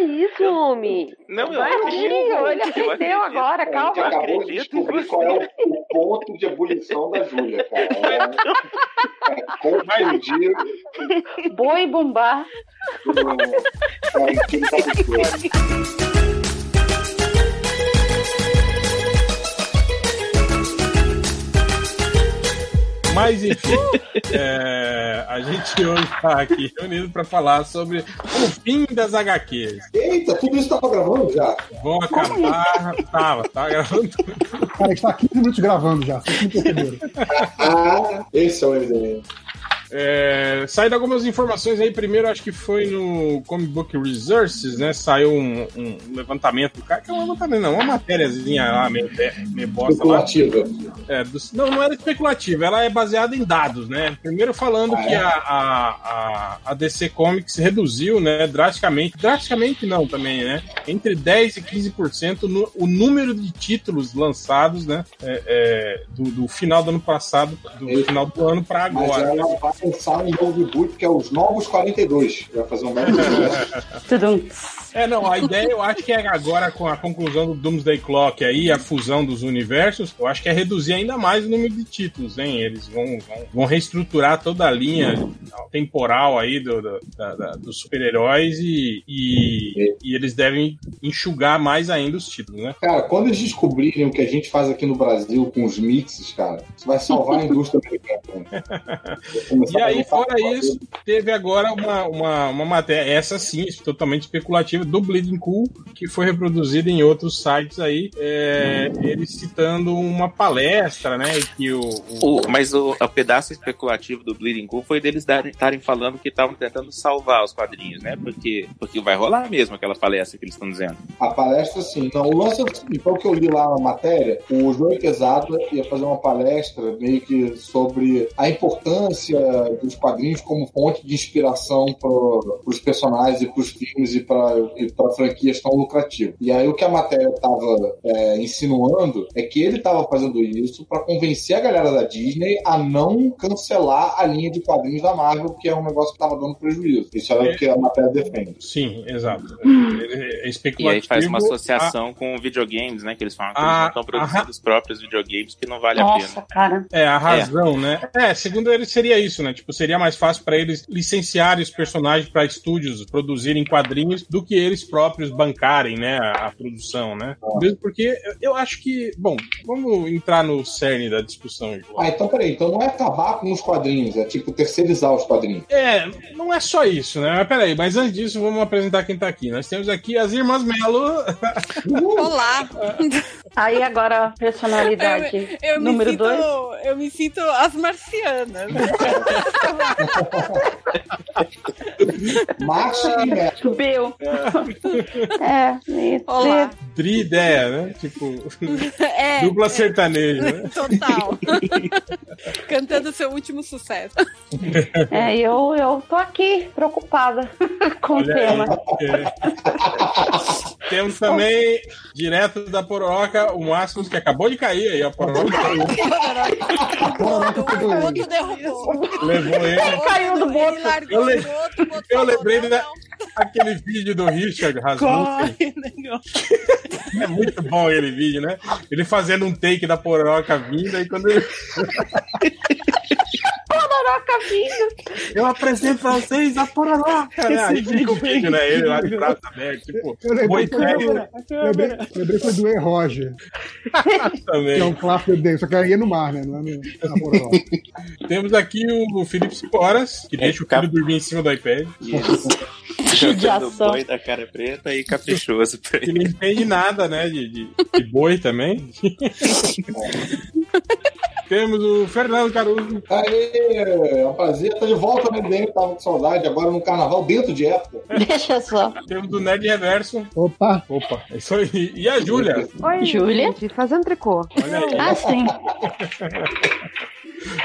isso, homem. Não, eu acredito. eu ele aprendeu agora, A gente calma. acabou de descobrir qual é o, o ponto de ebulição da Júlia, cara. É, é confundir Boi bombar. com a intimidade. Mas enfim, é, a gente hoje está aqui reunido para falar sobre o fim das HQs. Eita, tudo isso tava gravando já? Vão acabar. Tava, tá gravando. Cara, está 15 minutos gravando já, vocês não perceberam. Ah, esse é o MDM. É, saíram algumas informações aí. Primeiro, acho que foi no Comic Book Resources, né? Saiu um, um levantamento do cara, que é um levantamento, não, uma matériazinha lá, meio, meio bosta lá. Especulativa. É, dos- não, não era especulativa, ela é baseada em dados, né? Primeiro falando Ah, que é? a, a, a, a DC Comics reduziu, né, drasticamente, drasticamente não também, né? Entre 10% e 15% no, o número de títulos lançados, né? é, é, do, do final do ano passado, do Isso. final do ano para Mas agora. ela vai lançar um novo reboot que é os Novos 42. Vai fazer um reboot. Tudum. É, não, a ideia eu acho que é agora com a conclusão do Doomsday Clock aí, a fusão dos universos, eu acho que é reduzir ainda mais o número de títulos, hein? Eles vão, vão, vão reestruturar toda a linha temporal aí do, do- da- da- dos super-heróis e, e, e eles devem enxugar mais ainda os títulos, né? Cara, quando eles descobrirem o que a gente faz aqui no Brasil com os mixes, cara, isso vai salvar a indústria americana. E aí, fora isso, teve agora uma, uma, uma matéria, essa sim, totalmente especulativa, do Bleeding Cool, que foi reproduzida em outros sites aí, é, eles citando uma palestra, né? Que o, o- O- mas o, o pedaço especulativo do Bleeding Cool foi deles darem- estarem falando que estavam tentando salvar os quadrinhos, né? Porque, porque vai rolar mesmo aquela palestra que eles estão dizendo. A palestra, sim. Não, o lance o seguinte, pelo que eu li lá na matéria, o Joey Quesada ia fazer uma palestra meio que sobre a importância dos quadrinhos como fonte de inspiração para os personagens e para os filmes e para franquias tão lucrativas. E aí o que a matéria estava insinuando é que ele estava fazendo isso para convencer a galera da Disney a não cancelar a linha de quadrinhos da Marvel, que é um negócio que estava dando prejuízo. Isso é o que a matéria defende. Sim, exato. É E especulativo. aí faz uma associação com videogames, né? Que eles falam que eles Ah, não estão produzindo ah, os próprios videogames, que não vale a Nossa, pena. cara. É, a razão, né? É, segundo eles seria isso, né? Tipo, seria mais fácil para eles licenciarem os personagens para estúdios produzirem quadrinhos do que eles próprios bancarem, né, a, a produção, né? Mesmo porque eu, eu acho que, bom, vamos entrar no cerne da discussão. Ah, então peraí, então não é acabar com os quadrinhos, é tipo terceirizar os quadrinhos. É, não é só isso, né? Mas peraí, mas antes disso, vamos apresentar quem tá aqui. Nós temos aqui as irmãs Melo. Olá! Aí agora a personalidade Eu me, número sinto, 2. eu me sinto as marcianas. Macho e Melo. É, isso. Olá. Tri ideia, né? Tipo, É, dupla sertaneja, né? total. Cantando seu último sucesso. É, eu, eu tô aqui preocupada com o Olha tema. aí. É. Temos também, direto da Pororoca, o Máximo, que acabou de cair aí, a Pororoca O outro derrubou. levou ele. Caiu do boto. Ele largou Eu le- o o eu lembrei não, da- não. Aquele vídeo do Richard Rasmussen. Corre. É muito bom aquele vídeo, né? Ele fazendo um take da Pororoca vindo, e quando ele. Pororoca vindo. Eu apresento pra vocês a Pororoca! Né? Aí fica o vídeo, né? Ele lá de braço aberto, tipo, Eu lembrei, foi, lembrei, do E. Roger, que é também. um clássico dele, só que aí é no mar, né? Não é no, na Pororoca. Temos aqui o Felipe Sporas, que deixa o filho dormir em cima do iPad. Isso. Jogando Judiação. boi da cara preta e caprichoso pra Que ele. não entende nada, né? De, de, de boi também. Temos o Fernando Caruso. Aê, é um prazer, tô de volta no MDM, tava com saudade, agora no carnaval, dentro de época. Deixa só. Temos o Nerd Reverso. Opa, Opa, é isso aí. E a Júlia. Oi, Júlia? fazendo tricô. Olha aí. Ah, sim.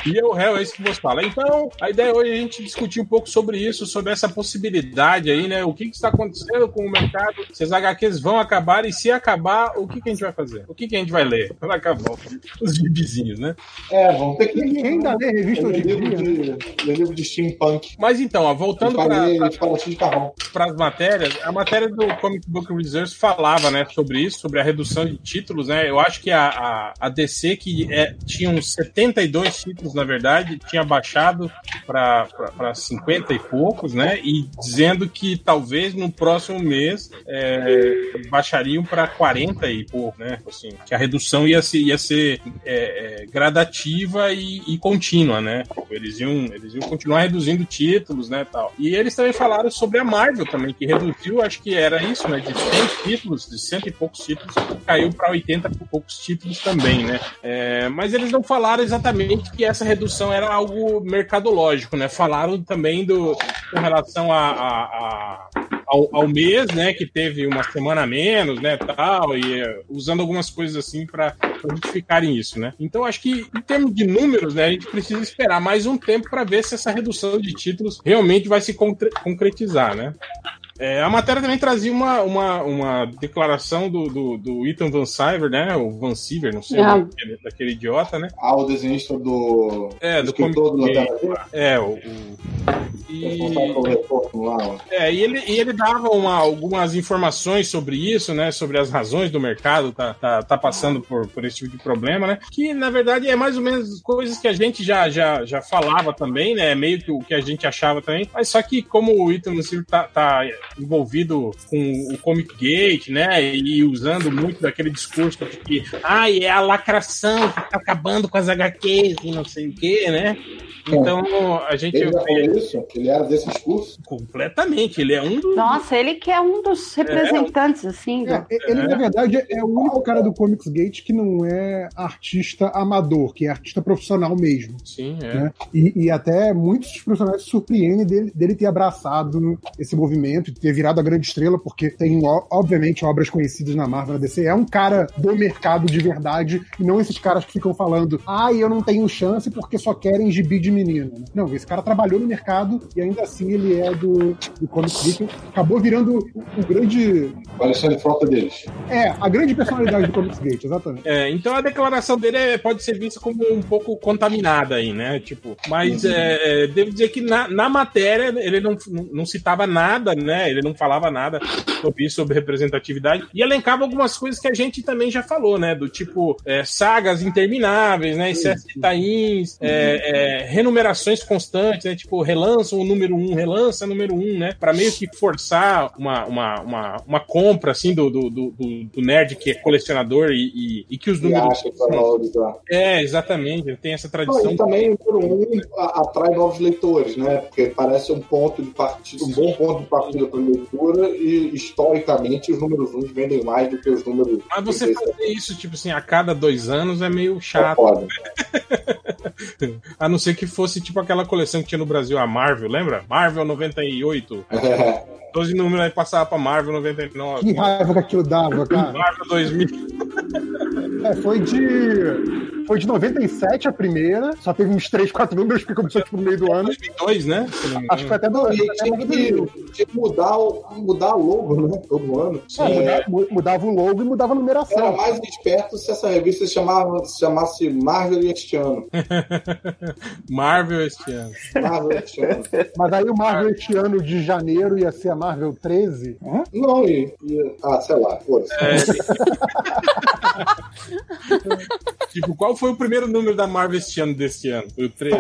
E é o réu, é isso que você fala. Então, a ideia hoje é a gente discutir um pouco sobre isso, sobre essa possibilidade aí, né? O que, que está acontecendo com o mercado, se as HQs vão acabar e se acabar, o que, que a gente vai fazer? O que, que a gente vai ler? Quando acabar os gibizinhos, né? É, vamos ter que Quem ainda lê revista hoje em livro de, ler livro de steampunk. Mas então, ó, voltando de para as matérias, a matéria do Comic Book Reserves falava, né, sobre isso, sobre a redução de títulos, né? Eu acho que a, a, a DC que é, tinha uns 72 títulos, na verdade, tinha baixado para 50 e poucos, né? E dizendo que talvez no próximo mês é, baixariam para 40 e pouco, né? Assim, que a redução ia ser, ia ser é, é, gradativa e, e contínua, né? Eles iam, eles iam continuar reduzindo títulos, né, tal. E eles também falaram sobre a Marvel também, que reduziu, acho que era isso, né, de 100 títulos, de cento e poucos títulos, caiu para 80 e poucos títulos também, né. É, mas eles não falaram exatamente que essa redução era algo mercadológico, né. Falaram também do com relação a, a- a- ao, ao mês, né, que teve uma semana a menos, né, tal, e é, usando algumas coisas assim para justificarem isso, né. Então acho que em termos de números, né, a gente precisa esperar mais um tempo para ver se essa redução de títulos realmente vai se concre- concretizar, né. É, a matéria também trazia uma, uma, uma declaração do, do, do Ethan Van Sciver, né? O Van Siever, não sei, Ah. daquele, daquele idiota, né? Ah, o desenhista do. É, do do Comic Verde, É, o. o- E, é, e, ele, e ele dava uma- algumas informações sobre isso, né? Sobre as razões do mercado tá, tá, tá passando por, por esse tipo de problema, né? Que na verdade é mais ou menos coisas que a gente já, já, já falava também, né? Meio que o que a gente achava também. Mas só que como o Ethan Silver tá, tá envolvido com o Comic Gate, né? E usando muito daquele discurso de que ai, é a lacração que tá acabando com as HQs e não sei o quê, né? Então a gente Ele falou isso? Ele era desse discurso? completamente, ele é um dos Nossa, ele que é um dos representantes, assim. do- É, ele, na verdade, é o único cara do Comics Gate que não é artista amador, que é artista profissional mesmo. Sim, é. né? E, e até muitos dos profissionais se surpreendem dele, dele ter abraçado esse movimento, ter virado a grande estrela, porque tem, obviamente, obras conhecidas na Marvel na DC. É um cara do mercado de verdade, e não esses caras que ficam falando, ah, eu não tenho chance porque só querem gibi de menino. Não, esse cara trabalhou no mercado e ainda assim ele é do, do Comics Gate. Acabou virando o, o grande. Alexandre Frota deles. É, a grande personalidade do Comics Gate, exatamente. É, então a declaração dele é- pode ser vista como um pouco contaminada aí, né? Tipo, mas é, é, devo dizer que na, na matéria ele não, não, não citava nada, né? Ele não falava nada sobre isso, sobre representatividade, e elencava algumas coisas que a gente também já falou, né? Do tipo é, sagas intermináveis, né? Excesso de tains, é, é, renumerações constantes, né? Tipo, relança o número um, relança o número um, né? Pra meio que forçar uma, uma, uma, uma compra, assim, do, do, do, do nerd que é colecionador e, e, e que os números. que. É, exatamente. Ele tem essa tradição. e também, o número um atrai novos leitores, né? Porque parece um ponto de partida, um bom ponto de partida leitura e historicamente os números uns vendem mais do que os números. Mas você fazer isso, tipo assim, a cada dois anos é meio chato. Foda. A não ser que fosse tipo aquela coleção que tinha no Brasil, a Marvel, lembra? Marvel 98. É, 12 números aí passava pra Marvel 99. Que raiva que aquilo dava, cara. Marvel 2000. É, foi de. Foi de 97 a primeira, só teve uns 3, 4 números, porque começou tipo, no meio do ano. 2002, né? Acho que foi até do tinha, que, tinha que mudar, o, mudar o logo, né? Todo ano. É, É, muda- mu- mudava o logo e mudava a era numeração. mais esperto se essa revista se, chamava, se chamasse Marvel este ano. Marvel este ano. Marvel este ano. Mas aí o Marvel este ano de janeiro ia ser a Marvel 13. Não, e, e- Ah, sei lá, foda-se. Tipo, qual foi o primeiro número da Marvel este ano deste ano? Foi o 13.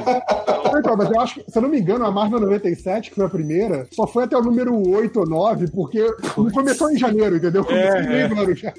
Então, mas eu acho que, se eu não me engano, a Marvel 97, que foi a primeira, só foi até o número 8 ou 9, porque não começou em janeiro, entendeu? Começou no meio do ano já.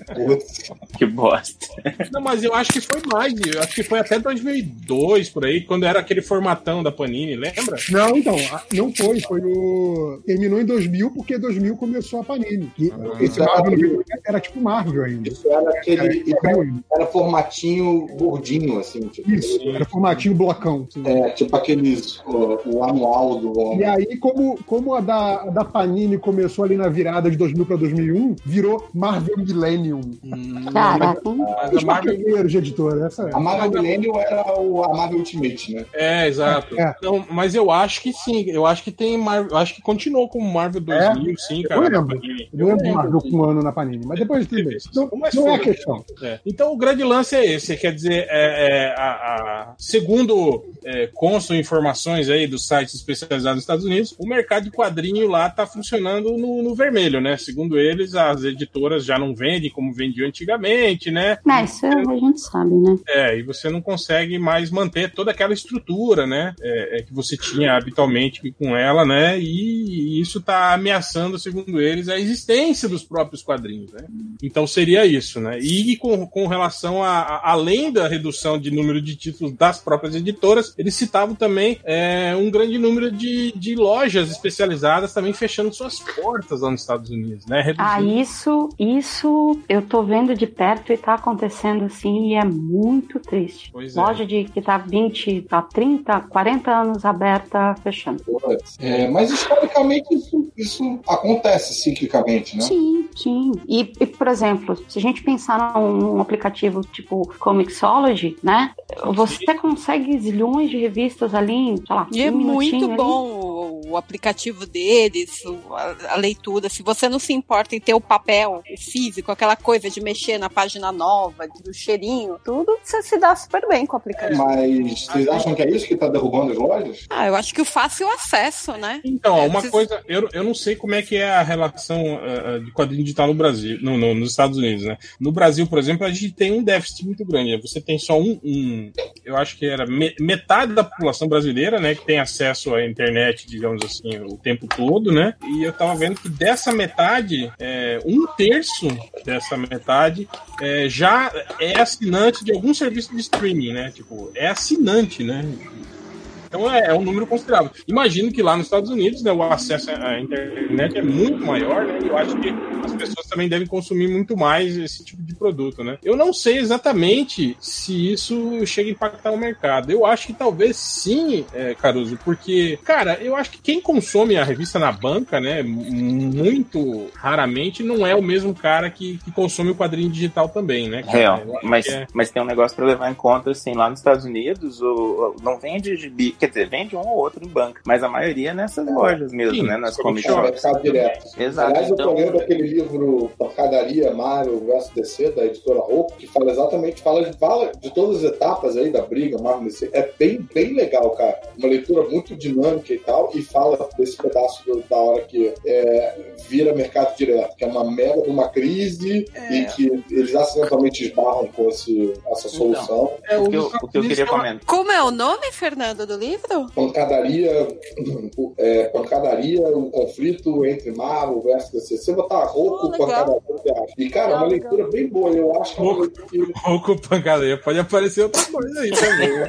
Que bosta. Não, mas eu acho que foi mais. Eu acho que foi até 2002, por aí, quando era aquele formatão da Panini, lembra? Não, então, não foi. Foi no. Terminou em 2000, porque 2000 começou a Panini. E esse Ah, Marvel 97 era tipo Marvel ainda. Isso era aquele. Era, Era formatinho gordinho assim. Tipo, Isso, era formatinho blocão. assim. é, tipo aqueles, o, o anual do E aí, como, como a, da, a da Panini começou ali na virada de 2000 para 2001, virou Marvel Millennium. Caraca. Mas Os a Marvel papeiros de editora, essa é. A Marvel Millennium era o, a Marvel Ultimate, né? É, exato. É. Não, mas eu acho que sim. Eu acho que tem Marvel. Eu acho que continuou como Marvel 2000, sim, Eu cara. lembro. Panini. Eu lembro de Marvel com um ano na Panini, mas depois bem. Não, Mas não é a foi. questão. É. Então o grande lance é esse, quer dizer, é, é, a, a- segundo é, constam informações aí dos sites especializados nos Estados Unidos, o mercado de quadrinho lá tá funcionando no, no vermelho, né? Segundo eles, as editoras já não vendem como vendiam antigamente, né? Mas isso a gente sabe, né? É, e você não consegue mais manter toda aquela estrutura, né? é, é, que você tinha habitualmente com ela, né? E isso tá ameaçando, segundo eles, a existência dos próprios quadrinhos, né? Então seria isso, né? E com, com relação a, a- além da redução de número de títulos das próprias editoras, eles citavam também é, um grande número de, de lojas especializadas também fechando suas portas lá nos Estados Unidos, né? Ah, Reduzindo- isso, isso eu tô vendo de perto e tá acontecendo assim e é muito triste. Pois é. Loja de que tá 20, tá 30, 40 anos aberta, fechando. É, mas historicamente isso, isso acontece ciclicamente, né? Sim, sim. E, e, por exemplo, se a gente pensar num, aplicativo tipo Comixology, né? Você consegue zilhões de revistas ali, sei lá, E é um minutinho muito ali. bom o, o aplicativo deles, o- a, a leitura. Se você não se importa em ter o papel físico, aquela coisa de mexer na página nova, do cheirinho, tudo, você se dá super bem com o aplicativo. Mas vocês acham que é isso que está derrubando as lojas? Ah, eu acho que o fácil acesso, né? Então, É, uma coisa, eu, eu não sei como é que é a relação eh, de quadrinho digital no Brasil, no, no- nos Estados Unidos, né? No Brasil, por exemplo, a gente tem um déficit muito grande. né? Você tem só um, um- eu acho que era me- metade da população brasileira, né, que tem acesso à internet, digamos assim, o tempo todo, né? E eu tava vendo que dessa metade, eh, um terço dessa metade eh, já é assinante de algum serviço de streaming, né? Tipo, é assinante, né? Então é, é um número considerável. Imagino que lá nos Estados Unidos né, o acesso à internet é muito maior, né? E eu acho que as pessoas também devem consumir muito mais esse tipo de produto, né? Eu não sei exatamente se isso chega a impactar o mercado. Eu acho que talvez sim, é, Caruso, porque, cara, eu acho que quem consome a revista na banca, né, muito raramente, não é o mesmo cara que, que consome o quadrinho digital também, né? Real. Mas, é- mas tem um negócio pra levar em conta, assim, lá nos Estados Unidos, o, o- não vende gibi, quer dizer, vende um ou outro em banca, mas a maioria é nessas lojas mesmo, Sim, né? Nas comic comic shops. direto. Exato, Aliás, eu então- tô lendo aquele livro Pancadaria Marvel vs DC, da editora Roku, que fala exatamente, fala de, fala de todas as etapas aí da briga Marvel DC. É bem, bem legal, cara. Uma leitura muito dinâmica e tal, e fala desse pedaço do- da hora que é, vira mercado direto, que é uma mega de uma crise e que eles acidentalmente esbarram com esse, essa solução. é, O que eu, o que eu queria comentar. Como é o nome, Fernando, do livro? Pancadaria, é, pancadaria, o conflito entre Marvel versus DC. Se você botar rouco, Oh, legal. pancadaria, você acha. E, cara, é uma Legal, leitura bem boa. Eu acho que é leitura que Pouco pancadaria. Pode aparecer outra coisa aí também. né?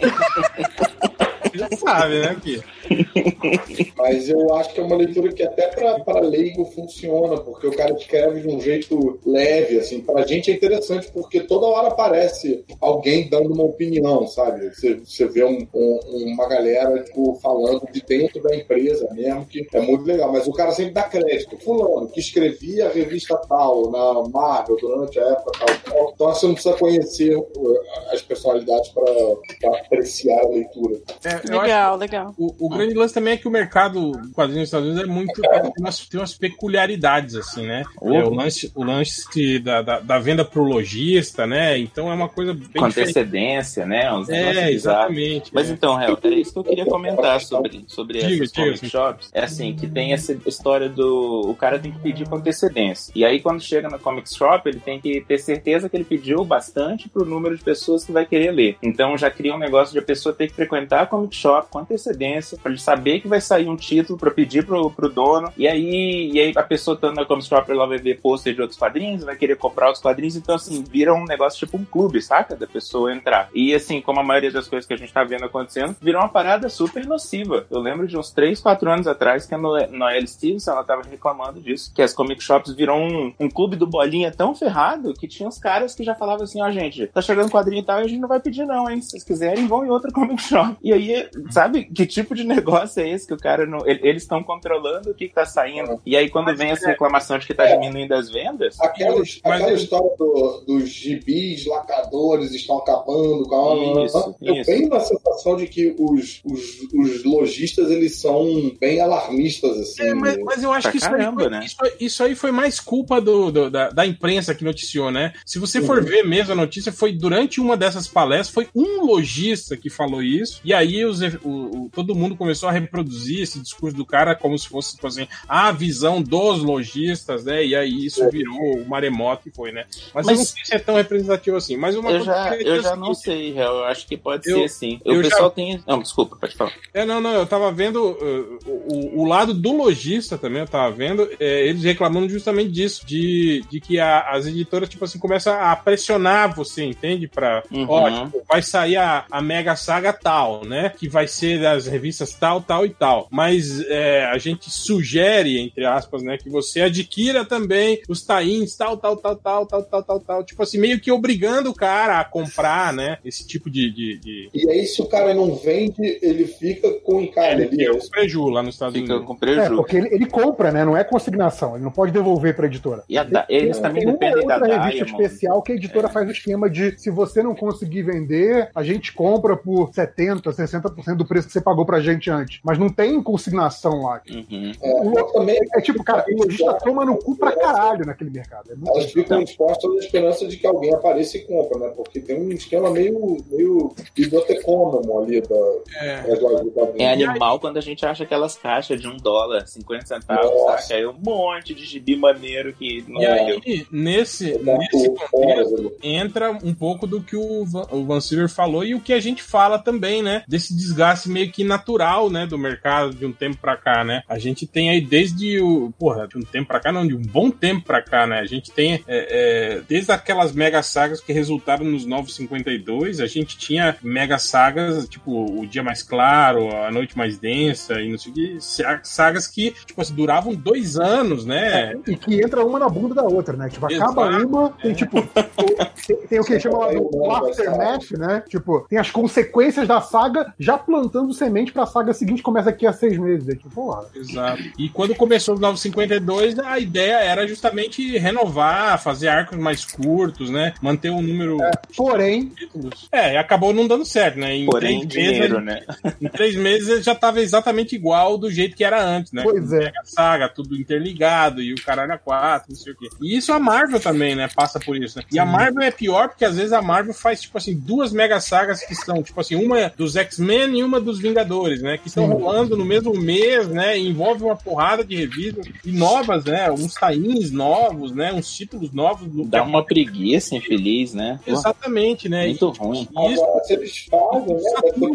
Já sabe, né, Pia? Mas eu acho que é uma leitura que até para leigo funciona, porque o cara escreve de um jeito leve, assim. Pra gente é interessante, porque toda hora aparece alguém dando uma opinião, sabe? Você, você vê um- um- uma galera, tipo, falando de dentro da empresa mesmo, que é muito legal. Mas o cara sempre dá crédito. Fulano, que escrevia a revista tal, na Marvel, durante a época tal. Então você não precisa conhecer uh, as personalidades para apreciar a leitura. É, eu acho Legal, legal. O, o grande lance também é que o mercado do quadrinho nos Estados Unidos é muito. tem umas, tem umas peculiaridades, assim, né? É, o lance, o lance da, da, da venda pro lojista, né? Então é uma coisa bem Com antecedência, né? Uns É, exatamente. Mas é. então, Hel, era isso que eu queria comentar sobre, sobre Diga, essas diga, comic shops. É assim, que tem essa história do... O cara tem que pedir com antecedência. E aí, quando chega na comic shop, ele tem que ter certeza que ele pediu bastante pro número de pessoas que vai querer ler. Então, já cria um negócio de a pessoa ter que frequentar a comic shop com antecedência pra ele saber que vai sair um título pra pedir pro, pro dono. E aí, e aí a pessoa tá na Comic Shop ela vai ver pôster de outros quadrinhos, vai querer comprar outros quadrinhos. Então, assim, vira um negócio tipo um clube, saca? Da pessoa entrar. E assim, como a maioria das coisas que a gente tá vendo acontecendo, virou uma parada super nociva. Eu lembro de uns 3, 4 anos atrás que a Noelle Stevenson ela tava reclamando disso, que as comic shops viram um, um clube do bolinha tão ferrado que tinha uns caras que já falavam assim, ó, oh, gente, tá chegando quadrinho e tal, e a gente não vai pedir não, hein? Se vocês quiserem, vão em outra comic shop. E aí, sabe, que tipo de negócio é esse que o cara não... Eles estão controlando o que, que tá saindo. E aí, quando vem essa reclamação de que tá é, diminuindo as vendas... Aquela, aquela história do, dos gibis lacradores estão acabando com a... Isso, eu isso. tenho a sensação de que os, os, os lojistas, eles são bem alarmistas, assim. É, mas, mas eu acho que isso, caramba, aí foi, né? isso, isso, aí foi mais culpa do, do da, da, imprensa que noticiou, né? Se você for uhum. ver mesmo a notícia, foi durante uma dessas palestras, foi um lojista que falou isso, e aí os, o, o, todo mundo começou a reproduzir esse discurso do cara como se fosse, tipo assim, a visão dos lojistas, né? E aí isso é. virou o maremoto e foi, né? Mas, mas, eu não sei se é tão representativo assim. Mas uma eu já, eu já não sei, eu acho que pode eu, ser sim. O pessoal já... tem. Não, desculpa, pode falar. É, não, não, eu tava vendo uh, o, o, lado do lojista também, eu tava vendo, é, eles reclamando justamente disso, de, de que a, as editoras, tipo assim, começam a pressionar você, entende? Pra, uhum. ó, tipo, vai sair a, a Mega Saga tal, né? Que vai ser das revistas tal, tal e tal. Mas é, a gente sugere, entre aspas, né, que você adquira também os tains, tal, tal, tal, tal, tal, tal, tal, tal. Tipo assim, meio que obrigando o cara a comprar, né? Esse tipo de. de, de... E aí, se o cara não vende, ele fica com encalhe ali. Ele fica com preju lá nos Estados fica Unidos. Com preju. É, porque ele, ele, compra, né? Não é consignação. Ele não pode devolver pra editora. E a da, eles também tem dependem uma outra revista especial que a editora é. faz o esquema de se você não conseguir vender, a gente compra por 70%, 60% do preço que você pagou pra gente antes. Mas não tem consignação lá. Uhum. É, também, é, tipo, cara, o lojista toma no cu pra caralho naquele mercado. É Elas ficam expostas na esperança de que alguém apareça e compra, né? Porque tem um esquema meio, meio bibliotecônomo ali da, é. É animal quando a gente acha aquelas caixas de um dólar, 50 centavos, Nossa. saca? É um monte de gibi maneiro que não e aí, nesse, nesse contexto, entra um pouco do que o Van, o Van Silver falou e o que a gente fala também, né? Desse desgaste meio que natural, né? Do mercado de um tempo pra cá, né? A gente tem aí desde o. Porra, de um tempo pra cá, não, de um bom tempo pra cá, né? A gente tem é, é, desde aquelas mega sagas que resultaram nos 952, a gente tinha mega sagas, tipo, o Dia Mais Claro, a Noite Mais Densa e não sei o que, sagas que, tipo assim, duravam dois anos, né? É, e que entra uma na bunda da outra, né? Tipo, acaba Exato. uma, tem tipo. tem, tem, o que chama lá do aftermath, né? Tipo, tem as consequências da saga já plantando semente pra saga seguinte começa aqui a seis meses. É tipo, porra. Exato. E quando começou os 952, a ideia era justamente renovar, fazer arcos mais curtos, né? Manter o um número. É, porém. É, acabou não dando certo, né? Em porém, dinheiro, meses, né? Em três meses já tava exatamente igual do jeito que era antes, né? Pois é. A saga, tudo interligado e o caralho a quatro, não sei o quê. E isso a Marvel também, né? Passa por isso, né? E a Marvel é pior porque às vezes a Marvel faz, tipo assim, duas mega sagas que são, tipo assim, uma dos X-Men e uma dos Vingadores, né? Que estão rolando no mesmo mês, né? Envolve uma porrada de revistas e novas, né? Uns tains novos, né? Uns títulos novos. Dá uma preguiça infeliz, né? Exatamente, né? Muito e, ruim. Isso, se eles fazem,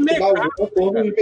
né?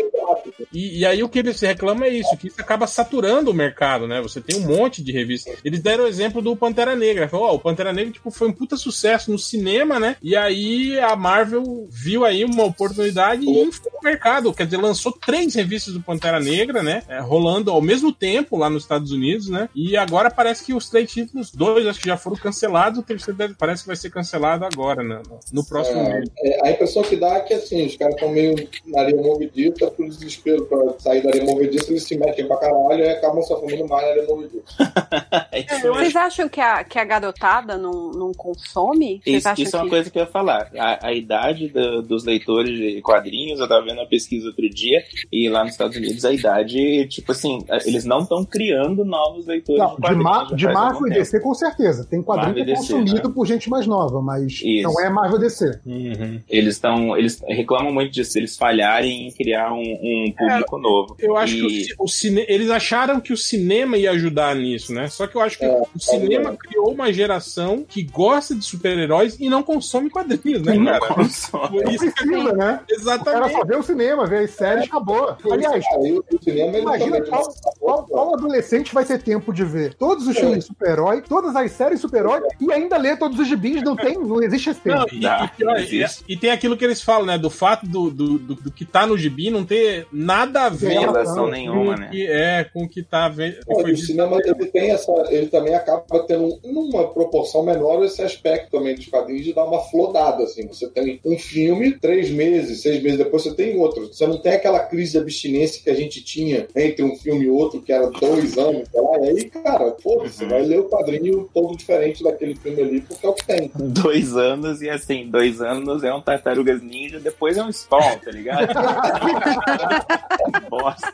E, e aí o que eles reclamam é isso, que isso acaba saturando o mercado, né? Você tem um monte de revistas. Eles deram o exemplo do Pantera Negra. Falou, ó, oh, o Pantera Negra tipo, foi um puta sucesso no cinema, né? E aí a Marvel viu aí uma oportunidade e inflou o mercado. Quer dizer, lançou três revistas do Pantera Negra, né? É, rolando ao mesmo tempo lá nos Estados Unidos, né? E agora parece que os três títulos, dois acho que já foram cancelados, o terceiro parece que vai ser cancelado agora, né? no próximo é, mês. É, a impressão que dá é que assim, os caras estão meio na areia movediça, por desespero pra sair da areia movediça, eles se metem pra caralho e acabam se afundando mais na areia movediça. é, vocês acham que a, que a garotada não, não consome? Isso, isso é uma coisa que eu ia falar. A, a idade do, dos leitores de quadrinhos, eu tava vendo uma pesquisa outro dia, e lá nos Estados Unidos a idade, tipo assim, eles não estão criando novos leitores não, de quadrinhos. De, Marvel e DC, com certeza. Tem quadrinho que é consumido né? por gente mais nova, mas isso. não é Marvel DC. Uhum. Eles estão. Eles reclamam muito disso, eles falharem em criar um, um público é, novo. Eu acho e... que o, o cine... eles acharam que o cinema ia ajudar nisso, né? Só que eu acho que é, o cinema é. criou uma geração que gosta de super-heróis e não consome quadrinhos, né, cara? Por isso precisa, né? Exatamente. Era só ver o cinema, ver as séries, acabou. Aliás, Aí o cinema ele imagina qual, qual- qual adolescente vai ter tempo de ver todos os filmes de super-herói, todas as séries de super-herói e ainda ler todos os gibis. Não tem, não existe esse tempo. Não, e, Dá, e não e- existe. e tem aquilo que eles falam, né? Do fato do, do, do, do que tá no gibi não ter nada a ver Tem relação não, nenhuma, com o né? que é com o que tá vendo. foi o cinema ele tem essa, ele também acaba tendo numa proporção menor esse aspecto também dos quadrinhos de dar uma flodada assim. Você tem um filme, três meses, seis meses depois você tem outro. Você não tem aquela crise de abstinência que a gente tinha entre um filme e outro que era dois anos, lá. E aí, cara, foda-se, Uhum. vai ler o quadrinho todo diferente daquele filme ali porque é o que tem. Dois anos, e assim, dois anos é um Tartarugas Ninja, depois é um Spawn, tá ligado? Bosta.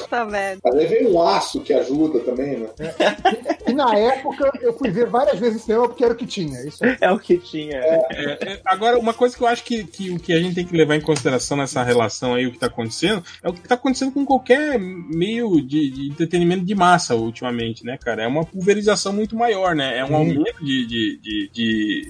Puta merda. Mas aí vem um aço que ajuda também, né? E na época eu fui ver várias vezes cinema porque era o que tinha. Isso. É o que tinha. É, é, agora, uma coisa que eu acho que, que o que a gente tem que levar em consideração nessa relação aí, o que tá acontecendo, é o que tá acontecendo com qualquer meio de, de entretenimento de massa ultimamente, né, cara? É uma pulverização muito maior, né? É um aumento de. de, de, de-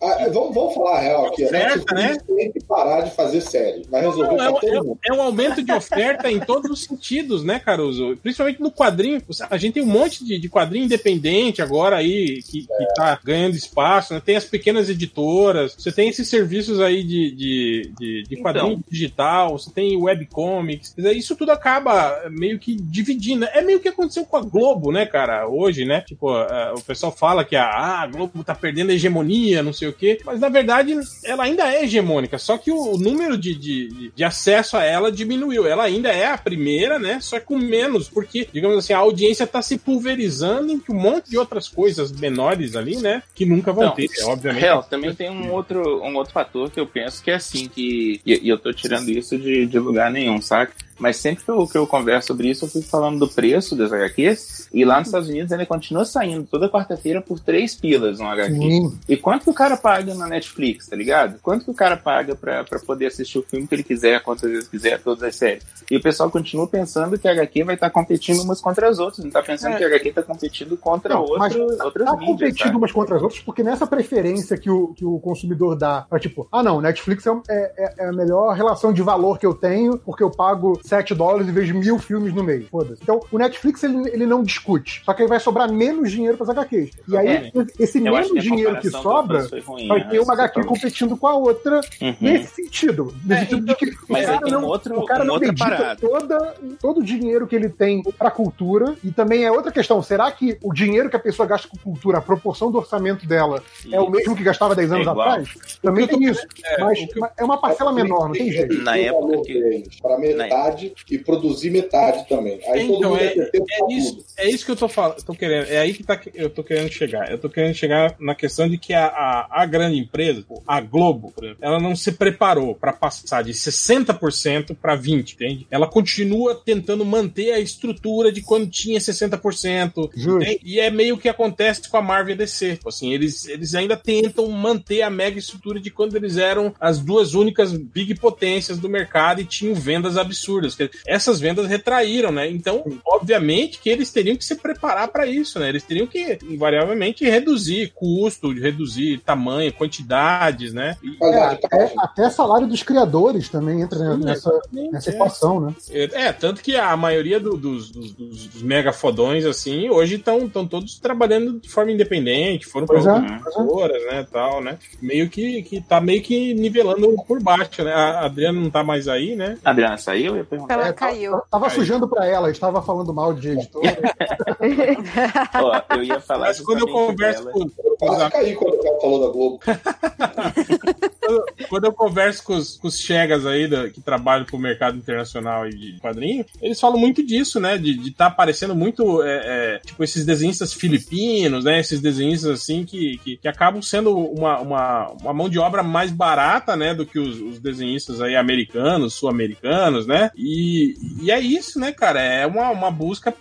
Ah, vamos, vamos falar a real aqui. A Oferta, Netflix tem que parar de fazer série. Vai resolver Não, pra todo é, mundo. é- é um aumento de oferta em todos os sentidos, né, Caruso? Principalmente no quadrinho. A gente tem um monte de, de quadrinho independente agora aí, que, que tá ganhando espaço, né? Tem as pequenas editoras, você tem esses serviços aí de, de, de, de quadrinho Então. digital, você tem webcomics. Quer dizer, Isso tudo acaba meio que dividindo. É meio que aconteceu com a Globo, né, cara? Hoje, né? Tipo, ah, o pessoal fala que a, ah, a Globo tá perdendo a hegemonia, não sei o quê. Mas na verdade, ela ainda é hegemônica. Só que o, o número de, de, de- acesso a ela diminuiu. Ela ainda é a primeira, né? Só com menos, porque, digamos assim, a audiência tá se pulverizando em um monte de outras coisas menores ali, né? Que nunca vão Então, ter, obviamente. Real, também tem um outro, um outro fator que eu penso que é assim, que. E, e eu tô tirando isso de, de lugar nenhum, saca? Mas sempre que eu, que eu converso sobre isso, eu fico falando do preço das HQs. E lá nos Estados Unidos ele continua saindo toda quarta-feira por três pilas um HQ. Sim. E quanto que o cara paga na Netflix, tá ligado? Quanto que o cara paga pra, pra poder assistir o filme que ele quiser, quantas vezes quiser, todas as séries? E o pessoal continua pensando que a HQ vai estar competindo umas contra as outras. Não tá pensando É. que a HQ tá competindo contra Não, mas outro, outras Tá mídias, competindo sabe? umas contra as outras, porque nessa preferência que o, que o consumidor dá pra tipo, ah não, Netflix é, é- é- é a melhor relação de valor que eu tenho, porque eu pago 7 dólares e vejo mil filmes no mês. Foda-se. Então, o Netflix ele, ele não discute. Só que aí vai sobrar menos dinheiro pras HQs. E aí, É. esse menos que dinheiro que sobra. ruim, Vai né? ter uma HQ competindo com a outra Uhum. nesse sentido. No É, sentido de que Mas o cara um não, outro- o cara não dedica toda, todo o dinheiro que ele tem pra cultura. E também é outra questão: será que o dinheiro que a pessoa gasta com cultura, a proporção do orçamento dela, é o mesmo que gastava 10 anos É atrás? Também tem isso. é, mas eu- mas é uma parcela menor, não tem jeito. Na época que- para metade e produzir metade também. Aí todo Então, mundo é, vai ter tempo pra é, isso, tudo. é isso que eu tô falando, tô querendo, é aí que tá, eu tô querendo chegar. Eu tô querendo chegar na questão de que a, a, a grande empresa, a Globo, por exemplo, ela não se preparou para passar de 60% para 20, entende? Ela continua tentando manter a estrutura de quando tinha 60%. Justo. entende? E é meio que acontece com a Marvel e DC. Assim, eles, eles ainda tentam manter a mega estrutura de quando eles eram as duas únicas big potências do mercado e tinham vendas absurdas. Essas vendas retraíram, né? Então, obviamente que eles teriam que se preparar para isso, né? Eles teriam que, invariavelmente, reduzir custo, reduzir tamanho, quantidades, né? E- É, até, até salário dos criadores também entra Sim, nessa, nessa é. equação, né? É, é, tanto que a maioria do- dos, dos- dos- dos mega fodões, assim, hoje estão todos trabalhando de forma independente, foram é. para produtoras, né, tal, né? Meio que, que tá meio que nivelando por baixo, né? A Adriana não tá mais aí, né? A Adriana saiu? Eu ia perguntar. Ela É, caiu. Tava, tava Caiu. sujando pra ela, estava falando mal de editora. Ó, eu ia falar Mas quando eu converso dela. com, quase caí quando o cara falou da Globo. quando, quando eu converso com os, com os chegas aí da- que trabalham pro mercado internacional e de quadrinho, eles falam muito disso, né? De estar aparecendo muito, é, é, tipo, esses desenhistas filipinos, né? Esses desenhistas, assim, que, que, que acabam sendo uma, uma, uma mão de obra mais barata, né? Do que os, os desenhistas aí americanos, sul-americanos, né? E, e é isso, né, cara? É uma, uma busca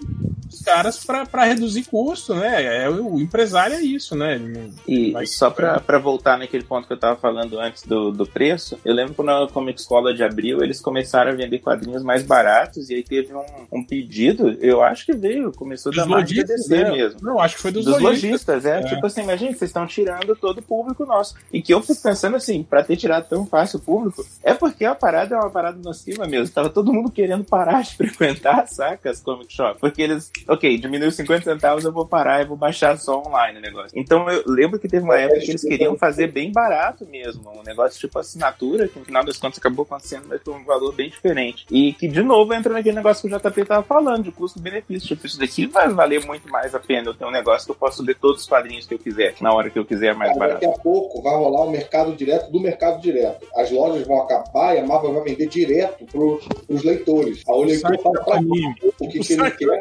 caras pra, pra reduzir custo, né? É, o empresário é isso, né? E só pra voltar naquele ponto que eu tava falando antes do, do preço, eu lembro quando a Comic Escola de abril, eles começaram a vender quadrinhos mais baratos, e aí teve um, um pedido, eu acho que veio, começou da Dos marca lojistas, DC né? mesmo. Não, acho que foi dos, Dos, lojistas. lojistas, é. É. Tipo assim, imagina, vocês estão tirando todo o público nosso. E que eu fico pensando assim, pra ter tirado tão fácil o público, é porque a parada é uma parada nociva mesmo. Tava todo mundo querendo parar de frequentar, saca, as comic shop. Porque eles, ok, diminuiu 50 centavos, eu vou parar e vou baixar só online o negócio. Então eu lembro que teve uma época que eles queriam fazer bem barato mesmo. Um negócio tipo assinatura, que no final das contas acabou acontecendo, mas foi um valor bem diferente. E que, de novo, entra naquele negócio que o JP tava falando, de custo-benefício. Tipo, isso daqui vai valer muito mais a pena eu ter um negócio que eu posso ler todos os quadrinhos que eu quiser, na hora que eu quiser, mais Cara, barato. daqui a pouco vai rolar o mercado direto do mercado direto. As lojas vão acabar e a Marvel vai vender direto pro, pros leitores. Aí o leitor fala pra anime. o que, que ele quer,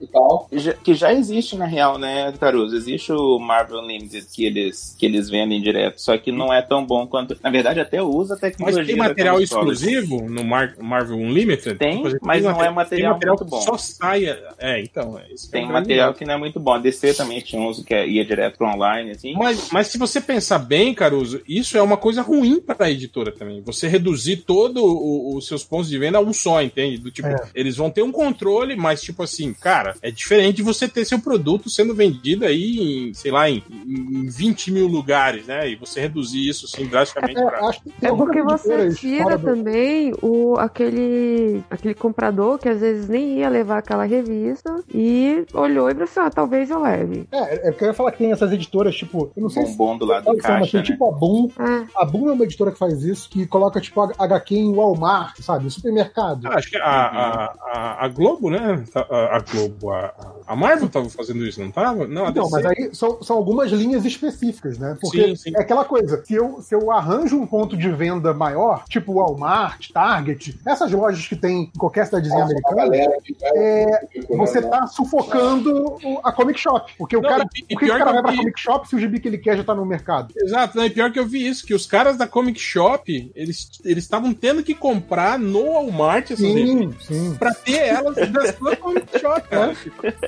e tal. Já- que já existe na real, né, Caruso? Existe o Marvel Unlimited que eles, que eles vendem direto, só que não é tão bom quanto. Na verdade, até usa a Mas tecnologia. tem material exclusivo no Mar- Marvel Unlimited? Tem, Tipo, mas não é tem material material muito bom. Só saia. É, então. É, é Tem grande material que não é muito bom. A DC também tinha uns que ia direto pro online, assim. Mas, mas se você pensar bem, Caruso, isso é uma coisa ruim para a editora também. Você reduzir todos os seus pontos de venda a um só, entende? Do tipo, É. eles vão ter um controle, mas tipo assim, cara, é diferente de você ter seu produto sendo vendido aí em, sei lá, em, em 20 mil lugares, né? E você reduzir isso assim drasticamente É, pra. acho que tem É porque você tira também o, aquele, aquele comprador que às vezes nem ia levar aquela revista e olhou e falou assim: ah, talvez eu leve. É, é porque eu ia falar que tem essas editoras, tipo, eu não sei se Bombom do lado do mas caixa, tem né? tipo a Boom. É. A Boom é uma editora que faz isso, que coloca tipo HQ em Walmart, sabe? Supermercado. Ah, acho que a, a, a, a Globo, né? Tá- A, a Globo, a, a Marvel tava fazendo isso, não tava? Não, a DC. mas aí são, são algumas linhas específicas, né? Porque Sim, sim. é aquela coisa, se eu, se eu arranjo um ponto de venda maior, tipo Walmart, Target, essas lojas que tem em qualquer cidadezinha A americana, é, você né, tá sufocando o- a Comic Shop. Porque o Não, cara, e- por que o cara que vai pra vi- Comic Shop se o gibi que ele quer já tá no mercado? Exato, né? E pior que eu vi isso, que os caras da Comic Shop, eles eles estavam tendo que comprar no Walmart essas revistas Sim, sim. pra ter elas da sua Comic Shop, cara.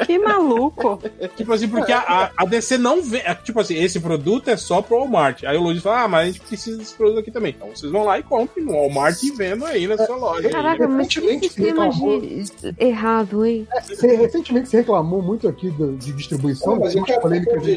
Que maluco. Tipo assim, porque a, a- DC não vê. é, Tipo assim, esse produto é só pro Walmart. Aí o Lojista fala, ah, mas a gente precisa desse produto aqui também. Então vocês vão lá e comprem no Walmart e vendam aí na sua loja. aí. Caraca, mas que Recentemente sistema reclamou- de errado, hein? Você- recentemente se reclamou muito aqui do- de distribuição, mas de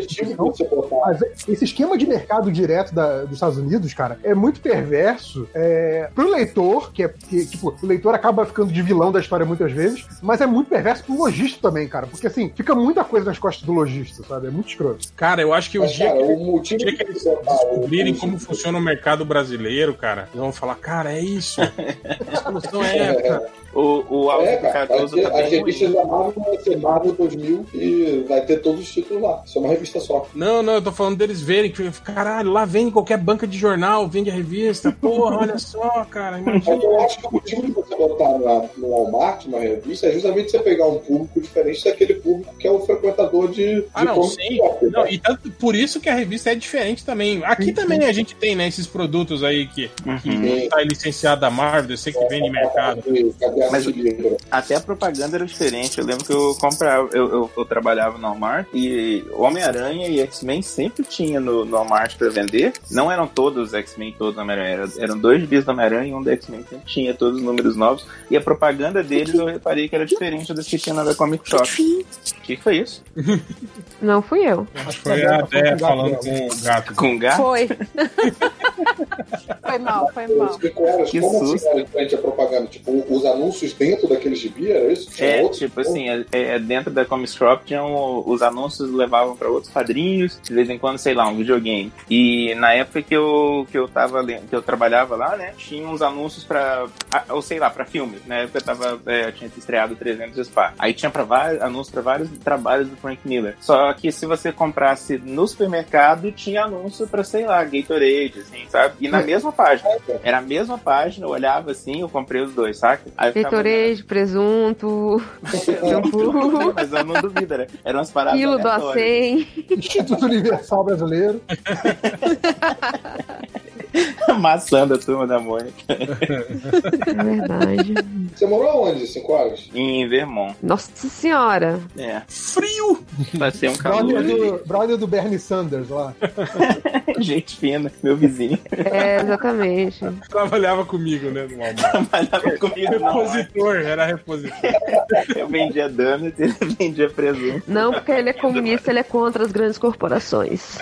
distribuição. que você botar. Mas esse esquema de mercado direto da- dos Estados Unidos, cara, é muito perverso é, pro leitor, que é que, tipo, o leitor acaba ficando de vilão da história muitas vezes, mas é muito perverso pro lojista também, cara. Porque assim, fica muita coisa nas costas do lojista, sabe? É muito escroto. Cara, eu acho que o Mas, dia cara, que, o dia que que eles descobrirem o- como funciona o mercado brasileiro, cara, eles vão falar, cara, é isso. A solução é essa. O, o Alves É, cara, Cardoso ter, as revistas ruim. da Marvel vai ser Marvel 2000 e vai ter todos os títulos lá. Isso é uma revista só. Não, não, eu tô falando deles verem que, caralho, lá vende qualquer banca de jornal, vende a revista. Porra, olha só, cara, imagina. eu acho que o motivo de você botar na- no Walmart, uma revista, é justamente você pegar um público diferente daquele público que é o frequentador de, de Ah, não, sim. shop, Não, né? e tanto por isso que a revista é diferente também. Aqui Sim, também a gente tem, né, esses produtos aí que, que Uhum. tá licenciado da Marvel, eu sei que vende em mercado. Cadê Mas-? Até a propaganda era diferente. Eu lembro que eu comprava, eu, eu, eu trabalhava no Walmart e Homem-Aranha e X-Men sempre tinha no, no Walmart pra vender. Não eram todos os X-Men, todos do Homem-Aranha. Eram, eram dois gibis do Homem-Aranha e um do X-Men. Sempre tinha todos os números novos. E a propaganda deles eu reparei que era diferente das que tinha na da Comic Shop. O que, que foi isso? Não fui eu. Acho que foi a Dé falando com o gato. Com gato? Foi. foi mal, foi mal. Que como susto. assim frente a propaganda? Tipo, os anúncios dentro daquele gibi, era isso? Tinha É, outros? tipo assim, é, é, dentro da Comic Shop tinham os anúncios levavam pra outros quadrinhos, de vez em quando, sei lá, um videogame. E na época que eu, que eu tava que eu trabalhava lá, né, tinha uns anúncios pra, ah, ou sei lá, pra filmes. Na época eu tava, é, eu tinha estreado 300 Spa. Aí tinha pra vários, anúncios pra vários trabalhos do Frank Miller. Só que se você comprasse no supermercado, tinha anúncio pra, sei lá, Gatorade, assim, sabe? E na mesma página. Era a mesma página, eu olhava assim, eu comprei os dois, saca? Aí eu ficava Gatorade, presunto, shampoo, mas eu não duvido, né? Eram umas paradas. quilo do. A100. Instituto Universal Brasileiro. Amassando a turma da Mônica. É verdade. Você morou onde, 5 horas? Em Vermont. Nossa senhora. É. Frio! Vai ser um calor. Brother do, brother do Bernie Sanders lá. Gente fina, meu vizinho. É, exatamente. Trabalhava comigo, né, no Walmart. Trabalhava comigo, não. Repositor, era repositor. Eu vendia donuts e ele vendia presunto. Não porque ele é comunista, ele é contra as grandes corporações.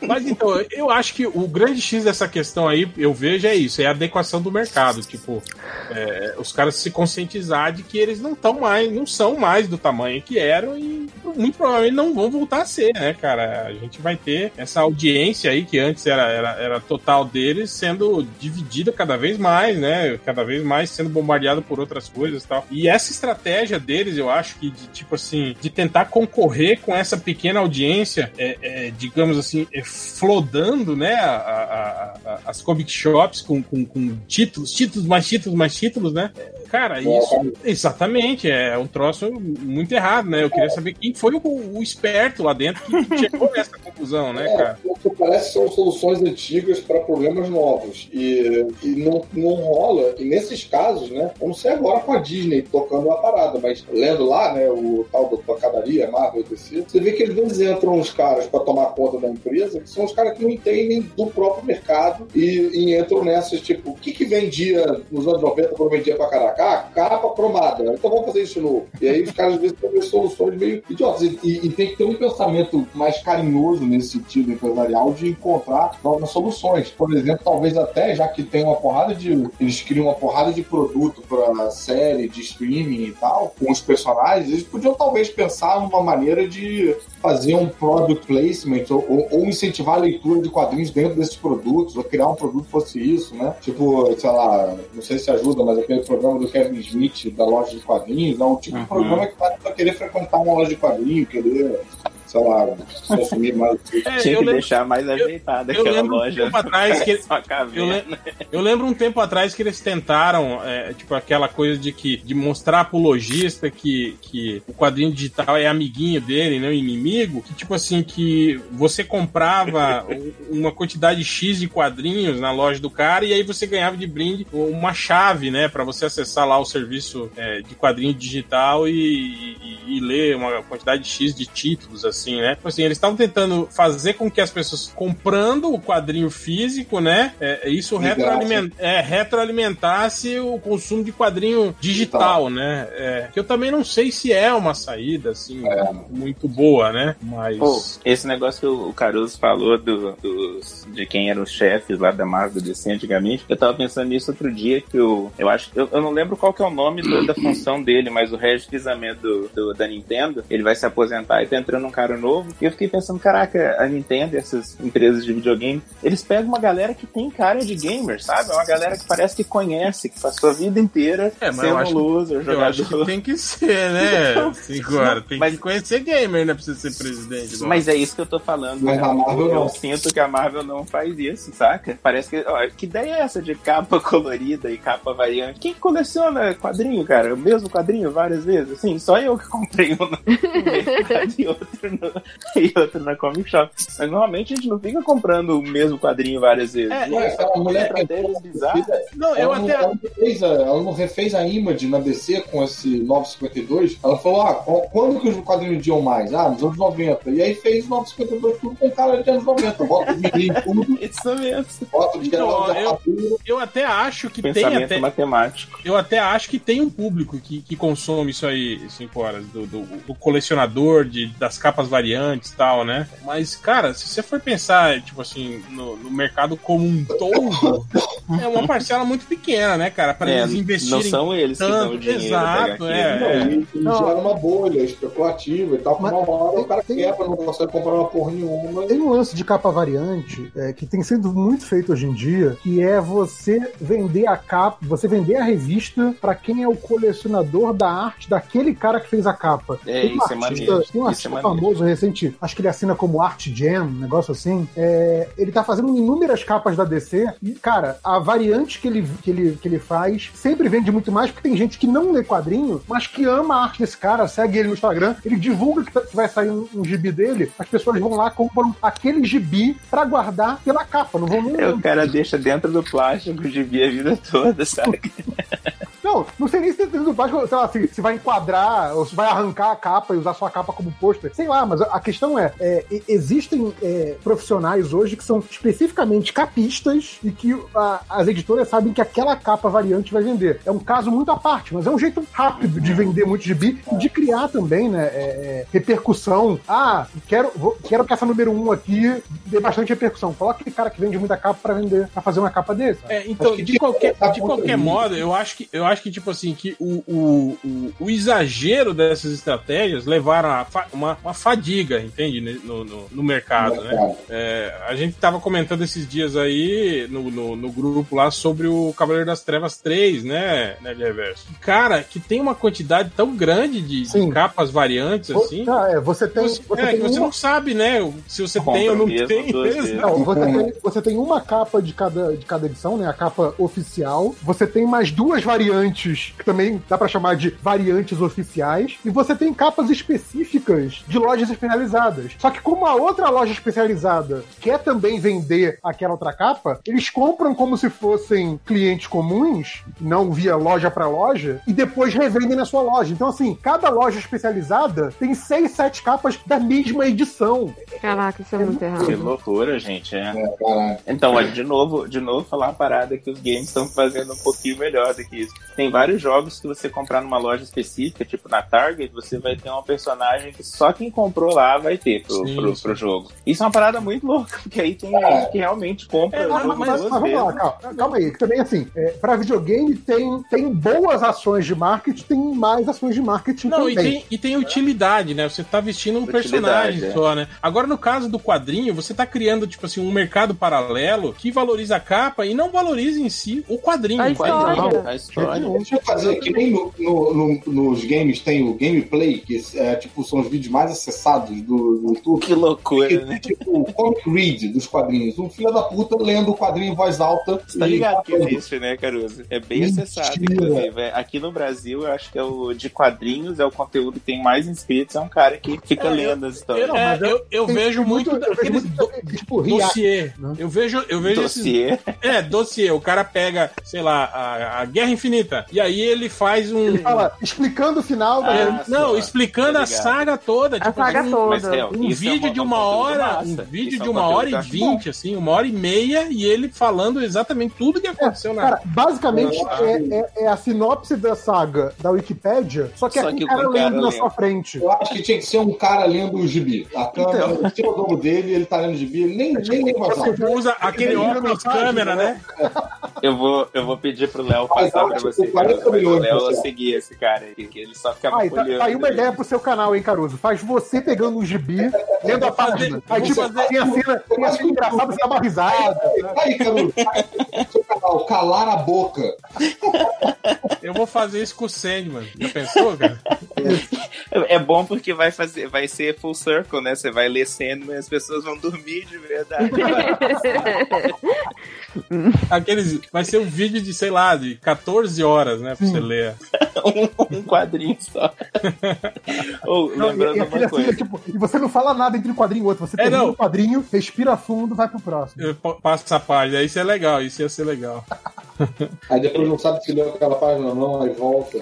Mas então, eu acho que o grande X dessa questão aí, eu vejo é isso, é a adequação do mercado. Tipo, é, os caras se conscientizar de que eles não estão mais, não são mais do tamanho que eram e muito provavelmente não vão voltar a ser, né, cara? A gente vai ter essa audiência aí que antes era, era, era total deles sendo dividida cada vez mais, né? Cada vez mais sendo bombardeado por outras coisas e tal. E essa estratégia deles, eu acho que de tipo assim, de tentar concorrer com essa pequena audiência, é, é, digamos assim, é, flodando, né, a- a- a- as comic shops com, com, com títulos, títulos, mais títulos, mais títulos, né? É, Cara, isso. Exatamente, é um troço muito errado, né? Eu queria saber quem foi o, o esperto lá dentro que chegou nessa conclusão, né, É, cara? o que parece são soluções antigas para problemas novos. E, e não, não rola. E nesses casos, né? Eu não sei agora com a Disney tocando a parada, mas lendo lá, né? O tal do pancadaria, Marvel DC, você vê que vezes entram uns caras para tomar conta da empresa, que são os caras que não entendem do próprio mercado e, e entram nessas, tipo, o que, que vendia nos anos 90 quando vendia pra caraca? Ah, capa cromada. Então vamos fazer isso novo. E aí os caras às vezes têm soluções meio idiotas. E, e- e tem que ter um pensamento mais carinhoso nesse sentido empresarial de encontrar novas soluções. Por exemplo, talvez até, já que tem uma porrada de. Eles criam uma porrada de produto para série, de streaming e tal, com os personagens, eles podiam talvez pensar numa maneira de fazer um product placement ou, ou- incentivar a leitura de quadrinhos dentro desses produtos, ou criar um produto que fosse isso, né? Tipo, sei lá, não sei se ajuda, mas aquele programa do Kevin Smith da loja de quadrinhos, não, o tipo de Uhum. programa que vai vai querer frequentar uma loja de quadrinhos, querer, sei lá, consumir mais. É, Tinha que lembro- deixar mais ajeitada eu aquela lembro um loja. tempo atrás que- Só caverna. Eu, le- eu lembro um tempo atrás que eles tentaram, é, tipo, aquela coisa de que de mostrar pro lojista que, que o quadrinho digital é amiguinho dele, não inimigo. Que, tipo assim, que você comprava um- uma quantidade X de quadrinhos na loja do cara e aí você ganhava de brinde uma chave, né, Pra você acessar lá o serviço é, de quadrinho digital e, e- e ler uma quantidade X de títulos, assim, né? Tipo assim, eles estavam tentando fazer com que as pessoas comprando o quadrinho físico, né? é, isso De graça. retroaliment, é, retroalimentasse o consumo de quadrinho digital, né? É, que eu também não sei se é uma saída, assim, É. muito boa, né? Mas. Pô, esse negócio que o Caruso falou do, dos, de quem eram os chefes lá da Marvel DC antigamente, eu tava pensando nisso outro dia que eu, eu acho eu, eu não lembro qual que é o nome do- da função dele, mas o Regis Fizamento do, do- da Nintendo, ele vai se aposentar e tá entrando um cara novo. E eu fiquei pensando, caraca, a Nintendo e essas empresas de videogame, eles pegam uma galera que tem cara de gamer, sabe? É uma galera que parece que conhece, que passou a vida inteira É, mas eu sendo acho que- loser, Eu acho que jogador. tem que ser, né? Então, agora, tem mas- que conhecer gamer, né? Pra você ser presidente. Mas é isso que eu tô falando. Mas a Marvel eu, não. sinto que a Marvel não faz isso, saca? Parece que. Ó, que ideia é essa de capa colorida e capa variante? Quem coleciona quadrinho, cara? O mesmo quadrinho várias vezes? Assim, só eu que comprei um no mercado e outro, e outro na Comic Shop. Mas normalmente a gente não fica comprando o mesmo quadrinho várias vezes. É, Ué, aquela mulher que estratégias bizarras. Não, eu ela, não, até. ela, não refez a, ela não refez a Image na DC com esse 952. Ela falou: ah, qu- quando que os quadrinhos diam mais? Ah, nos anos 90. E aí fez 952 tudo com cara de anos 90. Bota o tudo, Isso mesmo. bota o de Então, de eu-. Eu até acho que tem Pensamento até. matemático. Eu até acho que tem um público que, que consome isso aí, 5 horas, do, do, do colecionador, de, das capas variantes e tal, né? Mas, cara, se você for pensar, tipo assim, no, no mercado como um todo, é uma parcela muito pequena, né, cara? Para É, eles não investirem. são eles que dão o tanto, dinheiro. exato, é. Não, e, e Não. gera uma bolha especulativa e tal. Mas- uma hora o cara tem- quebra, não consegue comprar uma porra nenhuma. Tem um lance de capa variante é, que tem sido muito feito hoje em dia, que é você vender a capa, você vender a revista pra quem é o colecionador da arte daquele cara que fez a capa. É, tem um isso é artista, maneiro, tem um isso artista é maneiro. famoso preso recente, acho que ele assina como Art Jam, um negócio assim. É, ele tá fazendo inúmeras capas da DC e, cara, a variante que ele, que, ele, que ele faz sempre vende muito mais porque tem gente que não lê quadrinho, mas que ama a arte desse cara, segue ele no Instagram, ele divulga que, tá- que vai sair um, um gibi dele, as pessoas vão lá, compram aquele gibi pra guardar pela capa, não vão nem É, o cara deixa dentro do plástico o gibi a vida toda, sabe? Não, não sei nem se do sei lá, se, se vai enquadrar ou se vai arrancar a capa e usar sua capa como pôster. Sei lá, mas a questão é, é, existem é, profissionais hoje que são especificamente capistas e que a- as editoras sabem que aquela capa variante vai vender. É um caso muito à parte, mas é um jeito rápido de vender muito gibi e de criar também, né, é, é, repercussão. Ah, quero, vou- quero que essa número um aqui dê bastante repercussão. Coloca aquele cara que vende muita capa pra vender, pra fazer uma capa desse. É, então, de qualquer, de qualquer modo, eu acho que eu acho que, tipo assim, que o, o, o, o exagero dessas estratégias levaram a fa- uma, uma fadiga, entende? né, No, no, no mercado, né? É, a gente tava comentando esses dias aí no, no, no grupo lá sobre o Cavaleiro das Trevas 3, né, Nerd Reverso? Cara, que tem uma quantidade tão grande de, de capas variantes, assim. Ah, é, você tem, Você, você é, tem que você uma- não sabe, né? Se você Compra tem ou não mesmo, tem. Não, você tem, você tem uma capa de cada, de cada edição, né? A capa oficial. Você tem mais duas variantes, que também dá pra chamar de variantes oficiais. E você tem capas específicas de lojas especializadas. Só que como a outra loja especializada quer também vender aquela outra capa, eles compram como se fossem clientes comuns, não via loja pra loja, e depois revendem na sua loja. Então, assim, cada loja especializada tem seis, sete capas da mesma edição. Caraca, isso é muito Que errado. loucura, gente. É. É. Então, ó, de novo, de novo falar uma parada que os games estão fazendo um pouquinho melhor do que isso. Tem vários jogos que você comprar numa loja específica, tipo na Target, você vai ter um personagem que só quem comprou lá vai ter pro, Sim, pro, sim. pro jogo. Isso é uma parada muito louca, porque aí tem gente que realmente compra É, o mas- jogo mas- Mas, duas mas vamos lá, calma, calma aí. que Também, assim, é, pra videogame tem, tem boas ações de marketing, tem mais ações de marketing Não, e também. tem, e tem utilidade, né? Você tá vestindo um Utilidade, personagem é. só, né? Agora, no caso do quadrinho, você tá criando, tipo assim, um mercado paralelo que valoriza a capa e não valoriza em si o quadrinho. A Quadrinho, história. a história. Deixa eu fazer que nem no, no- no- nos games tem o gameplay, que é, tipo, são os vídeos mais acessados do, do YouTube. Que loucura, Que, né? tipo, o comic read dos quadrinhos. Um filho da puta lendo o quadrinho em voz alta. Você tá ligado que existe, né, Caruso? É bem Mentira. acessado, inclusive. É, Aqui no Brasil, eu acho que é o de quadrinhos, é o conteúdo que tem mais inscritos, é um cara que fica É, eu- lendo as histórias. Eu, é, mas eu- eu, eu Tem- vejo tem muito eu vejo daqueles muito, do, tipo, dossiê. né? Eu vejo, eu vejo esses. Dossiê. É, dossiê. O cara pega, sei lá, a, a Guerra Infinita. E aí ele faz um. Ele fala, explicando o final da. É, não, explicando tá a saga toda. A tipo, saga um, toda. Mas, real, um isso é vídeo de um uma hora, um vídeo é um de uma hora e vinte, assim, uma hora e meia, e ele falando exatamente tudo que aconteceu na. Cara, basicamente é, é- é a sinopse da saga da Wikipédia, só que Só é com que o cara lendo na sua frente. Eu acho que tinha que ser um cara lendo o gibi. A câmera, Tira o logo dele, ele tá lendo gibi, ele nem, nem lê em voz alta. Usa aquele óculos mensagem, câmera, né? Eu vou, eu vou pedir pro Léo passar ó, pra você. 40 Caruso, mas o milhões, Léo seguir esse cara aí, que ele só ficava Aí, tá, tá aí uma ideia pro seu canal, hein, Caruso? Faz você pegando um gibi, lendo a página. Aí, tipo, fazer- tem a cena, tem a cena engraçada, você dá uma risada. Aí, Caruso, seu canal, calar a boca. Eu vou fazer isso com o Sandman. Já pensou, cara? É bom porque vai fazer, vai ser full circle, né? Você vai ler E as pessoas vão dormir de verdade. Aqueles. Vai ser um vídeo de, sei lá, de 14 horas, né? Pra você ler. um, um quadrinho só. Ou, Não, lembrando e, e uma assim, coisa. é tipo, e você não fala nada entre um quadrinho e outro. Você É, termina não. o quadrinho, respira fundo, vai pro próximo. Eu pa- passo a página. Isso é legal, isso ia ser legal. Aí depois não sabe se leu aquela página ou não, aí volta.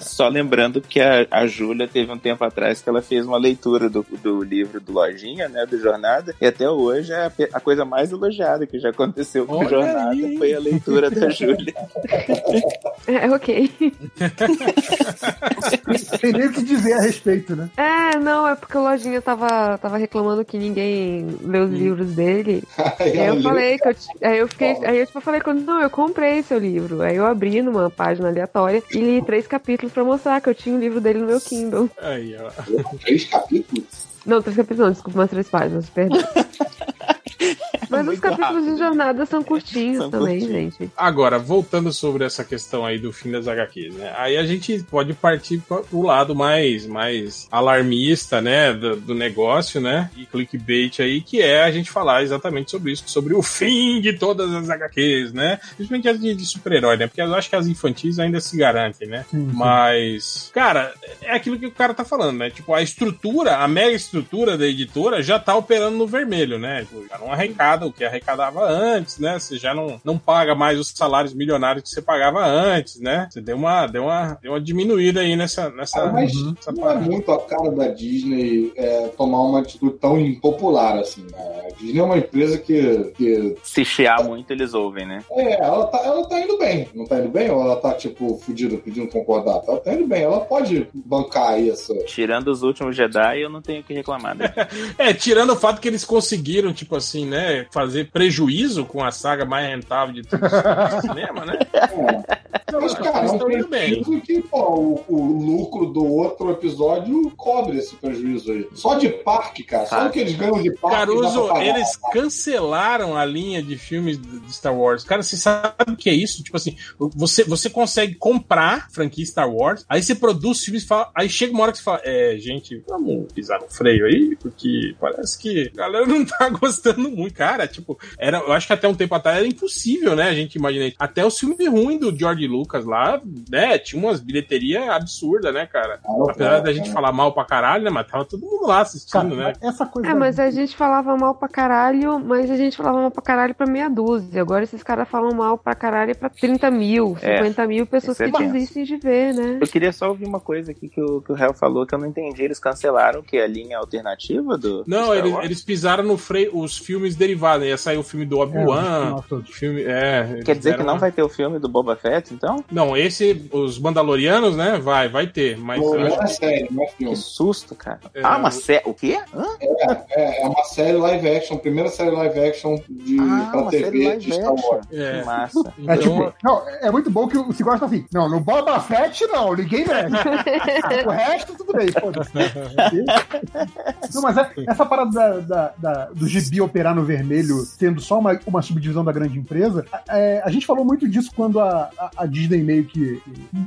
Só lembrando que a, a Júlia teve um tempo atrás que ela fez uma leitura do, do livro do Lojinha, né? Do Jornada, e até hoje é a, a coisa mais elogiada que já aconteceu com Olha Jornada aí, foi a leitura da Júlia. É, ok. Tem nem o que dizer a respeito, né? É, não, é porque o Lojinha tava, tava reclamando que ninguém lê os livros dele. Aí eu falei que eu, aí eu fiquei, aí eu tipo falei quando não, eu comprei seu livro. Aí eu abri numa página aleatória e li três capítulos pra mostrar que eu tinha o livro dele no meu Kindle. Aí, ó. Três capítulos. Não, três capítulos não, desculpa, umas três páginas, perdão. Mas os capítulos rápido. de jornada são curtinhos São também, curtinhos. gente. Agora, voltando sobre essa questão aí do fim das HQs, né? Aí a gente pode partir pro lado mais, mais alarmista, né? Do, do negócio, né? E clickbait aí, que é a gente falar exatamente sobre isso, sobre o fim de todas as HQs, né? Principalmente as de, de super-herói, né? Porque eu acho que as infantis ainda se garantem, né? Sim. Mas, cara, é aquilo que o cara tá falando, né? Tipo, a estrutura, a mega estrutura da editora já tá operando no vermelho, né? Já não arrecada o que arrecadava antes, né? Você já não, não paga mais os salários milionários que você pagava antes, né? Você deu uma, deu uma, deu uma diminuída aí nessa. nessa, Ah, mas nessa não é parada. muito a cara da Disney é, tomar uma atitude tão impopular assim. né? A Disney é uma empresa que, que Se chiar muito, eles ouvem, né? é, ela tá, ela tá indo bem. Não tá indo bem? Ou ela tá, tipo, fudida, pedindo concordar? Ela tá indo bem. Ela pode bancar isso. Tirando os últimos Jedi, eu não tenho o que reclamar. Né? É, tirando o fato que eles conseguiram, tipo assim, né? Fazer prejuízo com a saga mais rentável de todo o cinema, né? Mas, cara, é um estão indo bem. que, pô, o, o lucro do outro episódio cobre esse prejuízo aí. Só de parque, cara. Só Sabe. o que eles ganham de parque. Caruso, eles cancelaram a linha de filmes de Star Wars. Cara, você sabe o que é isso? Tipo assim, você, você consegue comprar franquia Star Wars, aí você produz filmes fala. Aí chega uma hora que você fala, é, gente, vamos pisar no freio aí, porque parece que a galera não tá gostando muito. Cara, tipo, era, eu acho que até um tempo atrás era impossível, né? A gente imaginar. Até o filme ruim do George Lucas lá, né? Tinha umas bilheterias absurdas, né, cara? Ah, Apesar cara, da gente falar mal pra caralho, né? Mas tava todo mundo lá assistindo, Cara, né? essa coisa. É, mas a gente falava mal pra caralho, mas a gente falava mal pra caralho pra meia dúzia. Agora esses caras falam mal pra caralho pra 30 mil, É, 50 mil pessoas é que tenso. desistem de ver, né? Eu queria só ouvir uma coisa aqui que o, que o Hell falou que eu não entendi. Eles cancelaram que é a linha alternativa do. do Não, Star eles, Wars? eles pisaram no freio, os filmes derivados. Ia sair o filme do É, Obi-Wan. o filme, é, Quer dizer que não uma- vai ter o filme do Boba Fett, então? Não, esse, os Mandalorianos, né? Vai, vai ter. Mas acho é série, não é Que filme. susto, cara. É, ah, uma série. O quê? Hã? É, é uma série live action, primeira série live action de, Ah, pra uma TV série de live Star action. Wars. É. Que massa. É Então, tipo, não, é muito bom que o Cigório tá assim. Não, no Boba Fett não, ninguém mexe. o resto, tudo bem, foda-se. Não, mas é- essa parada da, da- da- do gibi operar no vermelho sendo só uma, uma subdivisão da grande empresa, é, a gente falou muito disso quando a, a- a Disney meio que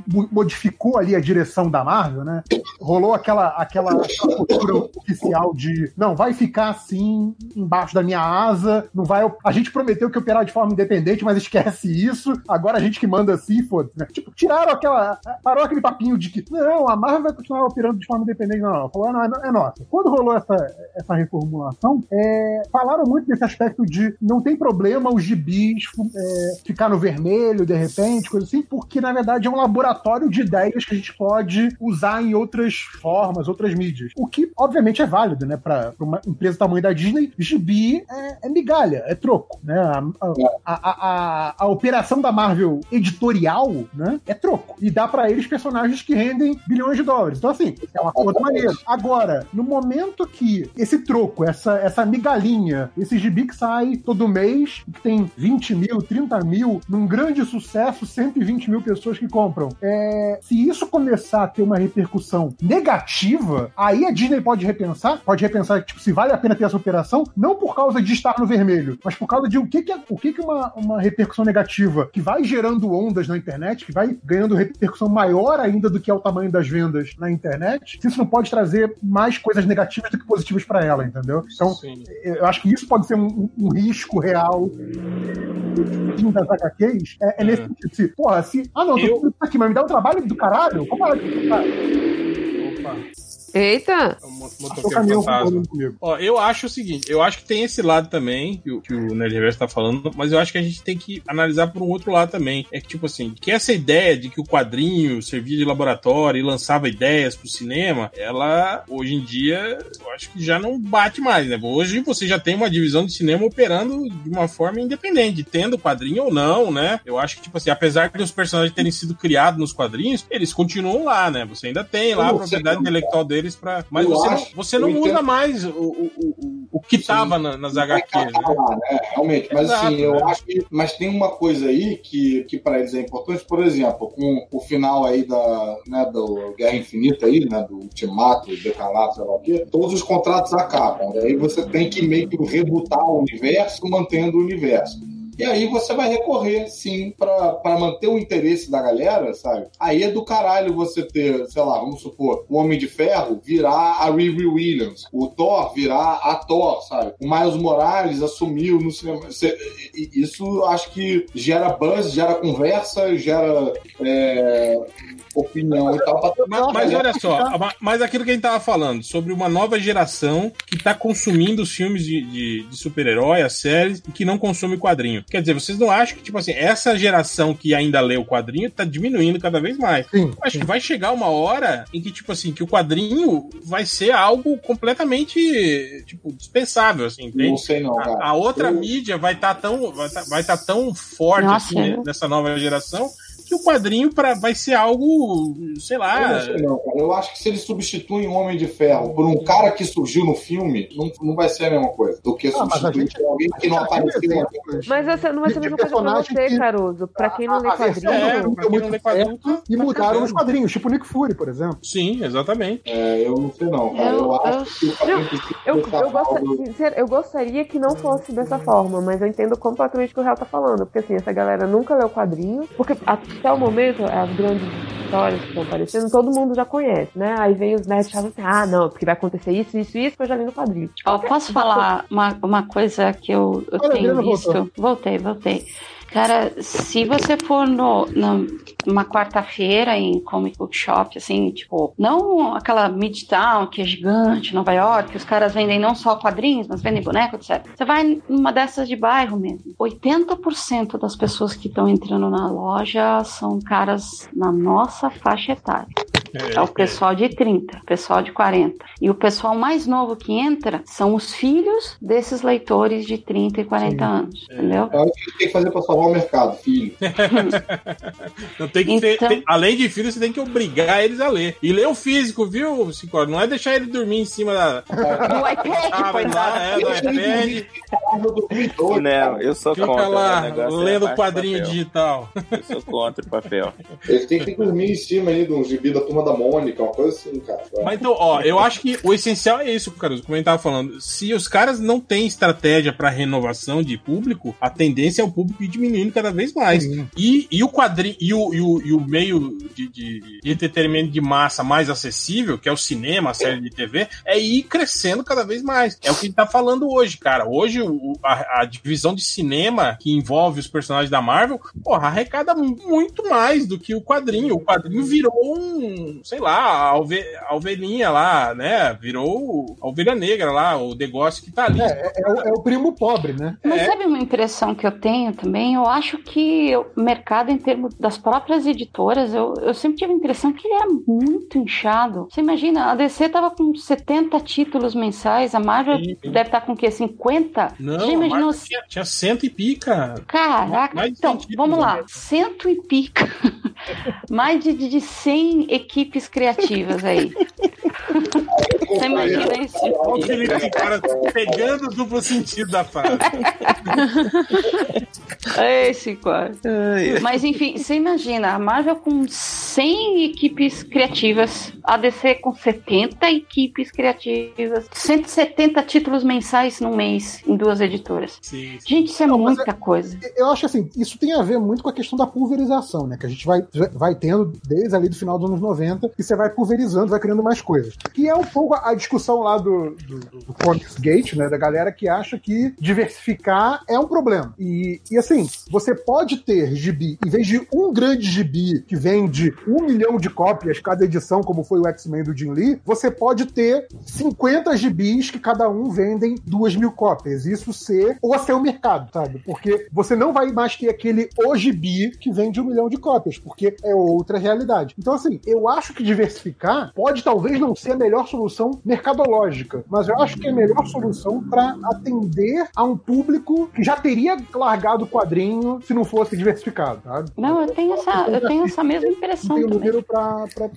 mo- modificou ali a direção da Marvel, né? Rolou aquela, aquela, aquela postura oficial de não, vai ficar assim embaixo da minha asa, não vai. A gente prometeu que operar de forma independente, mas esquece isso. Agora a gente que manda assim, foda-se, né? Tipo, tiraram aquela. Parou aquele papinho de que não, a Marvel vai continuar operando de forma independente. Não, não. Falou, não, é, é nossa. Quando rolou essa, essa reformulação, é, falaram muito desse aspecto de não tem problema os gibis é, ficar no vermelho, de repente, coisa assim, porque na verdade é um laboratório de ideias que a gente pode usar em outras formas, outras mídias. O que, obviamente, é válido, né? Pra, pra uma empresa do tamanho da Disney, gibi é, é migalha, é troco, né? A, a, a, a- operação da Marvel editorial, né? É troco. E dá pra eles personagens que rendem bilhões de dólares. Então, assim, é uma coisa maneira. Agora, no momento que esse troco, essa, essa migalhinha, esse gibi que sai todo mês, que tem 20 mil, 30 mil, num grande sucesso, 120 mil pessoas que compram. É, se isso começar a ter uma repercussão negativa, aí a Disney pode repensar, pode repensar tipo, se vale a pena ter essa operação, não por causa de estar no vermelho, mas por causa de o que, que, é- o que, que uma, uma repercussão negativa que vai gerando ondas na internet, que vai ganhando repercussão maior ainda do que é o tamanho das vendas na internet, se isso não pode trazer mais coisas negativas do que positivas para ela, entendeu? Então, sim. eu acho que isso pode ser um, um risco real das HQs. É, é nesse sentido. Se, porra, se. Ah, não, Eu- tô aqui, mas me dá um trabalho do caralho? Como é que. Ah, Opa, Eita! é o caminhão comigo. Ó, eu acho o seguinte, eu acho que tem esse lado também, que o, que o Nerd Reverso tá falando, mas eu acho que a gente tem que analisar por um outro lado também. É que, tipo assim, que essa ideia de que o quadrinho servia de laboratório e lançava ideias pro cinema, ela, hoje em dia, eu acho que já não bate mais, né? Hoje você já tem uma divisão de cinema operando de uma forma independente, tendo quadrinho ou não, né? Eu acho que, tipo assim, apesar de os personagens terem sido criados nos quadrinhos, eles continuam lá, né? Você ainda tem lá a propriedade é. intelectual deles eles para. Mas Eu você, acho- não, você não eu usa entendo- mais o, o, o, o que Sim. tava na- nas HQs. Né? né? Realmente. Mas Exato, assim, eu né? acho que. Mas tem uma coisa aí que, que para eles é importante, por exemplo, com o final aí da né, do Guerra Infinita aí, né? Do Ultimato, Decanato, sei lá o quê, todos os contratos acabam. E aí você tem que meio que rebutar o universo mantendo o universo. E aí você vai recorrer, sim, pra manter o interesse da galera, sabe? Aí é do caralho você ter, sei lá, vamos supor, o Homem de Ferro virar a Riri Williams, o Thor virar a Thor, sabe? O Miles Morales assumiu no cinema. Isso acho que gera buzz, gera conversa, gera é, opinião e tal. Mas, mas olha só, ma- mas aquilo que a gente tava falando, sobre uma nova geração que tá consumindo os filmes de, de, de super-herói, as séries, e que não consome quadrinho. Quer dizer, vocês não acham que, tipo assim, essa geração que ainda lê o quadrinho tá diminuindo cada vez mais? Sim. Eu acho que vai chegar uma hora em que, tipo assim, que o quadrinho vai ser algo completamente, tipo, dispensável, assim, entende? Não sei não, cara. A, a outra Eu- mídia vai estar tão, vai tá, vai tá tão forte Nossa, assim, eu- nessa nova geração que o quadrinho pra, vai ser algo, sei Eu lá. não sei não, cara. Eu acho que se eles substituem o Homem de Ferro por um cara que surgiu no filme, não, não vai ser a mesma coisa do que Ah, a substituir gente- alguém que não apareceu. Mas essa não vai ser a mesma coisa pra personagem você, que- Caruso. Pra quem não lê a versão quadrinho. É, pra quem não lê quadrinho, certo e tá mudaram os quadrinhos, tipo Nick Fury, por exemplo. Sim, exatamente. É, eu não sei não, cara. Eu, Eu- acho que o quadrinho Eu, eu, sincero, eu gostaria que não fosse dessa forma, mas eu entendo completamente o que o Real tá falando. Porque assim, essa galera nunca leu quadrinho, porque até o momento, as grandes histórias que estão aparecendo, todo mundo já conhece, né? Aí vem os nerds falam assim, ah, não, porque vai acontecer isso, isso, isso, que eu já li no quadrinho. Ó, posso falar uma, uma coisa que eu, eu tenho visto? voltou. Voltei, voltei. Cara, se você for no, na- numa quarta-feira em comic book shop, assim, tipo, não aquela Midtown que é gigante, Nova York, que os caras vendem não só quadrinhos, mas vendem boneco, etc. Você vai numa dessas de bairro mesmo. 80% das pessoas que estão entrando na loja são caras na nossa faixa etária. É o pessoal de 30, pessoal de 40. E o pessoal mais novo que entra são os filhos desses leitores de 30 e 40 anos, entendeu? É o que tem que fazer pra salvar o mercado, filho. Então tem que ter- Então- tem- além de filho, você tem que obrigar eles a ler. E ler o físico, viu, Cicor? Não é deixar ele dormir em cima da. No iPad, Ah, vai lá, é, do iPad, Eu Não, eu sou fica contra. lá o negócio é lendo do quadrinho digital. Eu sou contra o papel. Eles têm que dormir em cima aí de um gibi da turma da Mônica, uma coisa assim, cara. Mas então, ó, eu acho que o essencial é isso, Caruso, como a gente tava falando. Se os caras não têm estratégia pra renovação de público, a tendência é o público ir diminuindo cada vez mais. E, e o quadrinho, e o, e o, e o meio de, de- de entretenimento de massa mais acessível, que é o cinema, a série de TV, é ir crescendo cada vez mais. É o que a gente tá falando hoje, cara. Hoje, o- a, a divisão de cinema que envolve os personagens da Marvel, porra, arrecada muito mais do que o quadrinho. O quadrinho virou um, sei lá, a, ove- a ovelhinha lá, né? Virou a ovelha negra lá, o negócio que tá ali. É, é o, é o primo pobre, né? Mas É. sabe uma impressão que eu tenho também? Eu acho que o mercado, em termos das próprias editoras, eu, eu sempre tive a impressão que ele era muito inchado. Você imagina, a DC tava com 70 títulos mensais, a Marvel Sim, sim. deve estar com o quê? 50? Não, a imaginou? Marvel tinha, tinha cento e pica. Caraca, Mais de então, 100 vamos lá, títulos, cento e pica. Mais de, de 100 equipes criativas aí. Você imagina isso? Olha o Felipe, cara, pegando o duplo sentido da frase. Esse quase. Mas enfim, você imagina, a Marvel com 100 equipes criativas, a DC com 70 equipes criativas, 170 títulos mensais num mês em duas editoras. Sim, sim. Gente, isso é Não, muita coisa. Eu acho assim, isso tem a ver muito com a questão da pulverização, né? Que a gente vai, vai tendo desde ali do final dos anos 90 e você vai pulverizando, vai criando mais coisas. Que é um pouco a discussão lá do, do, do Comics Gate, né? Da galera que acha que diversificar é um problema. E, e assim, você pode ter gibi, em vez de um grande gibi que vende um milhão de cópias cada edição, como foi o X-Men do Jim Lee, você pode ter 50 gibis que cada um vendem duas mil cópias. Isso ser o seu mercado, sabe? Porque você não vai mais ter aquele o gibi que vende um milhão de cópias, porque é outra realidade. Então, assim, eu acho que diversificar pode talvez não ser a melhor solução mercadológica, mas eu acho que é a melhor solução para atender a um público que já teria largado o quadrinho se não fosse diversificado, sabe? Não, eu tenho essa, eu tenho essa mesma impressão tem o também. número pra, pra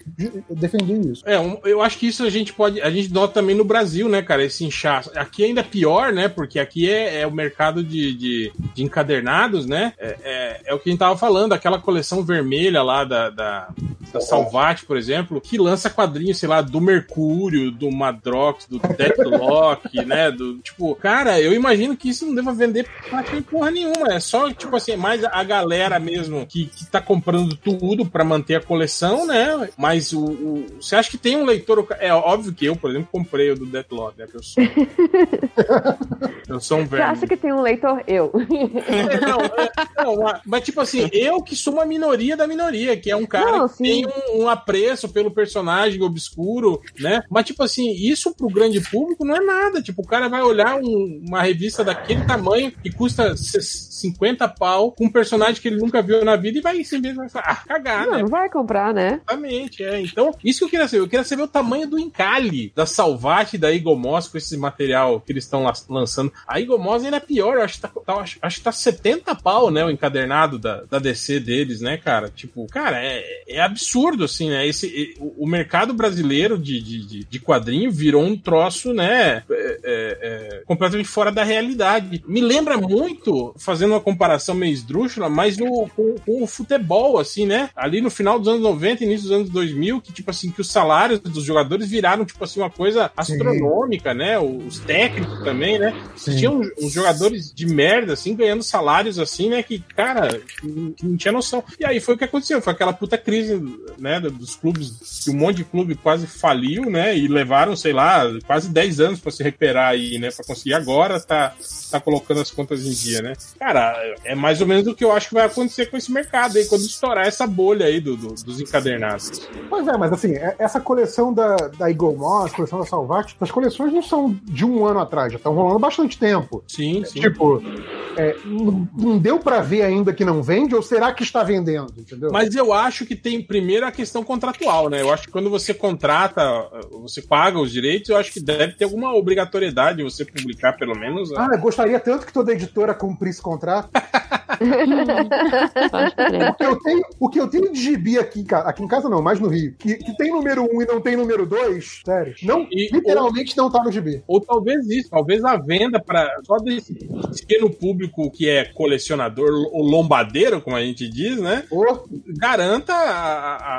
defender isso. É, um- eu acho que isso a gente pode. A gente nota também no Brasil, né, cara? Esse inchaço. Aqui ainda é pior, né? Porque aqui é, é o mercado de, de, de encadernados, né? É, é, é o que a gente tava falando, aquela coleção vermelha lá da, da, da Salvat, por exemplo, que lança quadrinhos, sei lá, do Mercúrio, do Madrox, do Deathlock, né? Do, tipo, cara, eu imagino que isso não deva vender pra quem porra nenhuma. É só, tipo assim, mais a galera mesmo que, que tá comprando tudo pra manter a coleção, né? Mas o, o- você acha que tem um leitor. É óbvio que eu, por exemplo, comprei o do Deathlock, né? Eu sou. eu sou um Você verme. acha que tem um leitor? Eu. É, não, é, não, mas- tipo assim, eu que sou uma minoria da minoria, que é um cara Não, que sim. tem um, um apreço pelo personagem obscuro, né? Mas tipo assim, isso pro grande público não é nada. Tipo, o cara vai olhar um- uma revista daquele tamanho que custa 50 pau com um personagem que ele nunca viu na vida e vai simplesmente vai falar, ah, cagar, Não, né? não vai comprar, né? Exatamente, é. Então, isso que eu queria saber. Eu queria saber o tamanho do encalhe da Salvat e da Eagle Moss com esse material que eles estão lançando. A Eagle Moss ainda é pior, eu acho que tá, tá- acho, acho que tá 70 pau, né? O encadernado da, da DC deles, né, cara? Tipo, cara, é, é absurdo, assim, né? Esse, o, o mercado brasileiro de, de, de- de quadrinho virou um troço, né? é, é, é, completamente fora da realidade. Me lembra muito, fazendo uma comparação meio esdrúxula, mas no, com, com o futebol, assim, né? Ali no final dos anos 90, início dos anos 2000, que, tipo assim, que os salários dos jogadores viraram, tipo assim, uma coisa astronômica, né? Os técnicos também, né? Sim. Tinha uns, uns jogadores de merda, assim, ganhando salários assim, né? Que, cara, que, que não tinha noção. E aí foi o que aconteceu, foi aquela puta crise, né? Dos clubes, que um monte de clube quase faliu, né? E levaram, sei lá, quase 10 anos pra se recuperar aí, né? Pra conseguir agora tá, tá colocando as contas em dia, né? Cara, é mais ou menos o que eu acho que vai acontecer com esse mercado aí, quando estourar essa bolha aí do, do- dos encadernados. Pois é, mas assim, é- essa coleção da, da Eagle Moss, coleção da Salvat, as coleções não são de um ano atrás, já estão rolando há bastante tempo. Sim, sim. Tipo, é, não, deu pra ver ainda que não vende, ou será que está vendendo, entendeu? Mas eu acho que tem primeiro a questão contratual, né? Eu acho que quando você contrata, você paga os direitos, eu acho que deve ter alguma obrigatoriedade de você publicar, pelo menos. Ah, eu gostaria tanto que toda editora cumprisse contrato. O que eu tenho, o que eu tenho de gibi aqui, aqui em casa não, mais no Rio, que, que tem número 1 um e não tem número 2, sério, não, E- literalmente não tá no gibi. Ou talvez isso, talvez a venda para só desse pequeno público que é colecionador, ou lombadeiro, como a gente diz, né? Ou, Garanta a, a,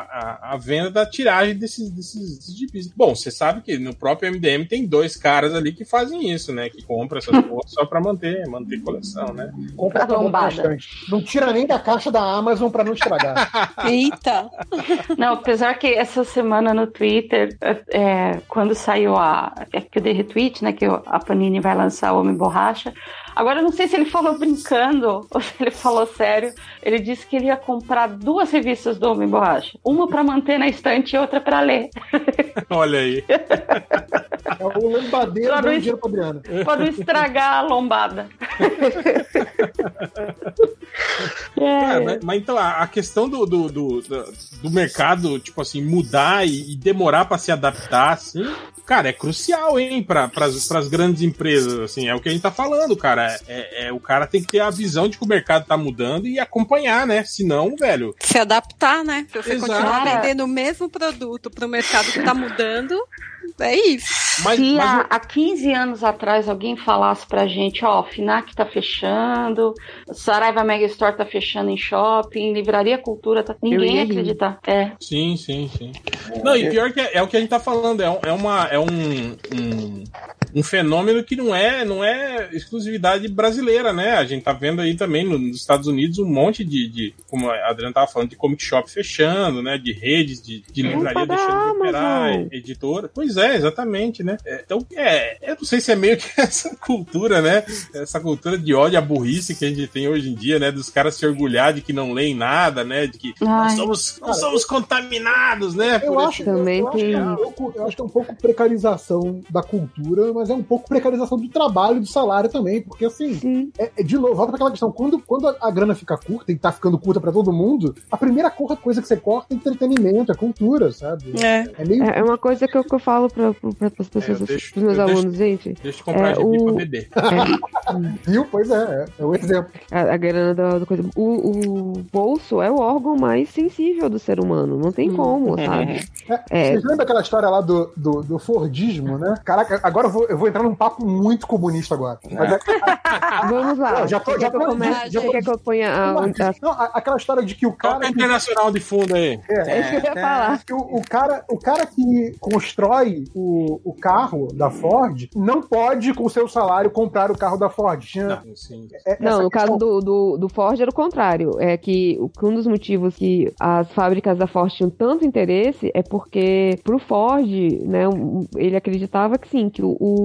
a, a venda da tiragem desses, desses, desses gibis. Bom, você sabe que no próprio MDM tem dois caras ali que fazem isso, né? Que compram essas porras só pra manter, manter coleção, né? compra Pra lombada. bastante. Não tira nem da caixa da Amazon pra não estragar. Eita! Não, apesar que essa semana no Twitter, é, é, quando saiu a. É que eu dei retweet, né? Que a Panini vai lançar o Homem Borracha. Agora eu não sei se ele falou brincando ou se ele falou sério. Ele disse que ele ia comprar duas revistas do Homem Borracha. Uma pra manter na estante e outra pra ler. Olha aí. É o Pra dando es- dinheiro pra Adriana. pra não estragar a lombada. Cara, É. mas, mas então a, a questão do, do, do, do- do mercado, tipo assim, mudar e, e demorar pra se adaptar, assim, cara, é crucial, hein, pra, pras, pras grandes empresas, assim, é o que a gente tá falando, cara. É, é- o cara tem que ter a visão de que o mercado tá mudando e acompanhar, né? Senão, velho. Se adaptar, né? Se você Exato. continuar vendendo o mesmo produto para o mercado que tá mudando, é isso. Mas, Se mas há, há 15 anos atrás alguém falasse pra gente, ó, FINAC tá fechando, Saraiva Mega Store tá fechando em shopping, Livraria Cultura tá... Ninguém ia acreditar. É. Sim, sim, sim. Não, e pior que é, é o que a gente tá falando, é, um- é uma, é um, um, um fenômeno que não é, não é exclusividade brasileira, né? A gente tá vendo aí também no- nos Estados Unidos um monte de, de como a Adriana tava falando, de comic shop fechando, né? De redes, de, de livraria deixando de operar, Amazon. editora. Pois é, exatamente, né? É, então, é, eu não sei se é meio que essa cultura, né? Essa cultura de ódio à burrice que a gente tem hoje em dia, né? Dos caras se orgulhar de que não leem nada, né? De que não Ai. somos, não somos contaminados, né? Eu acho, Também eu, acho que é um eu acho que é um pouco precarização da cultura, mas mas é um pouco precarização do trabalho e do salário também, porque assim, Sim. é, é, de novo, volta pra aquela questão, quando, quando a, a grana fica curta e tá ficando curta pra todo mundo, a primeira coisa que você corta é entretenimento, é cultura, sabe? É. É meio. É é uma coisa que eu, que eu falo para as pessoas, eu deixo- pros meus eu deixo- alunos, gente. Deixa eu comprar É, o- pra beber. Viu? Pois é, é, é o exemplo. A, a grana da, da coisa. O, o bolso é o órgão mais sensível do ser humano. Não tem como, sabe? É. Vocês lembram aquela história lá do, do, do Fordismo, né? Caraca, agora eu vou, eu vou entrar num papo muito comunista agora. Mas é, Vamos lá. Já tô- já que eu tô- já tô- quer que eu ponha a, a, não, aquela história de que o é cara. o internacional de fundo aí? É isso que eu ia falar. que o, o cara, o cara que constrói o, o carro da Ford não pode, com o seu salário, comprar o carro da Ford. Não, sim. é- Não, no caso questão- do, do, do Ford era o contrário. É que um dos motivos que as fábricas da Ford tinham tanto interesse é porque pro Ford, né, ele acreditava que sim, que o, o-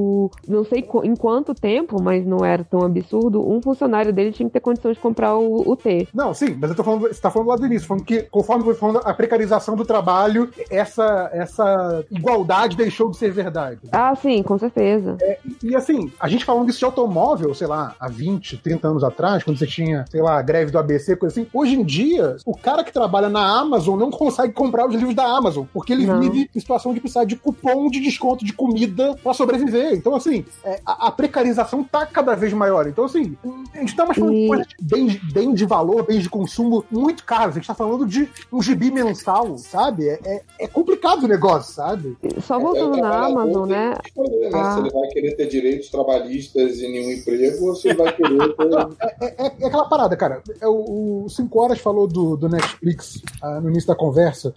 não sei em quanto tempo, mas não era tão absurdo, um funcionário dele tinha que ter condição de comprar o, o T. Não, sim, mas eu tô falando, você tá falando lá do início, falando que conforme foi falando a precarização do trabalho, essa, essa igualdade deixou de ser verdade. Ah, sim, com certeza. E assim, a gente falando isso de automóvel, sei lá, há 20, 30 anos atrás, quando você tinha, sei lá, greve do ABC, coisa assim, hoje em dia, o cara que trabalha na Amazon não consegue comprar os livros da Amazon, porque ele Não. vive em situação de precisar de cupom de desconto de comida pra sobreviver. Então, assim, é, a, a precarização tá cada vez maior. Então, assim, a gente tá mais falando de E- coisa de bem, de- bem de valor, bem de consumo muito caros. A gente tá falando de um gibi mensal, sabe? É, é, é complicado o negócio, sabe? Só É, voltando o na Amazon, né? escolher, né? Ah. Se ele vai querer ter direitos trabalhistas em nenhum emprego ou se ele vai querer ter. É, é- é aquela parada, cara. É o, o Cinco Horas falou do, do Netflix ah, no início da conversa.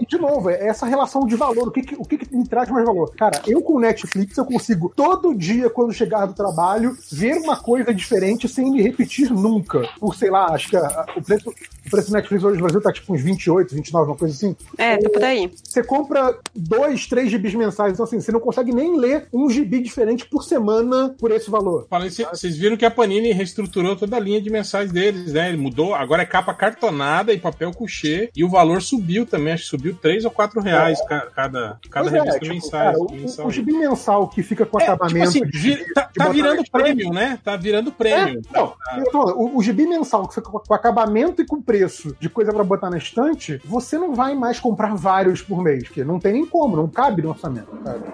E, de novo, é essa relação de valor. O que, que- o que, que me traz mais valor? Cara, eu com o Netflix eu consigo todo dia, quando chegar do trabalho, ver uma coisa diferente sem me repetir nunca. Por, sei lá, acho que a- a- o, preço, o preço do Netflix hoje no Brasil tá tipo uns 28, 29, uma coisa assim. É, tá por aí. Você compra dois, três gibis mensais, então assim, você não consegue nem ler um gibi diferente por semana por esse valor. Vocês viram que a Panini reestruturou toda a linha de mensais deles, né? Ele mudou, agora é capa cartonada e papel couchê, e o valor subiu também, acho que subiu 3 ou 4 reais ca- cada, cada Pois é, revista tipo, mensal. cara, o, mensal. o gibi mensal que fica com É, tipo acabamento. assim, de- vi- tá, de tá virando prêmio, né? Tá virando prêmio. É, não, tô falando, o, o gibi mensal que fica com com acabamento e com preço de coisa pra botar na estante, você não vai mais comprar vários por mês, porque não tem nem como, não cabe no orçamento. sabe?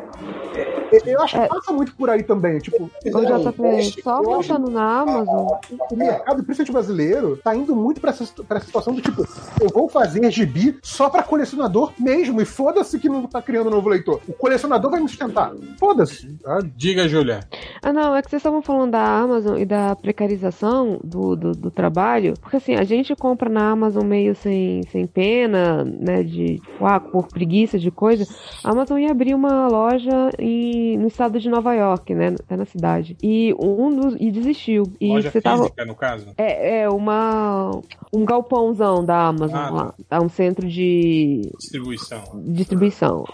É, Eu acho que É. passa muito por aí também. Tipo, JP, só voltando na Amazon, o mercado, principalmente brasileiro, tá indo muito pra essa, pra essa situação do tipo, eu vou fazer gibi só pra colecionador mesmo, e foda-se que não tá criando um novo leitor. O colecionador vai me sustentar. Foda-se. Sabe? Diga, Júlia. Ah, não, é que vocês estavam falando da Amazon e da precarização do, do, do trabalho, porque assim, a gente compra na Amazon meio sem, sem pena, né, de, ah, por preguiça de coisa. A Amazon ia abrir uma loja em, no estado de Nova York, né, até na cidade. E um dos, e desistiu. E Loja você tava, física, no caso. é, é uma, um galpãozão da Amazon Ah, lá. É um centro de Distribuição. distribuição.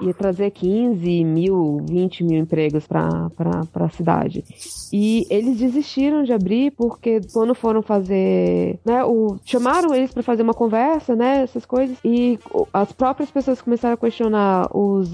Ia trazer 15 mil, 20 mil empregos para a cidade. E eles desistiram de abrir porque quando foram fazer, né, o, chamaram eles para fazer uma conversa, né, essas coisas, e as próprias pessoas começaram a questionar os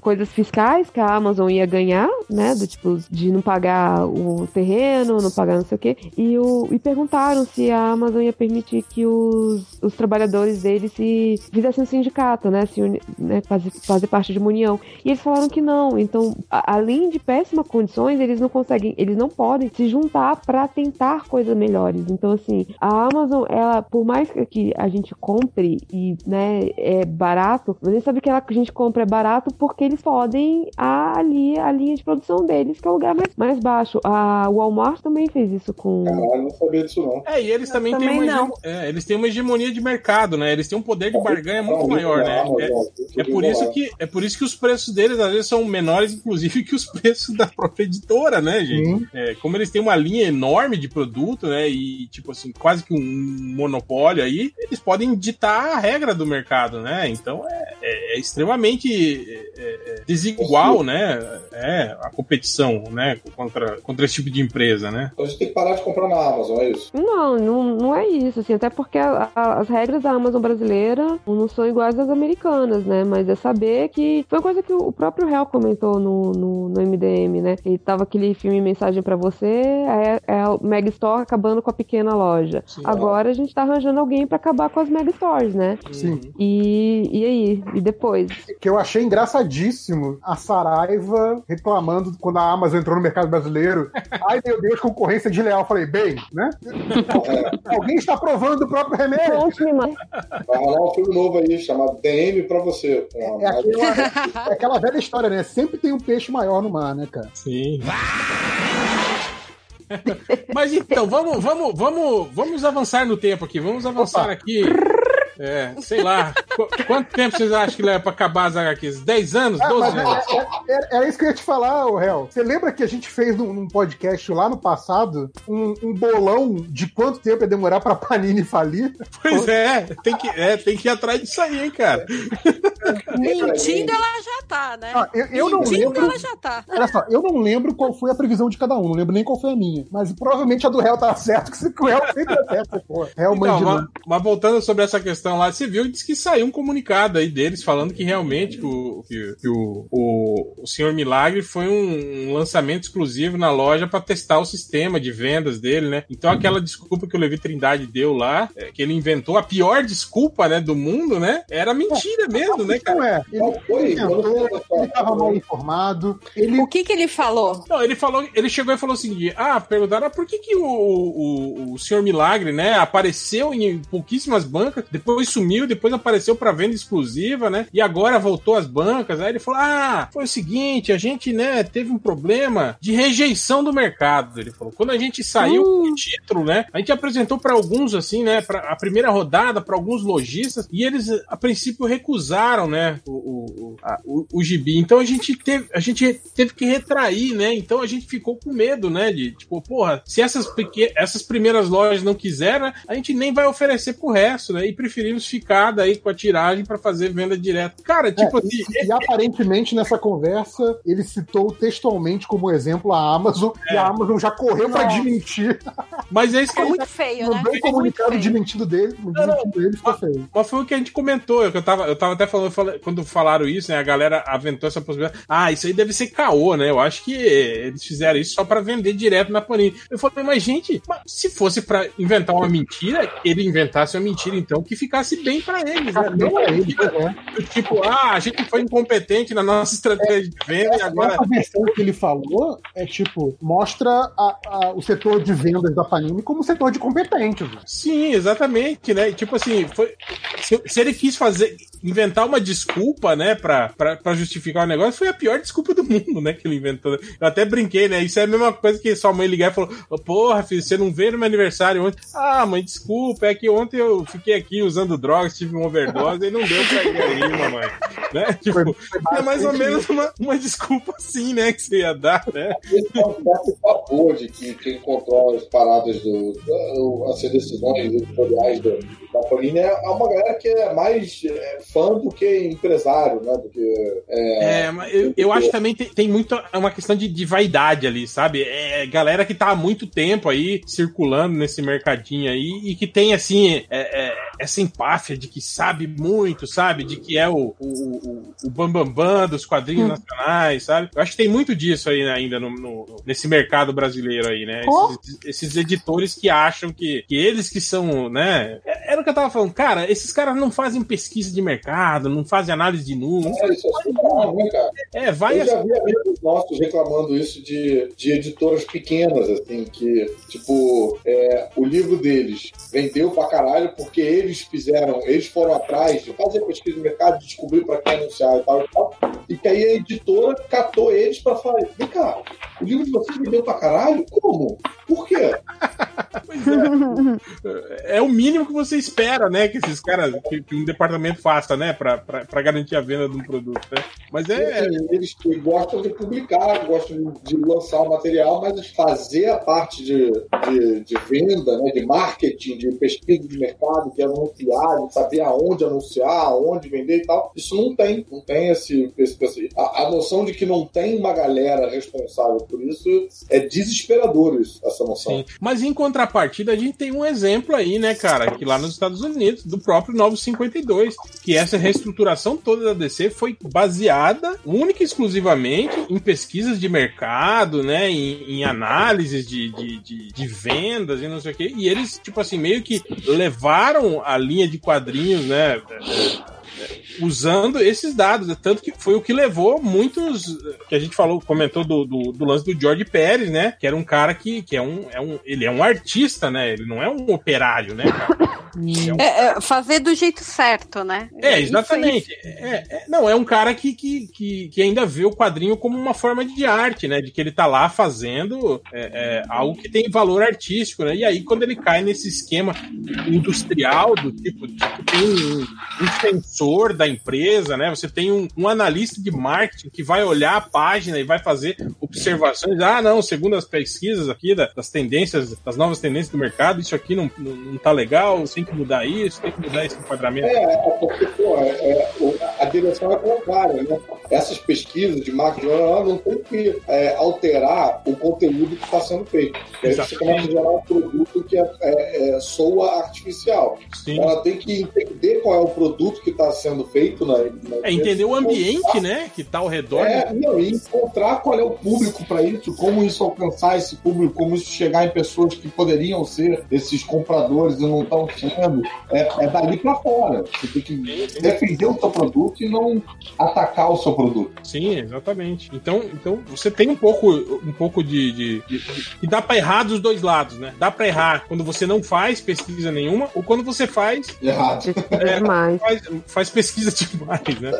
coisas fiscais que a Amazon ia ganhar, né, do tipo de não pagar o terreno, não pagar não sei o quê, e, o, e perguntaram se a Amazon ia permitir que os, os trabalhadores deles se fizessem um sindicato, né, se né, fazer, fazer parte de uma união. E eles falaram que não. Então, a- além de péssimas condições, eles não conseguem, eles não podem se juntar para tentar coisas melhores. Então, assim, a Amazon, ela, por mais que a gente compre e, né, é barato, mas a gente sabe que ela que a gente compra é barato porque eles podem a, ali a linha de produção deles, que é o lugar mais, mais baixo. A Walmart também fez isso com. Caralho, não sabia disso não. É, e eles também, também têm uma, é, eles têm uma hegemonia de mercado, né? Eles têm um poder de barganha muito maior, né? É, é por isso que é por isso que os preços deles às vezes são menores, inclusive, que os preços da própria editora, né, gente? Sim. É, como eles têm uma linha enorme de produto, né? E tipo assim, quase que um monopólio aí, eles podem ditar a regra do mercado, né? Então é, é- é extremamente é, desigual, né? É, a competição, né? Contra, contra esse tipo de empresa, né? Então a gente tem que parar de comprar na Amazon, é isso? Não, não, não é isso, assim, até porque a- a- as regras da Amazon brasileira não são iguais às americanas, né? Mas é saber que foi uma coisa que o próprio réu comentou no, no, no MDM, né? Que tava aquele filme Mensagem pra Você, é, é o Mega Store acabando com a pequena loja. Agora a gente tá arranjando alguém pra acabar com as Mega Stores, né? Sim. E, e aí? E depois? Que eu achei engraçadíssimo a Saraiva reclamando quando a Amazon entrou no mercado brasileiro. Ai, meu Deus, concorrência desleal. Eu Falei, bem, né? Alguém está provando o próprio remédio. Vai rolar um filme novo aí chamado DM pra você. É aquela, é aquela velha história, né? Sempre tem um peixe maior no mar, né, cara? Sim. Mas então, vamos, vamos, vamos, vamos avançar no tempo aqui. Vamos avançar aqui. É, sei lá. Qu- quanto tempo vocês acham que leva pra acabar as HQs? 10 anos? Ah, 12 mas anos? é- é- Era, era isso que eu ia te falar, ô Hel. Você lembra que a gente fez num, num podcast lá no passado um, um bolão de quanto tempo ia demorar pra Panini falir? Pois é, tem que, é, tem que ir atrás disso aí, hein, cara. Mentindo ela já tá, né? Ah, eu, eu não Mentindo lembro. ela já tá. Olha só, eu não lembro qual foi a previsão de cada um, não lembro nem qual foi a minha. Mas provavelmente a do réu tá certo, que o réu sempre acerta, pô. Réu Então, mas, mas voltando sobre essa questão lá, você viu e disse que saiu um comunicado aí deles falando que realmente o, que, que o, o, o Senhor Milagre foi um, um lançamento exclusivo na loja para testar o sistema de vendas dele, né? Então aquela desculpa que o Levi Trindade deu lá, é, que ele inventou a pior desculpa, né, do mundo, né? Era mentira mesmo, né, Não cara? é, ele, Não foi, ele tava mal informado, ele O que que ele falou? Não, ele falou, ele chegou e falou o seguinte: ah, perguntaram ah, por que, que o, o, o Senhor Milagre, né, apareceu em pouquíssimas bancas, depois sumiu, depois apareceu para venda exclusiva, né, e agora voltou às bancas. Aí ele falou: ah, foi o seguinte, a gente, né, teve um problema de rejeição do mercado. Ele falou: quando a gente saiu com o título, né, a gente apresentou para alguns, assim, né, para a primeira rodada, para alguns lojistas, e eles, a princípio, recusaram, né, o, o, a- o, o gibi. Então a gente teve, a gente teve que retrair, né? Então a gente ficou com medo, né? De tipo, porra, se essas, essas primeiras lojas não quiserem, né, a gente nem vai oferecer pro resto, né? E preferimos ficar daí com a tiragem para fazer venda direta. Cara, tipo É, assim. e, e aparentemente nessa conversa ele citou textualmente como exemplo a Amazon e É. a Amazon já correu pra Nossa. desmentir. Mas é isso que Ficou a gente muito feio, No né? bem comunicado feio. de mentido dele, no desmentido dele ficou feio. Mas foi o que a gente comentou, eu tava, eu tava até falando, eu falei- quando falaram isso, né, a galera aventou essa possibilidade. Ah, isso aí deve ser caô, né? Eu acho que eles fizeram isso só pra vender direto na Panini. Eu falei, mas gente, mas se fosse pra inventar uma mentira, ele inventasse uma mentira, então, que ficasse bem pra eles, né? Não uma Ele, mentira pois é. tipo, ah, a gente foi incompetente na nossa estratégia de venda e agora. Essa versão que ele falou é tipo, mostra a- a- o setor de vendas da Panini como um setor de competentes. né? Sim, exatamente, né? E, Tipo assim, foi, se, se ele quis fazer, inventar uma desculpa, né, pra, pra, pra justificar o negócio, foi a pior desculpa do mundo, né, que ele inventou. Eu até brinquei, né? Isso é a mesma coisa que sua mãe ligar e falou: "Ô, Porra, filho, você não veio no meu aniversário ontem? Ah, mãe, desculpa, é que ontem eu fiquei aqui usando drogas, tive uma overdose e não deu pra ir aí, mamãe. Né? Tipo, é mais ou menos uma, uma desculpa assim, né, que você ia dar, né? Esse pavor de que quem controla as paradas do. do- as decisões editoriais do, da Panini é uma galera que é mais é, fã do que empresário, né? Do que. É, É, mas eu, eu acho que também tem, tem muito é uma questão de, de vaidade ali, sabe? É galera que tá há muito tempo aí circulando nesse mercadinho aí e que tem, assim, é- é, essa empáfia de que sabe muito, sabe? De que é o, o, o, o bambambam dos quadrinhos nacionais, sabe? Eu acho que tem muito disso aí ainda no, no- nesse mercado brasileiro aí, né? Oh. Esses, esses editores que acham que, que eles que são, né? É- Era o que eu tava falando, cara, esses caras não fazem pesquisa de mercado, não fazem análise de números. é, isso é surreal, né, cara? É, vai Eu já vi amigos nossos reclamando isso de, de editoras pequenas, assim, que, tipo, é, o livro deles vendeu pra caralho porque eles fizeram, eles foram atrás de fazer pesquisa de mercado, de descobrir pra quem anunciar e tal e tal, e que aí a editora catou eles pra falar, vem cá, O livro de vocês vendeu pra caralho? Como? Por quê? Pois é. é o mínimo que você espera, né? Que esses caras, que, que um departamento né? Pra garantir a venda de um produto, né? Mas é. Eles gostam de publicar, gostam de lançar o material, mas fazer a parte de, de, de venda, né, de marketing, de pesquisa de mercado, de anunciar, de saber aonde anunciar, aonde vender e tal, isso não tem. Não tem esse. esse a, a noção de que não tem uma galera responsável por isso é desesperador, isso, essa noção. Sim. Mas em contrapartida, a gente tem um exemplo aí, né, cara, que lá nos Estados Unidos, do próprio 952, que essa reestruturação toda da DC foi baseada única e exclusivamente em pesquisas de mercado, né, em, em análises de, de, de, de, vendas e não sei o quê, e eles, tipo assim, meio que levaram a linha de quadrinhos, né, usando esses dados. Tanto que foi o que levou muitos. Que a gente falou, comentou do, do, do, lance do George Pérez, né? Que era um cara que, que é, um, é um. Ele é um artista, né? Ele não é um operário, né, cara? É, um... é, é fazer do jeito certo, né? É, exatamente. É, é, não, é um cara que, que, que, que, ainda vê o quadrinho como uma forma de arte, né? De que ele tá lá fazendo é, algo que tem valor artístico, né? E aí, quando ele cai nesse esquema industrial, do tipo, tipo tem um, um sensor da empresa, né? Você tem um, um, analista de marketing que vai olhar a página e vai fazer observações. Ah, não, segundo as pesquisas aqui da, das tendências, das novas tendências do mercado, isso aqui não, não, não tá legal, tem que mudar isso, tem que mudar esse enquadramento. É, é porque, pô, é, é, a direção é contrária, né? Essas pesquisas de marketing não tem que é, alterar o conteúdo que está sendo feito. Aí você começa a gerar um produto que é, é, é, soa artificial. Sim. Ela tem que entender qual é o produto que está sendo feito na, na É entender o ambiente, né, que está ao redor. É, não, e encontrar qual é o público para isso, como isso alcançar esse público, como isso chegar em pessoas que poderiam ser esses compradores e não estão sendo. É, é dali para fora. Você tem que defender o seu produto e não atacar o seu produto. Sim, exatamente. Então, então você tem um pouco, um pouco de, de, de, de e dá para errar dos dois lados, né? Dá para errar quando você não faz pesquisa nenhuma ou quando você faz errado. É, faz, faz pesquisa demais, né?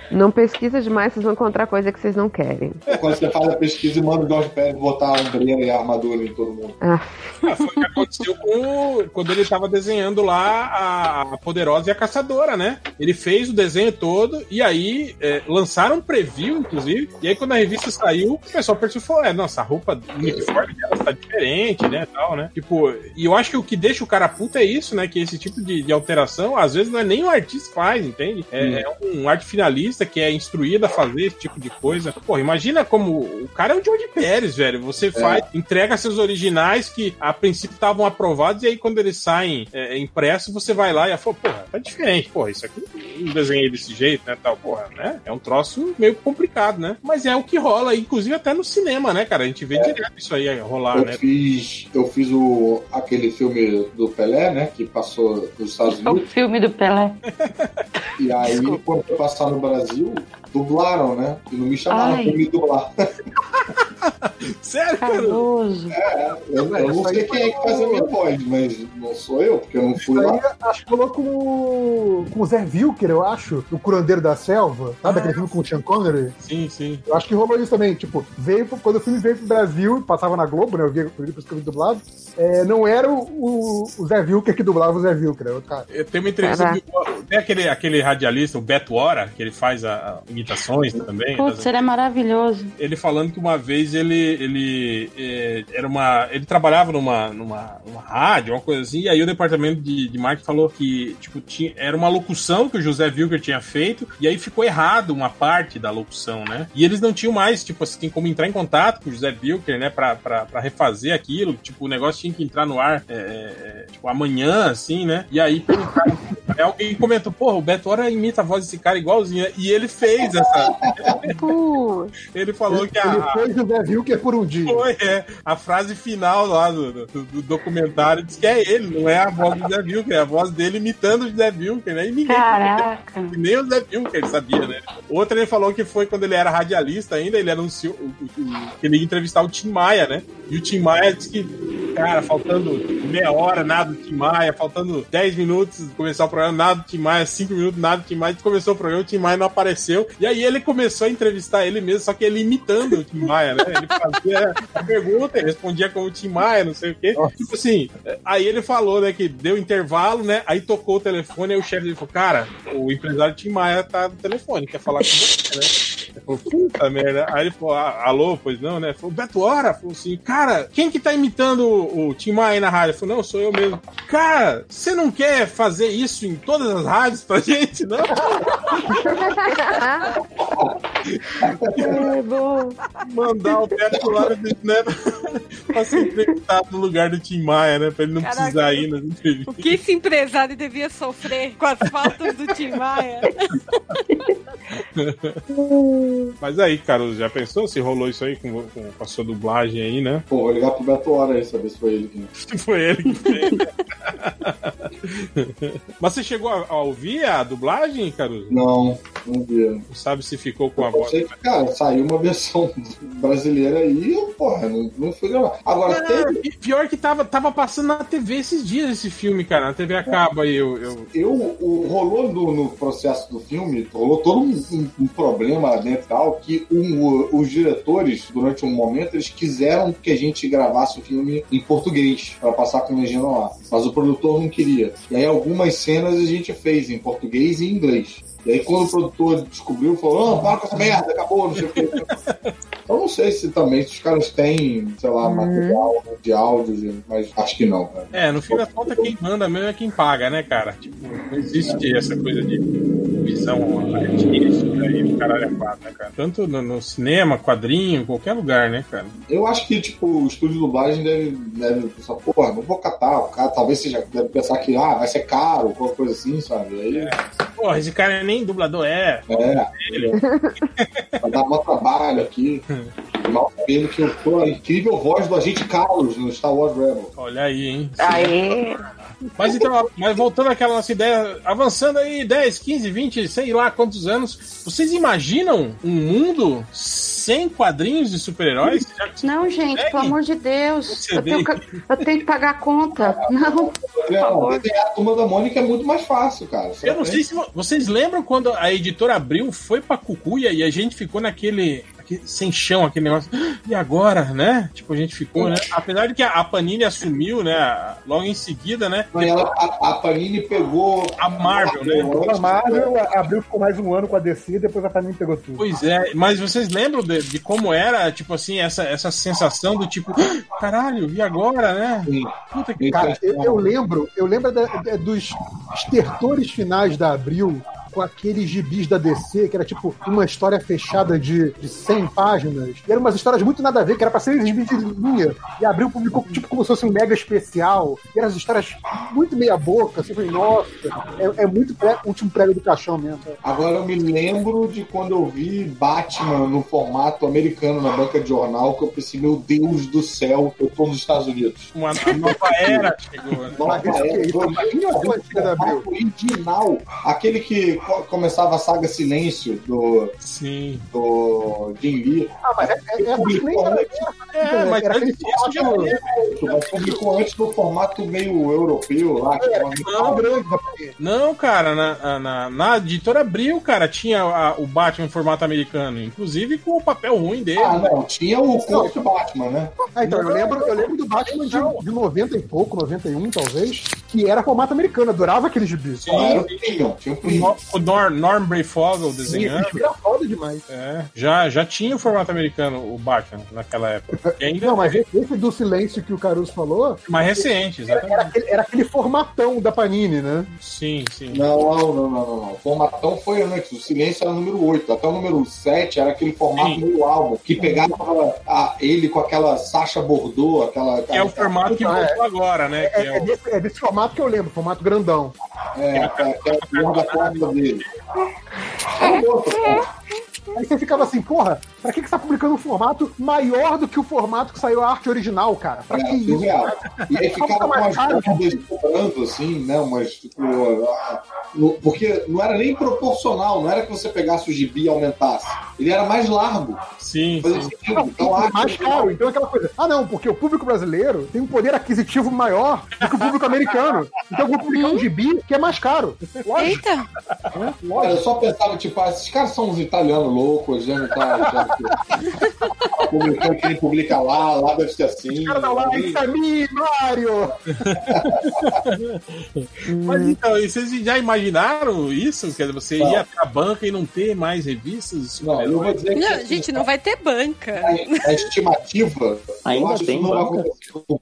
não pesquisa demais, vocês vão encontrar coisa que vocês não querem. É quando você faz a pesquisa e manda o Jorge Pérez botar a ombreira e a armadura em todo mundo. Ah. Ah, foi o que aconteceu com quando ele estava desenhando lá a Poderosa e a Caçadora, né? Ele fez o desenho todo e aí é, lançaram um preview, inclusive. E aí, quando a revista saiu, o pessoal percebeu: é, nossa, a roupa, o uniforme dela tá diferente, né? Tal, né? Tipo, e eu acho que o que deixa o cara puto é isso, né? Que esse tipo de, de alteração, às vezes, não é nem o artista faz, entende? É, hum. é, um arte finalista que é instruído a fazer esse tipo de coisa. Pô, imagina como o cara é o George Pérez, velho. Você é. faz, entrega seus originais que a princípio estavam aprovados e aí quando eles saem é, impresso, você vai lá e fala, porra, tá diferente, porra, isso aqui não desenhei desse jeito, né, tal, porra, né? É um troço meio complicado, né? Mas é o que rola, inclusive até no cinema, né, cara? A gente vê é. direto isso aí rolar, eu né? Fiz, eu fiz o, aquele filme do Pelé, né, que passou nos Estados Unidos. O filme do Pelé. E aí, Desculpa. quando passar no Brasil, dublaram, né? E não me chamaram Ai. pra me dublar. Sério, cara? É, eu, eu não sei quem é que faz a minha voz, mas não sou eu, porque eu não fui lá. Acho que falou com, com o Zé Vilker, eu acho, o curandeiro da selva, sabe? Ah. Aquele filme com o Sean Connery. Sim, sim. Eu acho que rolou isso também. Tipo, veio, quando o filme veio pro Brasil, passava na Globo, né? Eu via por isso que eu vi dublado. É, não era o, o, Zé Vilker que dublava o Zé Vilker, era outro cara. Tem uma entrevista. Que, tem aquele, aquele radialista, o Beto Hora, que ele faz a, a imitações também. Putz, ele é maravilhoso. Ele falando que uma vez ele, ele é, era uma. Ele trabalhava numa, numa, rádio, uma coisa assim, e aí o departamento de, de marketing falou que, tipo, tinha, era uma locução que o José Wilker tinha feito, e aí ficou errado uma parte da locução, né? E eles não tinham mais, tipo assim, como entrar em contato com o José Wilker, né, pra, pra, pra refazer aquilo. Tipo, o negócio tinha que entrar no ar, é, é, tipo, amanhã, assim, né? E aí perguntaram. alguém comentou, porra, o Beto Hora imita a voz desse cara igualzinho, né? E ele fez essa. ele falou que a. Ele fez o Zé Wilker por um dia. Foi, é. A frase final lá do, do, do, documentário diz que é ele, não é a voz do Zé Wilker, é a voz dele imitando o Zé Wilker, né? E ninguém. Caraca. Nem o Zé Wilker sabia, né? Outra ele falou que foi quando ele era radialista ainda, ele anunciou que ele ia entrevistar o Tim Maia, né? E o Tim Maia disse que, cara, faltando meia hora, nada do Tim Maia, faltando 10 minutos começar o programa, nada do Tim Maia, 5 minutos, nada do Tim Maia, começou o programa, o Tim Maia não apareceu, e aí ele começou a entrevistar ele mesmo, só que ele imitando o Tim Maia, né? Ele fazia a pergunta, ele respondia como o Tim Maia, não sei o quê. Tipo assim, aí ele falou, né, que deu intervalo, né? Aí tocou o telefone, aí o chefe dele falou, cara, o empresário Tim Maia tá no telefone, quer falar com você, né? Puta merda. Aí ele falou, ah, alô, pois não, né? Falou, Beto Hora? Falou assim, cara, quem que tá imitando o, o Tim Maia na rádio? Ele falou, não, sou eu mesmo. Cara, você não quer fazer isso em todas as rádios pra gente, não? É bom. Mandar o Beto Hora né, pra ser entrevistado no lugar do Tim Maia, né? Pra ele não Caraca. precisar ir nas O entrevistas. que esse empresário devia sofrer com as faltas do Tim Maia? Mas aí, Carlos, já pensou se rolou isso aí com, com, com a sua dublagem aí, né? Pô, vou ligar pro Beto Hora aí, saber se foi ele que. Foi ele que fez. Mas você chegou a, a ouvir a dublagem, Caruso? Não, não vi. Não sabe se ficou com a Eu voz. sei que, cara, saiu uma versão brasileira aí e eu, porra, não, não fui gravar. Agora, E Pior que tava, tava passando na TV esses dias esse filme, cara. Na TV acaba aí. Eu, eu... eu, o, rolou no, no processo do filme, rolou todo um, um- um problema e tal, que um, os diretores, durante um momento, eles quiseram que a gente gravasse o filme em português, pra passar com legenda lá. Mas o produtor não queria. E aí algumas cenas a gente fez em português e em inglês. E aí quando o produtor descobriu, falou, não, para com essa merda, acabou, não sei o que. Eu não sei se também se os caras têm, sei lá, material de áudio, mas acho que não, cara. É, no fim das contas, quem manda mesmo é quem paga, né, cara? Tipo, não existe essa coisa de visão artística e o caralho é quatro, né, cara? Tanto no, no cinema, quadrinho, qualquer lugar, né, cara? Eu acho que, tipo, o estúdio de dublagem deve, deve pensar, porra, não vou catar, o cara talvez seja, deve pensar que, ah, vai ser caro, qualquer coisa assim, sabe? Aí, Porra, esse cara nem dublador é. é, vai dar mó trabalho aqui. Mal sabendo que eu tô a incrível voz do agente Carlos no Star Wars Rebels. Olha aí, hein? Aê! Mas então, mas voltando àquela nossa ideia, avançando aí 10, 15, 20, sei lá quantos anos, vocês imaginam um mundo sem quadrinhos de super-heróis? Não, gente, pelo amor de Deus. Eu tenho, que- eu tenho que pagar a conta. Não. Não, desenhar a turma da Mônica é muito mais fácil, cara. Eu não sei se vo- vocês lembram quando a editora abriu, foi pra Cucuia e a gente ficou naquele. Aquele- sem chão, aquele negócio. E agora, né? Tipo, a gente ficou, né? Apesar de que a a Panini assumiu, né? Logo em seguida, né? Mas ela- a, a Panini pegou. A Marvel, né? A Marvel abriu ficou mais um ano com a DC, depois a Panini pegou tudo. Pois é, mas vocês lembram de, de como era, tipo assim, essa, essa sensação do tipo, "Ah, caralho, e agora, né? Sim. Puta que Cara, eu, eu lembro, eu lembro da- da- dos estertores finais da Abril com aqueles gibis da DC, que era tipo uma história fechada de, de 100 páginas. E eram umas histórias muito nada a ver, que era pra ser gibis de linha. E a Abril publicou tipo como se fosse um mega especial. E eram as histórias muito meia boca, assim, falei, nossa, é, é muito pré, último prego do caixão mesmo. Agora eu me lembro de quando eu vi Batman no formato americano na banca de jornal, que eu pensei, meu Deus do céu, eu tô nos Estados Unidos. uma nova era chegou. né? Nova Mas isso que é era, original, aquele que começava a saga Silêncio do, Sim. do Jim Lee. Ah, mas é, é, é, Publicou era, antes, É, mas era aquele formato- mas publicou antes no formato meio europeu lá. que era Não, Panini. Não, cara, na, na, na editora Abril, cara, tinha a- o Batman em formato americano, inclusive com o papel ruim dele. Ah, não, tinha o conto Batman, né? Ah, então, eu lembro, eu lembro do Batman de, de 90 e pouco, 91 talvez, que era formato americano, adorava aqueles gibis. Sim. Claro, tinha, tinha um O Nor- O Norm, Norm Brayfogle Sim, desenhando. era foda demais. É, já, já tinha o formato americano, o Batman, naquela época. Ainda Não, mas esse do silêncio que o Caruso falou, mais recente, era, exatamente. era aquele, era aquele formatão da Panini, né? Sim, sim. Não, não, não, não, não. O formatão foi antes. O silêncio era o número 8. Até o número 7 era aquele formato Sim. meio álbum. Que pegava a- ele com aquela Sacha Bordeaux, aquela. Que é o formato que Ah, é. voltou agora, né? Que É, é é o- desse, é desse formato que eu lembro, formato grandão. É, é, que é o guarda-costas dele. É Aí você ficava assim, porra, Pra que, que você tá publicando um formato maior do que o formato que saiu a arte original, cara? Pra que É, isso? surreal. E aí mais umas dúvidas sobrando, assim, né? Mas, tipo, ah, no- porque não era nem proporcional, não era que você pegasse o gibi e aumentasse. Ele era mais largo. Sim, sim. sentido. Não, Então, a é arte mais caro. Então é aquela coisa. Ah, não, porque o público brasileiro tem um poder aquisitivo maior do que o público americano. Então eu vou publicar um gibi que é mais caro. Lógico, Eita! né? Cara, eu Lógico. só pensava, tipo, ah, esses caras são uns italianos loucos, já não tá. Já, tá publicando que ele publica lá, lá deve ser assim. O cara tá lá, isso é mim, Mário! Mas então, e vocês já imaginaram isso? Quer dizer, você Não. ia pra banca e não ter mais revistas? Não, eu vou dizer que. Não, assim, gente, não vai ter banca. a, a estimativa. Ainda eu acho tem não banca?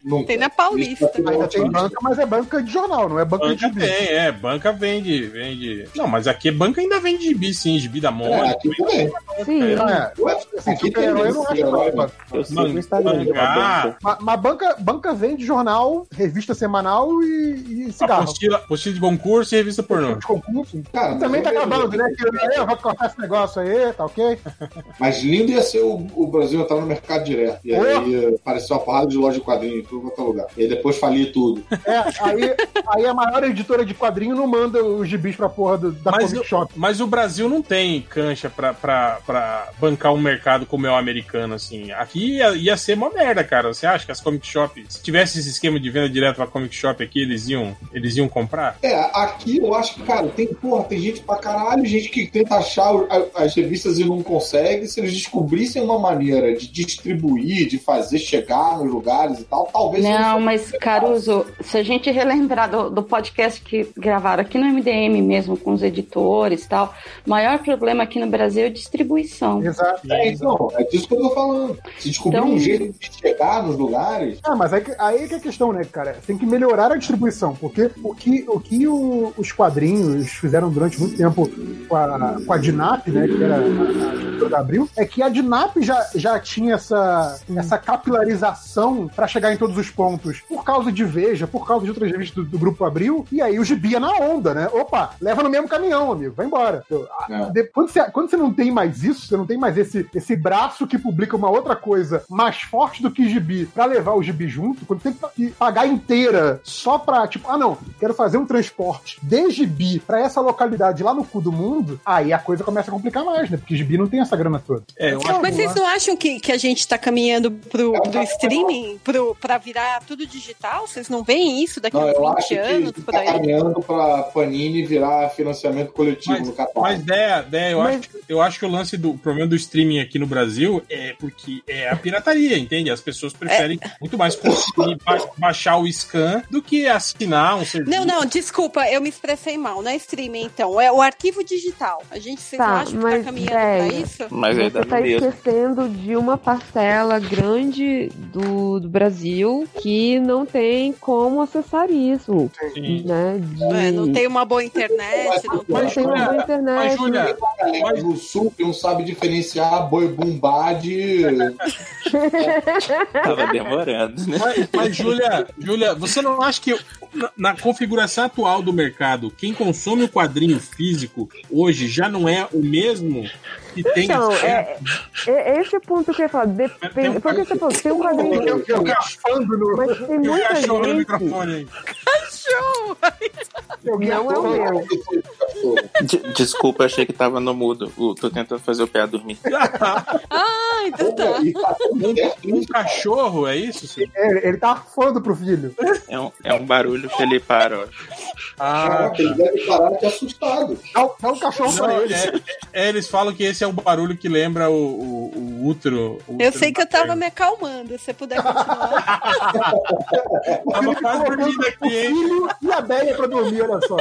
nunca. Tem na Paulista. Ainda tem banca, mas é banca de jornal, não é banca, de Banca gibi. tem, é, banca vende, vende. Não, mas aqui banca ainda vende gibi, sim, gibi da É, moda. aqui também. Sim. Não, é. Ué, Assim, tem super-herói eu não acho é banca. Eu sigo no Instagram de uma banca. Mas, mas banca, banca vende jornal, revista semanal e, e cigarro. Apostila, apostila de concurso e revista pornô. De concurso. Cara, Também tá mas- acabando, né? Que eu vou cortar esse negócio aí, tá ok? Mas lindo ia ser o, o Brasil entrar no mercado direto. E aí apareceu uma porrada de loja de quadrinho em tudo quanto é lugar. E aí depois falir tudo. É, aí, aí a maior editora de quadrinho não manda os gibis pra porra do- da Mas, Comic o- Shop. mas o Brasil não tem cancha pra, pra, pra bancar um mercado como é o americano, assim. Aqui ia, ia ser uma merda, cara. Você acha que as comic shops, se tivesse esse esquema de venda direto pra comic shop aqui, eles iam, eles iam comprar? É, aqui eu acho que, cara, tem, porra, tem gente pra caralho, gente que tenta achar as revistas e não consegue. Se eles descobrissem uma maneira de distribuir, de fazer chegar nos lugares e tal, talvez. Não, mas Caruso, se a gente relembrar do, do podcast que gravaram aqui no MDM mesmo, com os editores e tal, o maior problema aqui no Brasil é distribuição. Exato. É, então, é disso que eu tô falando. Se descobrir Então- um jeito de chegar nos lugares. Ah, mas aí, que- aí que é a questão, né, cara? Tem que melhorar a distribuição, porque o que, o que o- os quadrinhos fizeram durante muito tempo com a, com a DINAP, né, que era a, a da Abril, é que a DINAP já, já tinha essa, essa capilarização pra chegar em todos os pontos, por causa de Veja, por causa de outras revistas do, do Grupo Abril, e aí o gibi é na onda, né? Opa, leva no mesmo caminhão, amigo, vai embora. Então, a- É. de- quando, você, quando você não tem mais isso, você não tem mais esse, esse braço que publica uma outra coisa mais forte do que gibi pra levar o gibi junto, quando tem que pa- que pagar inteira só pra, tipo, ah não, quero fazer um transporte de gibi pra essa localidade lá no cu do mundo, aí a coisa começa a complicar mais, né? Porque gibi não tem essa grana toda. É, eu acho Mas vocês não acham que, que a gente tá caminhando pro, pro streaming, pro, pra virar tudo digital? Vocês não veem isso daqui Não, a eu 20 acho que anos por tá aí? caminhando pra Panini virar financiamento coletivo Mas, no Catar. mas Déia, Déia, eu, Mas- acho, eu acho que o lance do o problema do streaming aqui no Brasil é porque é a pirataria, entende? As pessoas preferem muito mais consumir, ba- baixar o scan do que assinar um serviço. Não, não, desculpa, eu me expressei mal. Não é streaming, então. É o arquivo digital. A gente, vocês Tá, não acham que tá mas, caminhando pra Déia, isso? Mas Você está no mesmo. esquecendo de uma parcela grande do, do Brasil que não tem como acessar isso. Sim. Né? De... É, não tem uma boa internet, não tem. Não tem uma boa Mas, internet. Júlia, galera no sul que não sabe diferenciar boi bumbá de. Tava demorando, né? Mas, mas Júlia, Júlia, você não acha que na, na configuração atual do mercado, quem consome o quadrinho físico hoje já não é o mesmo que tem Então, é, é esse é o ponto que eu ia falar. Depende, porque você falou, tem um quadrinho. Eu, eu no. Mas tem muita cachorro no gente. microfone aí. Eu Não é o meu. De- Desculpa, achei que tava no mudo. Uh, tô tentando fazer o pé dormir. Ah, então tá. Tá certo, Um cachorro, é isso? Sim? É, ele tá arfando pro filho. É um, é um barulho que ele para, ó. Ah, Caraca, ele deve parar de assustado. Dá, dá um cachorro não, pra ele. é, é, eles falam que esse é o barulho que lembra o, o, o útero. o Eu útero sei que eu tava me acalmando. Se você puder continuar. Tava quase dormindo aqui, hein? filho e a Béia pra dormir, olha só.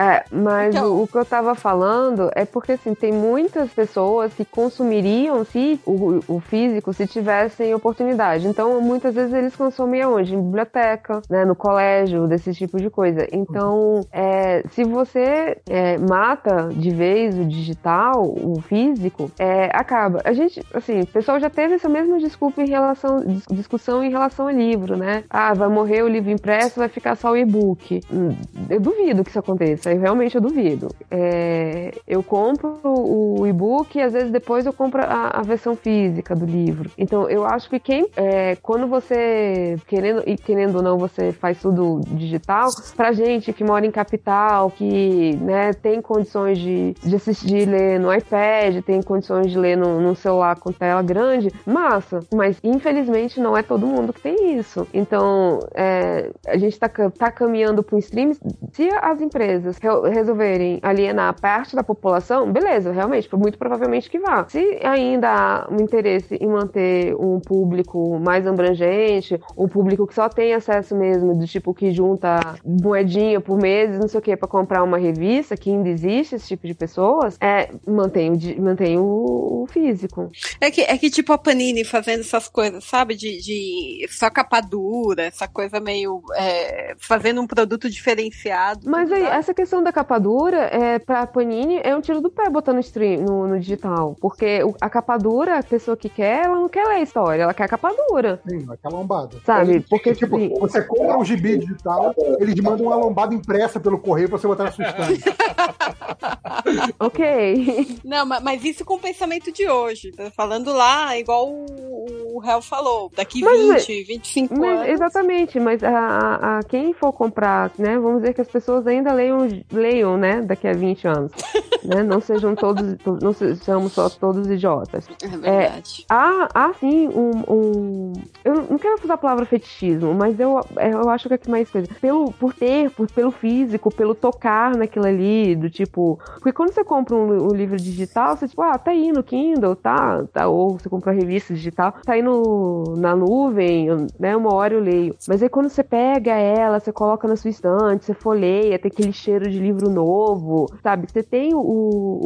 É, mas Então- o, o que eu tava falando é porque, assim, tem muitas pessoas que consumiriam se o, o físico se tivessem oportunidade. Então, muitas vezes eles consomem aonde? Em biblioteca, né? No colégio, desse tipo de coisa. Então, é, se você é, mata de vez o digital, o físico, é, acaba. A gente, assim, o pessoal já teve essa mesma desculpa em relação, dis- discussão em relação ao livro, né? Ah, vai morrer o livro impresso, vai ficar só o e-book. Hum, Eu duvido que isso aconteça. Aí realmente eu duvido. É, eu compro o e-book e às vezes depois eu compro a, a, versão física do livro. Então eu acho que quem, é, quando você, querendo e querendo ou não, você faz tudo digital, pra gente que mora em capital, que né, tem condições de, de assistir, ler no iPad, tem condições de ler no, celular com tela grande, massa. Mas infelizmente não é todo mundo que tem isso. Então é, a gente tá, tá caminhando um stream. Se as empresas resolverem alienar parte da população, beleza, realmente, muito provavelmente que vá. Se ainda há um interesse em manter um público mais abrangente, um público que só tem acesso mesmo, do tipo que junta moedinha por meses, não sei o que, para comprar uma revista, que ainda existe esse tipo de pessoas, é, mantém, o, mantém o, o físico. É que, é que tipo a Panini fazendo essas coisas, sabe? De, de só capa dura, essa coisa meio. É, fazendo um produto diferenciado. Mas aí, essa questão da capa dura, é, pra Panini, é um tiro do pé botar no stream, no, no digital. Porque a capa dura, a pessoa que quer, ela não quer ler a história, ela quer a capa dura. Sim, aquela lombada. Sabe? Porque, tipo, sim. você compra um gibi digital, eles mandam uma lombada impressa pelo correio pra você botar na sua estante. ok. Não, mas isso com o pensamento de hoje. Tá falando lá, igual o, o Hell falou, daqui mas, 20, 25 mas, anos. Exatamente, mas a, a, a, quem for comprar, né? Vamos dizer que as pessoas ainda leiam, leiam né? Daqui a 20 anos. né? Não sejam todos, não sejamos só todos idiotas. É verdade. É, há, há sim um, um, Eu não quero usar a palavra fetichismo, mas eu, eu acho que é que mais coisa. Pelo, por ter, por, pelo físico, pelo tocar naquilo ali, do tipo. Porque quando você compra um, um livro digital, você, tipo, ah, tá aí no Kindle, tá, tá. Ou você compra revista digital, tá aí no, na nuvem, né? Uma hora eu leio. Mas aí quando você pega ela, você coloca na sua estante, você folheia, tem aquele cheiro de livro novo, sabe? Você tem o,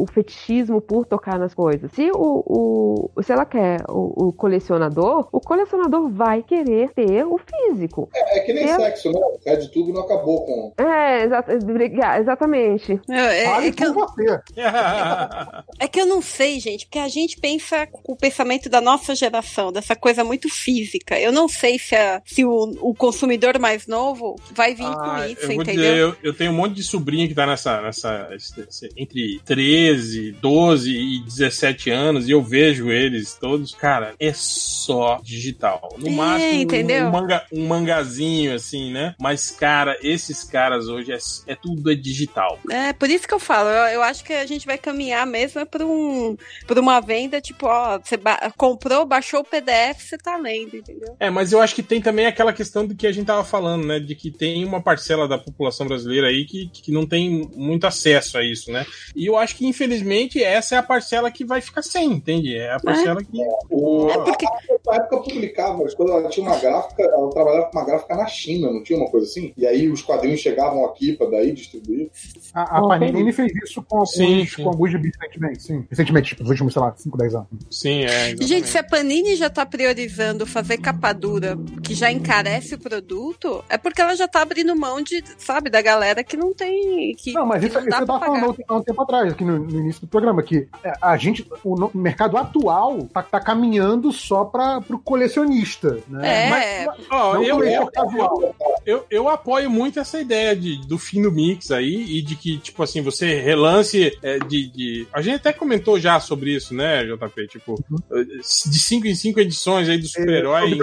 o fetichismo por tocar nas coisas. Se o, o se ela quer o, o, colecionador, o colecionador vai querer ter o físico. É, é que nem sexo, né? É de tudo não acabou com. É, exa exatamente. É, é, é que eu... você. é que eu não sei, gente, porque a gente pensa com o pensamento da nossa geração, dessa coisa muito física. Eu não sei se, a, se o, o consumidor mais novo vai vir ah, com isso, eu entendeu? Dizer, eu, eu, tenho um monte de sobrinho que tá nessa, nessa entre 13, 12 e 17 anos e eu vejo eles todos, cara, é só digital. No é, máximo, entendeu? Um, manga, um mangazinho, assim, né? Mas, cara, esses caras hoje é, é tudo é digital. É, por isso que eu falo, eu, eu acho que a gente vai caminhar mesmo é pra, um, pra uma venda, tipo, ó, você ba comprou, baixou o PDF, você tá lendo, entendeu? É, mas eu acho que tem também aquela questão do que a gente tava falando, né? De que tem uma parcela da população brasileira aí que, que não tem muito acesso a isso, né? E eu acho que, infelizmente, essa é a parcela que vai ficar sem, entende? É a parcela é. que. O, é porque... Na época publicava, quando ela tinha uma gráfica, ela trabalhava com uma gráfica na China, não tinha uma coisa assim? E aí os quadrinhos chegavam aqui para daí distribuir. A, a Panini fez isso com alguns, sim, sim. com alguns gibis recentemente, sim. Recentemente, tipo, nos últimos, sei lá, 5, 10 anos. Sim, é. Exatamente. Gente, se a Panini já tá priorizando fazer capa dura, que já encarece o produto, é porque ela já tá abrindo mão de, sabe, da galera que não tem. Que, não, mas que isso, não isso eu tava falando há um tempo atrás, aqui no, no, início do programa, que é, a gente, o, o mercado atual tá, tá caminhando só para pro colecionista, né? É. Mas, ó, eu, eu, eu, eu, eu apoio muito essa ideia de, do fim do mix aí e de que, tipo assim, você relance é, de, de, A gente até comentou já sobre isso, né, JP? Tipo, uhum. de 5 em 5 edições aí do super-herói em,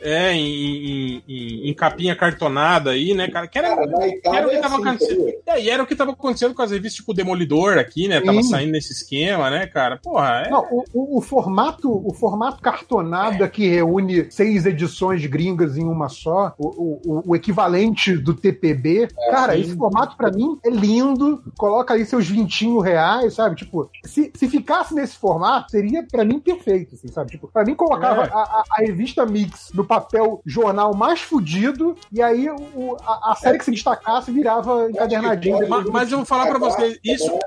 é, em, em, em, capinha cartonada aí, né, cara? Que era, cara, que era o que tava assim, acontecendo. É, e era o que tava acontecendo com as revistas, tipo, Demolidor aqui, né? Tava saindo nesse esquema, né, cara? Porra, é... Não, o, o, o, formato, o formato cartonado é. que reúne seis edições gringas em uma só, o, o, equivalente do TPB, é, cara, sim. esse formato para mim é lindo. Coloca aí seus 20 reais, sabe? Tipo, se, se ficasse nesse formato, seria para mim perfeito, assim, sabe? Tipo, pra mim colocava é. a, a, a, revista Mix no papel jornal mais fudido, e aí a, a, série que se destacasse virava Mas, mas eu vou falar para vocês, isso,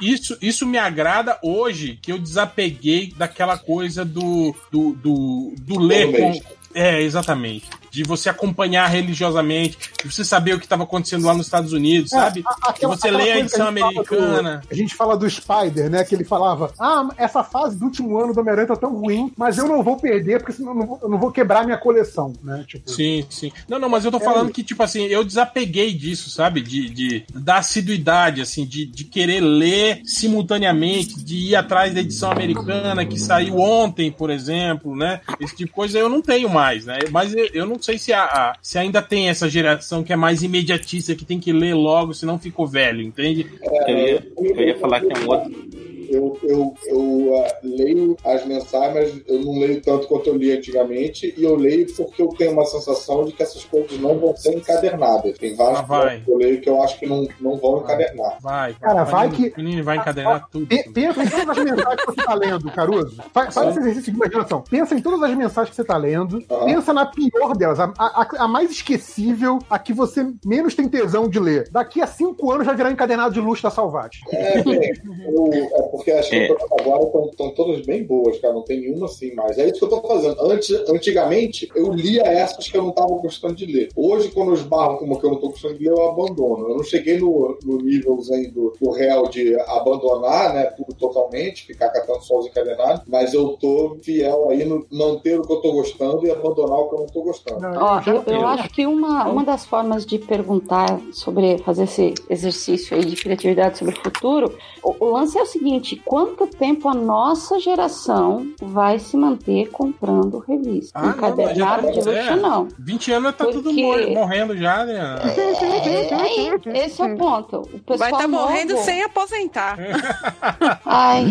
isso, isso me agrada hoje que eu desapeguei daquela coisa do, do, do, do ler com. É, exatamente. De você acompanhar religiosamente, de você saber o que estava acontecendo lá nos Estados Unidos, É, sabe? a- Que você aquela lê a edição fala americana. do- a gente fala do Spider, né? Que ele falava: Ah, essa fase do último ano do Homem-Aranha tá tão ruim, mas eu não vou perder, porque senão eu não vou, eu não vou quebrar minha coleção, né? Tipo, Sim, sim. Não, não, mas eu tô É falando que, tipo assim, eu desapeguei disso, sabe? De, de da assiduidade, assim, de, de querer ler simultaneamente, de ir atrás da edição americana que saiu ontem, por exemplo, né? Esse tipo de coisa eu não tenho mais, né? Mas eu, eu não sei se, a, a- se ainda tem essa geração que é mais imediatista, que tem que ler logo, senão ficou velho, entende? Eu ia, eu ia falar que tem um outro. Eu, eu, eu ah, leio as mensagens, mas eu não leio tanto quanto eu li antigamente, e eu leio porque eu tenho uma sensação de que essas coisas não vão ser encadernadas. Tem vários Ah, vai. que eu leio que eu acho que não, não vão encadernar. Vai, Cara, vai Panini- que- Panini vai encadenar tudo. Pe- Pensa em todas as mensagens que você tá lendo, Caruso. Faz, faz esse exercício de imaginação. Pensa em todas as mensagens que você tá lendo. Pensa na pior delas, a, a- a mais esquecível, a que você menos tem tesão de ler. Daqui a cinco anos vai virar encadernado de luxo da Salvati. É, bem, eu- é porque as que É. eu tô lendo agora estão todas bem boas, cara. Não tem nenhuma assim mais. É isso que eu tô fazendo. Antes, antigamente, eu lia essas que eu não tava gostando de ler. Hoje, quando eu esbarro como que eu não tô gostando de ler, eu abandono. Eu não cheguei no, no nívelzinho do, do réu de abandonar, né? Tudo totalmente, ficar catando só os encadenados, mas eu tô fiel aí no manter o que eu tô gostando e abandonar o que eu não tô gostando. Ó, eu, eu eu- acho que uma, uma das formas de perguntar sobre fazer esse exercício aí de criatividade sobre o futuro, o, o lance é o seguinte: quanto tempo a nossa geração vai se manter comprando revista? Ah, não, Encadernado de tá- luxo, é. não. 20 anos tá tudo Porque- mor- morrendo já, né? É, aí, esse é o ponto. O pessoal Vai estar morrendo novo- sem aposentar. Ai.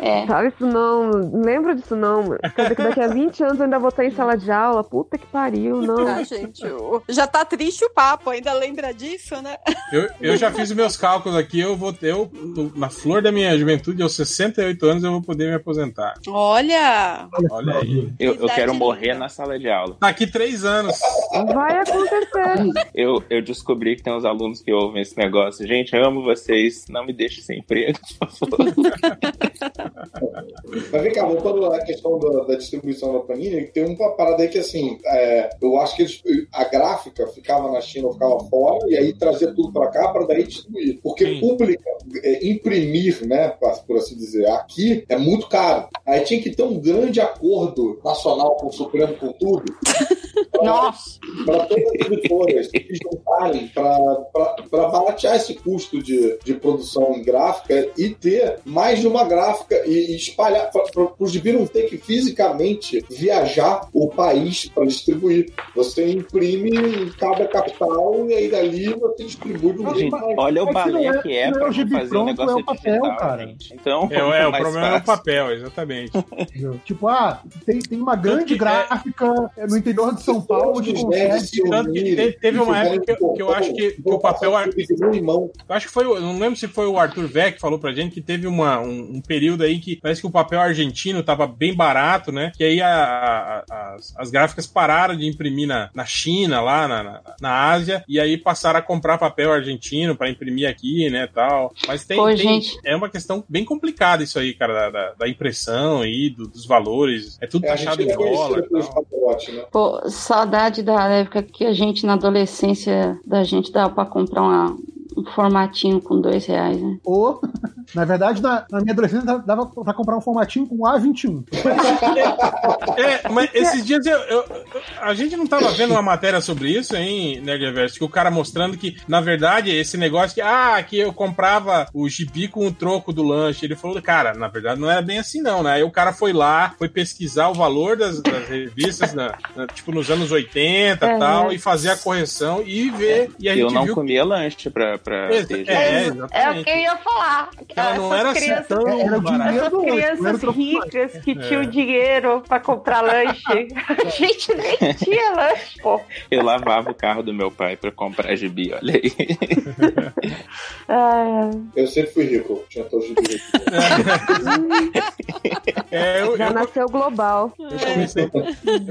É. Sabe isso não? Não lembro disso não. mano. Quer dizer que daqui a 20 anos eu ainda vou estar em sala de aula. Puta que pariu, não. Ah, gente, já tá triste o papo, ainda lembra disso, né? Eu, eu já fiz meus cálculos aqui, eu vou ter, eu, na flor da minha juventude, aos 68 anos, eu vou poder me aposentar. Olha! Olha aí. Eu, eu quero morrer na sala de aula. Daqui três anos. Vai acontecer. Eu, eu descobri que tem uns alunos que ouvem esse negócio. Gente, eu amo vocês. Não me deixe sem emprego, por favor. Mas vem cá, voltando à questão da, da distribuição da Panini, tem uma parada aí que, assim, é, eu acho que eles- a gráfica ficava na China ou ficava fora, e aí trazia tudo pra cá para daí distribuir. Porque Sim. publica, é, imprimir, né, pra- por assim dizer, aqui é muito caro. Aí tinha que ter um grande acordo nacional com o Supremo, com tudo, Nossa. para todas as editoras se juntarem para baratear esse custo de, de produção gráfica e ter mais de uma gráfica e, e espalhar para os gibi não ter que fisicamente viajar o país para distribuir. Você imprime em cada capital e aí dali você distribui do jeito olha o balé é- que é é gibi fazer um pronto, negócio é o papel, digital, cara. gente. Então, É, é, o problema é o fácil. papel, exatamente. Tipo, ah, tem, tem uma grande que- gráfica é, no interior de São Paulo consegue. Tanto que te- teve uma época que eu- que eu acho que- que o papel- Limão. Eu acho que foi, não lembro se foi o Arthur Vec que falou pra gente que teve uma, um, um período aí que parece que o papel argentino tava bem barato, né? Que aí a- a- a- as, as gráficas pararam de imprimir na, na China, lá na, na, na Ásia, e aí passaram a comprar papel argentino pra imprimir aqui, né, tal. Mas tem, Pô, tem- gente. é uma questão bem complicada isso aí, cara, da, da, da impressão aí, do- dos valores. É tudo É, taxado em dólar. né? Pô, saudade da época que a gente, na adolescência, da gente dava pra comprar uma- um formatinho com dois reais, né? Ou, na verdade, na, na minha adolescência dava pra comprar um formatinho com A21. É, mas esses dias eu, eu- a gente não tava vendo uma matéria sobre isso, hein, Nerd Reverso? Que o cara mostrando que, na verdade, esse negócio que, ah, que eu comprava o gibi com o troco do lanche. Ele falou, cara, na verdade não era bem assim, não, né? Aí o cara foi lá, foi pesquisar o valor das, das revistas, na- na- tipo, nos anos 80 e É. tal, e fazer a correção e ver. E a eu gente não viu comia lanche pra, pra Exa- ter. é, gente. exatamente. ia falar. Ela não era assim tão Era o dinheiro do lanche, não era o crianças ricas que É. tinham dinheiro pra comprar lanche. A gente nem tinha lanche, pô. Eu lavava o carro do meu pai pra comprar gibi, olha aí. Ah, Eu sempre fui rico, tinha todos os. É, eu, Já eu, nasceu global. eu comecei,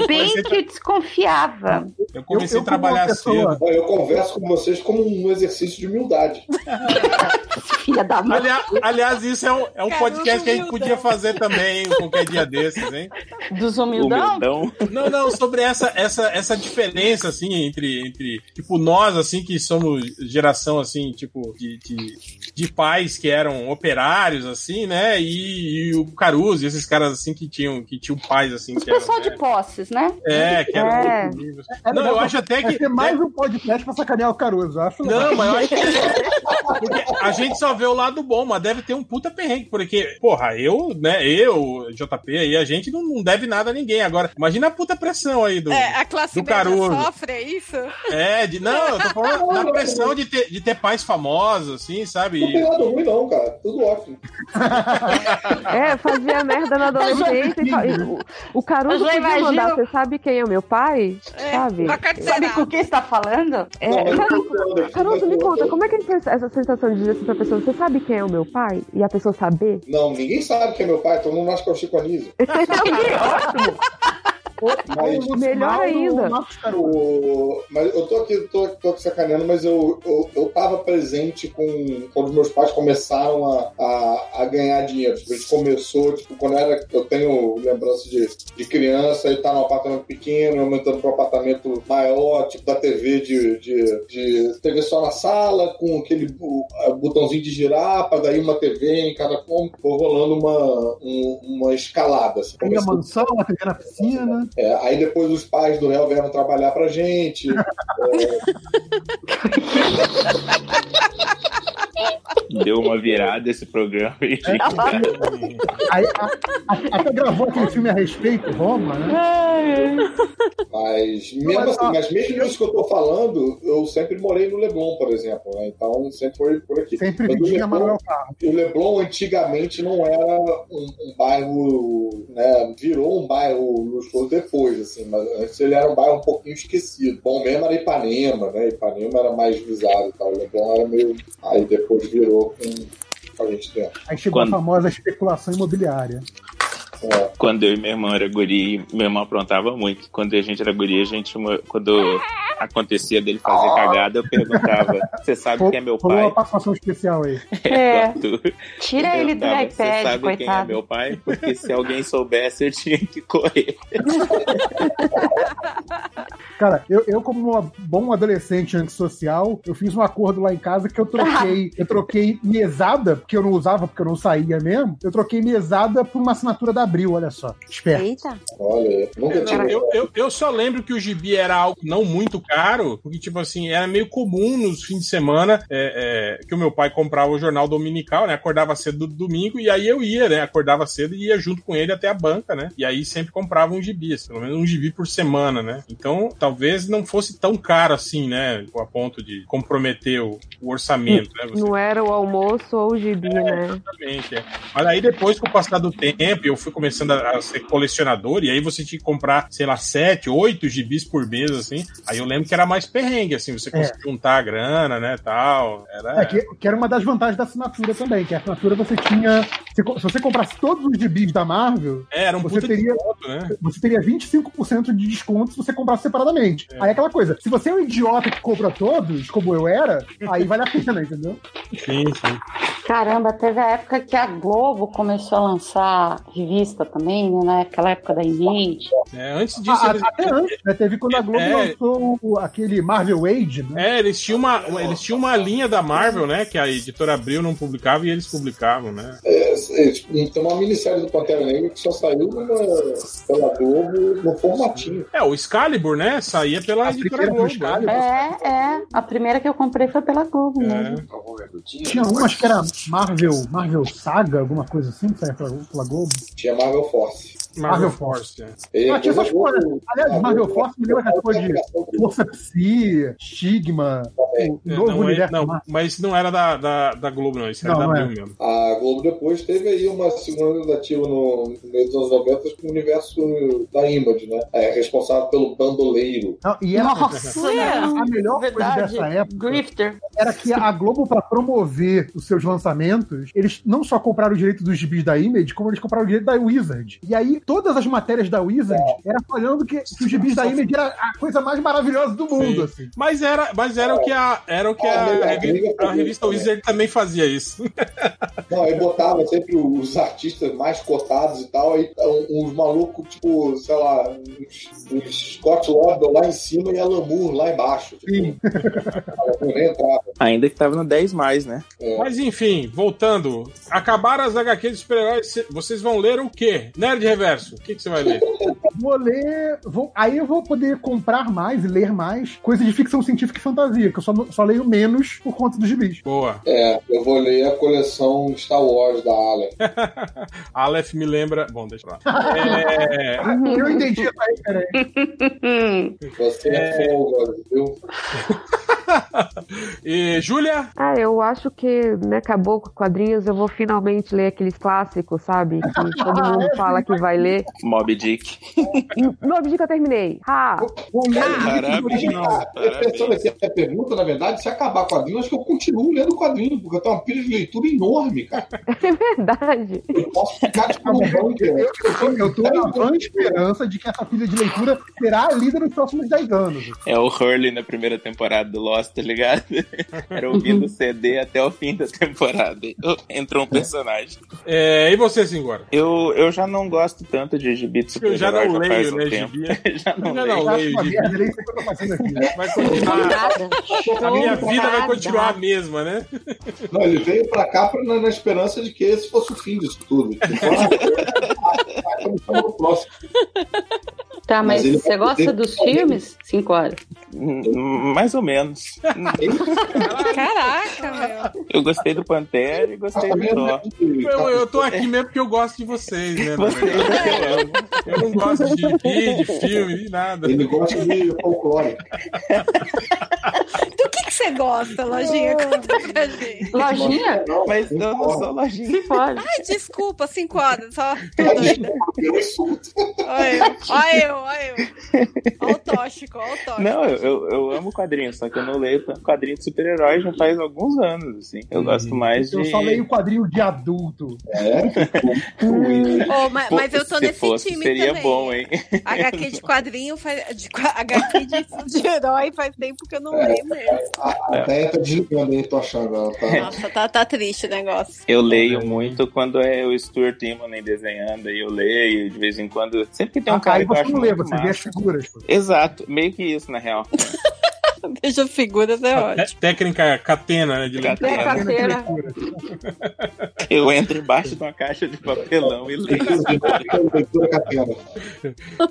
bem que desconfiava. eu comecei Eu- eu a trabalhar cedo. Eu converso com vocês como um exercício de humildade. Filha da mãe. Ali- aliás, isso é um, é um Cara, podcast que a gente podia fazer também qualquer dia desses, hein? Dos humildão? Humildão. Não, não, sobre essa, essa, essa diferença, assim, entre, entre, tipo, nós, assim, que somos geração, assim, tipo, de, de, de pais que eram operários, assim, né, e, e o Caruso, e esses caras, assim, que tinham, que tinham pais, assim, Os que eram, pessoal né, de posses, né? É, que eram É. livres. É Não, eu acho até Vai que... ser mais um podcast pra sacanear o Caruso, eu acho. Não, mas eu acho que. Porque a gente só vê o lado bom, mas deve ter um puta perrengue. Porque, porra, eu, né, eu, JP aí, a gente não, não deve nada a ninguém. Agora, imagina a puta pressão aí do. É, a classe do Caruso. sofre, é isso? É, de. Não, eu tô falando da pressão de ter, de ter pais famosos, assim, sabe? Não tem nada ruim, não, cara. Tudo ótimo. É, fazia merda na adolescência. e o, o Caruso podia imagino- mandar, você sabe quem é o meu pai? É, Sabe? pra Sabe com quem está falando? É, Não, Caruso, Caruso, me conta, como é que é essa sensação de dizer assim pra pessoa, você sabe quem é o meu pai? E a pessoa saber? Não, ninguém sabe que é meu pai, todo mundo acha que é o Chico Anísio. Ótimo! Mas- Melhor ainda. O- Mas eu tô aqui, tô, tô aqui sacaneando, mas eu, eu, eu tava presente com quando meus pais começaram a, a, a ganhar dinheiro. Tipo, a gente começou, tipo, quando era. Eu tenho lembrança de, de criança, e tá num apartamento pequeno, aumentando para um apartamento maior, tipo da TV de, de, de TV só na sala, com aquele botãozinho de girar, pra daí uma TV em cada cômodo, rolando uma, um- uma escalada. Assim, Tem a mansão, a TV na piscina. É, aí depois os pais do réu vieram trabalhar pra gente. Deu uma virada esse programa aí. Aí, a- a- até gravou aquele filme a respeito, Roma, né? Mas mesmo, Mas, assim, mas mesmo isso que eu tô falando, eu sempre morei no Leblon, por exemplo. Né? Então sempre foi por aqui. Sempre Mas Leblon, Manuel Carlos. o Leblon antigamente não era um, um bairro, né? Virou um bairro luxuoso depois, assim, mas antes ele era um bairro um pouquinho esquecido. Bom mesmo era Ipanema, né? Ipanema era mais visado e tal. O Leblon era meio. Aí depois virou com a gente dentro. Aí chegou Quando? a famosa especulação imobiliária. É. Quando eu e meu irmão era guri, meu irmão aprontava muito. Quando a gente era guri, a gente, quando acontecia dele fazer cagada, eu perguntava: Você sabe quem é meu Rolou uma pai? participação especial aí. É. Tu- Tira ele do perguntava, Você iPad, sabe quem é coitado. meu pai? Porque se alguém soubesse, eu tinha que correr. Cara, eu, eu como um bom adolescente antissocial, eu fiz um acordo lá em casa que eu troquei, eu troquei mesada, porque eu não usava, porque eu não saía mesmo, eu troquei mesada por uma assinatura da Abril, olha só. Esperto. Eita. Olha, nunca Cara, tive. eu, eu, eu só lembro que o gibi era algo não muito caro, porque, tipo assim, era meio comum nos fins de semana é, é, que o meu pai comprava o jornal dominical, né? Acordava cedo do domingo, e aí eu ia, né? Acordava cedo e ia junto com ele até a banca, né? E aí sempre comprava um gibi, assim, pelo menos um gibi por semana, né? Então, talvez não fosse tão caro assim, né? A ponto de comprometer o, o orçamento, né? Você Não era o almoço ou o gibi, né? Exatamente, é. Mas aí depois, com o passar do tempo, eu fui começando a, a ser colecionador, e aí você tinha que comprar, sei lá, sete, oito gibis por mês, assim. Aí eu lembro que era mais perrengue, assim, você conseguia juntar a grana, né, tal. Era... É, que, que era uma das vantagens da assinatura também, que a assinatura você tinha. Se, se você comprasse todos os gibis da Marvel, É, era um você teria- desconto, né? você teria 25% de desconto se você comprasse separadamente. É. Aí é aquela coisa, se você é um idiota que compra todos, como eu era, aí vale a pena, entendeu? Sim, sim. Caramba, teve a época que a Globo começou a lançar revista também, né? Naquela época da Image. É, antes disso, Ah, eles, até antes, né? Teve quando a Globo É. lançou o- aquele Marvel Age, né? é, eles tinham, uma, eles tinham uma linha da Marvel, né, que a editora Abril não publicava e eles publicavam, né? É, é, tipo, tem uma minissérie do Pantera Negra que só saiu pela Globo no formatinho. É, o Excalibur, né, saía pela A editora Globo. Excalibur. né? É, é. A primeira que eu comprei foi pela Globo É. mesmo. Tinha umas que era Marvel, Marvel Saga, alguma coisa assim, que saia pela, pela Globo. Tinha Marvel Force. Marvel Force. é. Ah, tinha essas coisas. Aliás, Marvel Force me lembra aquela coisa de de Força Psi, Stigma, o É, novo não, é- universo não, mas não era da, da, da Globo, não. Isso era Não, da não Abril é. mesmo. A Globo depois teve aí uma segunda tentativa no, no meio dos anos 90 com o universo da Image, né? É, responsável pelo bandoleiro. Não, e era, Nossa, a melhor coisa verdade. dessa época Grifter. era que a Globo, pra promover os seus lançamentos, eles não só compraram o direito dos gibis da Image, como eles compraram o direito da Wizard. E aí, todas as matérias da Wizard era falando que, que os gibis da Image era a coisa mais maravilhosa do mundo, Sim. assim. Mas era, mas era o que a, era, o que Ah, a, revi- legal a revista. Wizard também fazia isso. Não, aí botava sempre os artistas mais cotados e tal, aí uns malucos, tipo, sei lá, uns, uns Scott Lobdell lá em cima e Alan Moore lá embaixo. Tipo. Ainda que tava no 10 mais, né? Mas enfim, voltando. Acabaram as HQs de super-heróis. cê- Vocês vão ler o quê? Nerd Reverso. O que, que você vai ler? Vou ler. Vou, aí eu vou poder comprar mais e ler mais coisa de ficção científica e fantasia, que eu só, só leio menos por conta dos gibis. Boa. É, eu vou ler a coleção Star Wars da Alan. Aleph me lembra. Bom, deixa lá. É, Eu entendi essa referência. Você é, folga, viu? E Júlia? Ah, eu acho que, né, acabou com quadrinhos, eu vou finalmente ler aqueles clássicos, sabe? Que todo mundo fala que vai ler. Mob Dick. No Abdica eu terminei. Ah, Parabéns, Eu parabéns. pensando aqui, a pergunta, na verdade, se acabar quadrinho, acho que eu continuo lendo quadrinho, porque eu tenho uma pilha de leitura enorme, cara. é verdade. Eu posso ficar tipo bunker. Eu, eu, tô, na vã esperança de que essa pilha de leitura será lida nos próximos 10 anos. É o Hurley na primeira temporada do Lost, tá ligado? Era ouvindo o CD até o fim da temporada. Entrou um personagem. É, e você, Singora? Eu, eu já não gosto tanto de gibi de Eu já não já faz leio, um né, tempo. gibi? já não Eu já leio. não leio Uma gibi. merda, nem sei o que eu tô fazendo aqui. né? Vai continuar. A minha vida vai continuar a mesma, né? Não, ele veio pra cá pra, na, na esperança de que esse fosse o fim disso tudo. Tipo, ah, próximo. Tá, mas, Mas ele você gosta dos filmes? Cinco horas. Hum, Mais ou menos. Caraca, meu. Eu gostei do Pantera e gostei do Thor. Eu, eu tô aqui mesmo porque eu gosto de vocês, né? é que eu. Eu não gosto de gibi, de filme, de nada. Ele gosta de folclore. Do que, que você gosta, Lojinha? Conta pra gente. Lojinha? Mas eu não sou lojinha. Pode. Ai, desculpa, cinco horas, só. Tô doida. Eu insulto. Olha eu, olha eu, olha eu. Olha o tóxico, olha o tóxico. Não, eu, eu, eu amo quadrinhos, só que eu não leio tanto quadrinho de super-herói já faz alguns anos, assim. Eu gosto mais de. Eu só leio quadrinho de adulto. É, Ô, mas, mas eu tô Se nesse fosse, time seria também. bom, hein? HQ de quadrinho faz. De, HQ de, de herói faz tempo que eu não leio mesmo. a Déia tá desligando aí, tô achando. Ela tá... Nossa, tá, tá triste o negócio. Eu leio muito quando é o Stuart Immonen desenhando, aí eu leio de vez em quando. Sempre que tem um cara Aí que eu acho lê, muito você vê as figuras. pô. Exato, meio que isso, na real. Veja figuras, é ótimo. Té- Técnica catena, né? De leitura. Catena. Carteira. Eu entro embaixo de uma caixa de papelão e leio. Leitura catena.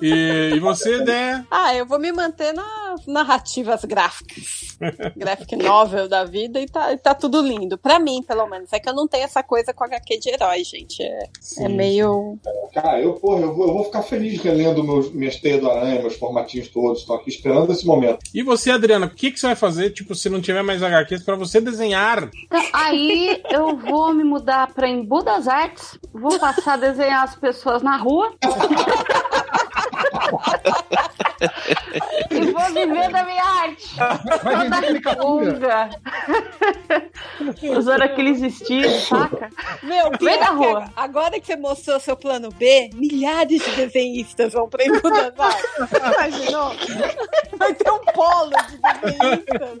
E, e você, né? Ah, eu vou me manter nas narrativas gráficas. Graphic novel da vida e tá, e tá tudo lindo. Pra mim, pelo menos. É que eu não tenho essa coisa com HQ de herói, gente. É, é meio. Cara, eu, porra, eu vou, eu vou ficar feliz relendo meus, minhas teias do aranha, meus formatinhos todos. Estou aqui esperando esse momento. E você, Adriana, o que, que você vai fazer, tipo, se não tiver mais HQs, pra você desenhar? Então, aí eu vou me mudar pra Embu das Artes, vou passar a desenhar as pessoas na rua. E vou viver da minha arte. Vai caricatura. funga. Usando aqueles vestidos, saca? Meu, Vem que rua. agora que você mostrou seu plano B, milhares de desenhistas vão pra Artes. Imaginou? Vai ter um polo de desenhistas.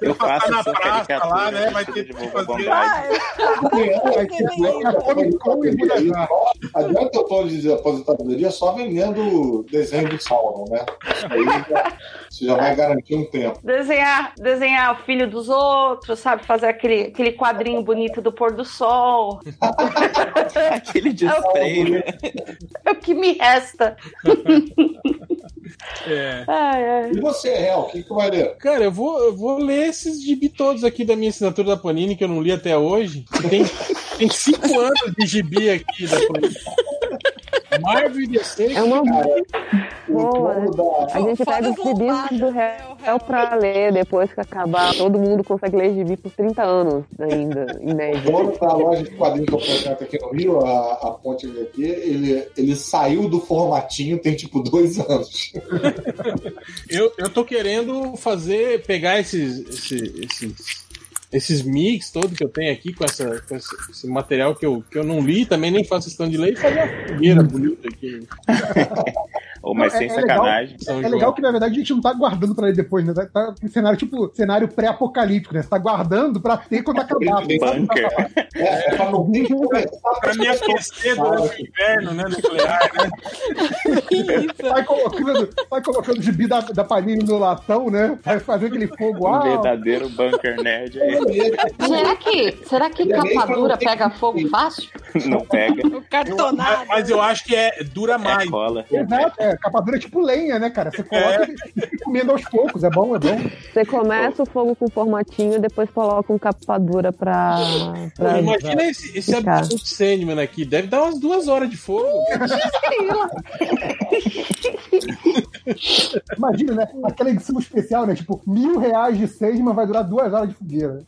Eu faço na essa praça caricatura lá, né? Vai ter de que fazer- Bombay. Vai ter a Comic Con e Buda Jar. Adianta eu tô de aposentadoria só vendendo desenho de Sauron, né? Isso aí já, isso já vai garantir um tempo. Desenhar, desenhar o filho dos outros, sabe? Fazer aquele, aquele quadrinho bonito do pôr do sol. Aquele de spray, né? É o que me resta. É. Ai, ai. E você, Real, o que, que vai ler? Cara, eu vou, eu vou ler esses gibi todos aqui da minha assinatura da Panini, que eu não li até hoje. Tem, tem cinco anos de gibi aqui da Panini. Marvel e DC. É uma O boa. plano da, A gente pega os gibis do né, réu pra ler depois que acabar. Todo mundo consegue ler gibi por 30 anos ainda, em média. dono da loja de quadrinhos que eu frequento aqui no Rio, a, a Ponte aqui, ele, ele saiu do formatinho tem tipo dois anos. Eu, eu tô querendo fazer, pegar esses, esses, esses, esses mix todos que eu tenho aqui com, essa, com esse, esse material que eu, que eu não li, também nem faço questão de ler, e fazer uma fogueira bonita aqui. Ou, mas Não, sem é- é legal. sacanagem. É João. legal que, na verdade, a gente não tá guardando pra ler depois, né? Tá, tá em cenário, tipo, cenário pré-apocalíptico, né? Você tá guardando pra ter quando acabar. Bunker. É, é pra não vir começar Pra me aquecer durante o inverno, né? Nuclear, né? Sai colocando, sai colocando gibi da, da Panini no latão, né? Vai fazer aquele fogo Um alto. verdadeiro bunker nerd aí. Será que, será que é capa dura pega fogo fácil? Não pega, O cartonado. Mas, eu acho que é, dura é mais. cola. Exato, é, capa dura é tipo lenha, né, cara? Você coloca e fica comendo aos poucos, é bom, é bom. Você começa o fogo com formatinho, depois coloca um capa dura pra. pra Imagina esse, esse Ficar. absurdo Sandman aqui. Deve dar umas duas horas de fogo. Imagina, né? Aquela edição especial, né? Tipo, mil reais de seis, mas vai durar duas horas de fogueira.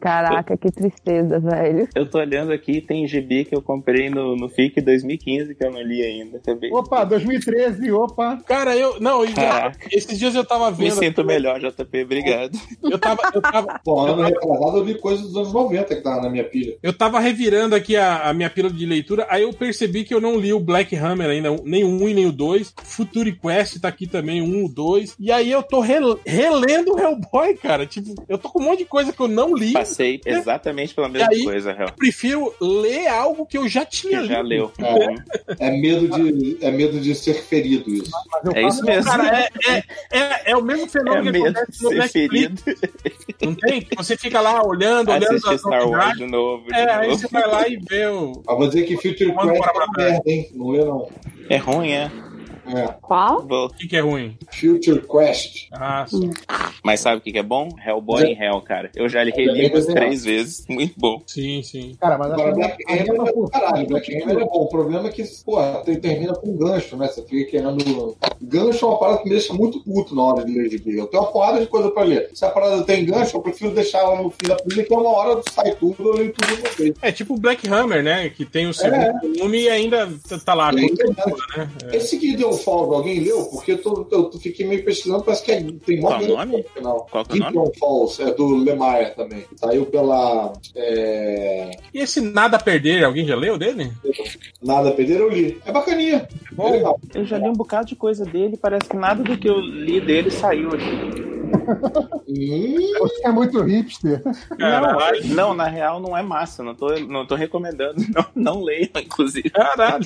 Caraca, que tristeza, velho. Eu tô olhando aqui, tem gibi que eu comprei no, no FIC 2015 que eu não li ainda também. Opa, 2013, opa. Cara, eu. Não, Caraca. esses dias eu tava Me vendo. sinto melhor, JP, obrigado. Eu tava, eu tava, Bom, ano retrasado eu vi coisas dos anos 90 que tava na minha pilha. eu tava revirando aqui a, a minha pílula de leitura, aí eu percebi que eu não li o Black Hammer ainda, nem o 1 e nem o 2. Future Quest tá aqui também, o 1 e o 2. Aí eu tô rel- relendo o Hellboy, cara. Tipo, eu tô com um monte de coisa que eu não li. Passei exatamente pela mesma aí? coisa, Hel. Eu prefiro ler algo que eu já tinha Que já lido. leu. É. É medo de, é medo de ser ferido isso. Eu É isso mesmo. Cara, é, é, é, é o mesmo É fenômeno que medo de acontece no ser Netflix. ferido. Não tem? Que Você fica lá olhando, olhando Assistir as Star Wars de novo. de É, aí novo. você vai lá e vê o. Mas vou dizer que Future Quest é merda, hein? Não lê, não. É ruim, é. É. Qual? O que, que é ruim? Future Quest. Ah, só. Mas sabe o que que é bom? Hellboy em Hell, cara. Eu já li reli três vezes. Muito bom. Sim, sim. Cara, mas Agora, Black que Hammer é não caralho. Black Hammer é bom. O problema é que, pô, te- termina com gancho, né? Você fica querendo. Gancho é uma parada que me deixa muito puto na hora de ler gibi. Eu tenho uma porrada de coisa pra ler. Se a parada tem gancho, eu prefiro deixar ela no fim da pilha, que é uma hora sai tudo, eu leio tudo de vez. É tipo o Black Hammer, né? Que tem o segundo É. volume e ainda tá- lá. Aí, tudo, né? Esse Gideon Falls, alguém leu? Porque eu, tô, eu fiquei meio pesquisando, parece que é, tem mó Qual nome? no final. Qual que é o nome? Gideon Falls, é do Lemire também. Saiu pela. é, E esse Nada a Perder, alguém já leu dele? Nada a Perder, eu li. É bacaninha. Bom. É. Eu já li um bocado de coisa dele, parece que nada do que eu li dele saiu aqui. Você é muito hipster. Caralho. Não, não, na real não é massa. Não tô, não tô recomendando. Não, não leiam, inclusive. Caralho.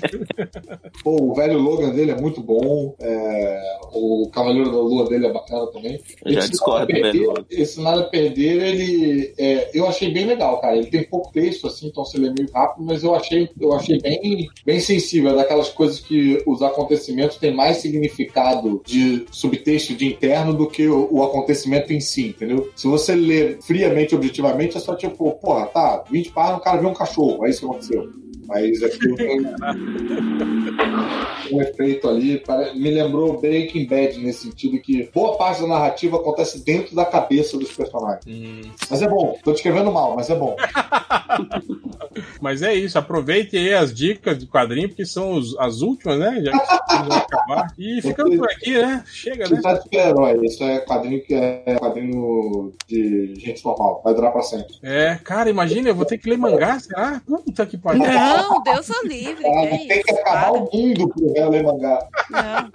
pô, o velho Logan dele é muito bom. é, o Cavaleiro da Lua dele é bacana também. Eu já Esse discordo do velho Perder- Logan. Esse Nada a Perder, ele. é, eu achei bem legal, cara. Ele tem pouco texto, assim, então você lê meio rápido, mas eu achei, eu achei bem, bem sensível. É daquelas coisas que os acontecimentos têm mais significado de subtexto de interno do que o, o acontecimento em si, entendeu? Se você ler friamente, objetivamente, é só tipo, porra, tá, 20 páginas, o cara vê um cachorro, é isso que aconteceu. Mas aquilo tem um efeito ali, me lembrou Breaking Bad nesse sentido que boa parte da narrativa acontece dentro da cabeça dos personagens. Hum, Mas é bom, tô descrevendo mal, mas é bom. Mas é isso, aproveite aí as dicas de quadrinho, porque são os- as últimas, né? Já que vai acabar. E ficamos por aqui, né? Chega, né? Isso é super-herói, isso é quadrinho que é quadrinho de gente normal, vai durar pra sempre. É, cara, imagina, eu vou ter que ler mangá, será? Puta que pariu. Não, Deus o livre. Que Ah, é tem isso? que acabar Para. o mundo pro réu ler mangá. Não.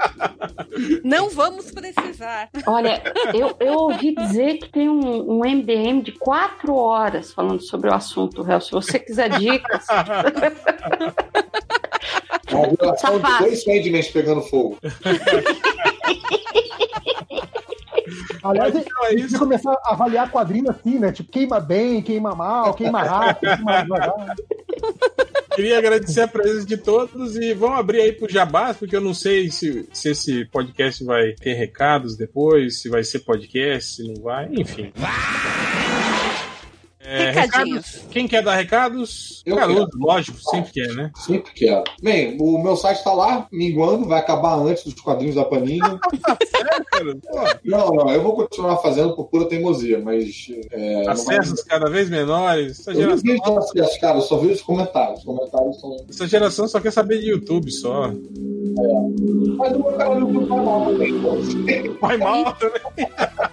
Não vamos precisar. Olha, eu, eu ouvi dizer que tem um, um MDM de quatro horas falando sobre o assunto, Réu. Se você quiser dicas, Uma violação de dois Sandmans pegando fogo. Aliás, então é a gente isso. começar a avaliar quadrinho assim, né? Tipo, queima bem, queima mal, queima rápido, queima devagar. Queria agradecer a presença de todos e vamos abrir aí pro Jabás, porque eu não sei se, se esse podcast vai ter recados depois, se vai ser podcast, se não vai, enfim. É, Recadinhos. recados? Quem quer dar recados? Eu Caruso, quero. lógico, sempre quer, né? Sempre quero. Bem, o meu site tá lá, minguando, vai acabar antes dos quadrinhos da Panini. Cara, pô, Não, não, eu vou continuar fazendo por pura teimosia, mas. É, não vai- acessos cada vez menores. Essa Eu não geração, vejo acessos, cara, eu só vejo os comentários. Os comentários são. essa geração só quer saber de YouTube só. Mas o meu canal no YouTube vai mal também. Vai mal também.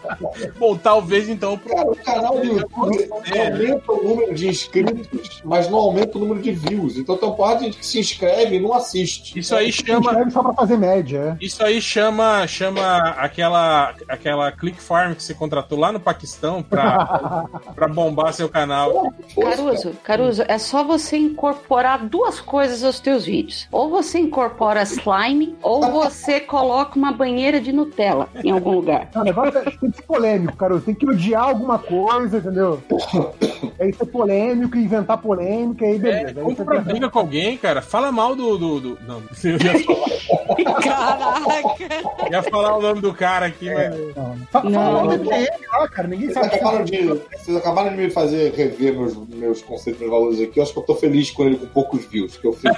Bom, talvez então. pro- Cara, o canal do YouTube É. aumenta o número de inscritos, mas não aumenta o número de views. Então tem uma parte de gente que se inscreve e não assiste. Isso aí Se chama. inscreve só pra fazer média, é. Isso aí chama, chama aquela, aquela click farm que você contratou lá no Paquistão pra, pra bombar seu canal. Caruso, Caruso, é só você incorporar duas coisas aos teus vídeos. Ou você incorpora slime, ou você coloca uma banheira de Nutella em algum lugar. Não, o negócio é, tem que ser polêmico, cara. Tem que odiar alguma coisa, entendeu? Aí ser polêmico, inventar polêmica, aí É, beleza. Aí compra você briga com alguém, cara. Fala mal do. do, do- não, eu ia falar, Caraca! ia falar o nome do cara aqui, mas. Não, Fa- Fala Não. mal do MDM lá, cara. Ninguém Vocês sabe. acabaram, de, vocês acabaram de me fazer rever meus, meus conceitos, meus valores aqui. Eu acho que eu tô feliz com ele com poucos views. Que eu, fico,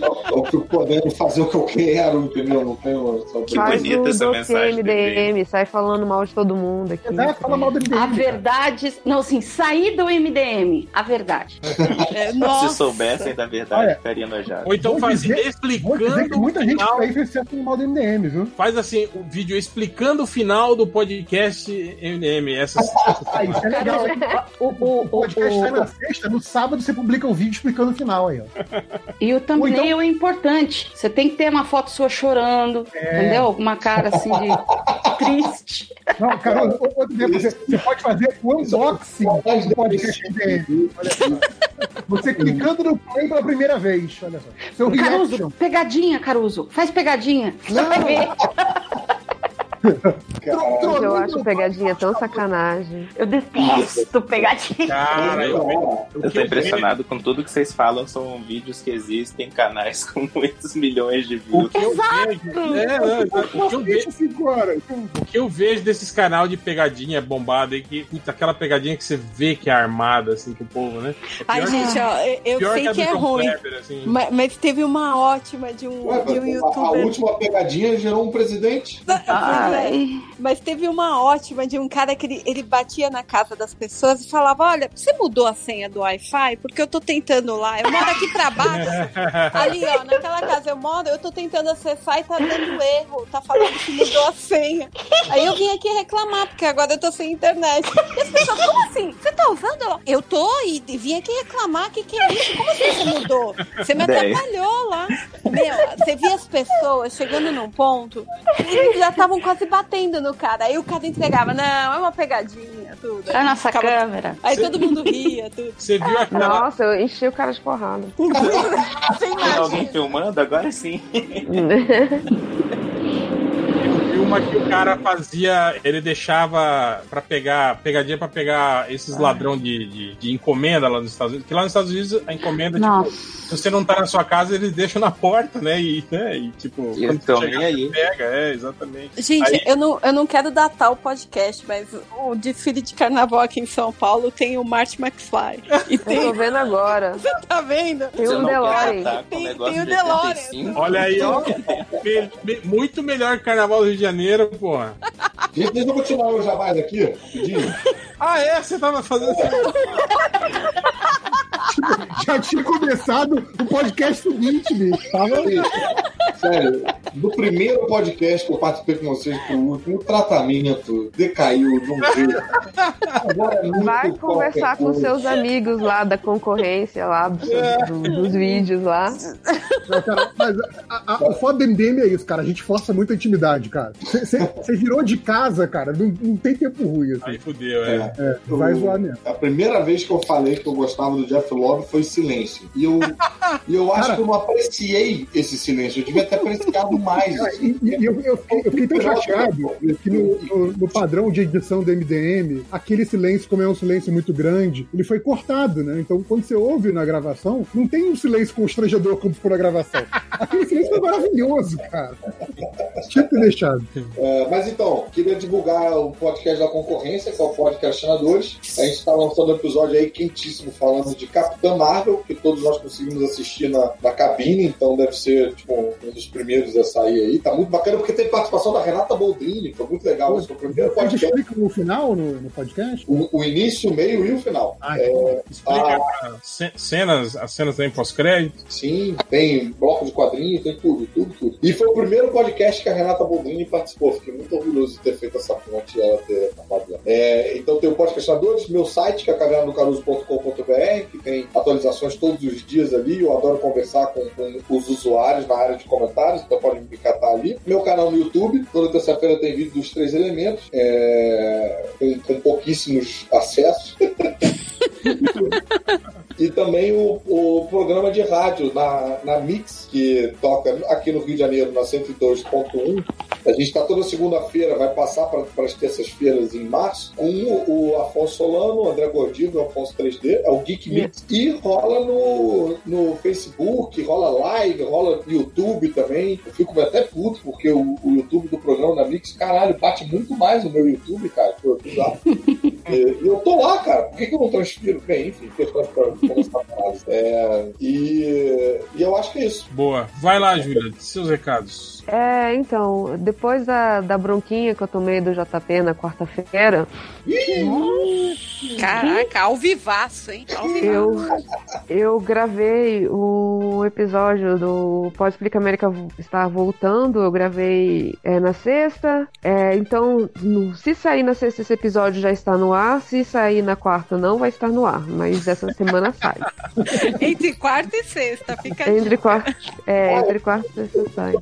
eu, eu fico podendo fazer o que eu quero, entendeu? Não tenho. Só Que bonita essa mensagem, MDM, sai falando mal de todo mundo aqui. Exato, fala mal do MDM. A verdade. Não, assim, sair do MDM. A verdade. É, Se soubessem da verdade, Olha. ficaria enojado. Ou então faz dizer- explicando. muita o gente final- fez certo no mal do MDM, viu? Faz assim, um vídeo explicando o final do podcast MDM. Essas, Ah, isso é legal? O, o, O podcast o- sai na sexta, no sábado você publica um vídeo explicando o final aí, ó. E o thumbnail então- é importante. Você tem que ter uma foto sua chorando, entendeu? Alguma cara assim de triste. Não, cara, o- o- outro exemplo, você, você pode fazer o unboxing do podcast MDM. Olha só. Você clicando no play pela primeira vez, olha só. Seu Caruso, reaction. pegadinha, Caruso. Faz pegadinha. Você Eu acho pegadinha tão sacanagem. Eu detesto pegadinha. cara, eu, Eu tô impressionado com tudo que vocês falam. São vídeos que existem em canais com muitos milhões de views. eu vejo, é, não, o que eu vejo, horas. o que eu vejo desses canal de pegadinha bombada aí, que puta, aquela pegadinha que você vê que é armada, assim, que o povo, né? É Ai, gente, ó, eu- sei a que é ruim. Kleber, assim. Mas, mas teve uma ótima de um, Ué, de um a, a youtuber. última pegadinha gerou um presidente. Ai. Mas teve uma ótima de um cara que ele, ele batia na casa das pessoas e falava: Olha, você mudou a senha do Wi-Fi? Porque eu tô tentando lá. Eu moro aqui pra baixo. Ali, ó, naquela casa eu moro, eu tô tentando acessar e tá dando erro. Tá falando que mudou a senha. Aí eu vim aqui reclamar, porque agora eu tô sem internet. E as pessoas, como assim? Você tá usando? Eu tô e vim aqui reclamar. Que que é isso? Como assim você mudou? Você me atrapalhou lá. Meu, você via as pessoas chegando num ponto, eles já estavam quase batendo no cara. Aí o cara entregava, não, é uma pegadinha, tudo. É a nossa Ficava- câmera. Aí todo mundo ria, tudo. Você viu aquela. Nossa, eu enchi o cara de porrada. Você Tem alguém filmando? Agora sim. uma que o cara fazia. Ele deixava pra pegar. Pegadinha pra pegar esses ladrão de, de, de encomenda lá nos Estados Unidos. Que lá nos Estados Unidos a encomenda, Nossa. tipo, se você não tá na sua casa, eles deixam na porta, né? E, né? e tipo, E quando então, você chegar, aí? você pega, é, exatamente. Gente, Aí- eu, não, eu não quero datar o podcast, mas o desfile de carnaval aqui em São Paulo tem o Marty McFly. E Eu tô tem, vendo agora. tá vendo? Tem Você um quer DeLorean. Tem- o tem o de DeLorean. 85? Olha aí, ó. Muito melhor que Carnaval do Rio de Janeiro, porra. Gente, deixa eu continuar meu jabás aqui, rapidinho. Ah, é? Você tava fazendo Já tinha começado o podcast seguinte, bicho. Tava Sério, do primeiro podcast que eu participei com vocês pro último, o tratamento decaiu de um jeito. Agora é muito Vai conversar com coisa. seus amigos lá da concorrência, lá do- do- dos vídeos lá. Não, cara, mas a- a- o foda do MDM é isso, cara. A gente força muito a intimidade, cara. Você virou de casa, cara. Não, não tem tempo ruim, assim. Aí fudeu, é. É, vai zoar mesmo. A primeira vez que eu falei que eu gostava do Jeff Lobby foi silêncio. E eu, e eu acho Cara- que eu não apreciei esse silêncio. Eu devia ter apreciado mais. Cara, e, e eu, eu fiquei, eu fiquei tão chateado que no, no- no padrão de edição do MDM, aquele silêncio, como é um silêncio muito grande, ele foi cortado, né? Então, quando você ouve na gravação, não tem um silêncio constrangedor como ficou na gravação. Aquele silêncio foi maravilhoso, cara. Tinha que ter deixado. É, mas então, queria divulgar o podcast da concorrência, que é o podcast Senadores. A gente está lançando um episódio aí quentíssimo falando de Capitã Marvel, que todos nós conseguimos assistir na, na cabine, então deve ser tipo, um dos primeiros a sair aí. Tá muito bacana, porque teve participação da Renata Boldrini, foi muito legal. Esse foi o primeiro podcast. explicam o final no, no podcast? O, o início, o meio e o final. Ah, É, Explica a ce- cenas, as cenas aí pós-crédito. Sim, tem bloco de quadrinhos, tem tudo, tudo, tudo. E foi o primeiro podcast que a Renata Boldrini participou. Fiquei muito orgulhoso de ter feito essa ponte e ela ter acabado. É, então tem o Podcastinadores, meu site, que é cavernadocaruso.com.br, que tem atualizações todos os dias ali. Eu adoro conversar com, com os usuários na área de comentários, então podem me catar ali. Meu canal no YouTube, toda terça-feira tem vídeo dos três elementos, é, com, com pouquíssimos acessos. e também o, o programa de rádio na, na Mix, que toca aqui no Rio de Janeiro, na 102.1. A gente está toda segunda-feira, vai passar para as terças-feiras em março, com o Afonso Solano, o André Gordilho, o Afonso 3D, é o Geek Mix, e rola no, no Facebook, rola live, rola no YouTube também. Eu fico até puto, porque o, o YouTube do programa da Mix, caralho, bate muito mais no meu YouTube, cara, que o YouTube e, e eu tô lá, cara, por que, que eu não transfiro? Bem, enfim, questões pra é, e, e eu acho que é isso. Boa. Vai lá, Júlia, seus recados. É, então, depois da, da bronquinha que eu tomei do JP na quarta-feira. Caraca, ao vivaço, hein? Ao vivaço. Eu, eu gravei o episódio do Pode Explica América estar voltando. Eu gravei é, na sexta. É, então, no, se sair na sexta esse episódio já está no ar. Se sair na quarta, não vai estar no ar. Mas essa semana sai. Entre quarta e sexta, fica Entre quarta, é, entre quarta e sexta sai.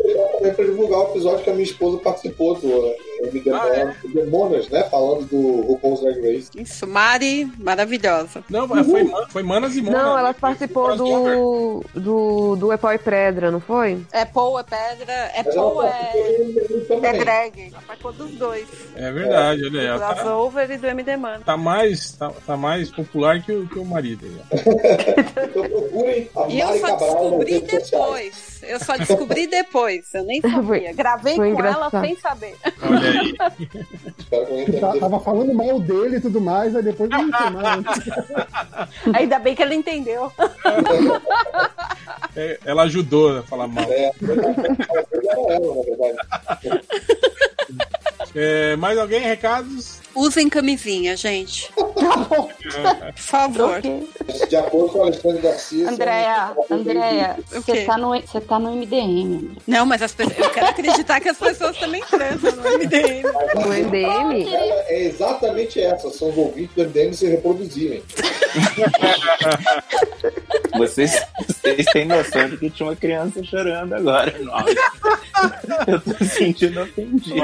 Para divulgar o episódio que a minha esposa participou do MD Ah, é? Demonas, né? Falando do RuPaul's Drag Race. Isso, Mari, maravilhosa. Não, mas foi, foi Manas e Monas. Não, ela né? participou do, do, do Epó e Pedra, não foi? É Paul, é pedra, é ela Paul, é, é também. drag. Ela participou dos dois. É verdade, olha aí. Do Ela tá, crossover e do MD Man. tá mais, tá, tá mais popular que o, que o marido. né? Então procurem a E eu Mari só Cabral descobri depois. Eu só descobri depois. Eu nem sabia. Gravei foi com ela engraçado. sem saber. Olha aí. Espero que tá- tava falando mal dele e tudo mais, aí depois não mais. Ainda bem que ele entendeu. É, ela ajudou a falar mal. É, ela, na verdade. É, mais alguém? Recados? Usem camisinha, gente. Por favor. De acordo com o Alexandre Garcia. Andréia, Andréia, O você tá, no, você tá no MDM. Não, mas as pessoas, eu quero acreditar que as pessoas também transam no MDM. No MDM? Ela é exatamente essa, são os ouvintes do MDM se reproduzirem. Vocês, vocês têm noção de que tinha uma criança chorando agora no áudio. Eu tô sentindo ofendido.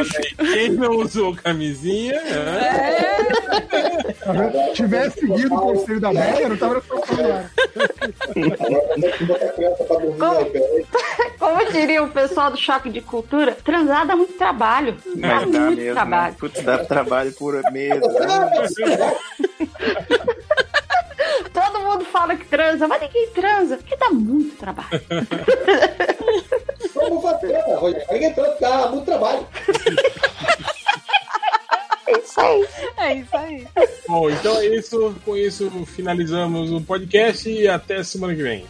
Não usou camisinha? é. Se tivesse seguido o conselho da Béia, não tava falando é iPad? Como diria o pessoal do choque de cultura, transar dá muito trabalho. Dá Mas dá muito mesmo. trabalho. Né? Putz, dá trabalho por né? Todo mundo fala que transa, mas ninguém transa, porque dá muito trabalho. Vamos fazer, Rogério. Ninguém tanto, dá muito trabalho. É isso aí. É isso aí. Bom, então é isso. Com isso, finalizamos o podcast e até semana que vem.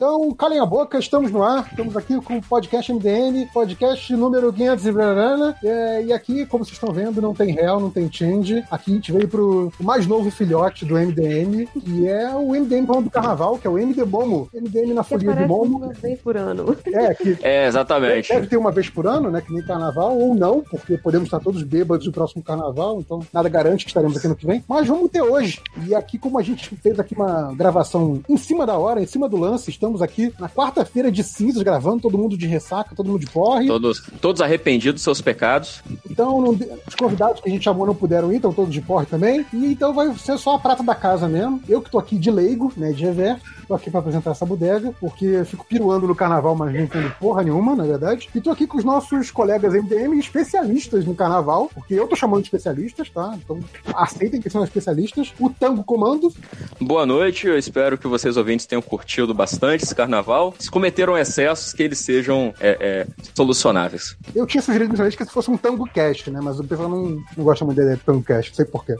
Então, calem a boca, estamos no ar, estamos aqui com o podcast MDN, podcast número 500 e brarana. É, e aqui, como vocês estão vendo, não tem réu, não tem change. Aqui a gente veio pro o mais novo filhote do MDM, que é o MDM do carnaval, que é o MD Momo. MDM na folia de Momo. uma vez por ano. É, que É, exatamente. Deve ter uma vez por ano, né? Que nem carnaval, ou não, porque podemos estar todos bêbados no próximo carnaval, então nada garante que estaremos aqui no que vem. Mas vamos ter hoje. E aqui, como a gente fez aqui uma gravação em cima da hora, em cima do lance, estamos aqui na quarta-feira de cinzas gravando, todo mundo de ressaca, todo mundo de porre. Todos, todos arrependidos dos seus pecados. Então, não os convidados que a gente chamou não puderam ir, estão todos de porre também. E então vai ser só a prata da casa mesmo. Eu que tô aqui de leigo, né? De reverso. Tô aqui pra apresentar essa bodega, porque eu fico piruando no carnaval, mas não entendo porra nenhuma, na verdade. E tô aqui com os nossos colegas MDM especialistas no carnaval, porque eu tô chamando de especialistas, tá? Então aceitem que são especialistas. O Tango Comando, Boa noite, eu espero que vocês ouvintes tenham curtido bastante desse carnaval, se cometeram excessos, que eles sejam é, é, solucionáveis. Eu tinha sugerido inicialmente que fosse um tango cast, né? Mas o pessoal não, não gosta muito de tango cast, não sei porquê.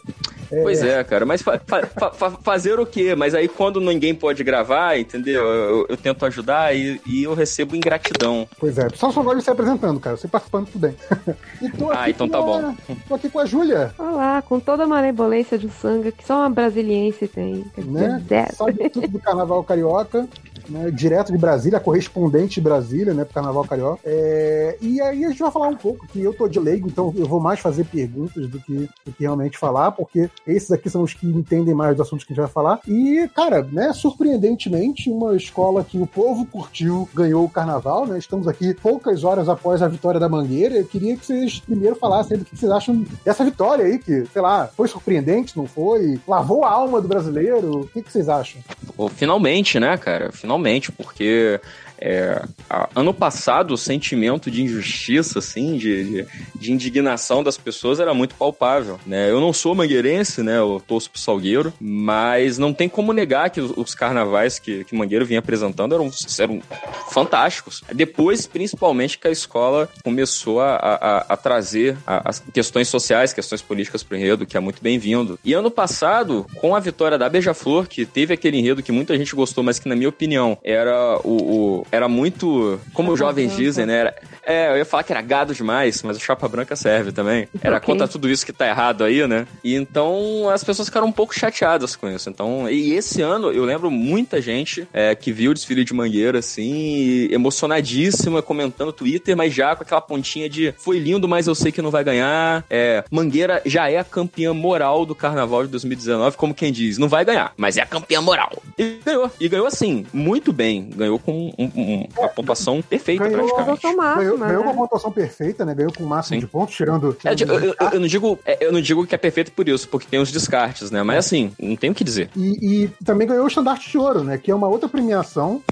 Pois é, cara, mas fa- fa- fa- fa- fazer o quê? Mas aí quando ninguém pode gravar, entendeu? Eu, eu tento ajudar e, e eu recebo ingratidão. Pois é, só só gosto de se apresentando, cara. Você participando, tudo bem. e tô Ah, então tá a- bom. Tô aqui com a Júlia, Olá, com toda a malevolência do sangue que só uma brasiliense tem. Né? Sabe tudo do Carnaval Carioca. Né, direto de Brasília, correspondente de Brasília, né, pro Carnaval Carioca. É, e aí a gente vai falar um pouco, que eu tô de leigo, então eu vou mais fazer perguntas do que, do que realmente falar, porque esses aqui são os que entendem mais dos assuntos que a gente vai falar. E, cara, né, surpreendentemente, uma escola que o povo curtiu ganhou o Carnaval, né? Estamos aqui poucas horas após a vitória da Mangueira. Eu queria que vocês primeiro falassem do que vocês acham dessa vitória aí, que, sei lá, foi surpreendente, não foi? Lavou a alma do brasileiro? O que, que vocês acham? Pô, finalmente, né, cara? Finalmente, porque é, a- ano passado o sentimento de injustiça, assim, de, de, de indignação das pessoas era muito palpável, né? Eu não sou mangueirense, né? Eu torço pro Salgueiro, mas não tem como negar que os, os carnavais que, que Mangueiro vinha apresentando eram, eram fantásticos. Depois, principalmente, que a escola começou a, a, a trazer as questões sociais, questões políticas pro enredo, que é muito bem-vindo. E ano passado, com a vitória da Beija-Flor, que teve aquele enredo que muita gente gostou, mas que, na minha opinião, era o, o- era muito, como os jovens dizem, né? Era, é, eu ia falar que era gado demais, mas o chapa branca serve também. Era Ok. contra tudo isso que tá errado aí, né? E então as pessoas ficaram um pouco chateadas com isso. Então, e esse ano eu lembro muita gente é, que viu o desfile de Mangueira, assim, emocionadíssima, comentando no Twitter, mas já com aquela pontinha de foi lindo, mas eu sei que não vai ganhar. É, Mangueira já é a campeã moral do carnaval de 2019, como quem diz, não vai ganhar, mas é a campeã moral. E ganhou. E ganhou assim, muito bem. Ganhou com um- um- uma pontuação perfeita, Ganhou praticamente. ganhou, ganhou com a né? pontuação perfeita, né? Ganhou com o máximo Sim. de pontos, tirando. É, eu, eu- eu não digo, é, eu não digo que é perfeito por isso, porque tem os descartes, né? Mas assim, não tem o que dizer. E, e também ganhou o Estandarte de Ouro, né? Que é uma outra premiação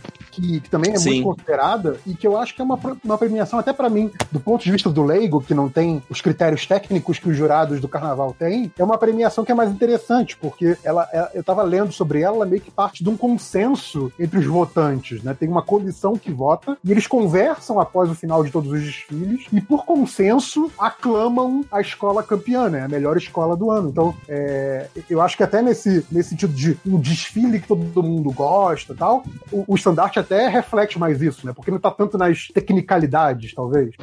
que, que também é Sim. muito considerada e que eu acho que é uma, uma premiação, até pra mim, do ponto de vista do leigo, que não tem os critérios técnicos que os jurados do carnaval têm, é uma premiação que é mais interessante, porque ela, é- eu tava lendo sobre ela, ela meio que parte de um consenso entre os votantes, né? Tem uma comissão que vota e eles conversam após o final de todos os desfiles e, por consenso, aclamam a escola campeã, né? A melhor escola do ano. Então, é, eu acho que até nesse, nesse sentido de um desfile que todo mundo gosta e tal, o, o estandarte até reflete mais isso, né? Porque não tá tanto nas tecnicalidades, talvez.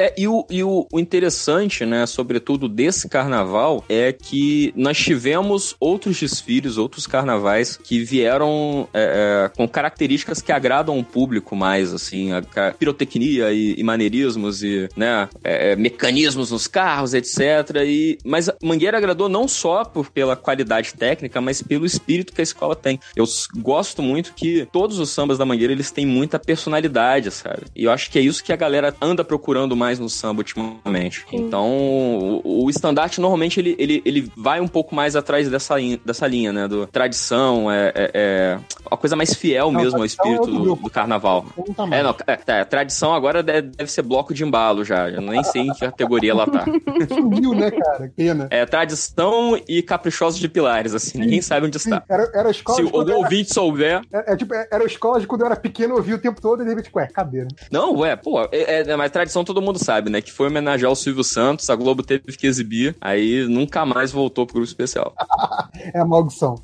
É, e o, e o, o interessante, né, sobretudo desse carnaval, é que nós tivemos outros desfiles, outros carnavais que vieram é, é, com características que agradam o público mais, assim, a, ca- pirotecnia e, e maneirismos e, né, é, é, mecanismos nos carros, etc. E, mas a Mangueira agradou não só por, pela qualidade técnica, mas pelo espírito que a escola tem. Eu gosto muito que todos os sambas da Mangueira, eles têm muita personalidade, sabe? E eu acho que é isso que a galera anda procurando mais no samba ultimamente. Então, o, o estandarte, normalmente, ele, ele, ele vai um pouco mais atrás dessa, linha- dessa linha, né? Do tradição, é, é, é a coisa mais fiel Não, mesmo ao é espírito outro do, do carnaval. Não mais. É, não, é, tá, tradição agora deve, deve ser bloco de embalo já. Eu nem sei em que categoria ela tá. Sumiu, né, cara? Pena. É tradição e caprichosos de pilares, assim, ninguém sabe onde Sim, está. era, era a escola Se o era, ouvinte souber. é, é tipo, é- era a escola de quando eu era pequeno, eu ouvia o tempo todo e de repente, ué, cadê? Não, ué, pô, é, é, mas tradição todo mundo sabe, né? Que foi homenagear o Silvio Santos, a Globo teve que exibir, aí nunca mais voltou pro grupo especial. É a maldição.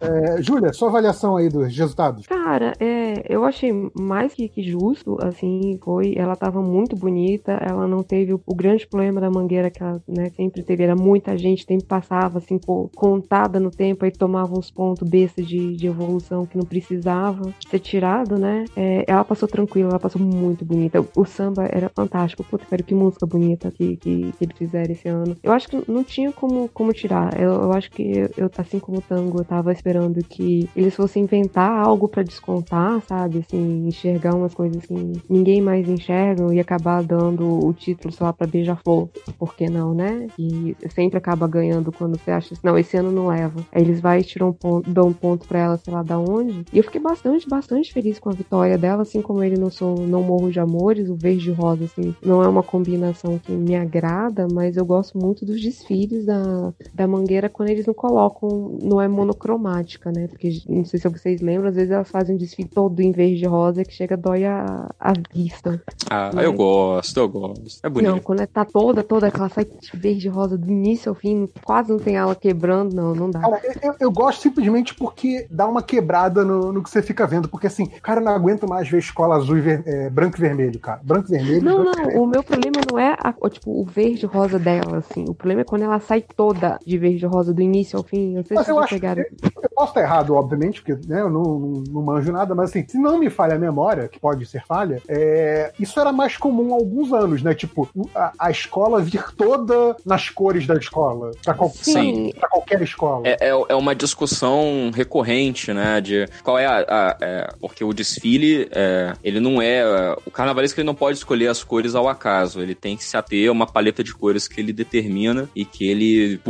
É, Júlia, sua avaliação aí dos resultados. Cara, é, eu achei mais que, que justo, assim, foi. Ela tava muito bonita, ela não teve o, o grande problema da mangueira que ela né, sempre teve. Era muita gente, tempo passava, assim, co- contada no tempo, aí tomava uns pontos bestas de, de evolução que não precisava ser tirado, né? É, ela passou tranquila, ela passou muito bonita. O, o samba era fantástico. Puta, que música bonita que, que, que eles fizeram esse ano. Eu acho que não tinha como, como tirar. Eu, eu acho que eu, assim como o tango, eu tava esperando que eles fossem inventar algo pra descontar, sabe? Assim, enxergar umas coisas que ninguém mais enxerga e acabar dando o título, sei lá, pra Beija-Flor. Por que não, né? E sempre acaba ganhando quando você acha assim, não, esse ano não leva. Aí eles vai e tiram um ponto, dão um ponto pra ela, sei lá, da onde. E eu fiquei bastante, bastante feliz com a vitória dela, assim como ele não sou, não morro de amores, o verde rosa, assim, não não é uma combinação que me agrada, mas eu gosto muito dos desfiles da, da Mangueira quando eles não colocam, não é monocromática, né? Porque não sei se vocês lembram, às vezes elas fazem um desfile todo em verde e rosa que chega dói a, a vista. Ah, Mas- eu gosto, eu gosto. É bonito. Não, quando tá toda, toda aquela sai verde e rosa do início ao fim, quase não tem ela quebrando, não, não dá. Cara, eu, eu gosto simplesmente porque dá uma quebrada no, no que você fica vendo. Porque assim, cara, eu não aguento mais ver escola azul e ver- é, branco e vermelho, cara. Branco e vermelho. Não, branco não, o meu problema não é a- o, tipo, o verde e rosa dela, assim. O problema é quando ela sai toda de verde e rosa do início ao fim. Não sei Mas se eu acho pegaram. Eu posso estar errado, obviamente, porque né, eu não, não, não manjo nada, mas assim, se não me falha a memória, que pode ser falha, é, isso era mais comum há alguns anos, né? Tipo, a, a escola vir toda nas cores da escola. Pra, qual- Sim. pra qualquer escola. É, é, é uma discussão recorrente, né? De qual é a. a- é, porque o desfile, é, ele não é. O carnavalesco ele não pode escolher as cores ao acaso. Ele tem que se ater a uma paleta de cores que ele determina e que ele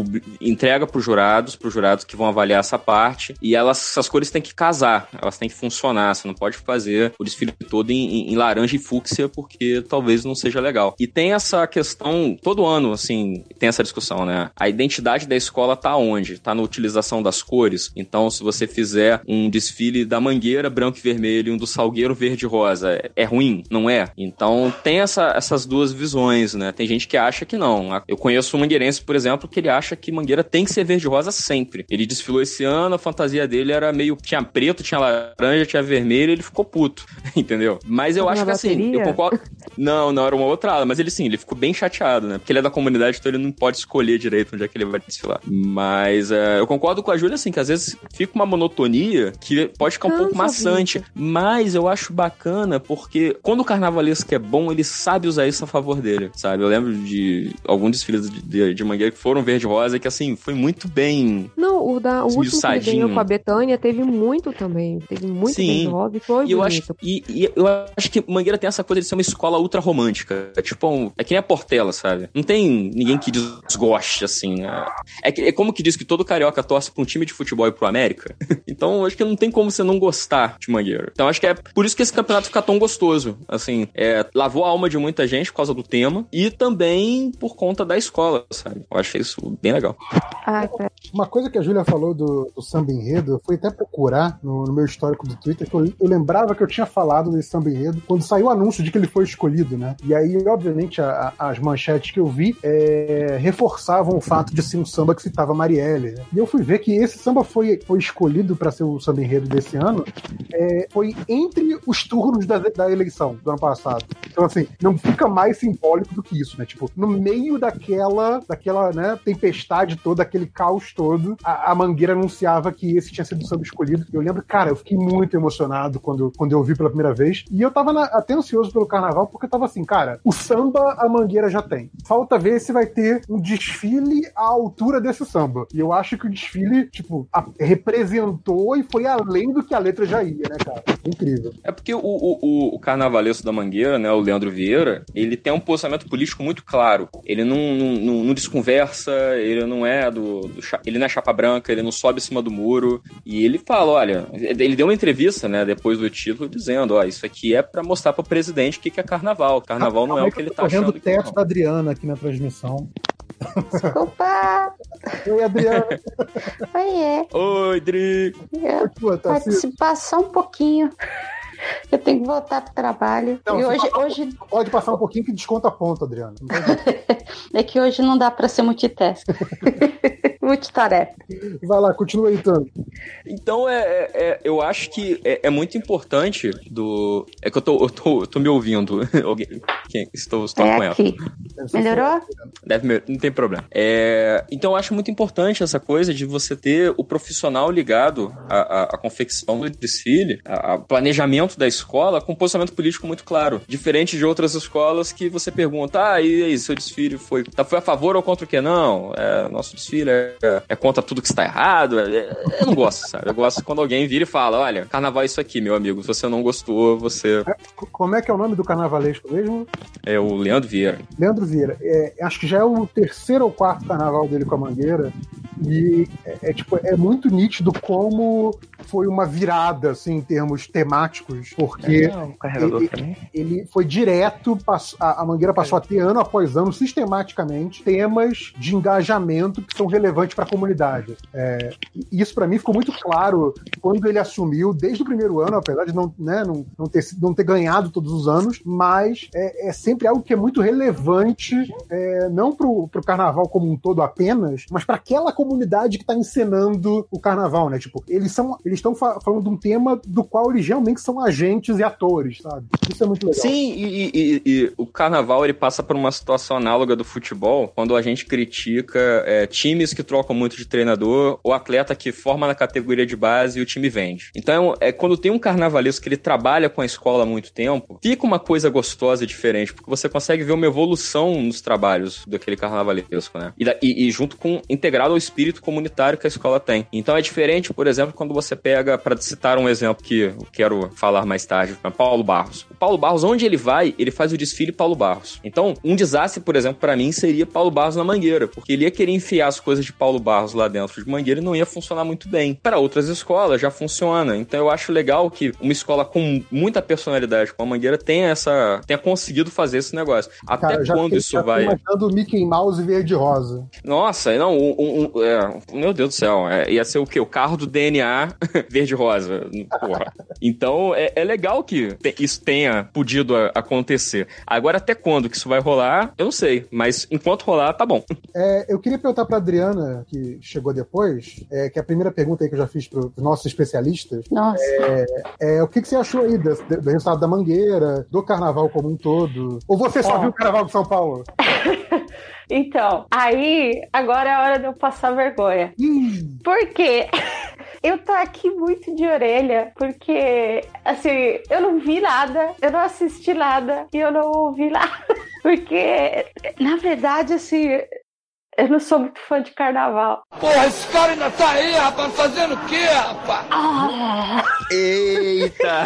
entrega para os jurados, para os jurados que vão avaliar essa parte. E elas, essas cores têm que casar, elas têm que funcionar. Você não pode fazer o desfile todo em, em- laranja e fúcsia, porque talvez não seja legal. E tem essa questão, todo ano, assim, tem essa discussão, né? A identidade da escola tá onde? Tá na utilização das cores. Então, se você fizer um desfile da mangueira branco e vermelho e um do salgueiro verde e rosa, é- é ruim? Não é? Então, tem essa- essas duas visões, né? Tem gente que acha que não. Eu conheço um mangueirense, por exemplo, que ele acha que mangueira tem que ser verde e rosa sempre. Ele desfilou esse ano, a fantasia dele era meio. tinha preto, tinha laranja, tinha vermelho, ele ficou puto, entendeu? Mas eu Tava acho na que assim, eu bateria? concordo. Não, não era uma outra ala, mas ele sim, ele ficou bem chateado, né? Porque ele é da comunidade, então ele não pode escolher direito onde é que ele vai desfilar. Mas é, eu concordo com a Júlia, assim, que às vezes fica uma monotonia que pode ficar um pouco Cansa, maçante. Mas eu acho bacana porque quando o carnavalesco é bom, ele sabe usar isso a favor dele, sabe? Eu lembro de alguns desfiles de, de, de mangueira que foram verde-rosa e que, assim, foi muito bem. Não, o, da, o último que ganhou com a Betânia teve muito também. Teve muito Sim. verde e foi E eu, acho, e, e eu acho que Mangueira tem essa coisa de ser uma escola ultra romântica. É tipo, um, é que nem a Portela, sabe? Não tem ninguém que desgoste, assim. né? É, que- é como que diz que todo carioca torce pra um time de futebol e pro América. então, eu acho que não tem como você não gostar de Mangueira. Então, acho que é por isso que esse campeonato fica tão gostoso. Assim, é, lavou a alma de muita gente por causa do tema e também por conta da escola, sabe? Eu achei isso bem legal. Ai, pera. Uma coisa que a Júlia falou do, do samba enredo, eu fui até procurar no, no meu histórico do Twitter, que eu, eu lembrava que eu tinha falado desse samba enredo quando saiu o anúncio de que ele foi escolhido, né? E aí, obviamente, a- a- as manchetes que eu vi é, reforçavam o fato de ser um samba que citava Marielle. né? E eu fui ver que esse samba foi, foi escolhido para ser o samba enredo desse ano, é, foi entre os turnos da, da eleição do ano passado. Então, assim, não fica mais simbólico do que isso, né? Tipo, no meio daquela, daquela né, tempestade toda, aquele caos todo, a, a Mangueira anunciava que esse tinha sido o samba escolhido. Eu lembro, cara, eu fiquei muito emocionado quando, quando eu vi pela primeira vez. E eu tava na- até ansioso pelo carnaval, porque eu tava assim, cara, o samba a Mangueira já tem. Falta ver se vai ter um desfile à altura desse samba. E eu acho que o desfile, tipo, a- representou e foi além do que a letra já ia, né, cara? Incrível. É porque o, o, o, o carnavalesco da Mangueira, né, o Leandro Vieira, ele tem um posicionamento político muito claro. Ele não, não, não, não desconversa, ele não é do, do ele não é chapa branca, ele não sobe em cima do muro. E ele fala, olha, ele deu uma entrevista, né, depois do título, dizendo, ó, isso aqui é pra mostrar pro presidente o que, que é carnaval. Carnaval não é o que ele tá Correndo achando. o que teto da Adriana aqui na transmissão. Desculpa. Oi, Adriana. Oiê. Oi, Dri. Eu tá assim, só um pouquinho. Eu tenho que voltar pro trabalho. Não, e hoje, hoje Pode passar um pouquinho que desconta ponto, Adriana. Não tem jeito. é que hoje não dá pra ser multitask. Multitarefa. Vai lá, continua aí, Tano. Então, é, é- é- eu acho que é, é muito importante do... É que eu tô, eu tô, eu tô me ouvindo. Alguém, quem, estou, estou com É ela. aqui. Melhorou? Deve não tem problema. É, então eu acho muito importante essa coisa de você ter o profissional ligado à, à- à confecção do desfile, a- ao planejamento da escola, com um posicionamento político muito claro. Diferente de outras escolas que você pergunta, ah, e aí, seu desfile foi, tá, foi a favor ou contra o que? Não, é, nosso desfile é, é contra tudo que está errado. é- é- eu não gosto, sabe? Eu gosto quando alguém vira e fala, olha, carnaval é isso aqui, meu amigo. Se você não gostou, você C- Como é que é o nome do carnavalesco mesmo? é o Leandro Vieira. Leandro Vieira. É, acho que já é o terceiro ou quarto carnaval dele com a Mangueira. E é, é, tipo, é muito nítido como foi uma virada, assim, em termos temáticos, porque Não, um carregador ele, ele foi direto, pass- a, a Mangueira passou a ter ano após ano, sistematicamente, temas de engajamento que são relevantes para a comunidade. É, e isso para mim ficou muito claro quando ele assumiu, desde o primeiro ano, apesar de não, né, não, não, ter, não ter ganhado todos os anos, mas é, é sempre algo que é muito relevante, é, não pro, pro carnaval como um todo apenas, mas para aquela comunidade que está encenando o carnaval, né? Tipo, eles são, eles estão fa- falando de um tema do qual eles realmente são agentes e atores, sabe? Isso é muito legal. Sim, e, e- e o carnaval ele passa por uma situação análoga do futebol, quando a gente critica é, times que trocam muito de treinador, ou atleta que forma na categoria de base e o time vende. Então, é quando tem um carnavalesco que ele trabalha com a escola há muito tempo, fica uma coisa gostosa e diferente, porque você consegue ver uma evolução nos trabalhos daquele carnavalesco, né? E, e- e junto com integrado ao espírito comunitário que a escola tem. Então é diferente, por exemplo, quando você pega, para citar um exemplo que eu quero falar mais tarde, Paulo Barros. O Paulo Barros, onde ele vai, ele faz o desfile Paulo Barros. Então, um desastre, por exemplo, para mim seria Paulo Barros na Mangueira, porque ele ia querer enfiar as coisas de Paulo Barros lá dentro de Mangueira e não ia funcionar muito bem. Para outras escolas já funciona. Então eu acho legal que uma escola com muita personalidade como a Mangueira tenha essa tenha conseguido fazer esse negócio. Até Cara, quando fiquei- isso já vai imaginando Mickey Mouse verde rosa. nossa, não, um, um- é, meu Deus do céu, é, ia ser o quê? O carro do DNA verde-rosa. Porra. Então é, é legal que te- isso tenha podido a- acontecer. Agora, até quando que isso vai rolar, eu não sei. Mas enquanto rolar, tá bom. É, eu queria perguntar pra Adriana, que chegou depois, é, que é a primeira pergunta aí que eu já fiz pros nossos especialistas. Nossa. É, o que, que você achou aí do, do resultado da Mangueira, do carnaval como um todo? Ou você só viu o carnaval de São Paulo? Então, aí, agora é a hora de eu passar vergonha. Ih, Por quê? Eu tô aqui muito de orelha, porque, assim, eu não vi nada, eu não assisti nada e eu não ouvi nada. Porque, na verdade, assim, eu não sou muito fã de carnaval. Porra, esse cara ainda tá aí, rapaz, fazendo o quê, rapaz? Ah, Eita!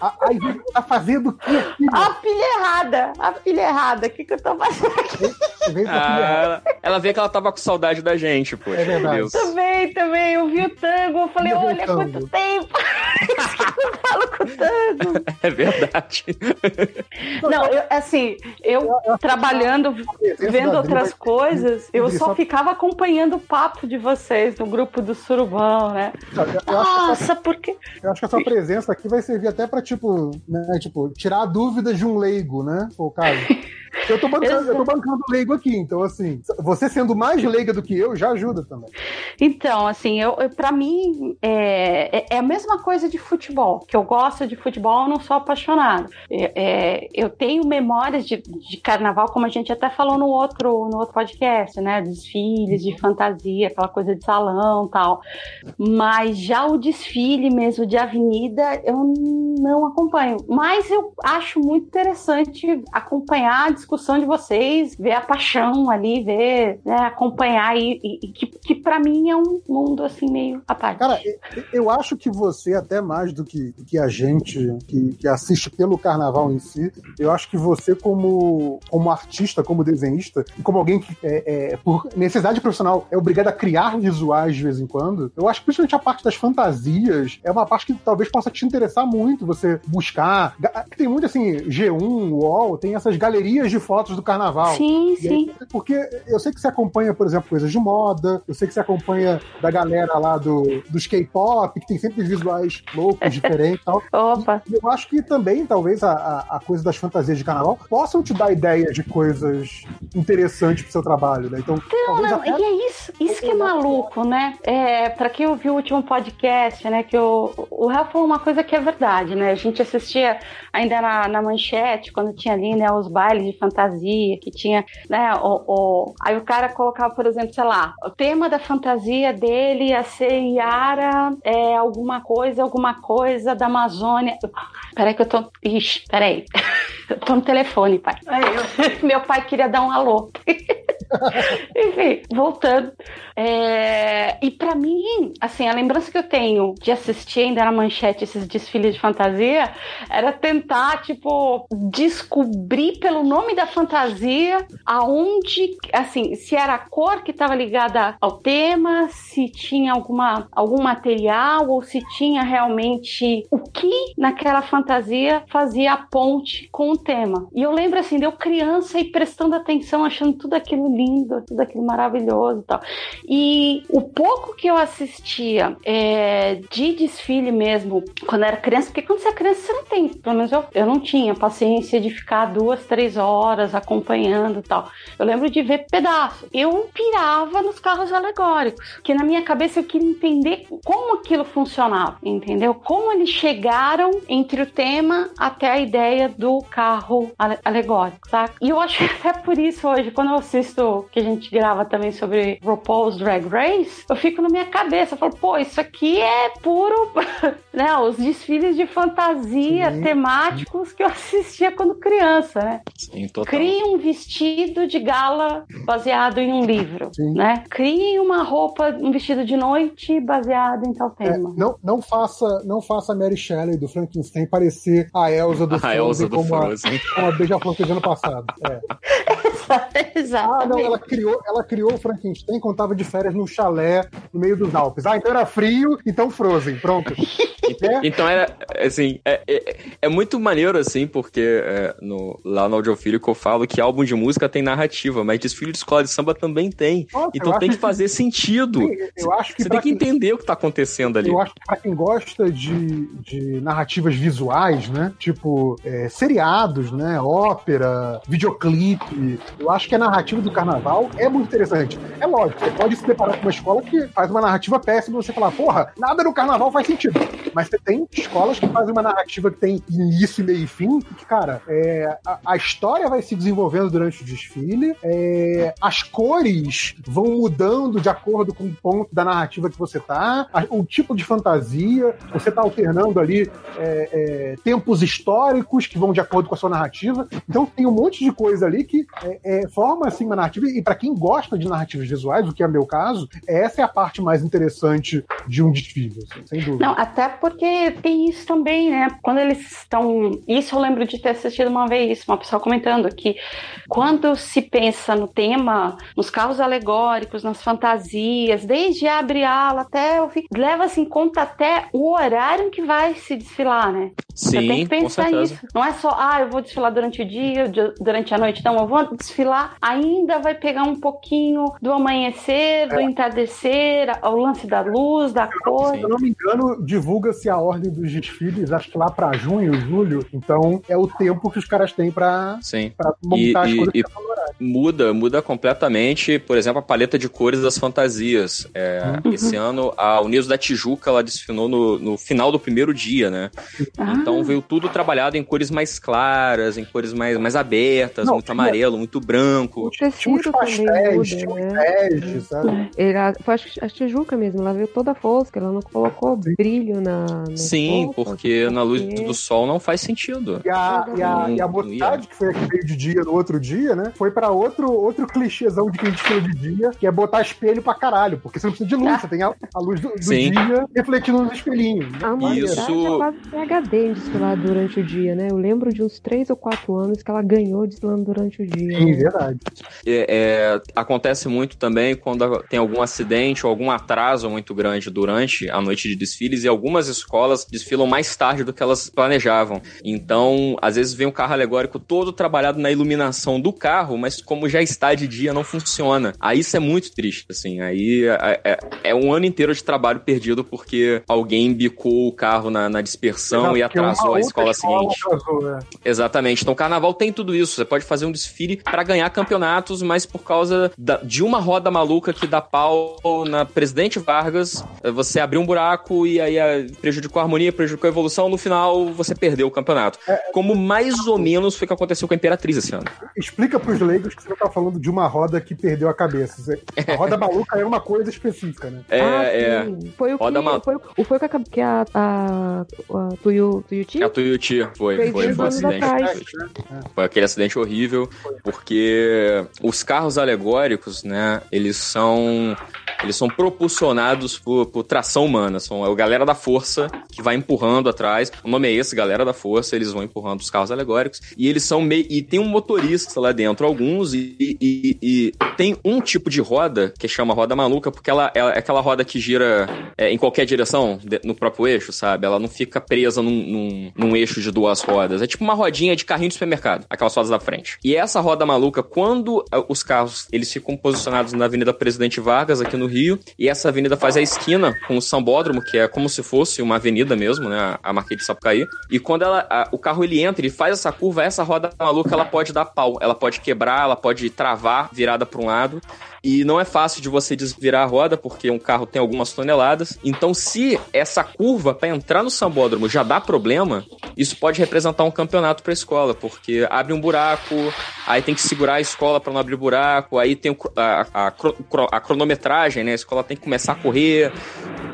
a, a Ivete tá fazendo o quê aqui? a pilha errada, a pilha errada. O que, que eu tô fazendo aqui? Errada. ela, vê que ela tava com saudade da gente, poxa. É verdade. meu Deus. Também, também, eu vi o tango, eu falei, Eu olha tango. quanto tempo. eu falo com o tango. É verdade. Não, eu, assim, eu trabalhando, vendo outras coisas, eu Adri, só só- ficava acompanhando o papo de vocês no grupo do Surubão, né? Eu, eu Nossa, porque. eu acho que a sua presença aqui vai servir até pra, tipo, né, tipo, tirar dúvidas de um leigo, né? Pô, caso. Eu tô, bancando, eu tô bancando leigo aqui, então, assim, você sendo mais leiga do que eu, já ajuda também. Então, assim, eu, eu, pra mim, é, é- é a mesma coisa de futebol. Que eu gosto de futebol, eu não sou apaixonado. É, é, eu tenho memórias de, de carnaval, como a gente até falou no outro, no outro podcast, né? Desfiles de fantasia, aquela coisa de salão tal. Mas já o desfile mesmo de avenida, eu não acompanho. Mas eu acho muito interessante acompanhar discussão de vocês, ver a paixão ali, ver, né, acompanhar e, e- e que, que para mim é um mundo assim meio à parte. Cara, eu- acho que você, até mais do que, do que a gente que, que assiste pelo carnaval em si, eu acho que você, como, como artista, como desenhista, e como alguém que, é, é, por necessidade profissional, é obrigado a criar visuais de vez em quando, eu acho que principalmente a parte das fantasias é uma parte que talvez possa te interessar muito você buscar. Tem muito assim, G1, UOL, tem essas galerias de fotos do carnaval. sim, E aí, sim. porque eu sei que você acompanha, por exemplo, coisas de moda, eu sei que você acompanha da galera lá do, dos K-pop, que tem sempre visuais loucos, diferentes e tal. Opa. E eu acho que também, talvez, a, a, a coisa das fantasias de carnaval possam te dar ideias de coisas interessantes pro seu trabalho, né? Então, Não, talvez não, até... e é isso, isso que é maluco, né? É, pra quem ouviu o último podcast, né, que o, o Rafa falou uma coisa que é verdade, né? A gente assistia ainda na, na manchete, quando tinha ali, né, os bailes de fantasia, que tinha, né, o, o- aí o cara colocava, por exemplo, sei lá, o tema da fantasia dele ia ser Yara, é, alguma coisa, alguma coisa da Amazônia. Peraí que eu tô... Ixi, peraí. Eu tô no telefone, pai. Meu pai queria dar um alô. Enfim, voltando. É... E para mim, assim, a lembrança que eu tenho de assistir ainda na manchete esses desfiles de fantasia era tentar, tipo, descobrir pelo nome da fantasia aonde, assim, se era a cor que estava ligada ao tema, se tinha alguma, algum material ou se tinha realmente o que naquela fantasia fazia a ponte com o tema. E eu lembro, assim, de eu criança e prestando atenção, achando tudo aquilo lindo, tudo aquilo maravilhoso e tal. E o pouco que eu assistia é, de desfile mesmo, quando era criança, porque quando você é criança, você não tem, pelo menos eu, eu não tinha paciência de ficar duas, três horas acompanhando e tal. Eu lembro de ver pedaços. Eu pirava nos carros alegóricos, que na minha cabeça eu queria entender como aquilo funcionava, entendeu? Como eles chegaram entre o tema até a ideia do carro alegórico, tá? E eu acho que até por isso hoje, quando eu assisto que a gente grava também sobre RuPaul's Drag Race, eu fico na minha cabeça, eu falo, pô, isso aqui é puro, né? Os desfiles de fantasia Sim. temáticos que eu assistia quando criança, né? Sim, total. Crie um vestido de gala baseado em um livro, Sim. né? Crie uma roupa, um vestido de noite baseado em tal é, tema. É, não, não faça, não faça a Mary Shelley do Frankenstein parecer a Elsa do a Frozen, Elsa do como, Frozen. A, como a Beija-Flor fez ano passado. É. Exatamente. Ah, não, ela criou, ela criou o Frankenstein quando tava de férias num chalé no meio dos Alpes. Ah, então era frio, então Frozen, pronto. é. Então era, assim, é, é, é, muito maneiro, assim, porque é, no, lá no Audiofílico eu falo que álbum de música tem narrativa, mas desfile de escola de samba também tem. Nossa, então tem que fazer sentido. eu acho que Você tem que entender o que tá acontecendo ali. Eu acho que pra quem gosta de, de narrativas visuais, né, tipo é, seriados, né, ópera, videoclipe, eu acho que a narrativa do carnaval é muito interessante. É lógico, você pode se deparar com uma escola que faz uma narrativa péssima e você falar, porra, nada no carnaval faz sentido. Mas você tem escolas que fazem uma narrativa que tem início, meio e fim, que, cara, é, a, a, história vai se desenvolvendo durante o desfile, é, as cores vão mudando de acordo com o ponto da narrativa que você tá, a, o tipo de fantasia, você tá alternando ali é, é tempos históricos que vão de acordo com a sua narrativa. Então tem um monte de coisa ali que é, forma assim uma narrativa, e para quem gosta de narrativas visuais, o que é meu caso, essa é a parte mais interessante de um desfile, assim, sem dúvida. Não, até porque tem isso também, né? Quando eles estão. Isso eu lembro de ter assistido uma vez, uma pessoa comentando que quando se pensa no tema, nos carros alegóricos, nas fantasias, desde abre ala até o fim, leva-se em conta até o horário que vai se desfilar, né? Sim, Você tem que pensar nisso. Não é só, ah, eu vou desfilar durante o dia, durante a noite. Não, eu vou desfilar, ainda vai pegar um pouquinho do amanhecer, do é. entardecer, o lance da luz, da cor. Se eu não me engano, divulga-se a ordem dos desfiles, acho que lá para junho, julho. Então é o tempo que os caras têm para montar e, as e, coisas. E muda, muda completamente, por exemplo, a paleta de cores das fantasias. É, uhum. Esse ano, a Unidos da Tijuca, ela desfinou no, no final do primeiro dia, né? Ah. Então veio tudo trabalhado em cores mais claras, em cores mais, mais abertas, Não, muito amarelo, muito branco. O tecido também muda, né? sabe? Ela, foi a Tijuca mesmo, ela veio toda fosca, ela não colocou Sim. brilho na. Sim, porque na luz do sol não faz sentido. E a, e a, e a mocidade, que foi a que veio de dia no outro dia, né? Foi pra outro, outro clichêzão de quem desfila de dia, que é botar espelho pra caralho, porque você não precisa de luz, você tem a, a luz do, do dia refletindo nos espelhinhos. A humanidade Isso... é quase PHD em desfilar durante o dia, né? Eu lembro de uns 3 ou 4 anos que ela ganhou desfilando durante o dia. Sim, né? verdade. É, é, acontece muito também quando tem algum acidente ou algum atraso muito grande durante a noite de desfiles e algumas escolas desfilam mais tarde do que elas planejavam. Então, às vezes vem um carro alegórico todo trabalhado na iluminação do carro, mas como já está de dia, não funciona. Aí isso é muito triste, assim. Aí é, é, é um ano inteiro de trabalho perdido porque alguém bicou o carro na, na dispersão e atrasou a escola, escola seguinte. Atrasou, né? Exatamente. Então, o carnaval tem tudo isso. Você pode fazer um desfile para ganhar campeonatos, mas por causa da, de uma roda maluca que dá pau na Presidente Vargas, você abriu um buraco e aí prejudicou a harmonia, prejudicou a evolução. No final, você perdeu o campeonato. É, Como mais ou menos foi o que aconteceu com a Imperatriz esse ano. Explica pros leigos leigos que você não tá falando de uma roda que perdeu a cabeça. A roda maluca é uma coisa específica, né? É, ah, é. sim. Foi o Roda que, foi, o- foi o que a, que a, a, a Tuyu, Tuyuti A Tuiuti foi, foi, dois foi um acidente. Foi aquele acidente horrível, porque os carros alegóricos, né, eles são eles são propulsionados por, por tração humana, são a galera da força que vai empurrando atrás. O nome é esse, galera da força, eles vão empurrando os carros alegóricos e eles são meio e tem um motorista lá dentro, alguns e, e- e tem um tipo de roda que chama roda maluca porque ela, ela é aquela roda que gira é, em qualquer direção de- no próprio eixo, sabe? Ela não fica presa num, num, num eixo de duas rodas. É tipo uma rodinha de carrinho de supermercado, aquelas rodas da frente. E essa roda maluca, quando ah, os carros eles ficam posicionados na Avenida Presidente Vargas, aqui no Rio, e essa avenida faz a esquina com o Sambódromo, que é como se fosse uma avenida mesmo, né? A Marquês de Sapucaí. E quando ela, a- o carro ele entra e faz essa curva, essa roda maluca ela pode dar pau, ela pode quebrar, ela pode travar virada para um lado. E não é fácil de você desvirar a roda, porque um carro tem algumas toneladas. Então, se essa curva para entrar no sambódromo já dá problema, isso pode representar um campeonato para a escola, porque abre um buraco, aí tem que segurar a escola para não abrir buraco, aí tem a, a a cronometragem, né? A escola tem que começar a correr.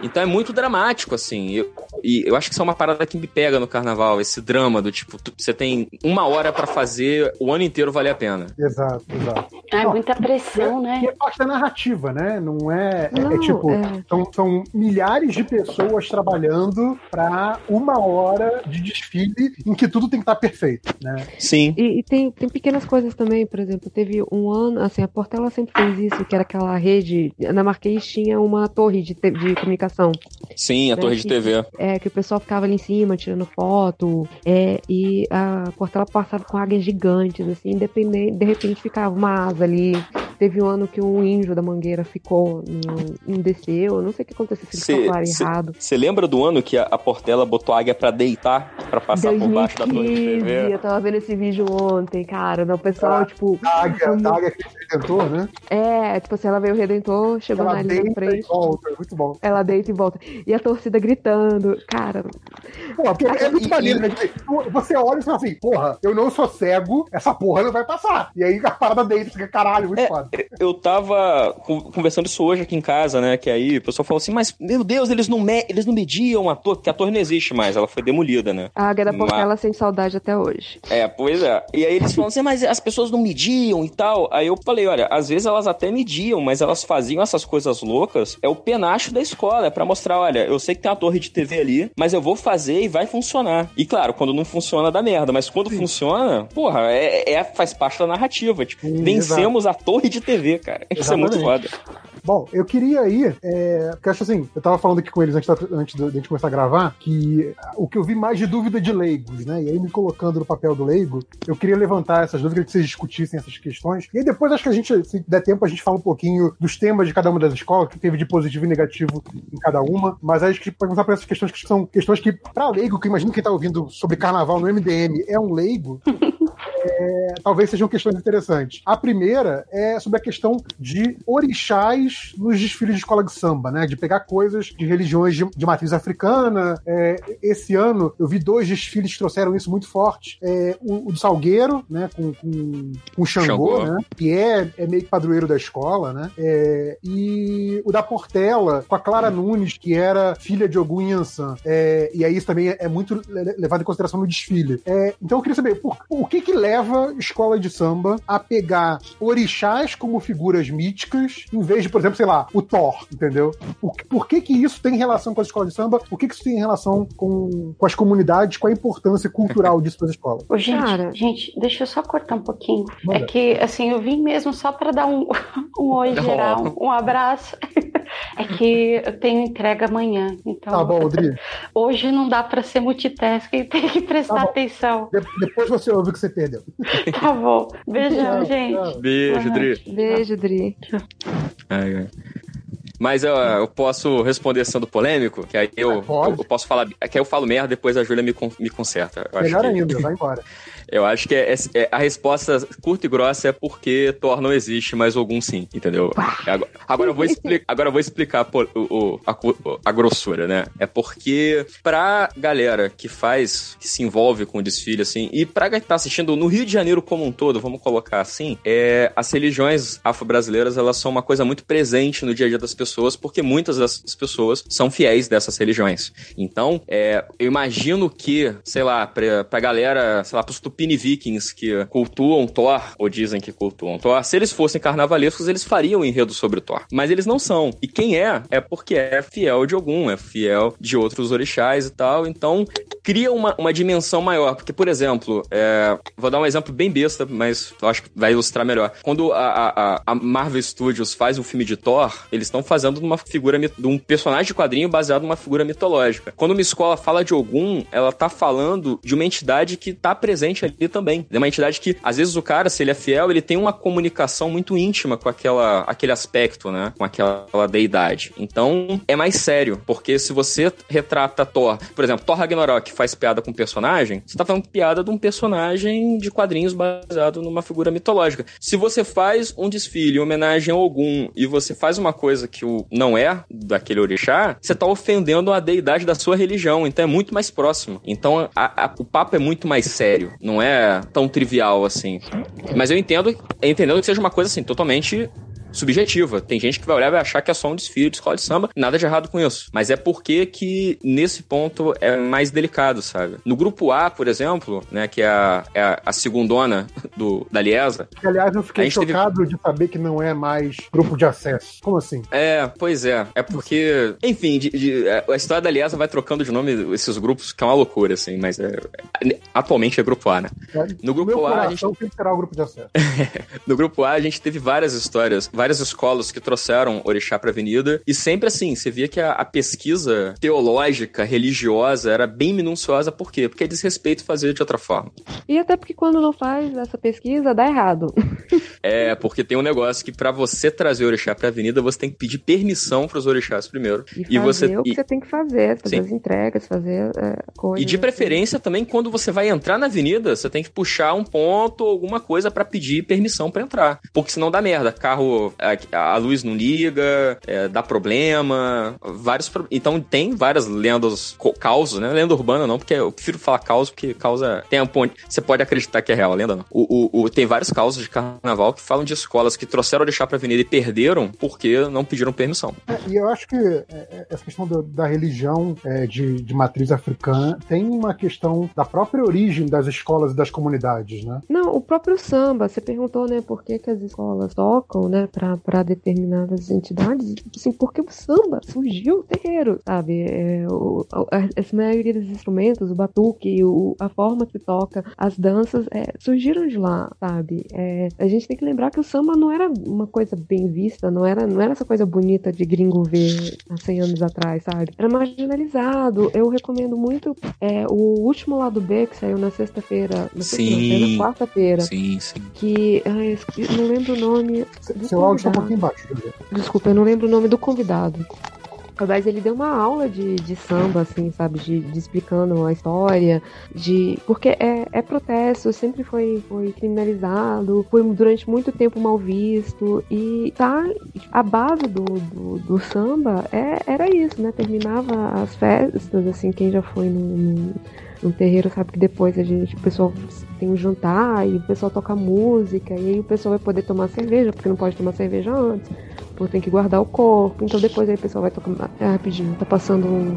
Então é muito dramático, assim. Eu- e eu acho que isso é uma parada que me pega no carnaval, esse drama do tipo, tu- você tem uma hora para fazer o ano inteiro valer a pena. Exato, exato. É muita pressão, né? É parte da narrativa, né? Não é. é- é Não, tipo, é. São, são milhares de pessoas trabalhando pra uma hora de desfile em que tudo tem que estar perfeito, né? Sim. E, e tem, tem pequenas coisas também, por exemplo, teve um ano, assim, a Portela sempre fez isso, que era aquela rede, na Marquês tinha uma torre de, te- de comunicação, Sim, a torre de TV. é, que o pessoal ficava ali em cima tirando foto, é, e a Portela passava com águias gigantes, assim, independente, de repente ficava uma asa ali, teve um ano que um índio da Mangueira ficou, não, não desceu, eu não sei o que aconteceu, se Cê- eles calcularam cê- errado. Você lembra do ano que a, a Portela botou a águia pra deitar, pra passar por baixo da torre de 2015, TV? eu tava vendo esse vídeo ontem, cara, né, o pessoal, Ah, tipo... Da águia, da águia que redentor, né? É, tipo assim, ela veio o Redentor, chegou Ela na linha e frente, volta, é muito bom. ela deita e volta. E a torcida gritando. Cara, Pô, porque é muito maneiro, né? Tipo, Você olha e fala assim, porra, eu não sou cego, essa porra não vai passar. E aí a parada deita, fica caralho, muito É, foda. Eu tava con- conversando isso hoje aqui em casa, né? Que aí o pessoal falou assim, mas meu Deus, eles não, me- eles não mediam a torre, porque a torre não existe mais, ela foi demolida, né? a Águia da Mas- Portela sente saudade até hoje. É, pois é. E aí eles falam assim, mas as pessoas não mediam e tal. Aí eu falei, olha, às vezes elas até mediam, mas elas faziam essas coisas loucas. É o penacho da escola, é pra mostrar, olha, eu sei que tem uma torre de TV ali, mas eu vou fazer e vai funcionar. E claro, quando não funciona dá merda, mas quando funciona, porra, é, é- faz parte da narrativa. Tipo, Sim, vencemos a torre de TV, cara. Isso é muito foda. Bom, eu queria ir, é, porque acho assim, eu tava falando aqui com eles antes, da, antes de a gente começar a gravar, que o que eu vi mais de dúvida de leigos, né? E aí me colocando no papel do leigo, eu queria levantar essas dúvidas, que vocês discutissem essas questões. E aí depois acho que a gente, se der tempo, a gente fala um pouquinho dos temas de cada uma das escolas, que teve de positivo e negativo em cada uma. Mas aí a gente pode começar por essas questões que são questões que, pra leigo, que imagino quem tá ouvindo sobre carnaval no MDM é um leigo, é, talvez sejam questões interessantes. A primeira é sobre a questão de orixás nos desfiles de escola de samba, né? De pegar coisas de religiões de, de matriz africana. É, esse ano eu vi dois desfiles que trouxeram isso muito forte. É, o, o do Salgueiro, né? Com, com, com o Xangô, Xangô. né? Que é, é meio que padroeiro da escola, né? É, e o da Portela, com a Clara Nunes, que era filha de Ogum Yansan. É, e aí isso também é, muito le- levado em consideração no desfile. Então eu queria saber, por- o que que leva escola de samba a pegar orixás como figuras míticas, em vez de, por exemplo, sei lá, o Thor, entendeu? O- por que que isso tem relação com a escola de samba? O que que isso tem relação com, com as comunidades? Qual a importância cultural disso para as escolas? Ô, gente, Cara. gente, deixa eu só cortar um pouquinho. Manda. É que, assim, eu vim mesmo só para dar um, um oi geral, um abraço. É que eu tenho entrega amanhã, então Tá bom, Odri. hoje não dá para ser multitasking, tem que prestar Tá atenção. De- depois você ouve o que você perdeu. Tá bom. Beijão, Tchau, gente. tchau. Beijo. Dri. Beijo, Dri. Ai, ai. Mas eu, eu posso responder sendo polêmico, que aí eu, eu, eu posso falar. Que aí eu falo merda, depois a Júlia me, me conserta. Eu acho Melhor que- ainda, vai embora. Eu acho que é- é- a resposta curta e grossa é porque Thor não existe, mas algum sim, entendeu? Agora, agora eu vou explicar, agora eu vou explicar pô, o, o- a, a grossura, né? É porque pra galera que faz, que se envolve com o desfile, assim, e pra quem tá assistindo no Rio de Janeiro como um todo, vamos colocar assim, é, as religiões afro-brasileiras, elas são uma coisa muito presente no dia a dia das pessoas, porque muitas dessas pessoas são fiéis dessas religiões. Então, é, eu imagino que, sei lá, pra, pra galera, sei lá, pros Tupini Vikings que cultuam Thor, ou dizem que cultuam Thor, se eles fossem carnavalescos, eles fariam enredo sobre Thor. Mas eles não são. E quem é, é porque é fiel de algum, é fiel de outros orixás e tal. Então, cria uma, uma dimensão maior. Porque, por exemplo, é, vou dar um exemplo bem besta, mas acho que vai ilustrar melhor. Quando a, a- a- Marvel Studios faz um filme de Thor, eles estão fazendo uma figura, de um personagem de quadrinho baseado numa figura mitológica. Quando uma escola fala de Ogum, ela tá falando de uma entidade que tá presente ali também. É uma entidade que, às vezes, o cara, se ele é fiel, ele tem uma comunicação muito íntima com aquela, aquele aspecto, né? Com aquela deidade. Então, é mais sério, porque se você retrata Thor, por exemplo, Thor Ragnarok faz piada com um personagem, você tá falando piada de um personagem de quadrinhos baseado numa figura mitológica. Se você faz um desfile em homenagem a Ogum e você faz uma coisa que não é daquele orixá, você tá ofendendo a deidade da sua religião, então é muito mais próximo. Então a- a- o papo é muito mais sério, não é tão trivial assim. Mas eu entendo, entendendo que seja uma coisa assim, totalmente subjetiva. Tem gente que vai olhar e vai achar que é só um desfile de escola de samba, nada de errado com isso. Mas é porque que nesse ponto é mais delicado, sabe? No grupo A, por exemplo, né, que é a, é a, a segundona do, da Liesa, aliás, eu fiquei gente teve- chocado de saber que não é mais grupo de acesso. Como assim? É, pois é. É porque, enfim, de- de- é, a história da Aliança vai trocando de nome esses grupos, que é uma loucura, assim, mas é, é- atualmente é grupo A, né? No grupo Meu A, a gente será o grupo de acesso. No grupo A, a gente teve várias histórias, várias escolas que trouxeram orixá pra avenida, e sempre assim, você via que a, a pesquisa teológica, religiosa, era bem minuciosa, por quê? Porque é desrespeito fazer de outra forma. E até porque quando não faz essa pesquisa, dá errado. É, porque tem um negócio que pra você trazer orixá pra avenida, você tem que pedir permissão pros orixás primeiro. E, fazer o que e- você tem que fazer, fazer Sim. as entregas, fazer é, coisas. E de assim. preferência também, quando você vai entrar na avenida, você tem que puxar um ponto, alguma coisa pra pedir permissão pra entrar. Porque senão dá merda. Carro, a, a luz não liga, é, dá problema, vários pro- Então tem várias lendas, causos, né? Lenda urbana não, porque eu prefiro falar caos, porque causa. Tem um ponto. Você pode acreditar que é real, a lenda não. O, o- o- tem vários causos de carnaval que falam de escolas que trouxeram deixar pra avenida e perderam porque não pediram permissão. É, e eu acho que é, é, essa questão do- da religião é, de, de matriz africana tem uma questão da própria origem das escolas e das comunidades, né? Não, o próprio samba, você perguntou, né, por que, que as escolas tocam, né, pra determinadas entidades, assim, porque o samba surgiu do terreiro, sabe? É, o, a, a maioria dos instrumentos, o batuque, o, a forma que toca, as danças, é, surgiram de lá, sabe? É, a gente tem que lembrar que o samba não era uma coisa bem vista, não era, não era essa coisa bonita de gringo ver há 100 anos atrás, sabe? Era marginalizado. Eu recomendo muito é, o último lado B, que saiu na sexta-feira, na sexta, na quarta-feira. Sim, sim. Que. Ai, não lembro o nome. do Seu áudio tá um pouquinho baixo, Julia. Desculpa, eu não lembro o nome do convidado. Mas ele deu uma aula de, de samba, assim, sabe? De, de explicando a história, de. Porque é, é protesto, sempre foi, foi criminalizado, foi durante muito tempo mal visto. E tá. A base do, do, do samba é, era isso, né? Terminava as festas, assim, quem já foi num, num, num terreiro sabe que depois a gente, o pessoal tem um jantar e o pessoal toca música, e aí o pessoal vai poder tomar cerveja, porque não pode tomar cerveja antes porque tem que guardar o corpo. Então depois aí o pessoal vai tocar. É, rapidinho, tá passando um.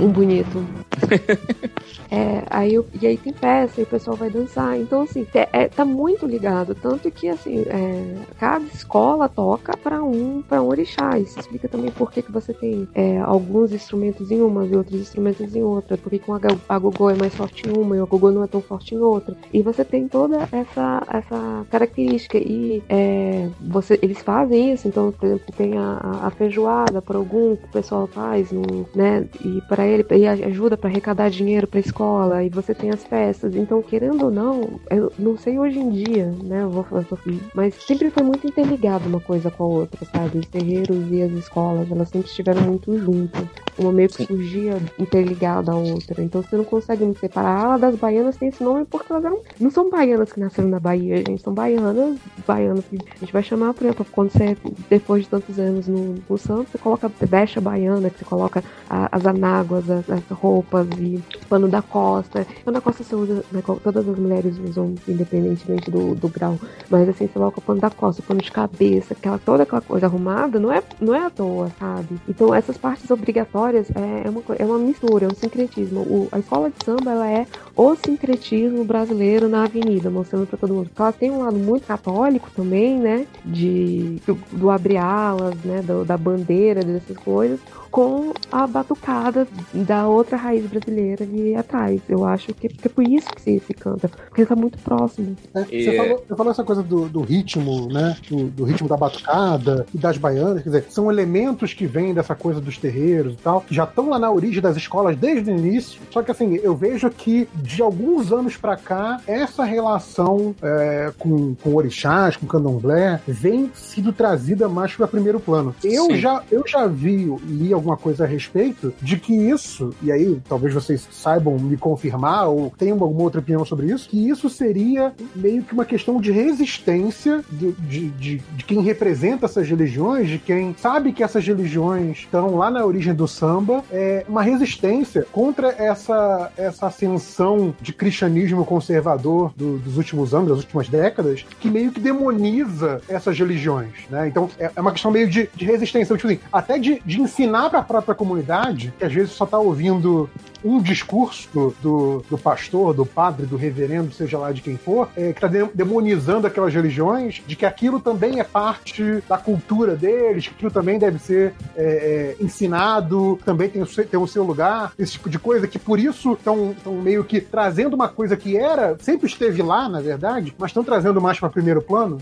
Um bonito. É, aí eu- e aí tem peça e o pessoal vai dançar. Então, assim, é, é- tá muito ligado. Tanto que, assim, é, cada escola toca para um, pra um orixá. Isso explica também por que, que você tem é, alguns instrumentos em uma e outros instrumentos em outra. Por que um agogô é mais forte em uma e o agogô não é tão forte em outra. E você tem toda essa, essa característica. E é, você, eles fazem isso. Então, por exemplo, tem a- a feijoada para algum que o pessoal faz, no, né? E para ele e a- ajuda para arrecadar dinheiro para pra escola, e você tem as festas. Então, querendo ou não, eu não sei hoje em dia, né? Eu vou falar assim, mas sempre foi muito interligado uma coisa com a outra, sabe? Os terreiros e as escolas, elas sempre estiveram muito juntas. Uma meio que surgia interligada à outra. Então você não consegue me separar. Ah, das baianas tem esse nome porque elas eram. Não são baianas que nasceram na Bahia, gente. São baianas, baianas que a gente vai chamar, por exemplo, quando você, depois de tantos anos no, no Santos, você coloca becha baiana, que você coloca a, as anáguas, as, as, roupas e pano da costa. Pano da costa você usa, né, todas as mulheres usam, independentemente do, do grau. Mas assim, você coloca pano da costa, pano de cabeça, aquela, toda aquela coisa arrumada, não é, não é à toa, sabe? Então essas partes obrigatórias é, é uma, é uma mistura, é um sincretismo. O, a escola de samba, ela é o sincretismo brasileiro na avenida, mostrando para todo mundo. Ela tem um lado muito católico também, né? De, do, do abre alas, né? Do, da bandeira, dessas coisas com a batucada da outra raiz brasileira ali atrás. Eu acho que, que é por isso que se, se canta, porque está muito próximo. É, você, falou, você, falou, essa coisa do, do ritmo, né? Do, do, ritmo da batucada e das baianas, quer dizer, são elementos que vêm dessa coisa dos terreiros e tal, que já estão lá na origem das escolas desde o início. Só que assim, eu vejo que de alguns anos para cá, essa relação é, com, com orixás, com candomblé, vem sido trazida mais para primeiro plano. Eu já, eu já vi e alguma coisa a respeito de que isso, e aí talvez vocês saibam me confirmar ou tenham alguma outra opinião sobre isso, que isso seria meio que uma questão de resistência de, de, de, de quem representa essas religiões, de quem sabe que essas religiões estão lá na origem do samba, é uma resistência contra essa, essa ascensão de cristianismo conservador do, dos últimos anos, das últimas décadas, que meio que demoniza essas religiões, né? Então é, é uma questão meio de, de resistência, tipo assim, até de, de ensinar para a própria comunidade, que às vezes só está ouvindo um discurso do, do pastor, do padre, do reverendo, seja lá de quem for, é, que está demonizando aquelas religiões, de que aquilo também é parte da cultura deles, que aquilo também deve ser é, é, ensinado, também tem o, seu, tem o seu lugar, esse tipo de coisa, que por isso estão meio que trazendo uma coisa que era, sempre esteve lá, na verdade, mas estão trazendo mais para primeiro plano.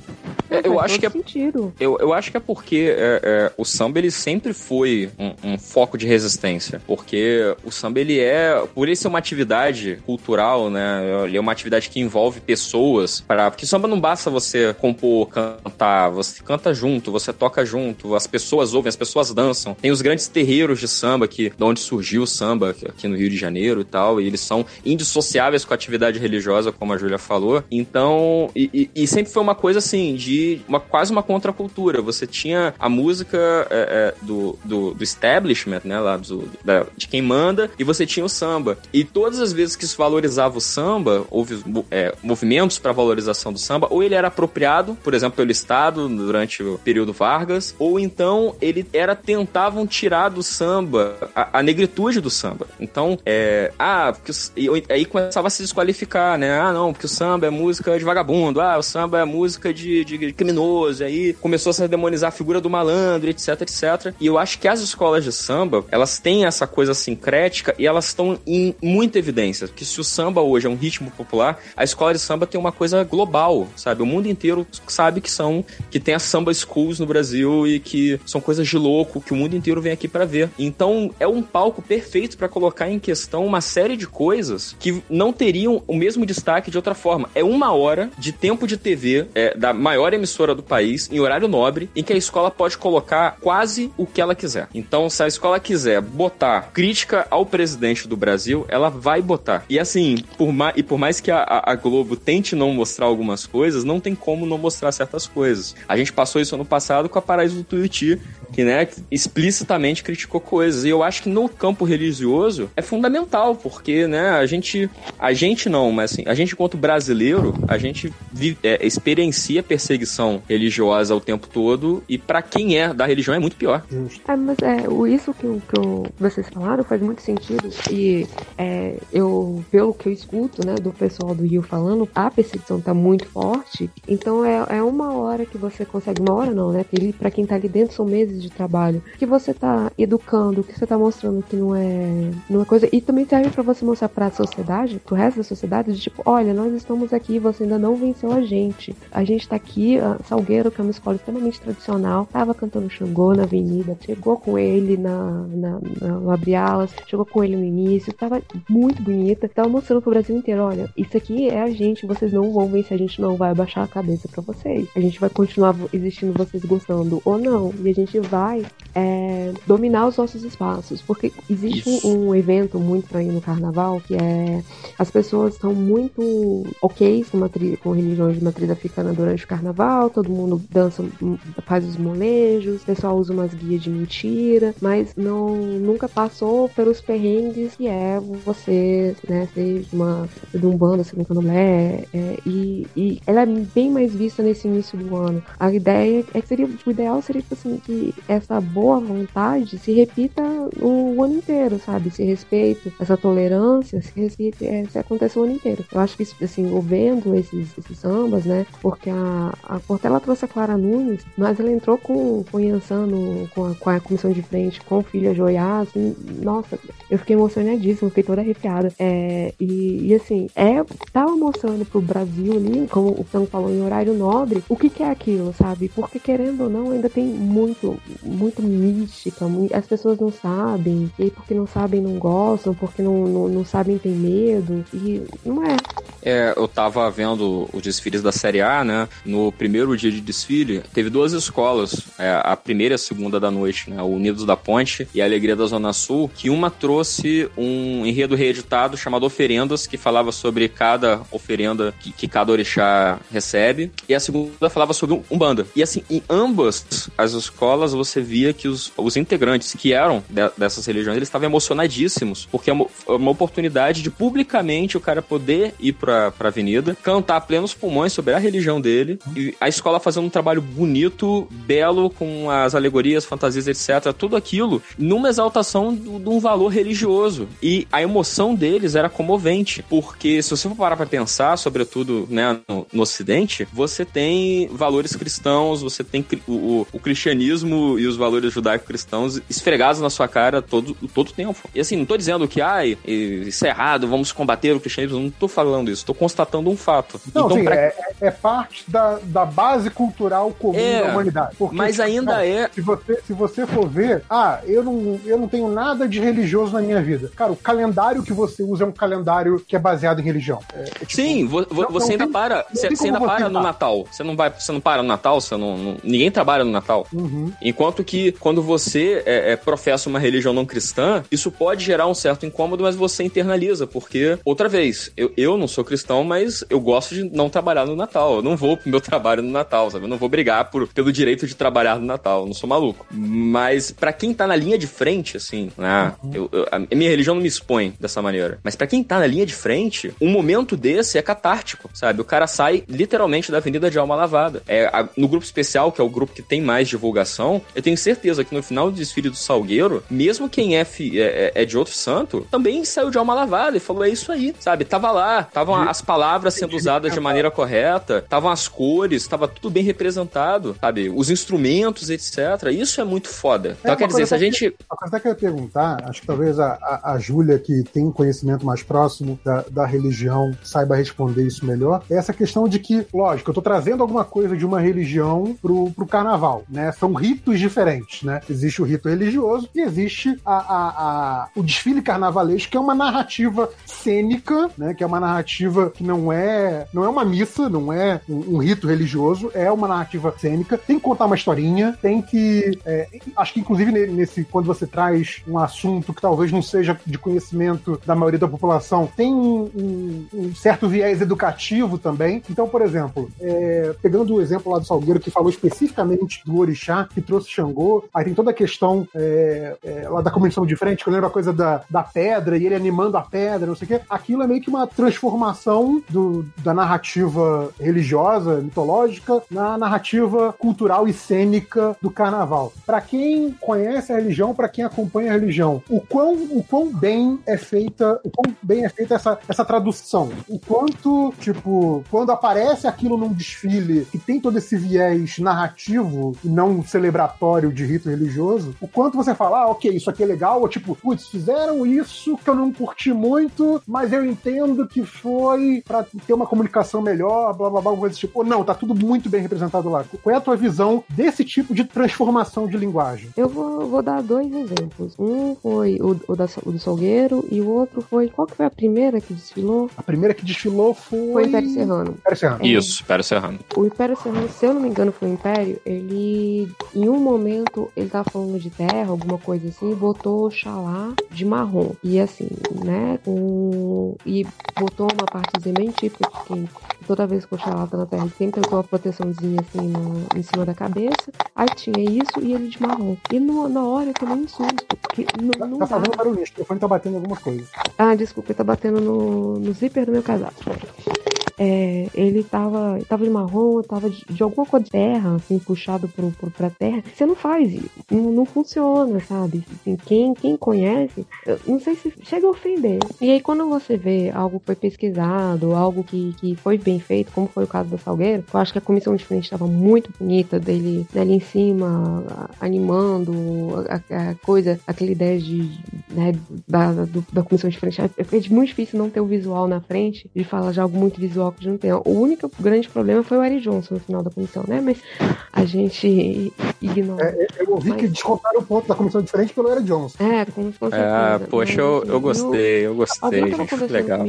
É, eu acho que é, sentido. Eu, eu acho que é porque é, é, o samba ele sempre foi um, um foco de resistência, porque o samba ele é é, por ele ser uma atividade cultural, né? Ele é uma atividade que envolve pessoas para, porque samba não basta você compor, cantar, você canta junto, você toca junto, as pessoas ouvem, as pessoas dançam. Tem os grandes terreiros de samba que, de onde surgiu o samba aqui no Rio de Janeiro e tal, e eles são indissociáveis com a atividade religiosa, como a Júlia falou. Então, e, e, e, sempre foi uma coisa assim de uma quase uma contracultura. Você tinha a música é, é, do, do, do, establishment, né, lá do, da, de quem manda, e você tinha tinha o samba. E todas as vezes que se valorizava o samba, houve é, movimentos para valorização do samba, ou ele era apropriado, por exemplo, pelo Estado durante o período Vargas, ou então ele era tentavam tirar do samba a, a negritude do samba. Então, é, ah, porque, aí começava a se desqualificar, né? Ah, não, porque o samba é música de vagabundo, ah, o samba é música de, de criminoso, e aí começou a se demonizar a figura do malandro, etc, etc. E eu acho que as escolas de samba, elas têm essa coisa sincrética e elas estão em muita evidência. Que se o samba hoje é um ritmo popular, a escola de samba tem uma coisa global, sabe? O mundo inteiro sabe que são, que tem as samba schools no Brasil e que são coisas de louco, que o mundo inteiro vem aqui para ver. Então é um palco perfeito para colocar em questão uma série de coisas que não teriam o mesmo destaque de outra forma. É uma hora de tempo de TV é, da maior emissora do país, em horário nobre, em que a escola pode colocar quase o que ela quiser. Então, se a escola quiser botar crítica ao presidente do Brasil, ela vai botar. E assim, por mais, e por mais que a, a, Globo tente não mostrar algumas coisas, não tem como não mostrar certas coisas. A gente passou isso ano passado com a Paraíso do Tuiuti, que, né, explicitamente criticou coisas. E eu acho que no campo religioso é fundamental, porque, né, a gente, a gente não, mas assim, a gente enquanto brasileiro, a gente vive, é, experiencia perseguição religiosa o tempo todo e para quem é da religião é muito pior. É, mas é, isso que, que vocês falaram faz muito sentido e é, eu, pelo que eu escuto, né, do pessoal do Rio falando, a perseguição tá muito forte, então é, é uma hora que você consegue, uma hora não, né, para quem tá ali dentro são meses de trabalho, que você tá educando, que você tá mostrando que não é, não é coisa. E também serve para você mostrar pra sociedade, pro resto da sociedade, de tipo, olha, nós estamos aqui, você ainda não venceu a gente. A gente tá aqui, Salgueiro, que é uma escola extremamente tradicional, tava cantando Xangô na avenida, chegou com ele na, na, na, no Abre Alas, chegou com ele no início, tava muito bonita, tava mostrando pro Brasil inteiro, olha, isso aqui é a gente, vocês não vão vencer, a gente não vai abaixar a cabeça para vocês. A gente vai continuar existindo vocês gostando ou não, e a gente vai é, dominar os nossos espaços, porque existe um, um, evento muito ir no carnaval que é as pessoas estão muito ok com, matriz, com religiões de matriz africana durante o carnaval, todo mundo dança, faz os molejos, o pessoal usa umas guias de mentira, mas não nunca passou pelos perrengues que é você, né, ser de uma de um bando, ser um candomblé, é, e, e ela é bem mais vista nesse início do ano. A ideia é que seria, o ideal seria tipo assim, que essa boa vontade se repita o, ano inteiro, sabe? Esse respeito, essa tolerância, se, respeite, é, se acontece o ano inteiro. Eu acho que, assim, vendo esses, esses sambas, né? Porque a, a Portela trouxe a Clara Nunes, mas ela entrou com, com o Iansano, com a, com a comissão de frente, com o filho Joiá, assim, nossa, eu fiquei emocionadíssima, fiquei toda arrepiada. É, e, e, assim, é, tava mostrando pro Brasil ali, como o Franco falou, em horário nobre, o que, que é aquilo, sabe? Porque querendo ou não, ainda tem muito, muito mística, muito, as pessoas não sabem, e porque não sabem não gostam, porque não, não, não sabem tem medo, e não é. É, eu tava vendo os desfiles da Série A, né? No primeiro dia de desfile, teve duas escolas, é, a primeira e a segunda da noite, né? O Unidos da Ponte e a Alegria da Zona Sul, que uma trouxe um enredo reeditado chamado Oferendas, que falava sobre cada oferenda que, que cada orixá recebe, e a segunda falava sobre Umbanda. E assim, em ambas as escolas você via que os, os integrantes que eram de, dessas religiões, eles estavam emocionadíssimos, porque é uma, é uma oportunidade de publicamente o cara poder ir pra pra, avenida, cantar plenos pulmões sobre a religião dele, e a escola fazendo um trabalho bonito, belo, com as alegorias, fantasias, etc. Tudo aquilo numa exaltação de um valor religioso. E a emoção deles era comovente, porque se você for parar pra pensar, sobretudo né, no, no Ocidente, você tem valores cristãos, você tem o, o, o cristianismo e os valores judaico-cristãos esfregados na sua cara todo, todo tempo. E assim, não tô dizendo que, ai, isso é errado, vamos combater o cristianismo, não tô falando isso estou constatando um fato. Não, então, sim, pra... é, é, parte da, da base cultural comum é, da humanidade. Porque, mas ainda cara, é. Se você, se você for ver, ah, eu não, eu não tenho nada de religioso na minha vida. Cara, o calendário que você usa é um calendário que é baseado em religião. É, é tipo, sim, vo, não, você não ainda tem, para. Você, você ainda para no Natal. Você não vai, você não para no Natal, você não, não ninguém trabalha no Natal. Uhum. Enquanto que quando você é, é, professa uma religião não cristã, isso pode gerar um certo incômodo, mas você internaliza, porque, outra vez, eu, eu não sou cristão cristão, mas eu gosto de não trabalhar no Natal. Eu não vou pro meu trabalho no Natal, sabe? Eu não vou brigar por, pelo direito de trabalhar no Natal. Eu não sou maluco. Mas para quem tá na linha de frente, assim, né? Uhum. Eu, eu, a minha religião não me expõe dessa maneira. Mas para quem tá na linha de frente, um momento desse é catártico, sabe? O cara sai literalmente da Avenida de Alma Lavada. É, a, no grupo especial, que é o grupo que tem mais divulgação, eu tenho certeza que no final do desfile do Salgueiro, mesmo quem é, fi, é, é, é de outro santo, também saiu de alma lavada e falou: é isso aí, sabe? Tava lá, tava as palavras sendo usadas de maneira correta, estavam as cores, estava tudo bem representado, sabe? Os instrumentos, etc. Isso é muito foda. Então, é, quer dizer, se a gente. Uma coisa que eu ia perguntar, acho que talvez a, a, a Júlia, que tem um conhecimento mais próximo da, da religião, saiba responder isso melhor, é essa questão de que, lógico, eu tô trazendo alguma coisa de uma religião pro, pro carnaval, né? São ritos diferentes, né? Existe o rito religioso e existe a, a, a, o desfile carnavalesco, que é uma narrativa cênica, né? Que é uma narrativa que não é não é uma missa, não é um, um rito religioso, é uma narrativa cênica. Tem que contar uma historinha, tem que. É, acho que, inclusive, nesse, quando você traz um assunto que talvez não seja de conhecimento da maioria da população, tem um, um, um certo viés educativo também. Então, por exemplo, é, pegando o exemplo lá do Salgueiro, que falou especificamente do Orixá, que trouxe Xangô, aí tem toda a questão é, é, lá da comissão de frente, que eu lembro a coisa da, da pedra e ele animando a pedra, não sei o quê. Aquilo é meio que uma transformação do, da narrativa religiosa, mitológica, na narrativa cultural e cênica do carnaval. Para quem conhece a religião, para quem acompanha a religião, o quão, o quão bem é feita, o quão bem é feita essa, essa tradução. O quanto, tipo, quando aparece aquilo num desfile que tem todo esse viés narrativo e não celebratório de rito religioso, o quanto você fala, ah, ok, isso aqui é legal, ou tipo, putz, fizeram isso que eu não curti muito, mas eu entendo que foi para ter uma comunicação melhor, blá blá blá, coisa tipo, não, tá tudo muito bem representado lá. Qual é a tua visão desse tipo de transformação de linguagem? Eu vou, vou dar dois exemplos. Um foi o, o, da, o do Salgueiro e o outro foi. Qual que foi a primeira que desfilou? A primeira que desfilou foi. Foi Império Serrano. Império Serrano. É. Isso, Império Serrano. O Império Serrano, se eu não me engano, foi o Império, ele. Em um momento, ele tava falando de terra, alguma coisa assim, e botou xalá de marrom. E assim, né? Com... E botou uma partezinha bem típica de quem toda vez que o xalá tá na terra, ele sempre tem uma proteçãozinha assim no, em cima da cabeça. Aí tinha isso e ele de marrom. E no, na hora eu tomei um susto. Porque não, não Tá dá. fazendo barulho, telefone tá batendo alguma coisa. Ah, desculpa, tá batendo no, no zíper do meu casaco. É, ele tava, tava de marrom, tava de, de alguma cor de terra, assim, puxado pro, pro, pra terra. Você não faz. Não, não funciona, sabe? Assim, quem, quem conhece, não sei se chega a ofender. E aí, quando você vê algo que foi pesquisado, algo que, que foi bem feito, como foi o caso do Salgueiro, eu acho que a comissão de frente estava muito bonita dele ali em cima, animando a, a coisa, aquela ideia de, né, da, do- da comissão de frente. É é muito difícil não ter o visual na frente, de falar de algo muito visual que não tem. O único grande problema foi o Ari Johnson no final da comissão, né? Mas a gente ignora. É, eu ouvi Mas- que descontaram o ponto da comissão diferente pelo Era Johnson. É, com, certeza. Ah, poxa, Mas, eu, assim, eu gostei, eu gostei, tava gente, legal.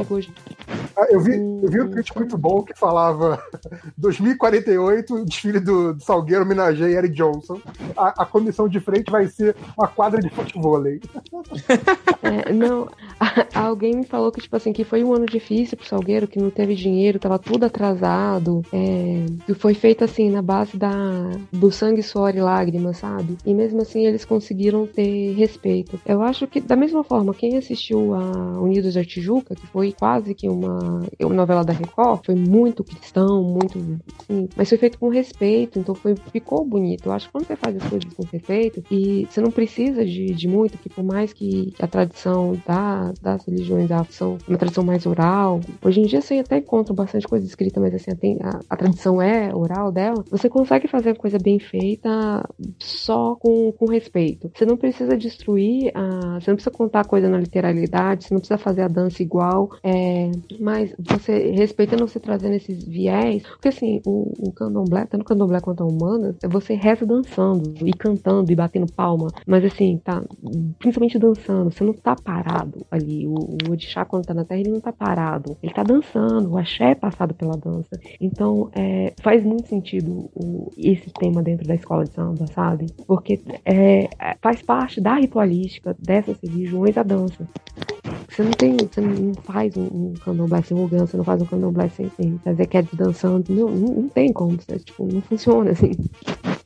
Ah, Eu vi, eu vi um tweet muito bom que falava 2048, o desfile do, do Salgueiro homenageia Eric Johnson. A, a comissão de frente vai ser uma quadra de futebol. É, não, alguém me falou que, tipo assim, que foi um ano difícil pro Salgueiro, que não teve dinheiro, tava tudo atrasado. É, foi feito assim, na base da, do sangue, suor e lágrimas, sabe? E mesmo assim eles conseguiram ter respeito. Eu acho que, da mesma forma, quem assistiu a Unidos da Tijuca, que foi quase que uma, uma novela da Record, foi muito cristão, muito. Assim, mas foi feito com respeito, então foi, ficou bonito. Eu acho que quando você faz as coisas com respeito, e você não precisa de, de muito, que por mais que a tradição da, das religiões da são uma tradição mais oral, hoje em dia você até encontra bastante coisa escrita, mas assim, a, a tradição é oral dela, você consegue fazer a coisa bem feita só com, com respeito. Você não precisa destruir, a, você não precisa contar a coisa na literalidade, você não precisa fazer a dança igual, é, mas você respeitando você trazendo esses viés, porque assim, o, o candomblé, tanto candomblé quanto a humana, você reza dançando e cantando e batendo palma, mas assim, tá, principalmente dançando, você não tá parado ali, o, o orixá quando tá na terra, ele não tá parado, ele tá dançando, o axé é passado pela dança, então é, faz muito sentido o, esse tema dentro da escola de samba, sabe? Porque é, faz parte da ritualística dessas religiões a dança. Você não tem, você não faz um, um candomblé sem orgão, você não faz um candomblé sem, sem fazer quedas dançando, não, não, não tem como, você, tipo, não funciona assim.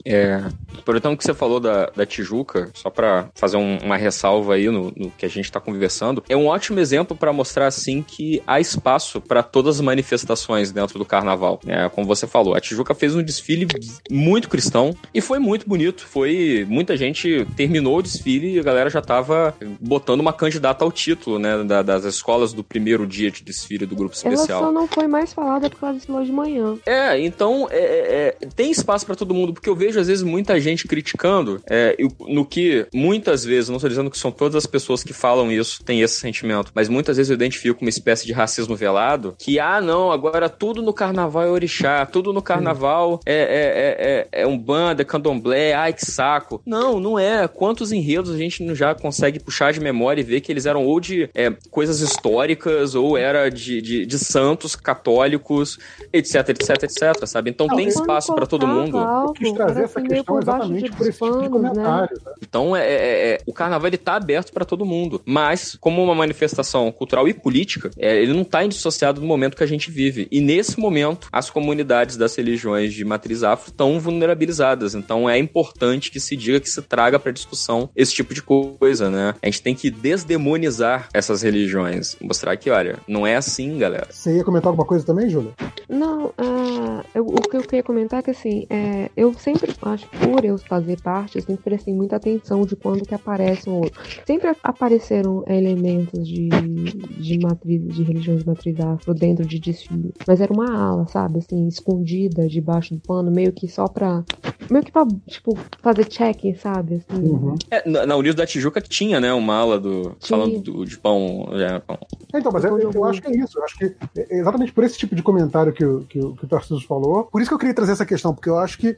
É, por então que você falou da, da Tijuca, só pra fazer um- uma ressalva aí no, no que a gente tá conversando, é um ótimo exemplo pra mostrar assim que há espaço pra todas as manifestações dentro do carnaval. É, como você falou, a Tijuca fez um desfile muito cristão e foi muito bonito. Foi muita gente terminou o desfile e a galera já tava botando uma candidata ao título, né, da- das escolas do primeiro dia de desfile do grupo Ela especial. só não foi mais falada porque ela desfilou de manhã. É, então é, é, é, tem espaço pra todo mundo, porque eu vejo às vezes muita gente criticando é, no que muitas vezes, não estou dizendo que são todas as pessoas que falam isso, têm esse sentimento, mas muitas vezes eu identifico uma espécie de racismo velado, que ah, não, agora tudo no carnaval é orixá, tudo no carnaval é, é, é, é, é um banda, é candomblé, ai que saco. Não, não é. Quantos enredos a gente não já consegue puxar de memória e ver que eles eram ou de é, coisas históricas, ou era de, de, de santos católicos, etc, etc, etc, sabe? Então Não, tem espaço pra todo mundo. algo, Eu quis trazer essa assim, questão exatamente por esse tipo de né? comentário. né? Então é, é- é- o carnaval ele tá aberto pra todo mundo, mas como uma manifestação cultural e política, é, ele não tá indissociado do momento que a gente vive. E nesse momento, as comunidades das religiões de matriz afro estão vulnerabilizadas. Então é importante que se diga que se traga pra discussão esse tipo de coisa, né? A gente tem que desdemonizar essas religiões, mostrar que, olha, não é assim, galera. Você ia comentar alguma coisa também, Júlia? Não, ah, eu- o que eu queria comentar é que assim, é, eu sempre acho que por eu fazer parte, eu sempre prestei muita atenção de quando que aparece um outro. Sempre apareceram elementos de, de matriz, de religiões matriz afro dentro de desfile. Mas era uma ala, sabe? Assim, escondida debaixo do pano, meio que só pra. Meio que pra, tipo, fazer check, sabe? Assim. Uhum. É, na, na Unidos da Tijuca tinha, né, uma ala do. Tinha. Falando do- de pão. é, pão. Então, mas eu, eu acho que é isso. Eu acho que é exatamente por esse tipo de comentário que, o- que, o- que o Tarcísio falou. Por isso que eu queria trazer essa questão, porque eu acho que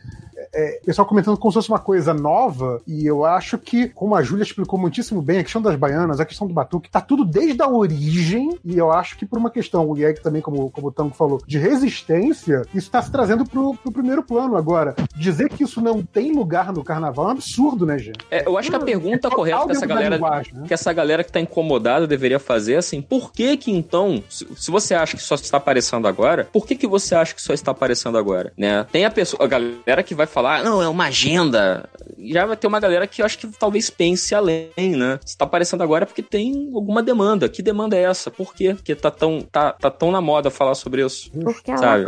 é, o pessoal comentando como se fosse uma coisa nova, e eu acho que, como a Júlia explicou muitíssimo bem, a questão das baianas, a questão do batuque, tá tudo desde a origem, e eu acho que por uma questão, aí que também, como, como o Tango falou, de resistência, isso tá se trazendo pro, pro primeiro plano agora. Dizer que isso não tem lugar no carnaval é um absurdo, né, gente? É, eu acho que a pergunta total correta que essa galera. né? Que essa galera que tá incomodada deveria fazer é assim, por que que então, se, se você acha que só está aparecendo agora, por que que você acha que só está aparecendo agora, né? Tem a pessoa, a galera que vai falar, "Ah, não, é uma agenda. Já vai ter uma galera que eu acho que talvez pense além, né? Se tá aparecendo agora é porque tem alguma demanda. Que demanda é essa? Por quê? Porque tá tão, tá, tá tão na moda falar sobre isso. Porque a Sabe?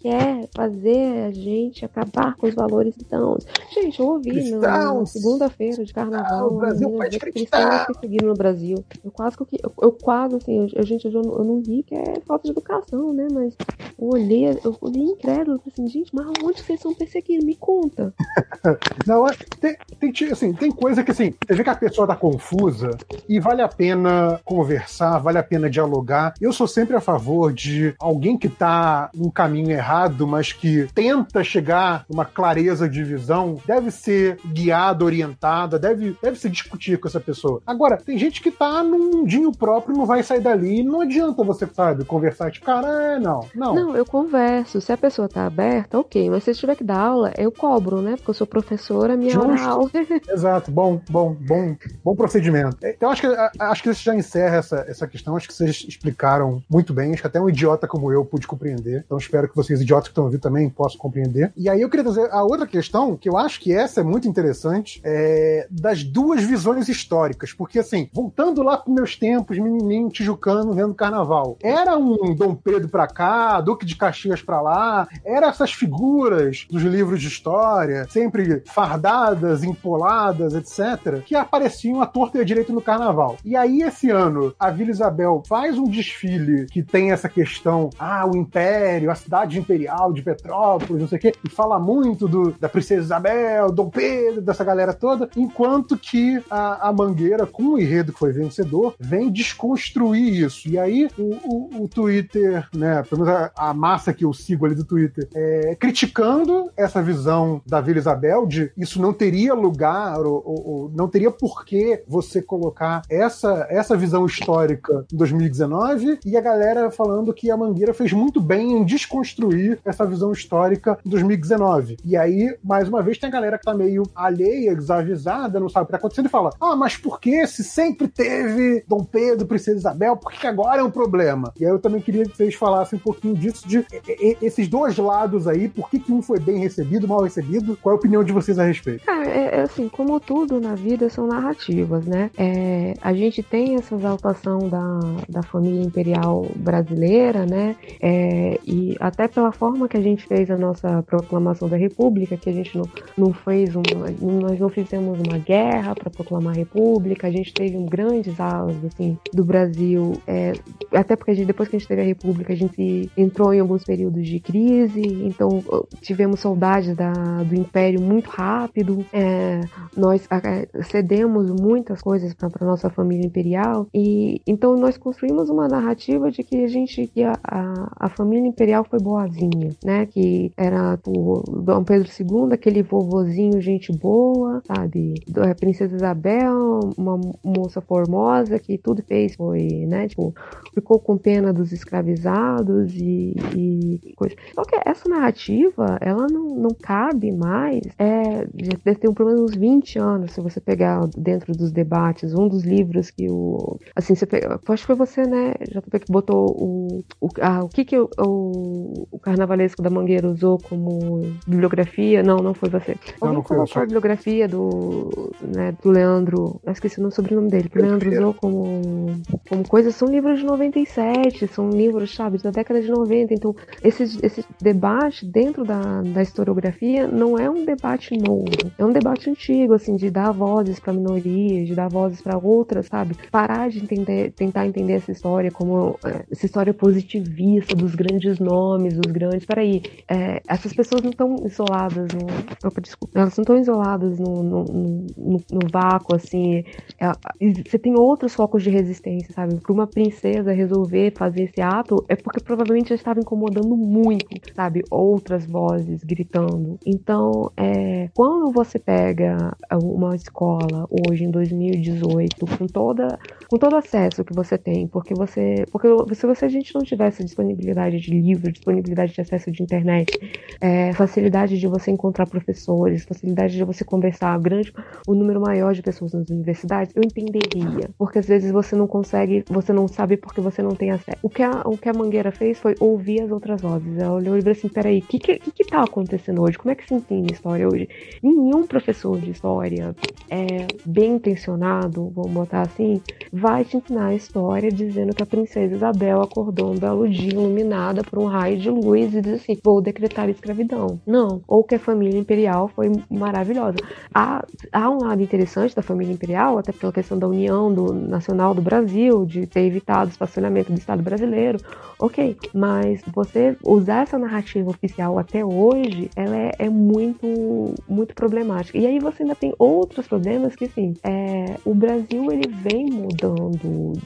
Quer fazer a gente acabar com os valores cristãos. Gente, eu ouvi no- na Cristãos. segunda-feira de carnaval. o Brasil faz menina dizer que cristão. cristãos perseguiram no Brasil. Eu quase que eu, eu, eu quase assim, eu, eu- gente, eu, não- eu não vi que é falta de educação, né? Mas eu olhei, eu olhei incrédulo, assim, gente, mas onde vocês são perseguidos? Me conta. Não, é- tem, tem, assim, tem coisa que assim, você vê que a pessoa tá confusa e vale a pena conversar, vale a pena dialogar. Eu sou sempre a favor de alguém que tá num caminho errado, mas que tenta chegar numa clareza de visão, deve ser guiada, orientada, deve, deve se discutir com essa pessoa. Agora, tem gente que tá num mundinho próprio, não vai sair dali, não adianta você, sabe, conversar, tipo, cara, é, não, não. Não, eu converso. Se a pessoa tá aberta, ok. Mas se tiver que dar aula, eu cobro, né? Porque eu sou professora, minha Justo. aula. Exato, bom, bom, bom, bom procedimento. Então acho que acho que isso já encerra essa, essa questão. Acho que vocês explicaram muito bem. Acho que até um idiota como eu pude compreender. Então espero que vocês, idiotas que estão ouvindo, também possam compreender. E aí eu queria trazer a outra questão, que eu acho que essa é muito interessante, é das duas visões históricas. Porque assim, voltando lá para meus tempos, menininho tijucano vendo carnaval, era um Dom Pedro pra cá, Duque de Caxias pra lá, era essas figuras dos livros de história, sempre fardadas, empoladas, etc., que apareciam à torta e à direita no carnaval. E aí, esse ano, a Vila Isabel faz um desfile que tem essa questão, ah, o Império, a cidade imperial de Petrópolis, não sei o quê, e fala muito do, da Princesa Isabel, Dom Pedro, dessa galera toda, enquanto que a, a Mangueira, com o enredo que foi vencedor, vem desconstruir isso. E aí, o, o, o Twitter, né, pelo menos a, a massa que eu sigo ali do Twitter, é, criticando essa visão da Vila Isabel de isso não teria lugar ou, ou- ou não teria por que você colocar essa, essa visão histórica em 2019 e a galera falando que a Mangueira fez muito bem em desconstruir essa visão histórica em 2019. E aí, mais uma vez, tem a galera que tá meio alheia, desavisada, não sabe o que tá acontecendo e fala: Ah, mas por que se sempre teve Dom Pedro, Princesa Isabel, por que agora é um problema? E aí eu também queria que vocês falassem um pouquinho disso, de esses dois lados aí, por que, que um foi bem recebido, mal recebido, qual é a opinião de vocês a respeito? Cara, é, é assim, como tudo na vida são narrativas, né? É, a gente tem essa exaltação da, da família imperial brasileira, né? É, e até pela forma que a gente fez a nossa proclamação da República, que a gente não, não fez uma, nós não fizemos uma guerra para proclamar a República, a gente teve um grandes alas assim do Brasil, é, até porque gente, depois que a gente teve a República, a gente entrou em alguns períodos de crise, então tivemos da, do Império muito rápido, é, nós é, cedemos muitas coisas para nossa família imperial e então nós construímos uma narrativa de que a gente que a, a, a família imperial foi boazinha, né? Que era o Dom Pedro II, aquele vovozinho gente boa, sabe? A Princesa Isabel, uma moça formosa que tudo fez foi, né? Tipo, ficou com pena dos escravizados e, e coisa. Só que essa narrativa, ela não, não cabe mais é, já deve ter um, pelo menos uns 20 anos, se você pegar dentro dos debates, um dos livros que o. Assim, você pega, acho que foi você, né, JP, que botou o. O, ah, o que, que o, o, o carnavalesco da Mangueira usou como bibliografia? Não, não foi você. Não, Alguém não foi colocou a bibliografia do, né, do Leandro. Eu esqueci o sobrenome dele, que o Leandro usou como, como coisa. São livros de 97, são livros, sabe, da década de 90. Então, esse, esse debate dentro da, da historiografia não é um debate novo, é um debate antigo, assim, de dar vozes para minorias, de dar vozes para outras, sabe? Parar de entender, tentar entender essa história como é, essa história positivista dos grandes nomes, dos grandes. Peraí, é, essas pessoas não estão isoladas no. Opa, desculpa. Elas não estão isoladas no, no, no, no vácuo, assim. É, você tem outros focos de resistência, sabe? Para uma princesa resolver fazer esse ato é porque provavelmente já estava incomodando muito, sabe? Outras vozes gritando. Então, é, quando você pega uma escola hoje em 2018 com toda com todo o acesso que você tem, porque você porque se você a gente não tivesse disponibilidade de livro, disponibilidade de acesso de internet, é, facilidade de você encontrar professores, facilidade de você conversar, grande o número maior de pessoas nas universidades, eu entenderia, porque às vezes você não consegue, você não sabe porque você não tem acesso. O que a, o que a Mangueira fez foi ouvir as outras vozes. Ela olhou e falou assim: peraí, o que, que, que tá acontecendo hoje? Como é que se ensina história hoje? Nenhum professor de história é, bem intencionado, vamos botar assim, vai te ensinar a história dizendo que a princesa Isabel acordou um belo dia iluminada por um raio de luz e disse assim: vou decretar escravidão. Não. Ou que a família imperial foi maravilhosa. Há, há um lado interessante da família imperial, até pela questão da união do, nacional do Brasil, de ter evitado o estacionamento do Estado brasileiro. Ok, mas você usar essa narrativa oficial até hoje, ela é, é muito, muito problemática. E aí você ainda tem outros problemas que, sim, é, o Brasil ele vem mudando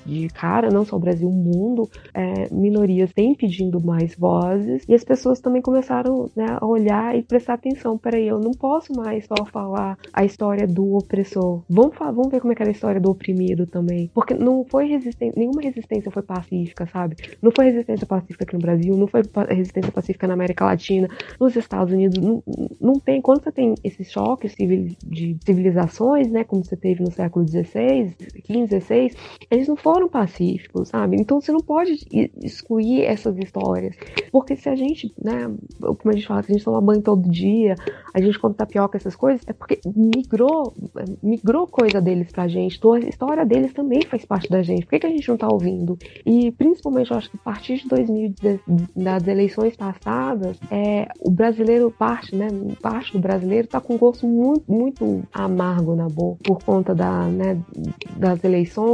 de cara, não só o Brasil, o mundo, é, minorias têm pedindo mais vozes e as pessoas também começaram né, a olhar e prestar atenção. Peraí, eu não posso mais só falar a história do opressor. Vamos, falar, vamos ver como é que era a história do oprimido também. Porque não foi resistência, nenhuma resistência foi pacífica, sabe? Não foi resistência pacífica aqui no Brasil, não foi resistência pacífica na América Latina, nos Estados Unidos. Não, não tem. Quando você tem esses choques de civilizações, né? Como você teve no século XVI, XV, XVI, eles não foram pacíficos, sabe? Então você não pode excluir essas histórias. Porque se a gente, né? Como a gente fala, se a gente toma banho todo dia, a gente come tapioca, essas coisas, é porque migrou, migrou coisa deles pra gente. Então, a história deles também faz parte da gente. Por que, que a gente não tá ouvindo? E principalmente, eu acho que a partir de 2010, das eleições passadas, é, o brasileiro, parte, né? Parte do brasileiro tá com gosto muito, muito amargo na boca por conta da, né, das eleições,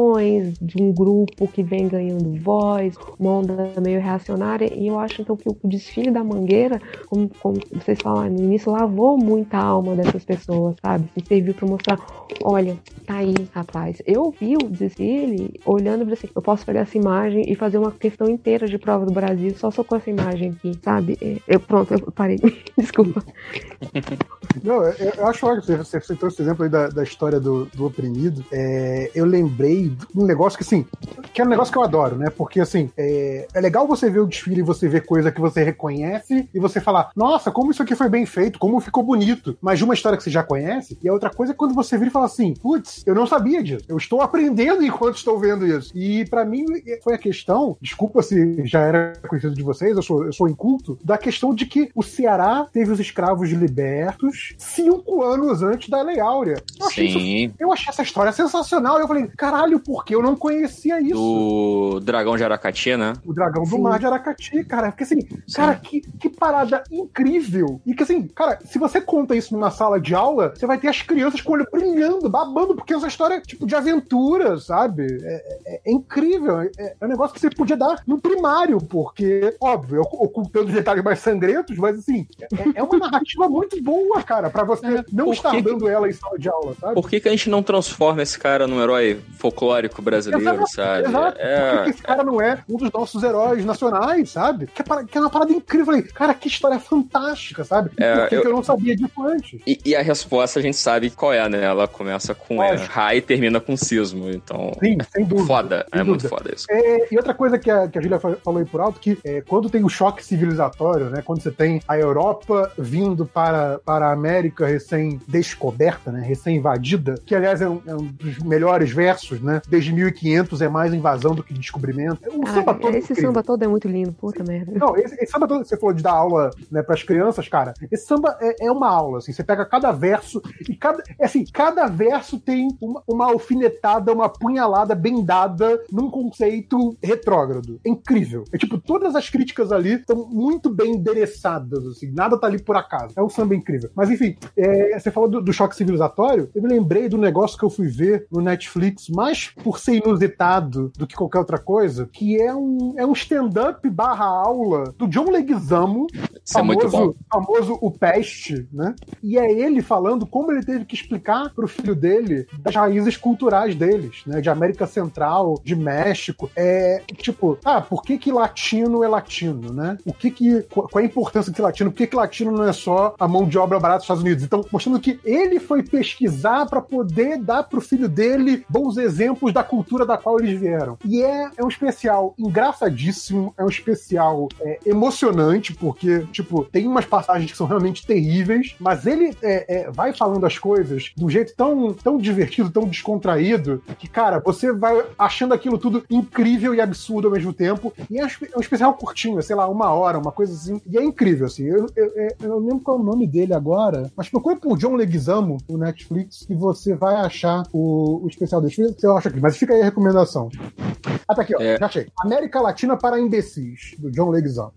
de um grupo que vem ganhando voz, uma onda meio reacionária. E eu acho então que o desfile da Mangueira, como, como vocês falaram no início, lavou muita alma dessas pessoas, sabe? Se serviu para mostrar, olha, tá aí, rapaz. Eu vi o desfile olhando para assim, eu posso pegar essa imagem e fazer uma questão inteira de prova do Brasil só, só com essa imagem aqui, sabe? É, eu, pronto, eu parei. Desculpa. Não, eu, eu acho ótimo. Você citou esse exemplo aí da, da história do, do oprimido. É, eu lembrei um negócio que, assim, que é um negócio que eu adoro, né? Porque, assim, é, é legal você ver o desfile e você ver coisa que você reconhece e você falar, nossa, como isso aqui foi bem feito, como ficou bonito. Mas de uma história que você já conhece, e a outra coisa é quando você vira e fala assim, putz, eu não sabia disso. Eu estou aprendendo enquanto estou vendo isso. E para mim foi a questão, desculpa se já era conhecido de vocês, eu sou, eu sou inculto, da questão de que o Ceará teve os escravos libertos cinco anos antes da Lei Áurea. Eu achei, Sim. isso- eu achei essa história sensacional. Eu falei, caralho, por que eu não conhecia isso? Do Dragão de Aracati, né? O dragão do Sim. mar de Aracati, cara. Porque assim, cara, que, que parada incrível. E que assim, cara, se você conta isso numa sala de aula, você vai ter as crianças com o olho brilhando, babando, porque essa história é tipo de aventura, sabe? É, é- é incrível. É, é um negócio que você podia dar no primário, porque, óbvio, ocu- ocultando detalhes mais sangrentos, mas assim, é, é uma narrativa muito boa, cara, pra você não por estar que- dando ela em sala de aula, sabe? Por que, que a gente não transforma esse cara num herói folclórico folclórico brasileiro, Exato, sabe? Exato. É, Por que esse cara não é um dos nossos heróis nacionais, sabe? Que é, para- que é uma parada incrível. Eu Falei, cara, que história fantástica, sabe? É, Por que, eu- que eu não sabia disso antes? E, e a resposta a gente sabe qual é, né? Ela começa com é. Ra e termina com sismo. Então, Sim, sem dúvida. foda. sem É muito dúvida. foda isso. É, e outra coisa que a, que a Julia fa- falou aí por alto, que é, quando tem o choque civilizatório, né, quando você tem a Europa vindo para, para a América recém-descoberta, né, recém-invadida, que aliás é um, é um dos melhores versos, né, desde 1500 é mais invasão do que descobrimento. O samba Ah, todo é esse incrível. samba todo é muito lindo, puta merda. Não, esse, esse samba todo você falou de dar aula né, para as crianças, cara, esse samba é, é uma aula, assim, você pega cada verso e cada, é assim, cada verso tem uma, uma alfinetada, uma punhalada bem dada num conceito retrógrado. É incrível. É tipo, todas as críticas ali estão muito bem endereçadas, assim, nada tá ali por acaso. É um samba incrível. Mas enfim, é, você falou do, do choque civilizatório, eu me lembrei do negócio que eu fui ver no Netflix, mais por ser inusitado do que qualquer outra coisa, que é um, é um stand-up barra aula do John Leguizamo, Isso é muito bom. famoso, famoso o Peste, né? E é ele falando como ele teve que explicar pro filho dele das raízes culturais deles, né? De América Central, de México. É tipo, ah, por que que latino é latino, né? O que que qual é a importância de latino? Por que que latino não é só a mão de obra barata dos Estados Unidos? Então, mostrando que ele foi pesquisar para poder dar pro filho dele bons exemplos da cultura da qual eles vieram. E é, é um especial engraçadíssimo, é um especial é, emocionante, porque, tipo, tem umas passagens que são realmente terríveis, mas ele é, é, vai falando as coisas de um jeito tão, tão divertido, tão descontraído, que, cara, você vai achando aquilo tudo incrível e absurdo ao mesmo tempo. E é um é especial curtinho, é, sei lá, uma hora, uma coisa assim. E é incrível, assim. Eu, eu, eu- eu lembro qual é o nome dele agora, mas procure por John Leguizamo no Netflix e você vai achar o, o especial dele. Se eu acho aqui, mas fica aí a recomendação. Ah, tá aqui, ó. É. Já achei. América Latina para imbecis, do John Leguizamo.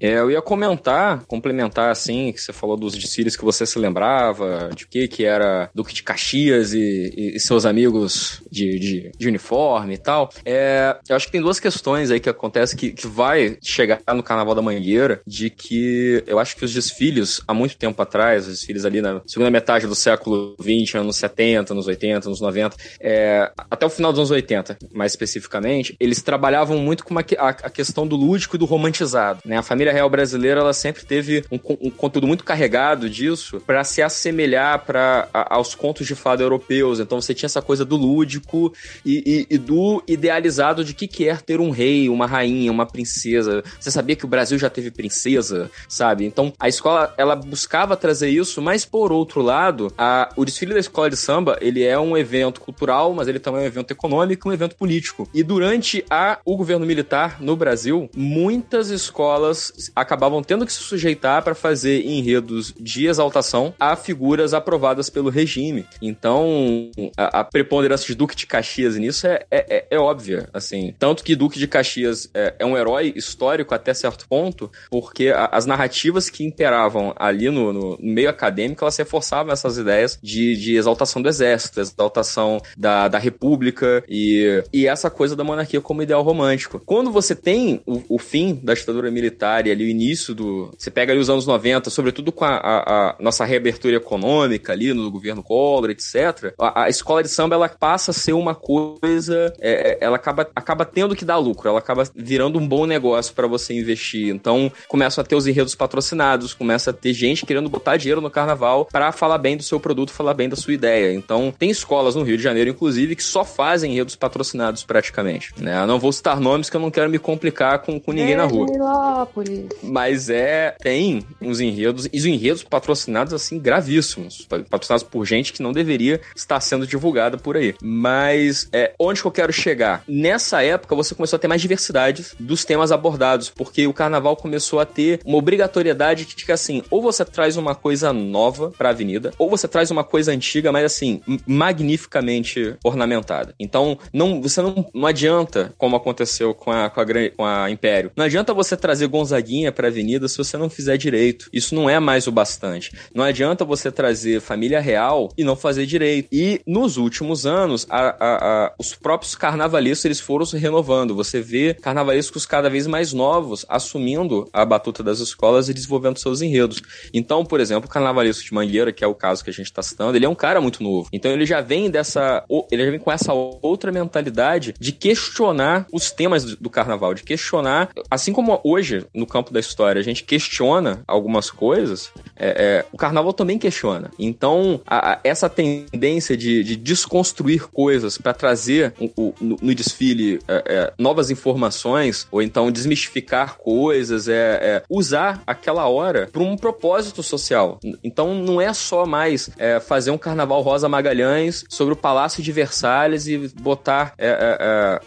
É, eu ia comentar, complementar assim, que você falou dos desfiles que você se lembrava, de que que era Duque de Caxias e, e- e seus amigos de, de, de uniforme e tal. É, eu acho que tem duas questões aí que acontecem que, que vai chegar no Carnaval da Mangueira, de que eu acho que os desfiles, há muito tempo atrás, os desfiles ali na segunda metade do século XX, anos 70, anos 80, anos 90, é, até o final dos anos 80, mais especificamente, eles trabalhavam muito com a, a questão do lúdico e do romantizado. Né? A família real brasileira ela sempre teve um, um conteúdo muito carregado disso para se assemelhar para aos contos de fada europeus. Então você tinha essa coisa do lúdico e, e- e do idealizado de que que é ter um rei, uma rainha, uma princesa. Você sabia que o Brasil já teve princesa, sabe? Então a escola ela buscava trazer isso, mas por outro lado, a- o desfile da escola de samba ele é um evento cultural, mas ele também é um evento econômico, e um evento político. E durante a, o governo militar no Brasil, muitas escolas acabavam tendo que se sujeitar para fazer enredos de exaltação a figuras aprovadas pelo regime. Então, a, a preponderância de Duque de Caxias nisso é, é, é- é óbvia, assim. Tanto que Duque de Caxias é, é um herói histórico até certo ponto, porque a- as narrativas que imperavam ali no, no meio acadêmico, elas reforçavam essas ideias de, de exaltação do exército, exaltação da, da república e, e essa coisa da monarquia como ideal romântico. Quando você tem o, o fim da ditadura militar e ali o início do... Você pega ali os anos 90, sobretudo com a, a- a nossa reabertura econômica ali no governo Collor, etc., a, a escola de samba ela passa a ser uma coisa... é, é, ela acaba, acaba tendo que dar lucro, ela acaba virando um bom negócio para você investir. Então, começam a ter os enredos patrocinados, começa a ter gente querendo botar dinheiro no carnaval para falar bem do seu produto, falar bem da sua ideia. Então, tem escolas no Rio de Janeiro, inclusive, que só fazem enredos patrocinados praticamente. Né? Eu não vou citar nomes que eu não quero me complicar com, com ninguém na rua. Milópolis. Mas é, tem uns enredos, e os enredos patrocinados, assim, gravíssimos. Patrocinados por gente que não deveria estar sendo divulgada por aí. Mas, é, onde que eu quero chegar? Nessa época, você começou a ter mais diversidade dos temas abordados, porque o carnaval começou a ter uma obrigatoriedade de que, assim, ou você traz uma coisa nova pra avenida, ou você traz uma coisa antiga, mas, assim, magnificamente ornamentada. Então, não, você não, não adianta, como aconteceu com a, com, a, com a Império, não adianta você trazer Gonzaguinha pra avenida se você não fizer direito. Isso não é mais o bastante. Não adianta você trazer família real e não fazer direito. E nos últimos anos, a- a- a- os próprios carnavalescos eles foram se renovando. Você vê carnavalescos cada vez mais novos assumindo a batuta das escolas e desenvolvendo seus enredos. Então, por exemplo, o carnavalesco de Mangueira, que é o caso que a gente está citando, ele é um cara muito novo. Então ele já vem dessa, ele já vem com essa outra mentalidade de questionar os temas do carnaval, de questionar, assim como hoje no campo da história a gente questiona algumas coisas, é, é, o carnaval também questiona. Então, a, a, essa tendência de, de desconstruir coisas para trazer no, no, desfile é, é, novas informações, ou então desmistificar coisas, é, é usar aquela hora para um propósito social. Então, não é só mais é, fazer um carnaval Rosa Magalhães sobre o Palácio de Versalhes e botar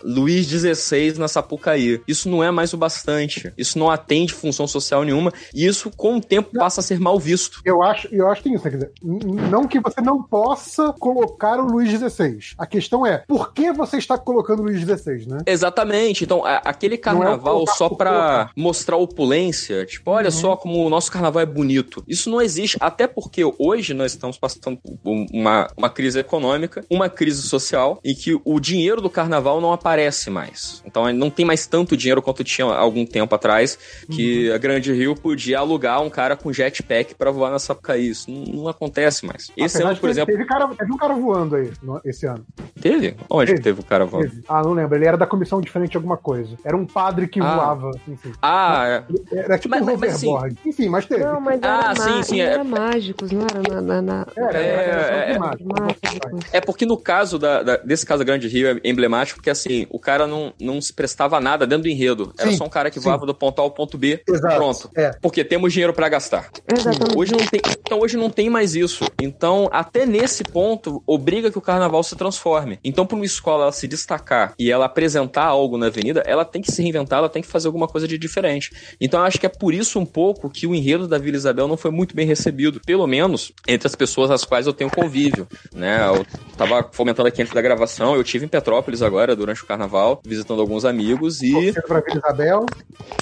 Luís XVI na Sapucaí. Isso não é mais o bastante. Isso não atende função social nenhuma. E isso, com o tempo, passa a ser mal visto. Eu acho, eu acho que tem isso, quer dizer, não que você não possa colocar o Luiz XVI. A questão é, por que você está colocando o Luiz XVI, né? Exatamente. Então, a, aquele é carnaval é só para mostrar opulência, tipo, olha uhum. só como o nosso carnaval é bonito. Isso não existe, até porque hoje nós estamos passando por uma, uma crise econômica, uma crise social, e que o dinheiro do carnaval não aparece mais. Então, não tem mais tanto dinheiro quanto tinha algum tempo atrás, que uhum. a Grande Rio podia alugar um cara com jetpack para voar na Sapucaí. Isso não, não acontece mais. Esse Apesar ano, por exemplo. Teve, cara, teve um cara voando aí esse ano. Teve? Onde teve, teve o cara voando? Teve. Ah, não lembro. Ele era da comissão diferente de alguma coisa. Era um padre que ah. voava, enfim. Ah, é. Era tipo mas, um mas, assim, Enfim, mas teve. Não, mas ah, sim, sim. Era é... mágicos, não era na. na, na... Era, é, era, é, mágicos. é porque no caso da, da, desse caso da Grande Rio é emblemático porque assim, o cara não, não se prestava nada dentro do enredo. Era sim, só um cara que voava sim. do ponto A ao ponto B. Exato. Pronto. É. Porque temos dinheiro para gastar. Exatamente. Hoje não tem, então hoje não tem mais isso. Então, até nesse ponto, obriga que o carnaval se transforme. Então, para uma escola ela se destacar e ela apresentar algo na avenida, ela tem que se reinventar, ela tem que fazer alguma coisa de diferente. Então, eu acho que é por isso um pouco que o enredo da Vila Isabel não foi muito bem recebido, pelo menos entre as pessoas às quais eu tenho convívio, né? Eu tava fomentando aqui antes da gravação, eu tive em Petrópolis agora durante o carnaval, visitando alguns amigos e Você pra Vila Isabel?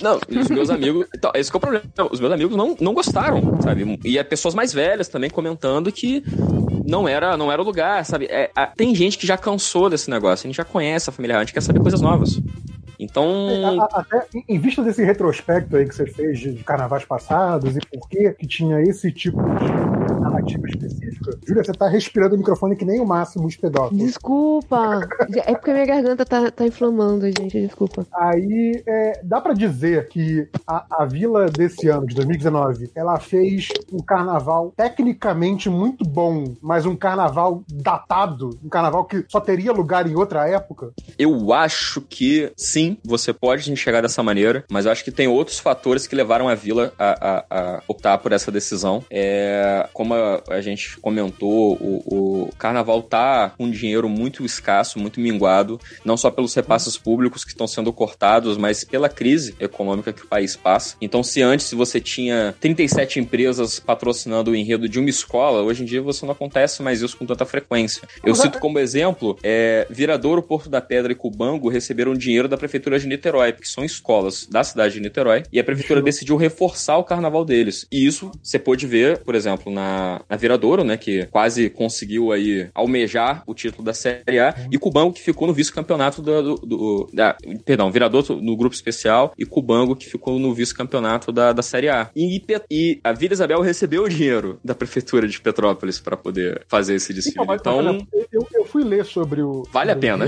Não, os meus amigos, então, esse é o problema. Os meus amigos não, não gostaram, sabe? E é pessoas mais velhas também comentando que não era, não era o lugar, sabe? É, a, tem gente que já cansou desse negócio, a gente já conhece a família, a gente quer saber coisas novas. Então. É, até em vista desse retrospecto aí que você fez de carnavais passados e por que que tinha esse tipo de narrativa específica, Júlia, você tá respirando o microfone que nem o máximo os pedófilos. Desculpa! é porque minha garganta tá, tá inflamando, gente, desculpa. Aí é, dá para dizer que a, a vila desse ano, de 2019, ela fez um carnaval tecnicamente muito bom, mas um carnaval datado, um carnaval que só teria lugar em outra época? Eu acho que sim sim, você pode enxergar dessa maneira, mas eu acho que tem outros fatores que levaram a Vila a, a, a optar por essa decisão. É, como a, a gente comentou, o, o, Carnaval tá com dinheiro muito escasso, muito minguado, não só pelos repasses públicos que estão sendo cortados, mas pela crise econômica que o país passa. Então, se antes você tinha 37 empresas patrocinando o enredo de uma escola, hoje em dia você não acontece mais isso com tanta frequência. Eu cito como exemplo, é, Viradouro, Porto da Pedra e Cubango receberam dinheiro da Prefeitura Prefeitura de Niterói, porque são escolas da cidade de Niterói, e a Prefeitura Show. decidiu reforçar o carnaval deles. E isso você pôde ver, por exemplo, na, na Viradouro, né, que quase conseguiu aí almejar o título da Série A, uhum. e Cubango, que ficou no vice-campeonato do, do, da, Perdão, Viradouro no grupo especial, e Cubango, que ficou no vice-campeonato da, da Série A. E, e, a Vila Isabel recebeu o dinheiro da Prefeitura de Petrópolis para poder fazer esse desfile. Então, então eu, eu, fui ler sobre o. Vale sobre a pena.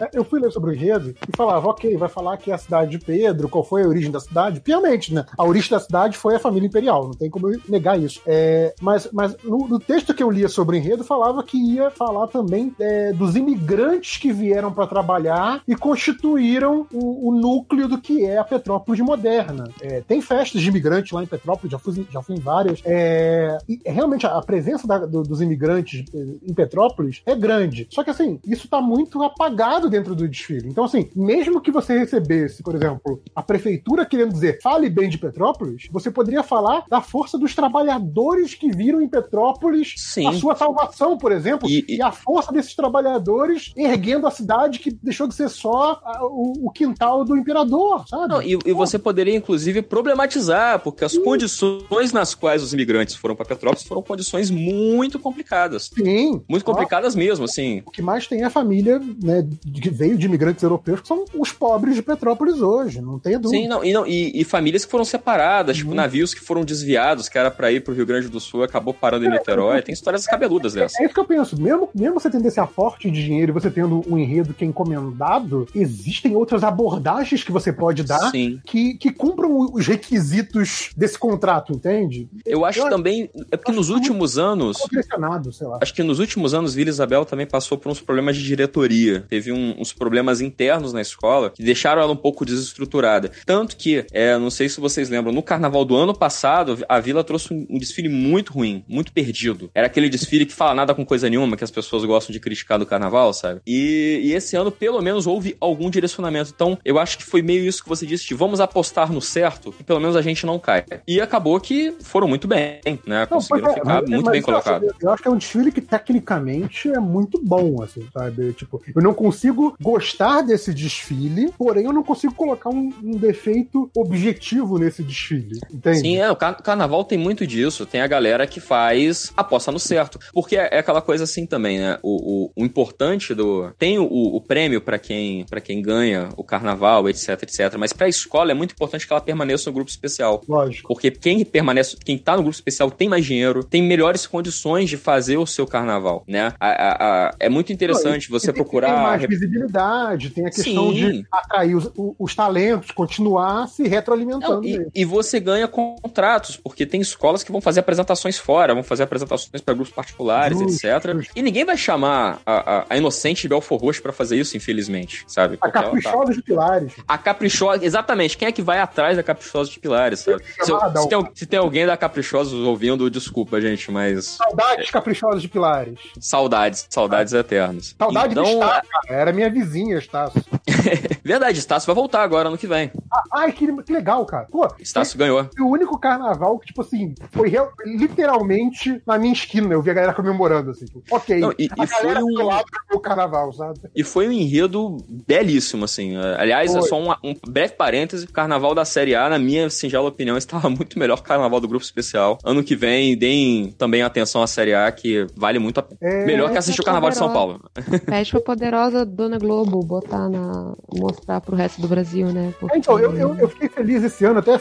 É, eu fui ler sobre o enredo e falava, ok, vai falar que é a cidade de Pedro, qual foi a origem da cidade. Piamente, né? A origem da cidade foi a família imperial, não tem como eu negar isso. É, mas mas no, no, texto que eu lia sobre o enredo, falava que ia falar também é, dos imigrantes que vieram para trabalhar e constituíram o, o, núcleo do que é a Petrópolis moderna. É, tem festas de imigrantes lá em Petrópolis, já fui, já fui em várias. É, e realmente a presença da, do, dos imigrantes é, em Petrópolis é grande. Só que assim, isso está muito apagado dentro do desfile. Então, assim, mesmo que você recebesse, por exemplo, a prefeitura querendo dizer fale bem de Petrópolis, você poderia falar da força dos trabalhadores que viram em Petrópolis Sim. a sua salvação, por exemplo, e, e... e, a força desses trabalhadores erguendo a cidade que deixou de ser só a, o, o, quintal do imperador, sabe? Não, e, e, você poderia, inclusive, problematizar, porque as Sim. condições nas quais os imigrantes foram para Petrópolis foram condições muito complicadas. Sim. Muito complicadas mesmo, assim. O que mais tem é a família, né, que veio de imigrantes europeus, que são os pobres de Petrópolis hoje, não tenha dúvida. Sim, não, e, não, e, e famílias que foram separadas, tipo, uhum. tipo navios que foram desviados, que era para ir pro Rio Grande do Sul, acabou parando em é, Niterói, tem histórias cabeludas dessas. É isso que eu penso. Mesmo, mesmo você tendo esse aporte de dinheiro e você tendo um enredo que é encomendado, existem outras abordagens que você pode dar Sim. que, que cumpram os requisitos desse contrato, entende? Eu acho também. É porque nos últimos anos. Impressionado, sei lá. Acho que nos últimos anos Vila Isabel também passou por uns problemas de diretoria. Teve um- uns problemas internos na escola deixaram ela um pouco desestruturada. Tanto que, é, não sei se vocês lembram, no carnaval do ano passado, a Vila trouxe um, um desfile muito ruim, muito perdido. Era aquele desfile que fala nada com coisa nenhuma, que as pessoas gostam de criticar do carnaval, sabe? E, e esse ano, pelo menos, houve algum direcionamento. Então, eu acho que foi meio isso que você disse, de vamos apostar no certo, que pelo menos a gente não cai. E acabou que foram muito bem, né? Não, Conseguiram pois é, ficar mas- muito mas bem eu acho- Eu acho que é um desfile que tecnicamente é muito bom, assim, sabe? Tipo, eu não consigo gostar desse desfile, porém eu não consigo colocar um, um defeito objetivo nesse desfile, entende? Sim, é, o car- carnaval tem muito disso. Tem a galera que faz aposta no certo. Porque é, é aquela coisa assim também, né? O, o- o importante do. Tem o, o prêmio pra quem para quem ganha o carnaval, etc, etc. Mas pra escola é muito importante que ela permaneça no grupo especial. Lógico. Porque quem permanece, quem tá no grupo especial tem mais dinheiro, tem melhores condições de fazer o seu carnaval, né? A- a- a- é muito interessante Não, você e procurar. Tem mais visibilidade, tem a questão Sim. de atrair os, os talentos, continuar se retroalimentando. Não, e, e você ganha contratos, porque tem escolas que vão fazer apresentações fora, vão fazer apresentações para grupos particulares, Justo, etc. justo. E ninguém vai chamar a, a, a Inocente de Belfor Roxo pra fazer isso, infelizmente, sabe? A Porque caprichosa de pilares. A Caprichosa, exatamente. Quem é que vai atrás da Caprichosa de Pilares, sabe? Se, eu- se tem, se tem alguém da Caprichosa ouvindo, desculpa, gente, mas Saudades caprichosas de pilares. saudades, saudades eternas. Saudade então, de Estácio, cara. Era minha vizinha, Estácio. verdade, Estácio vai voltar agora ano que vem. Ah, ai, que, que legal, cara. Pô, Estácio ganhou. foi o único carnaval que, tipo assim, foi real- literalmente na minha esquina. Eu vi a galera comemorando, assim. Tipo, ok. Não, e- a e foi um- do lado do carnaval, sabe? E foi um enredo belíssimo, assim. Aliás, é Foi. só um, um breve parêntese: o carnaval da Série A, na minha singela opinião, estava muito melhor que o carnaval do grupo especial. Ano que vem, deem também atenção à Série A, que vale muito a pena. É, melhor que assistir o carnaval de São Paulo. Pede pra poderosa Dona Globo botar na. Mostrar pro resto do Brasil, né? Porque- Então, eu, eu, eu fiquei feliz esse ano, até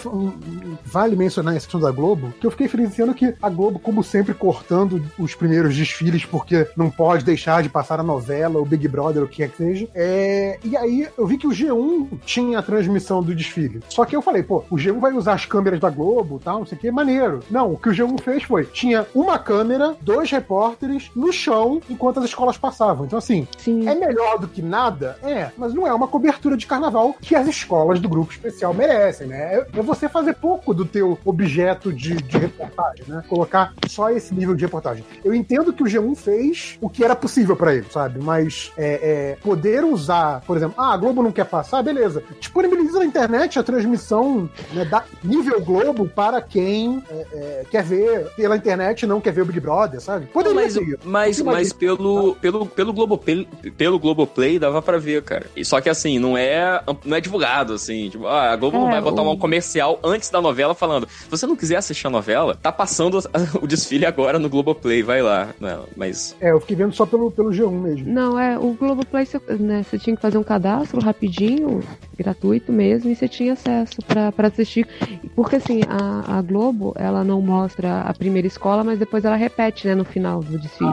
vale mencionar essa questão da Globo, que eu fiquei feliz esse ano que a Globo, como sempre, cortando os primeiros desfiles, porque não pode deixar de passar a novela, o Big Brother, o que é que seja. É, e aí eu vi que o G1 tinha a transmissão do desfile. Só que eu falei, pô, o G1 vai usar as câmeras da Globo tal, não sei o que, maneiro. Não, o que o G1 fez foi: tinha uma câmera, dois repórteres no chão enquanto as escolas passavam. Então, assim, Sim. é melhor do que nada? É, mas não é uma cobertura de carnaval que as escolas do grupo especial merecem, né? É é você fazer pouco do teu objeto de, de reportagem, né? Colocar só esse nível de reportagem. Eu entendo que o G1 fez o que era possível pra ele, sabe? Mas é, é, poder usar, por exemplo, ah, a Globo não quer passar, beleza. Disponibiliza na internet a transmissão né, da nível Globo para quem é, é, quer ver pela internet não quer ver o Big Brother, sabe? Poderia Mas, ser mas, mas pelo, pelo, pelo, Globoplay, pelo Globoplay dava pra ver, cara. Só que assim, não é, não é divulgado, assim. Tipo, ah, a Globo não É, vai botar o- um comercial antes da novela falando: se você não quiser assistir a novela, tá passando o desfile agora no Globoplay, vai lá. Não, mas. É, eu fiquei vendo só pelo, pelo G1 mesmo. Não, é, o Globoplay, você, né, você tinha que fazer um cadastro rapidinho, gratuito mesmo, e você tinha acesso pra, pra assistir. Porque assim, a, a Globo, ela não mostra a primeira escola, mas depois ela repete, né, no final do desfile.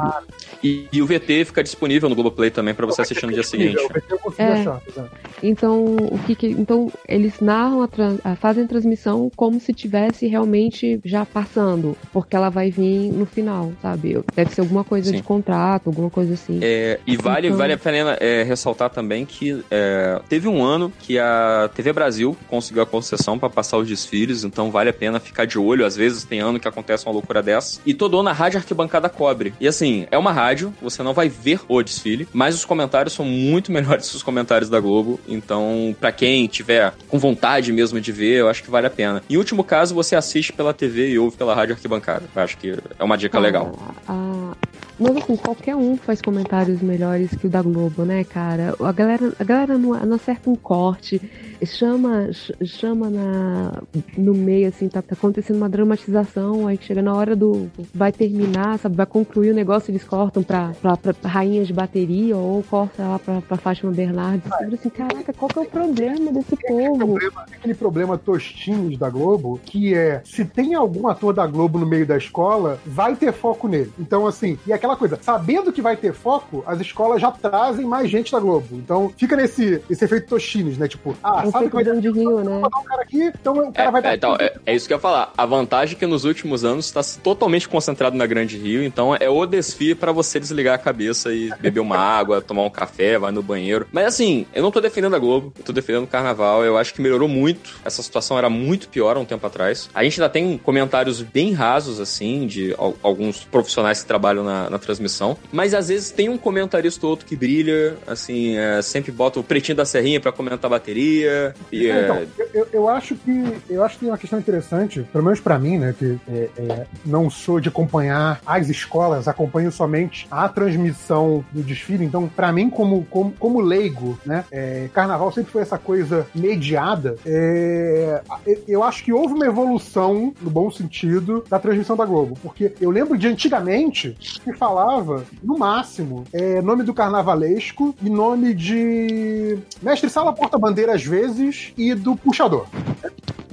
E, e o VT fica disponível no Globoplay também pra você assistir no dia seguinte. Eu consegui É. achar, exato. Então, o que que- então eles narram a, a- fazem a transmissão como se tivesse realmente já passando, porque ela vai vir no final, sabe? Deve ser alguma coisa Sim. de contrato, alguma coisa assim. É, e vale, Então- vale a pena é, ressaltar também que é, teve um ano que a TV Brasil conseguiu a concessão pra passar os desfiles, então vale a pena ficar de olho. Às vezes tem ano que acontece uma loucura dessa. E todo ano a Rádio Arquibancada cobre. E assim, é uma rádio, você não vai ver o desfile, mas os comentários são muito melhores que os comentários da Globo. Então, pra quem tiver com vontade mesmo de ver, eu acho que vale a pena. Em último caso, você assiste pela TV e ouve pela Rádio Arquibancada. Eu acho que é uma dica legal. A, Mas assim, qualquer um faz comentários melhores que o da Globo, né, cara? A galera, a galera não, não acerta um corte, chama, chama na, no meio, assim, tá, tá acontecendo uma dramatização, aí chega na hora do. vai terminar, sabe? Vai concluir o negócio, eles cortam pra, pra, pra rainha de bateria ou corta lá pra, pra Fátima Bernardes. Assim, caraca, qual que é o problema desse povo? Problema, aquele problema tostinhos da Globo, que é se tem algum ator da Globo no meio da escola, vai ter foco nele. Então, assim, e aquela coisa, sabendo que vai ter foco, as escolas já trazem mais gente da Globo. Então, fica nesse esse efeito Toshines, né? Tipo, ah, Um sabe que vai ter de Rio, né? um cara aqui, então o cara É, vai dar é, então, é, é isso que eu ia falar. A vantagem é que nos últimos anos está totalmente concentrado na Grande Rio, então é o desfile para você desligar a cabeça e beber uma água, tomar um café, vai no banheiro. Mas assim, eu não tô defendendo a Globo, eu tô defendendo o Carnaval. Eu acho que melhorou muito. Essa situação era muito pior há um tempo atrás. A gente ainda tem comentários bem rasos, assim, de al- alguns profissionais que trabalham na, na transmissão. Mas às vezes tem um comentarista ou outro que brilha, assim, é, sempre bota o pretinho da serrinha pra comentar a bateria. E, É, é, então, eu- eu, acho que eu acho que tem uma questão interessante, pelo menos pra mim, né, que é, é, não sou de acompanhar as escolas, acompanho somente a transmissão do desfile. Então, pra mim, como, como, como leigo, né, é, Carnaval sempre foi essa coisa mediada. eu- eu acho que houve uma evolução, no bom sentido, da transmissão da Globo, porque eu lembro de antigamente que falava, no máximo, é, nome do carnavalesco e nome de mestre sala porta-bandeira às vezes e do puxador.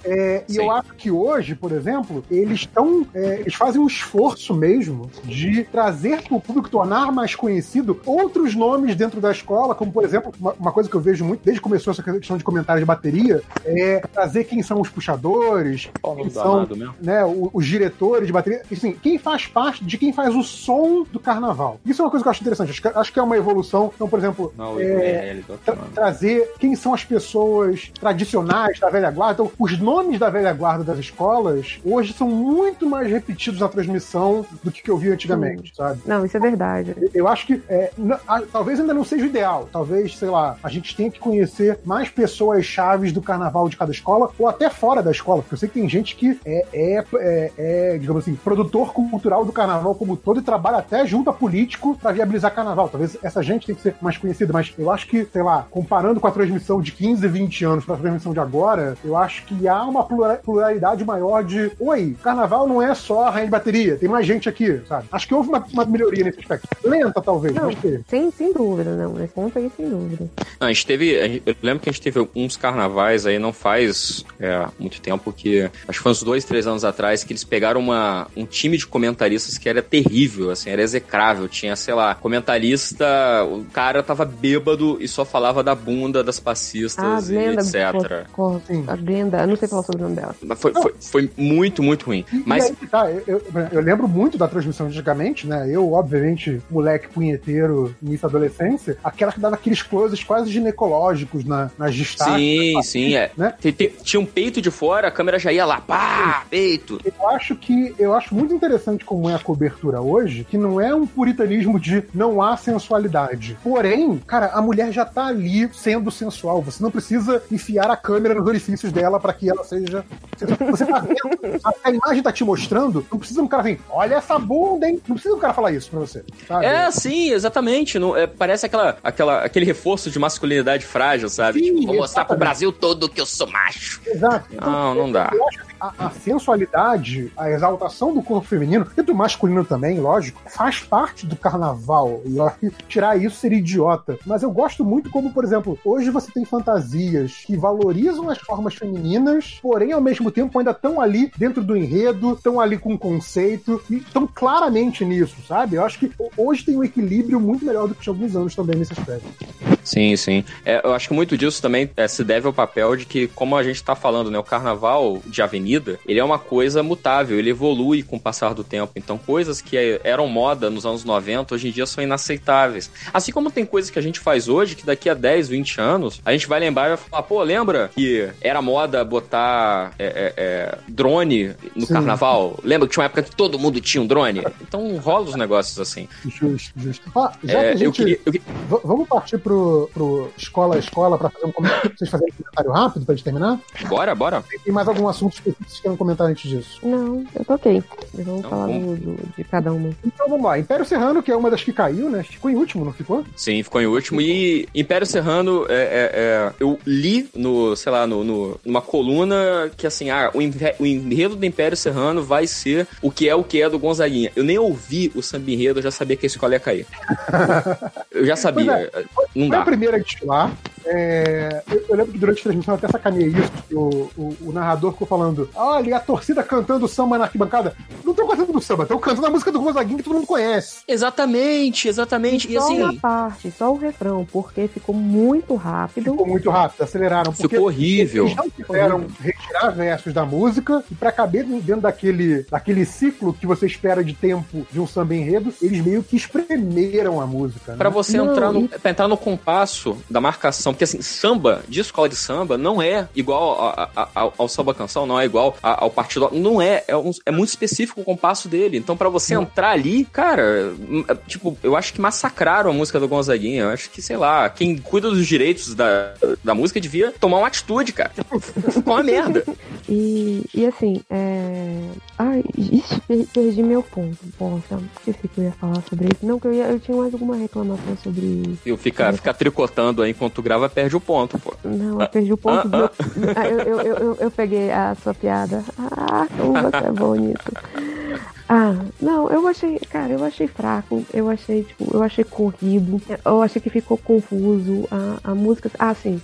É, e eu acho que hoje, por exemplo, eles estão. é, eles fazem um esforço mesmo de trazer para o público, tornar mais conhecido outros nomes dentro da escola, como, por exemplo, uma, uma coisa que eu vejo muito desde que começou essa questão de comentários de bateria, é trazer quem são os puxadores, quem são né, o- os diretores de bateria, assim, quem faz parte de quem faz o som do carnaval. Isso é uma coisa que eu acho interessante. Acho que, acho que é uma evolução. Então, por exemplo, Não, é, tra- trazer quem são as pessoas tradicionais da velha guarda. Então, os nomes da velha guarda das escolas hoje são muito mais repetidos na transmissão do que, eu vi antigamente, sabe? Não, isso é verdade. Eu acho que é, talvez ainda não seja o ideal. Talvez, sei lá, a gente tenha que conhecer mais pessoas chaves do carnaval de cada escola, ou até fora da escola, porque eu sei que tem gente que é, é, é- é, digamos assim, produtor cultural do carnaval como todo e trabalha até junto a político para viabilizar carnaval. Talvez essa gente tenha que ser mais conhecida, mas eu acho que, sei lá, comparando com a transmissão de 15, 20 anos para a transmissão de agora, eu acho que há uma plura- pluralidade maior de oi, carnaval não é só a rainha de bateria, tem mais gente aqui, sabe? Acho que houve uma, uma melhoria nesse aspecto. Lenta, talvez, Não, sem, sem dúvida, não. Nesse ponto aí, sem dúvida. Não, a gente teve. a gente- Eu lembro que a gente teve uns carnavais aí, não faz é, muito tempo, que. Acho que foi uns dois, três anos atrás, que eles pegaram uma, um time de comentaristas que era terrível, assim, era execrável. Tinha, sei lá, comentarista, o cara tava bêbado e só falava da bunda das Ah, passistas e Glenda. etc. pô, Sim. A Glenda, não sei falar sobre o nome dela. Mas Foi, foi, foi muito, muito ruim. Mas aí, tá, eu, eu- lembro muito da transmissão de antigamente, né? Eu, obviamente, moleque punheteiro, início da adolescência, aquela que dava aqueles closes quase ginecológicos na, nas destaques. Sim, sim, é. Né? Tinha um peito de fora, a câmera já ia lá, pá, peito. Eu acho que eu acho muito interessante como é a cobertura hoje, que não é um puritanismo de não há sensualidade. Porém, cara, a mulher já tá ali sendo sensual. Você não precisa enfiar a câmera nos orifícios dela para que ela seja. Você tá vendo, a, imagem tá te mostrando, não precisa um cara vir, olha essa bunda, hein? Não precisa um cara falar isso pra você. Sabe? É, sim, exatamente. Não, é, parece aquela, aquela, aquele reforço de masculinidade frágil, sabe? Sim, tipo, vou mostrar pro. Brasil todo que eu sou macho. Exato. Então, Não, não dá. Eu acho que a, a sensualidade, a exaltação do corpo feminino, e do masculino também, lógico, faz parte do carnaval. E que tirar isso seria idiota. Mas eu gosto muito como, por exemplo, hoje você tem fantasias que valorizam as formas femininas, porém, ao mesmo tempo, ainda estão ali dentro do enredo, estão ali com conceito, e estão claramente nisso, sabe? Eu acho que hoje tem um equilíbrio muito melhor do que tinha alguns anos também nesse aspecto. Sim, sim. É, eu acho que muito disso também é, se deve ao papel de que, como a gente tá falando, né, o carnaval de avenida, ele é uma coisa mutável, ele evolui com o passar do tempo. Então, coisas que é, eram moda nos anos 90, hoje em dia são inaceitáveis. Assim como tem coisas que a gente faz hoje, que daqui a 10, 20 anos, a gente vai lembrar e vai falar, pô, lembra que era moda botar é, é, é, drone no Sim. carnaval? Lembra que tinha uma época que todo mundo tinha um drone? Então rola os negócios assim. Justo, justo. Ah, já É, que a eu gente. queria- eu que- V- vamos partir pro, pro, escola a escola pra fazer um comentário, vocês fazerem um comentário rápido pra gente terminar? Bora, bora. Tem mais algum assunto específico vocês querem comentar antes disso? Não, eu tô ok. Vamos Não, falar do, do- de cada uma. Então vamos lá. Império Serrano, que é uma das que caiu, né? Ficou em último, não ficou? Sim, ficou em último. E Império Serrano, é, é, é, eu li no, sei lá, no, no- numa coluna que assim, ah, o, o enredo do Império Serrano vai ser o que é o que é do Gonzaguinha. Eu nem ouvi o samba enredo, eu já sabia que a escola ia cair. Eu já sabia. Não Foi a dá. primeira a desfilar. É, eu, eu lembro que durante a transmissão eu até sacaneei isso, que o, o, o narrador ficou falando: olha, e a torcida cantando samba na arquibancada. Não tô cantando samba, tô cantando a música do Gonzaguinha que todo mundo conhece. Exatamente, exatamente. E só assim, uma parte, só o refrão, porque ficou muito rápido. Ficou muito rápido, aceleraram. Porque ficou horrível. Eles não quiseram retirar versos da música e pra caber dentro daquele, daquele ciclo que você espera de tempo de um samba enredo, eles meio que espremeram a música. Né? Pra você Não, entrar, no, e- pra entrar no compasso da marcação, porque assim, samba, de escola de samba, não é igual a- a- ao, ao samba canção, não é igual a- ao partido. Não é, é, um- é muito específico o compasso dele. Então, pra você entrar ali, cara, hum, é, tipo, eu acho que massacraram a música do Gonzaguinha. Eu acho que, sei lá, quem cuida dos direitos da, da música devia tomar uma atitude, cara. Ficou uma merda. E, e assim, é. Ai, ixi, per- perdi meu ponto. Poxa, esqueci que eu ia falar sobre isso. Não, que eu, ia, eu tinha mais alguma reclamação sobre. Eu ficar, ficar tricotando aí enquanto grava, perde o ponto, pô. Não, eu perdi o ponto. ah, do- Ah, eu, eu, eu- eu peguei a sua piada. Ah, como você é bom nisso. Ah, não, eu achei, cara, eu achei fraco, eu achei, tipo, eu achei corrido, eu achei que ficou confuso, a, a música, ah, sim,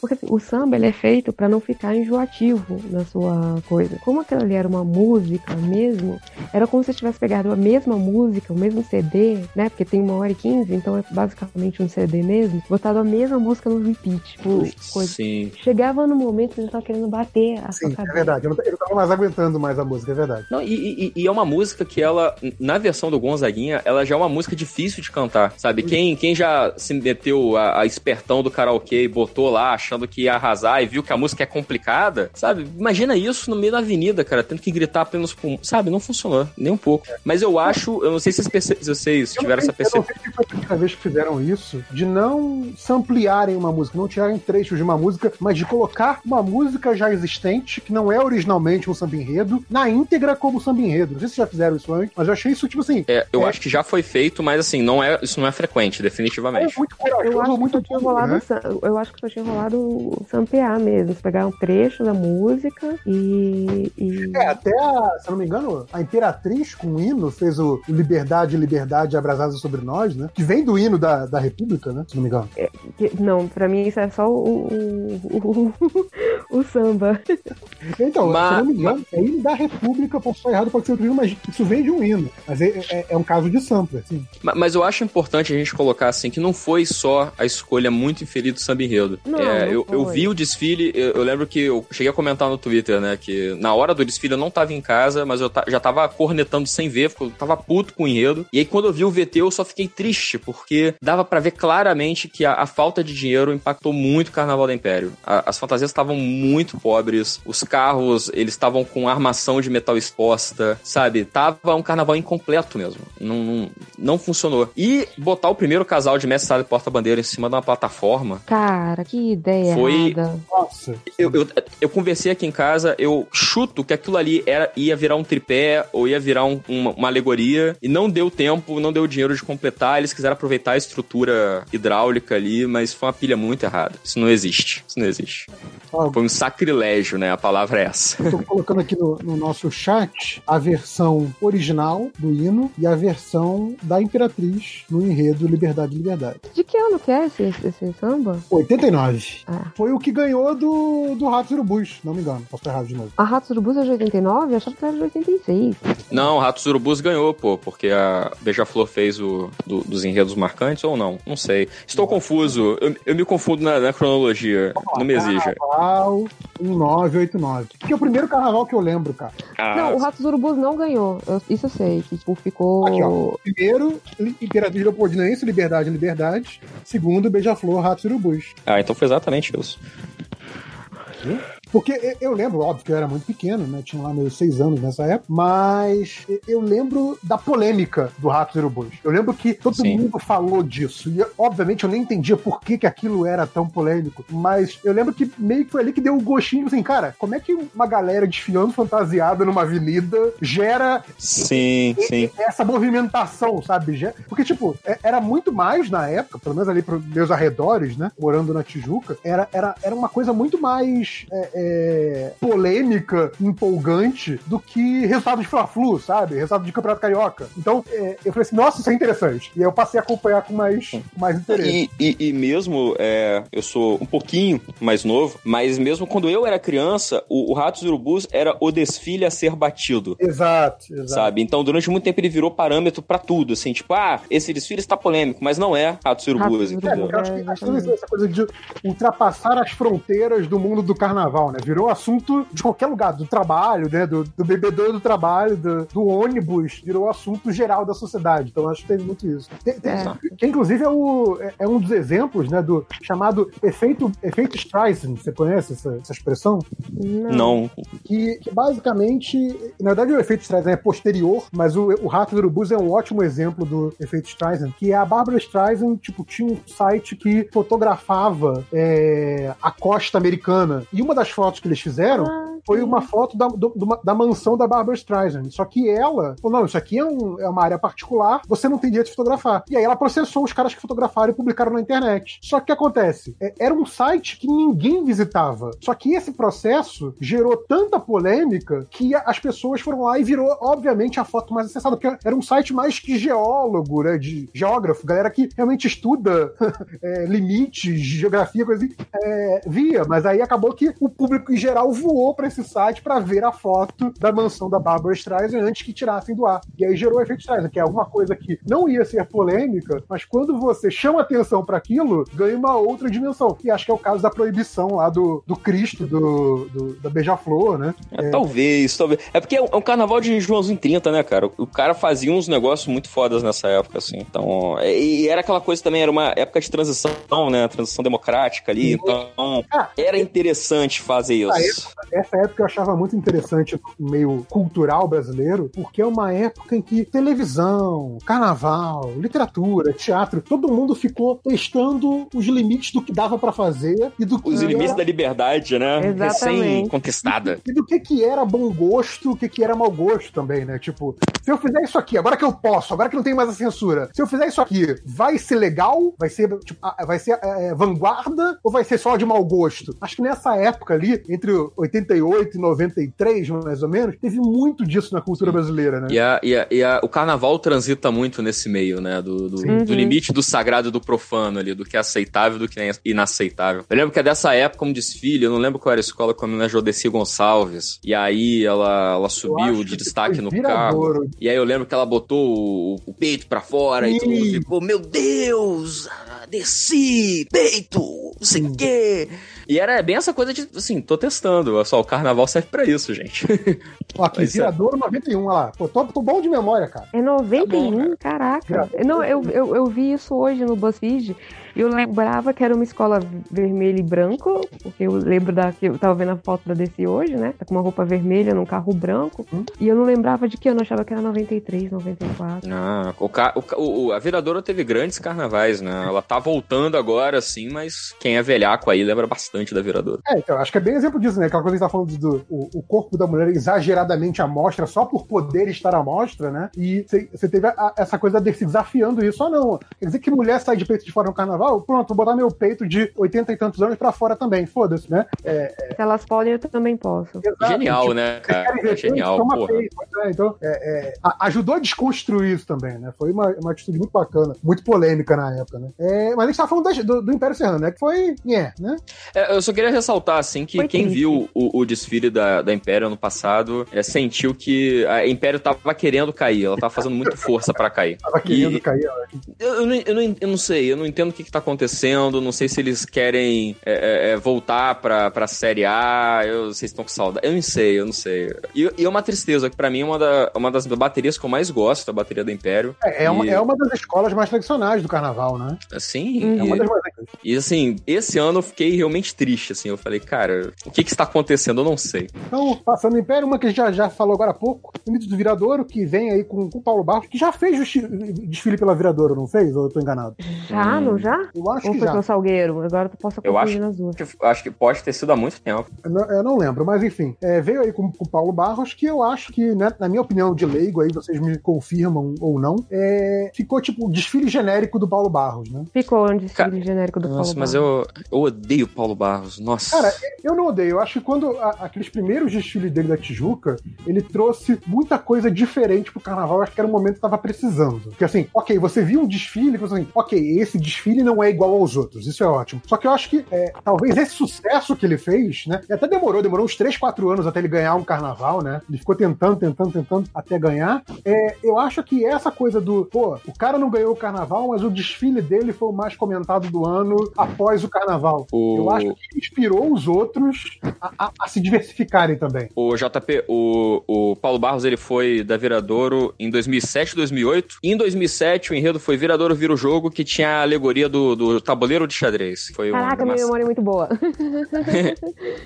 porque assim, o samba, ele é feito pra não ficar enjoativo na sua coisa. Como aquilo ali era uma música mesmo, era como se você tivesse pegado a mesma música, o mesmo CD, né, porque tem uma hora e quinze, então é basicamente um CD mesmo, botado a mesma música no repeat, tipo, coisa. Sim. Chegava no momento que você tava querendo bater a Sim, sua é cabeça. verdade. Eu não, eu não tava mais aguentando mais a música, é verdade. Não, e, e- e é uma música que ela, na versão do Gonzaguinha, ela já é uma música difícil de cantar, sabe? Quem, quem já se meteu a, a espertão do karaokê e botou lá achando que ia arrasar e viu que a música é complicada, sabe? Imagina isso no meio da avenida, cara, tendo que gritar apenas com. Sabe? Não funcionou, nem um pouco. Mas eu acho, eu não sei se vocês, perce- vocês tiveram essa percepção. Eu não sei se foi a primeira vez que fizeram isso, de não samplearem uma música, não tirarem trechos de uma música, mas de colocar uma música já existente, que não é originalmente um samba enredo, na íntegra como samba enredo. Não sei se já fizeram isso antes, mas eu achei isso, tipo assim, É, eu É. acho que já foi feito, mas assim, não é, isso não é frequente, é definitivamente. muito corajoso, Eu acho que muito só tinha rolado, né? eu acho que só tinha rolado o sampear mesmo. Você pegar um trecho da música e. e- É, até, a, se eu não me engano, a Imperatriz com o hino fez o Liberdade, Liberdade abrasada sobre nós, né? Que vem do hino da, da República, né? Se não me engano. que- não, pra mim isso é só o, o, o, o samba. Então, Mas- se eu não me engano, é hino da República, posso estar errado, pode ser outro hino, mas isso vem de um hino. Mas é, é- é um caso de sampler, assim. Ma- Mas eu acho importante a gente colocar assim que não foi só a escolha muito infeliz do samba enredo. Não, É, não eu, eu vi o desfile, eu, eu lembro que eu cheguei a comentar no Twitter, né, que na hora do desfile eu não tava em casa, mas eu já tava cornetando sem ver, porque eu tava puto com o enredo. E aí quando eu vi o VT eu só fiquei triste, porque dava pra ver claramente que a, a falta de dinheiro impactou muito o Carnaval da Império. A- as fantasias estavam muito pobres, os carros, eles estavam com armação de metal exposta, sabe? Tava um carnaval incompleto mesmo. Não, não, não funcionou. E botar o primeiro casal de mestre sala e porta-bandeira em cima de uma plataforma. Cara, que ideia Foi- errada. Nossa. Eu, eu, eu conversei aqui em casa, eu chuto que aquilo ali era, ia virar um tripé ou ia virar um- uma, uma alegoria e não deu tempo, não deu dinheiro de completar. Eles quiseram aproveitar a estrutura hidráulica ali, mas foi uma pilha muito errada. Isso não existe. Isso não existe. Ó, Foi um sacrilégio, né? A palavra é essa. Estou colocando aqui no, no nosso chat a versão original do hino e a versão da Imperatriz no enredo Liberdade, Liberdade. De que ano que é esse, esse, samba? 89. Ah. Foi o que ganhou do, do Ratos Urubus, não me engano. Posso estar errado de novo. A Ratos do Bus é de 89? Eu achava que era de 86. Não, Ratos Urubus ganhou, pô, porque a Beija-Flor fez o do- dos enredos marcantes ou não? Não sei. Estou confuso. Eu, eu me confundo na, na cronologia. Não me exija. Carnaval 1989. Que é o primeiro carnaval que eu lembro, cara. Ah, Não, o Ratos do Urubus não ganhou. Eu- isso eu sei. Que tipo, ficou. Aqui, ó. Primeiro, Imperatriz Leopoldinense, Liberdade, Liberdade. Segundo, Beija-Flor, Ratos Urubus. ah, então foi exatamente isso. Porque eu- lembro, óbvio que eu era muito pequeno, né? Tinha lá meus seis anos nessa época, mas eu lembro da polêmica do Ratos e Urubus. Eu lembro que todo Sim. mundo falou disso. E, obviamente, eu nem entendia por que, que aquilo era tão polêmico. Mas eu lembro que meio que foi ali que deu o gostinho, assim, cara, como é que uma galera desfiando fantasiada numa avenida gera Sim, sim. essa movimentação, sabe? Porque, tipo, é- era muito mais na época, pelo menos ali pros meus arredores, né? Morando na Tijuca, era, era, era uma coisa muito mais é, é, polêmica, empolgante do que resultado de Fla-Flu, sabe? Resultado de Campeonato Carioca. Então, é, eu falei assim, nossa, isso é interessante. E aí eu passei a acompanhar com mais, com mais interesse. E, e, e mesmo, é, eu sou um pouquinho mais novo, mas mesmo quando eu era criança, o, o Ratos e Urubus era o desfile a ser batido. Exato, exato. Sabe? Então, durante muito tempo ele virou parâmetro pra tudo, assim, tipo, ah, esse desfile está polêmico, mas não é Ratos e Urubus, Ratos entendeu? Eu acho que, acho que essa coisa de ultrapassar as fronteiras do mundo do carnaval, né? Virou assunto de qualquer lugar, do trabalho, né? Do, do bebedouro do trabalho, do, do ônibus, virou assunto geral da sociedade. Então acho que teve muito isso. Tem- tem- É. Que inclusive é, o, é- é um dos exemplos, né? Do chamado efeito, efeito Streisand. Você conhece essa, essa expressão? Não. que, que basicamente, na verdade o efeito Streisand é posterior, mas o, o Rato do Urubus é um ótimo exemplo do efeito Streisand, que é a Barbara Streisand, tipo, tinha um site que fotografava é, a costa americana, e uma das fotos que eles fizeram foi uma foto da, do- da mansão da Barbara Streisand, só que ela falou, não, isso aqui é, um- é uma área particular, você não tem direito de fotografar. E aí ela processou os caras que fotografaram e publicaram na internet. Só que o que acontece? É, era um site que ninguém visitava. Só que esse processo gerou tanta polêmica que as pessoas foram lá e virou, obviamente, a foto mais acessada, porque era um site mais que geólogo, né? De geógrafo, galera que realmente estuda é, limites, geografia, coisa assim, é, via. Mas aí acabou que o público em geral voou pra esse site pra ver a foto da mansão da Barbara Streisand antes que tirassem do ar. E aí gerou o efeito Streisand, que é alguma coisa que não ia ser polêmica, mas quando você chama atenção pra aquilo, ganha uma outra dimensão. E acho que é o caso da proibição lá do, do Cristo, do, do- da Beija-Flor, né? É, Talvez, talvez. É porque é um, é carnaval de Joãozinho 30, né, cara? O, o cara fazia uns negócios muito fodas nessa época, assim. Então, é, e era aquela coisa também, era uma época de transição, né? Transição democrática ali. Então, Ah, era interessante fazer isso. essa época eu achava muito interessante no meio cultural brasileiro, porque é uma época em que televisão, carnaval, literatura, teatro, todo mundo ficou testando os limites do que dava pra fazer e do que Os limites era- da liberdade, né? Exatamente. Recém-conquistada. e do que que era bom gosto, o que que era mau gosto também, né? Tipo, se eu fizer isso aqui, agora que eu posso, agora que não tem mais a censura, se eu fizer isso aqui, vai ser legal? Vai ser, tipo, vai ser é, vanguarda ou vai ser só de mau gosto? Acho que nessa época ali, entre 88 e 93, mais ou menos, teve muito disso na cultura brasileira, né? E, a, e, a, e a- o carnaval transita muito nesse meio, né? Do, do, do limite do sagrado e do profano ali, do que é aceitável e do que é inaceitável. Eu lembro que é dessa época, um desfile, eu não lembro qual era a escola, com a menina Jodeci Gonçalves. E aí ela, ela subiu de que destaque no carro. E aí eu lembro que ela botou o, o peito pra fora e todo mundo ficou, meu Deus, desci, peito, não sei o quê. E era bem essa coisa de, assim, tô testando, olha só, o carnaval serve pra isso, gente. Ó, aqui, Pois é. Viradouro 91, olha lá. Pô, tô, tô bom de memória, cara. É 91, Tá bom, caraca. Não, eu, eu, eu vi isso hoje no BuzzFeed eu lembrava que era uma escola vermelho e branco, porque eu lembro da que eu tava vendo a foto da DC hoje, né? Tá com uma roupa vermelha num carro branco. Hum. E eu não lembrava de que eu não achava que era 93, 94. Ah, o, ca- o, o- a Viradoura teve grandes carnavais, né? Ela tá voltando agora, sim, mas quem é velhaco aí lembra bastante da Viradoura. É, então, acho que é bem exemplo disso, né? Aquela coisa que a gente tá falando do o, o corpo da mulher exageradamente à mostra, só por poder estar à mostra, né? E você teve a- a- essa coisa de se desafiando isso. Ah, não. Quer dizer que mulher sai de peito de fora no carnaval? Pronto, vou botar meu peito de 80 e tantos anos pra fora também. Foda-se, né? Se elas podem, eu também posso. Exato, Genial, tipo, né, cara? ver peito? Genial, Toma porra. peito. Pois é, então, é, é, ajudou a desconstruir isso também, né? Foi uma, uma atitude muito bacana, muito polêmica na época, né? É, mas a gente tava falando da- do, do Império Serrano, né? Que foi, nhé, né? É, eu só queria ressaltar, assim, que Foi quem triste. viu o, o desfile da, da Império ano passado é, sentiu que a Império tava querendo cair, ela tava fazendo muita força pra cair. Tava querendo E- cair, ó. Eu, eu não, eu, não, eu não sei, eu não entendo o que, que tá acontecendo, não sei se eles querem é, é, é voltar pra, pra Série A, eu, vocês estão com saudade. Eu não sei, eu não sei. E, e é uma tristeza, que pra mim é uma, da, uma das baterias que eu mais gosto, a bateria do Império. É, é, E- uma, é uma das escolas mais tradicionais do carnaval, né? Assim, É uma e- das mais E assim, esse ano eu fiquei realmente triste, assim. Eu falei, cara, o que que está acontecendo? Eu não sei. Então, passando o Império, uma que a gente já, já falou agora há pouco, o Mito do Viradouro, que vem aí com, com o Paulo Barros, que já fez desfile pela Viradouro, não fez? Ou eu tô enganado? Já, não já? Eu acho Ou que foi já. pelo Salgueiro? Agora tu possa Eu confundir acho nas duas. que, acho que pode ter sido há muito tempo. Eu não, eu não lembro, mas enfim. é, veio aí com, com o Paulo Barros, que eu acho que, né, na minha opinião de leigo, aí vocês me confirmam ou não, é, ficou tipo o desfile genérico do Paulo Barros, né? Ficou um desfile genérico do Nossa, Paulo mas Barros. eu, eu odeio o Paulo Barros. Nossa. Cara, eu não odeio. Eu acho que quando a- aqueles primeiros desfiles dele da Tijuca, ele trouxe muita coisa diferente pro carnaval. Eu acho que era um momento que tava precisando. Porque assim, ok, você viu um desfile e você assim, ok, esse desfile não é igual aos outros. Isso é ótimo. Só que eu acho que é, talvez esse sucesso que ele fez, né? E até demorou, demorou uns 3, 4 anos até ele ganhar um carnaval, né? Ele ficou tentando, tentando, tentando até ganhar. É, eu acho que essa coisa do, pô, o cara não ganhou o carnaval, mas o desfile dele foi o mais comentado do ano após o carnaval. O- Eu acho que inspirou os outros a, a- a se diversificarem também. O JP, o, o Paulo Barros, ele foi da Viradouro em 2007, 2008. E em 2007, o enredo foi Viradouro Vira o Jogo, que tinha a alegoria do, do tabuleiro de xadrez. Foi uma Caraca, minha memória é muito boa.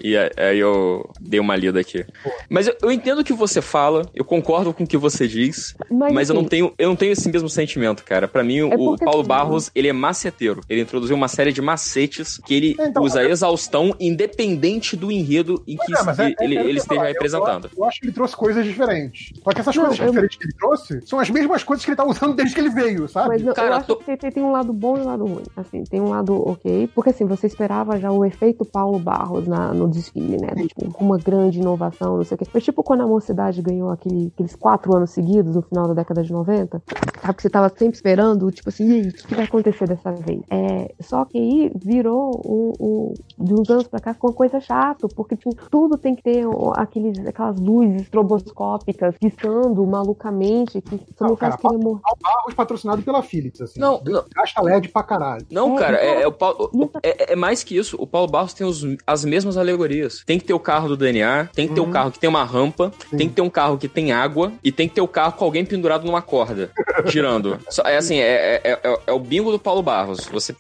E aí eu dei uma lida aqui. Mas eu, eu entendo o que você fala, eu concordo com o que você diz, Mas, mas, eu assim, não tenho eu não tenho esse mesmo sentimento, cara. Pra mim, É o Paulo assim, Barros, ele é maceteiro. Ele introduziu uma série de macetes que ele então, usa a exaustão independente do enredo em que Pois é, é- ele, é- é ele eu esteja falar. Eu- representando. Eu, acho que ele trouxe coisas diferentes. Só que essas Não, coisas eu- diferentes que ele trouxe são as mesmas coisas que ele tá usando desde que ele veio, sabe? Mas eu, Cara, eu acho tô- que tem, tem um lado bom e um lado ruim. Assim, tem um lado ok, porque assim, você esperava já o efeito Paulo Barros na, no desfile, né? Tipo, uma grande inovação, não sei o quê. Mas tipo quando a mocidade ganhou aquele- aqueles quatro anos seguidos no final da década de 90, sabe? Que você tava sempre esperando, tipo assim, e aí, o que, vai acontecer dessa vez? É, só que aí virou um, um- de uns anos pra cá ficou uma coisa chata, porque tinha- tudo tem que ter aqueles, aquelas luzes estroboscópicas piscando malucamente, que você não, Não, faz cara, querer morrer. Paulo Barros patrocinado pela Philips, assim. Não, não. Gasta LED pra caralho. Não, É, cara, então- é, é o Paulo- e essa- é, é mais que isso. O Paulo Barros tem os- as mesmas alegorias. Tem que ter o carro do DNA, tem que ter o Uhum. carro que tem uma rampa, Sim. tem que ter um carro que tem água e tem que ter o carro com alguém pendurado numa corda, girando. É assim, é, é- é- é o bingo do Paulo Barros. Você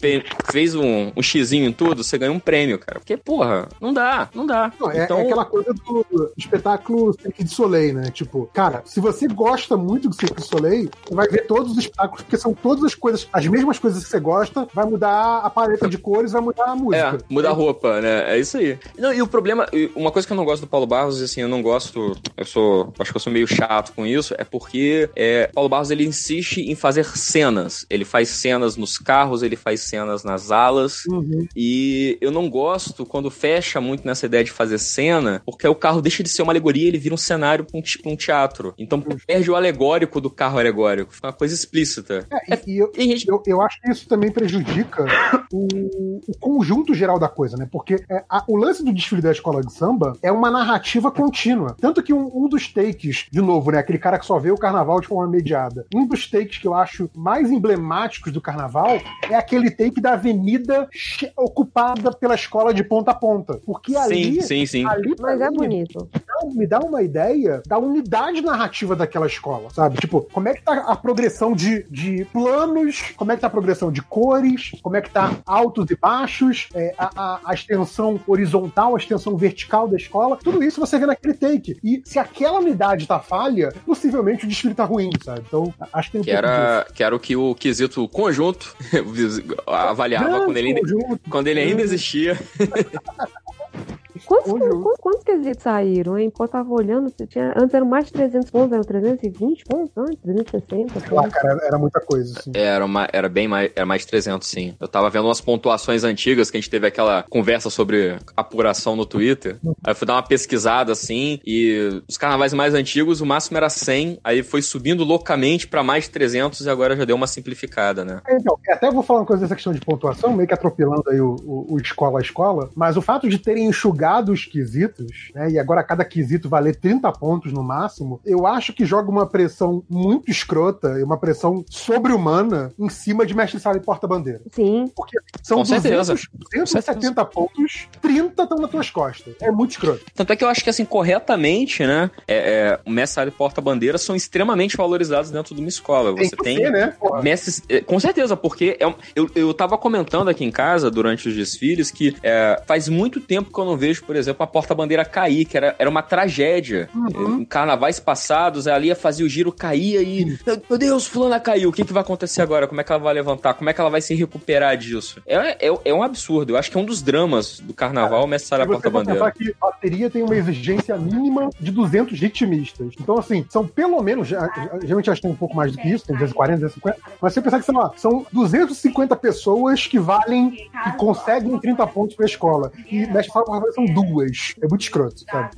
fez um, um xizinho em tudo, você ganha um prêmio, cara. Porque, porra, não dá, não dá. Não, é, então, é aquela coisa do espetáculo Cirque du Soleil, né? Tipo, cara, se você gosta muito do Cirque du Soleil, você vai ver todos os espetáculos, porque são todas as coisas, as mesmas coisas que você gosta, vai mudar a paleta de cores, vai mudar a música. É, muda a roupa, né? É isso aí. Não, e o problema, uma coisa que eu não gosto do Paulo Barros, assim, eu não gosto, eu sou, acho que eu sou meio chato com isso, é porque é, Paulo Barros, ele insiste em fazer cenas. Ele faz cenas nos carros, ele faz cenas nas alas, Uhum. e eu não gosto quando fecha muito nessa ideia de fazer cena, porque o carro deixa de ser uma alegoria, ele vira um cenário pra um, pra um teatro. Então perde o alegórico do carro alegórico, fica uma coisa explícita. É, e, e eu, gente eu, eu acho que isso também prejudica o, o conjunto geral da coisa, né? Porque é, a- o lance do desfile da escola de samba é uma narrativa contínua. Tanto que um, um dos takes, de novo, né? Aquele cara que só vê o carnaval de forma mediada. Um dos takes que eu acho mais emblemáticos do carnaval é aquele take da avenida ocupada pela escola de ponta a ponta. Porque ali. Sim, sim, sim. ali Mas é bonito. dá- me dá uma ideia da unidade narrativa daquela escola, sabe? Tipo, como é que tá a progressão de, de planos, como é que tá a progressão de cores, como é que tá altos e baixos, é, a, a- a extensão horizontal, a extensão vertical da escola, tudo isso você vê naquele take. E se aquela unidade tá falha, possivelmente o desfile tá ruim, sabe? Então, acho que tem um Que disso. era, que era o que o quesito conjunto avaliava Grande quando ele, conjunto. quando ele ainda existia. Quantos, quantos, quantos quesitos saíram, hein? Pô, eu tava olhando, você tinha, antes eram mais de 300 pontos, eram 320 pontos antes, 360 Sei lá, cara, era muita coisa, assim. Era, uma, era bem mais, era mais de 300, sim. Eu tava vendo umas pontuações antigas, que a gente teve aquela conversa sobre apuração no Twitter. Aí eu fui dar uma pesquisada, assim, e os carnavais mais antigos, o máximo era 100, aí foi subindo loucamente pra mais de 300 e agora já deu uma simplificada, né? Então, até vou falar uma coisa dessa questão de pontuação, meio que atropelando aí o, o- o escola a escola, mas o fato de terem enxugado zerado os quesitos, né? E agora cada quesito valer 30 pontos no máximo, eu acho que joga uma pressão muito escrota e uma pressão sobre-humana em cima de mestre sala e porta-bandeira. Sim. Porque são Com 200, certeza. 270 pontos, 30 estão nas tuas costas. É muito escroto. Tanto é que eu acho que, assim, corretamente, né? É, é, o mestre sala e porta-bandeira são extremamente valorizados dentro de uma escola. Tem Você que tem. ser, né? Mestres, é, com certeza, porque é um- eu, eu tava comentando aqui em casa durante os desfiles que é, faz muito tempo que eu não vejo, por exemplo, a porta-bandeira cair, que era, era uma tragédia. Uhum. Em carnavais passados, ali ia fazer o giro, caía e. Meu, meu Deus, fulana caiu. O que, que vai acontecer agora? Como é que ela vai levantar? Como é que ela vai se recuperar disso? É, é, é um absurdo. Eu acho que é um dos dramas do carnaval, você for porta-bandeira. pensar que bateria tem uma exigência mínima de 200 ritmistas. Então, assim, são pelo menos, geralmente acho que tem um pouco mais do que isso, tem 240, 250, mas se você pensar que sei lá, são 250 pessoas que valem, que conseguem 30 pontos pra escola. E nessa sala são duas. É muito escroto, sabe?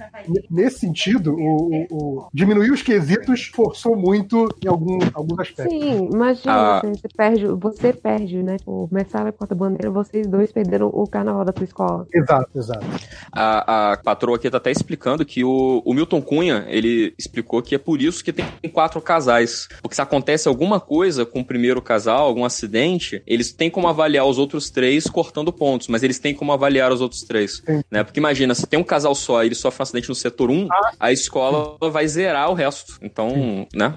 Nesse sentido, o, o- o- diminuir os quesitos forçou muito em algum, alguns aspectos. Sim, imagina, Ah. assim, você perde, você perde, né? Tipo, Messala e Porta-Bandeira, vocês dois perderam o carnaval da tua escola. Exato, exato. A, a patroa aqui tá até explicando que o, o Milton Cunha, ele explicou que é por isso que tem quatro casais. Porque se acontece alguma coisa com o primeiro casal, algum acidente, eles têm como avaliar os outros três cortando pontos, mas eles têm como avaliar os outros três. Sim. Né? Porque imagina, se tem um casal só e ele sofre um acidente no setor 1, a escola vai zerar o resto. Então, né?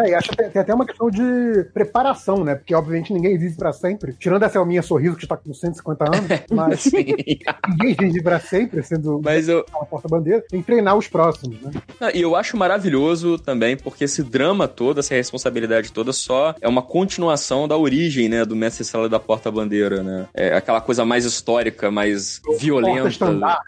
É, e acho que tem, tem até uma questão de preparação, né? Porque, obviamente, ninguém vive pra sempre. Tirando essa Elminha Sorriso, que está com 150 anos, mas ninguém vive pra sempre, sendo Mas eu, uma porta-bandeira. Tem que treinar os próximos, né? Ah, E eu acho maravilhoso também, porque esse drama todo, essa responsabilidade toda, só é uma continuação da origem, né, do Mestre Sala da Porta-Bandeira, né? É aquela coisa mais histórica, mais violenta.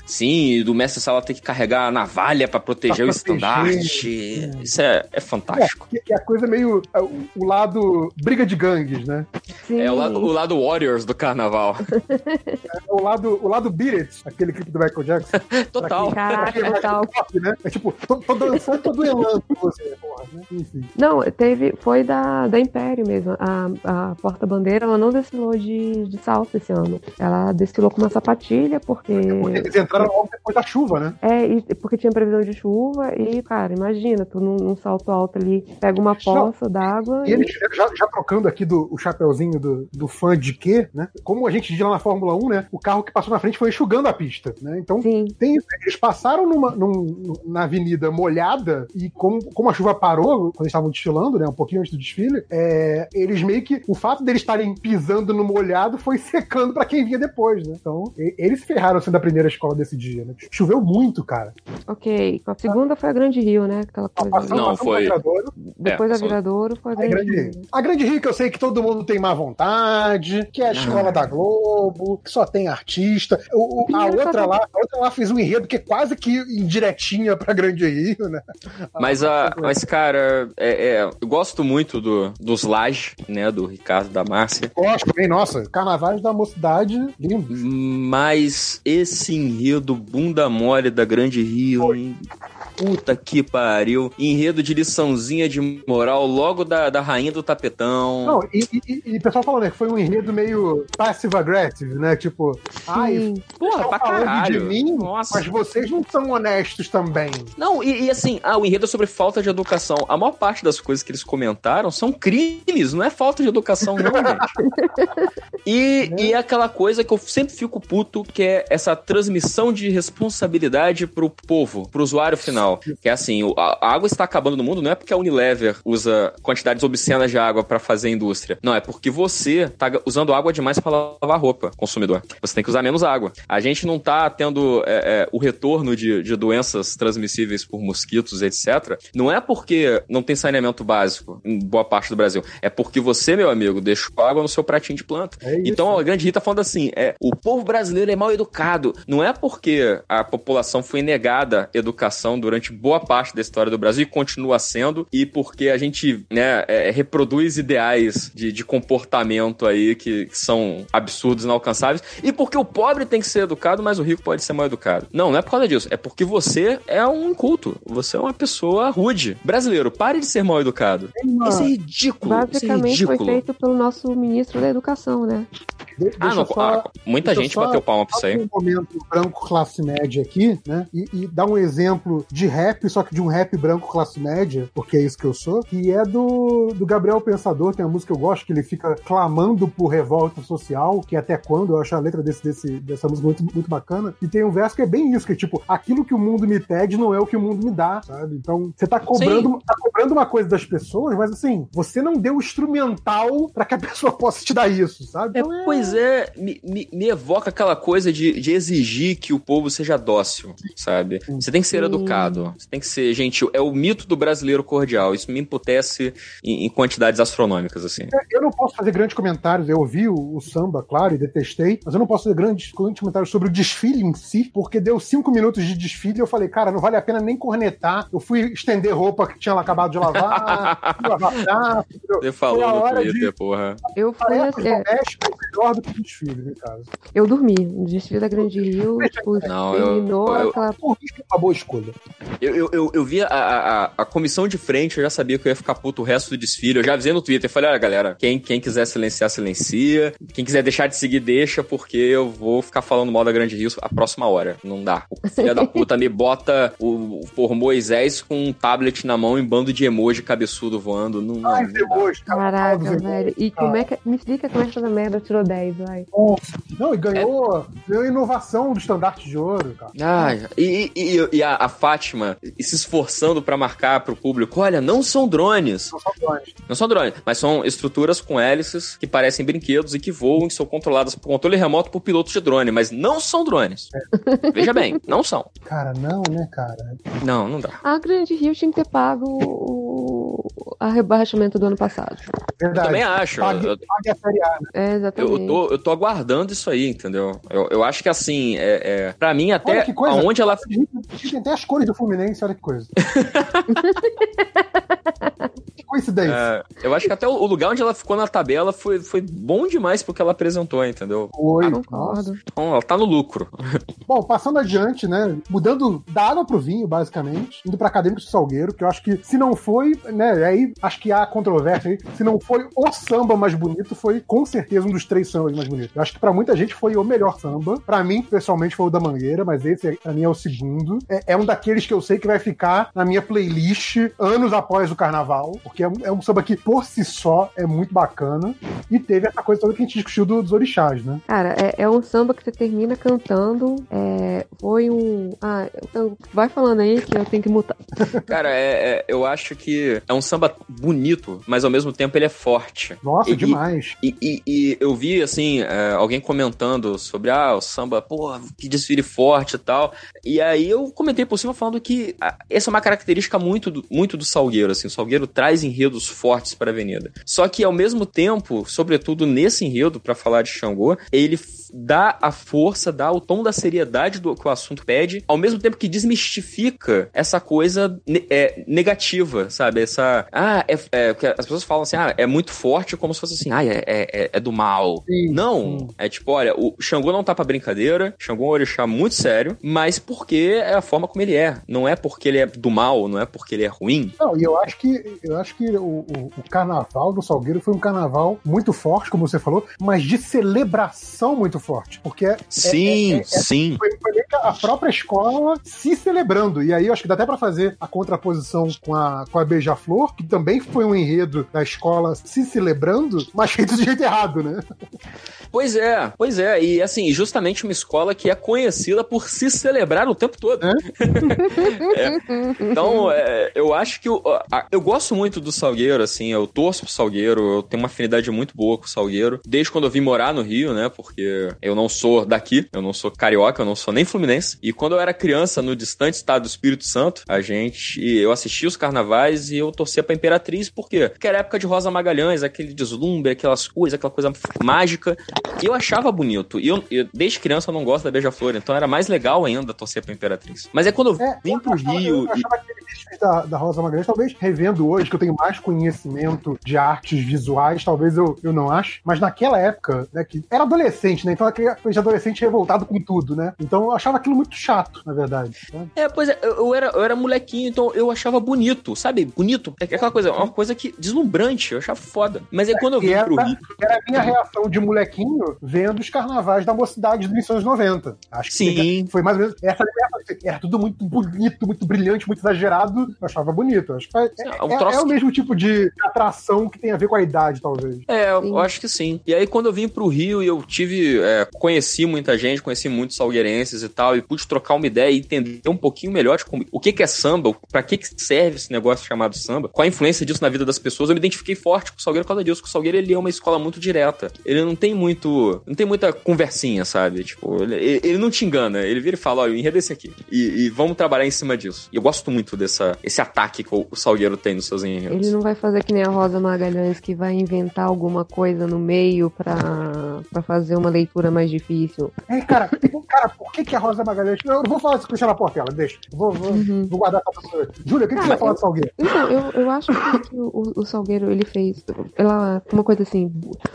Sim, e do Mestre Sala ter que carregar a navalha pra proteger Pra o estandarte. Isso é, é fantástico. É a coisa meio. é, o, o lado briga de gangues, né? Sim. É, o, lado, o lado Warriors do carnaval. É o lado, o lado Beat It, aquele clipe do Michael Jackson. Total. Caraca, quem é mais total. pop, né? É tipo, tô, tô dançando, tô duelando com você, porra, né? Enfim. Não, teve, foi da, da Império mesmo. A, a porta-bandeira, ela não desfilou de, de salto esse ano. Ela desfilou com uma sapatilha, porque. Porque eles entraram logo depois da chuva, né? É, e porque tinha previsão de chuva, e, cara, imagina, tu num, num salto alto ali, pega uma poça d'água. E eles, já, já trocando aqui do o chapeuzinho do, do fã de quê, né? Como a gente diz lá na Fórmula 1, né? O carro que passou na frente foi enxugando a pista, né? Então, Sim. tem isso. Eles passaram numa, num- na avenida molhada e como, como a chuva parou, quando eles estavam desfilando, né? Um pouquinho antes do desfile, é, eles meio que. O fato deles estarem pisando no molhado foi secando pra quem vinha depois, né? Então, e- eles ferraram sendo a primeira escola desse dia, né? Choveu muito, cara. Ok. A segunda foi a Grande Rio, né? Aquela coisa. Passamos, Não, passamos foi- Viradouro, Depois da só- Viradouro foi a Grande, Grande Rio. Rio. A Grande Rio que eu sei que todo mundo tem má vontade, que é a escola da Globo, que só tem artista. O- o- a, outra lá, a outra lá fez um enredo que é quase que indiretinha pra Grande Rio, né? Mas, a, mas cara, é, é, eu gosto muito do, dos Laje, né, do Ricardo da Márcia. Gosto bem, nossa, carnavais da mocidade, lindo. Mas esse enredo bunda mole da Grande Rio, hein? Puta que pariu. Enredo de liçãozinha de moral logo da, da rainha do tapetão. Não, e, e- e- e o pessoal falando né, que foi um enredo meio passive-aggressive, né? Tipo, ai. Porra, pra caralho. de mim, Nossa. mas vocês não são honestos também. Não, e, e assim, ah, o enredo é sobre falta de educação. A maior parte das coisas que eles comentaram são crimes, não é falta de educação, não, gente. E, e é aquela coisa que eu sempre fico puto, que é essa transmissão de responsabilidade pro povo, pro usuário final. Que é assim, a, água está acabando no mundo, não é porque a Unilever usa quantidades obscenas de água pra fazer indústria. Não, é porque você tá usando água demais pra lavar roupa, consumidor. Você tem que usar menos água. A gente não tá tendo é, é, o retorno de, de doenças transmissíveis por mosquitos, etc. Não é porque não tem saneamento básico em boa parte do Brasil. É porque você, meu amigo, deixou água no seu pratinho de planta. É. Então a grande Rita falando assim: é, o povo brasileiro é mal educado. Não é porque a população foi negada educação durante boa parte da história do Brasil e continua sendo, e porque a gente né, é, reproduz ideais de, de comportamento aí que, que são absurdos, inalcançáveis, e porque o pobre tem que ser educado, mas o rico pode ser mal educado. Não, não é por causa disso. É porque você é um inculto. Você é uma pessoa rude. Brasileiro, pare de ser mal educado. Isso é ridículo. Isso é Basicamente foi ridículo. feito pelo nosso ministro da Educação, né? De- Ah, não, só- ah, muita gente bateu palma pra isso aí. um momento branco classe média aqui, né? E, e dar um exemplo de rap, só que de um rap branco classe média, porque é isso que eu sou, que é do, do Gabriel Pensador, tem uma música que eu gosto, que ele fica clamando por revolta social, que é até quando, eu acho a letra desse, desse, dessa música muito, muito bacana. E tem um verso que é bem isso, que é tipo, aquilo que o mundo me pede não é o que o mundo me dá, sabe? Então, você tá cobrando, tá cobrando uma coisa das pessoas, mas assim, você não deu o instrumental pra que a pessoa possa te dar isso, sabe? É, Então é- pois é, me, me- me evoca aquela coisa de, de exigir que o povo seja dócil, sabe? Você tem que ser Sim. educado, você tem que ser gentil. É o mito do brasileiro cordial. Isso me emputece em, em quantidades astronômicas, assim. Eu não posso fazer grandes comentários, eu ouvi o, o samba, claro, e detestei, mas eu não posso fazer grandes, grandes comentários sobre o desfile em si, porque deu cinco minutos de desfile e eu falei, cara, não vale a pena nem cornetar. Eu fui estender roupa que tinha acabado de lavar, fui lavar? Você falou no Twitter, de- porra. Eu fui. Tarefas é, é melhor do que o desfile, no caso. eu dormi. No desfile da Grande Rio, tipo, Não, eu- terminou eu- aquela. Por isso que é uma boa escolha. Eu, eu, eu, eu vi a, a, a comissão de frente, eu já sabia que eu ia ficar puto o resto do desfile. Eu já avisei no Twitter. Falei, olha, galera, quem, quem quiser silenciar, silencia. Quem quiser deixar de seguir, deixa, porque eu vou ficar falando mal da Grande Rio a próxima hora. Não dá. O filho da puta me bota o, o Moisés com um tablet na mão e um bando de emoji cabeçudo voando. Não, não, Ai, não dá. depois, Caraca, velho. E como é que. Me explica como é que essa merda tirou 10, vai. Não, e ganhou, ganhou inovação do estandarte de ouro, cara. Ai, e, e, e- e a, a Fátima se esforçando pra marcar pro público: olha, não são drones. Não só drones. Não são drones, mas são estruturas com hélices que parecem brinquedos e que voam e são controladas por controle remoto por pilotos de drone, mas não são drones. Veja bem, não são. Cara, não, né, cara? Não, não dá. A Grande Rio tinha que ter pago o a rebaixamento do ano passado. Verdade. Também acho. Pague, Eu, pague a série A, né? É, eu, exatamente. eu tô, eu tô aguardando isso aí, entendeu? Eu, eu acho que assim, é, é, pra mim, até coisa. aonde ela. Tem até as cores do Fluminense, olha que coisa. coincidência. é, eu acho que até o lugar onde ela ficou na tabela foi, foi bom demais porque ela apresentou, entendeu? Oi. Concordo. Então, ela tá no lucro. Bom, passando adiante, né? Mudando da água pro vinho, basicamente, indo pra Acadêmicos de Salgueiro, que eu acho que se não foi, né? Aí acho que há controvérsia aí. Se não foi o samba mais bonito, foi com certeza um dos três sambas mais bonitos. Eu acho que pra muita gente foi o melhor samba. Pra mim, pessoalmente, foi o da Mangueira, mas esse pra mim é o segundo. É, é um daqueles que eu sei que vai ficar na minha playlist anos após o carnaval, porque é um, é um samba que por si só é muito bacana. E teve essa coisa toda que a gente discutiu do- dos orixás, né? Cara, é, é um samba que você termina cantando. É, foi um. Ah, então, vai falando aí que eu tenho que mutar. Cara, é, é- eu acho que é um samba bonito, mas ao mesmo tempo ele é forte. Nossa, E- demais. E, e- e eu vi, assim, é, alguém comentando sobre, ah, o samba, pô, que desfile forte e tal. E aí eu comentei por cima falando que ah, essa é uma característica muito do, muito do Salgueiro, assim. O Salgueiro traz enredos fortes pra avenida. Só que, ao mesmo tempo, sobretudo nesse enredo, pra falar de Xangô, ele dá a força, dá o tom da seriedade do que o assunto pede, ao mesmo tempo que desmistifica essa coisa ne- é, negativa, sabe? Essa. Ah, é, é- que as pessoas falam assim, ah, é muito forte, como se fosse assim, ah, é, é, é do mal. Sim, Não, sim. é tipo, olha, o Xangô não tá pra brincadeira, Xangô é um orixá muito sério, mas porque é a forma como ele é. Não é porque ele é do mal, não é porque ele é ruim. Não, e eu acho que eu acho que o, o- o carnaval do Salgueiro foi um carnaval muito forte, como você falou, mas de celebração muito forte. Porque é- Sim, é- é- sim. foi, foi a própria escola se celebrando. E aí eu acho que dá até pra fazer a contraposição com a, com a Beija-Flor, que também foi um enredo da escola se celebrando, mas feito de jeito errado, né? Pois é, pois é. E assim, justamente uma escola que é conhecida por se celebrar o tempo todo. É. Então, é, eu acho que. a- eu gosto muito do Salgueiro, assim, eu torço pro Salgueiro, eu tenho uma afinidade muito boa com o Salgueiro. Desde quando eu vim morar no Rio, né? Porque eu não sou daqui, eu não sou carioca, eu não sou nem fluminense. E quando eu era criança, no distante estado do Espírito Santo, a gente. Eu assistia os carnavais e eu torcia pra Imperatriz, por quê? Porque era época de Rosa Magalhães, aquele deslumbre, aquelas coisas, aquela coisa mágica. E eu achava bonito. E eu, eu- desde criança eu não gosto da Beija-Flor, então era mais legal ainda torcer pra Imperatriz. Mas é quando eu É, vim pro eu achava- Rio Eu e. achava aquele da, da Rosa Magalhães, talvez revendo hoje, que eu tenho mais conhecimento de artes visuais, talvez eu, eu não ache. Mas naquela época, né, que era adolescente, né? Então aquele coisa de adolescente revoltado com tudo, né? Então eu achava aquilo muito chato, na verdade. né? É, pois é, eu, eu era, eu era molequinho, então eu achava bonito, sabe? Bonito. É aquela coisa, uma coisa que deslumbrante, eu achava foda. Mas aí quando eu vim era, pro Rio. era a minha reação de molequinho vendo os carnavais da mocidade dos anos 90. Acho que Sim. foi mais ou menos. Essa, era tudo muito bonito, muito brilhante, muito exagerado. Eu achava bonito. Acho que é, É um é- troço é o que- mesmo tipo de atração que tem a ver com a idade, talvez. É, eu Sim. acho que sim. E aí, quando eu vim pro Rio e eu tive. É, conheci muita gente, conheci muitos salgueirenses e tal, e pude trocar uma ideia e entender um pouquinho melhor de como- o que, que é samba, pra que, que serve esse negócio chamado samba, qual a influência disso na vida das pessoas, eu me identifiquei forte com o Salgueiro por causa disso. Porque o Salgueiro ele é uma escola muito direta. Ele não tem muito. Não tem muita conversinha, sabe? Tipo, ele, ele- não te engana. Ele vira e fala: olha, o enredo esse aqui. E, e vamos trabalhar em cima disso. E eu gosto muito dessa, esse ataque que o, o Salgueiro tem nos seus enredos. Ele não vai fazer que nem a Rosa Magalhães, que vai inventar alguma coisa no meio pra fazer uma leitura mais difícil. É, cara, cara, por que, que a Rosa Magalhães. Eu não vou falar isso com o Portela, deixa. Vou, vou, Uhum. vou guardar pra você. Júlia, o que, que você vai falar do Salgueiro? Então, eu, eu acho que, o, o Salgueiro, ele fez ela, uma coisa assim,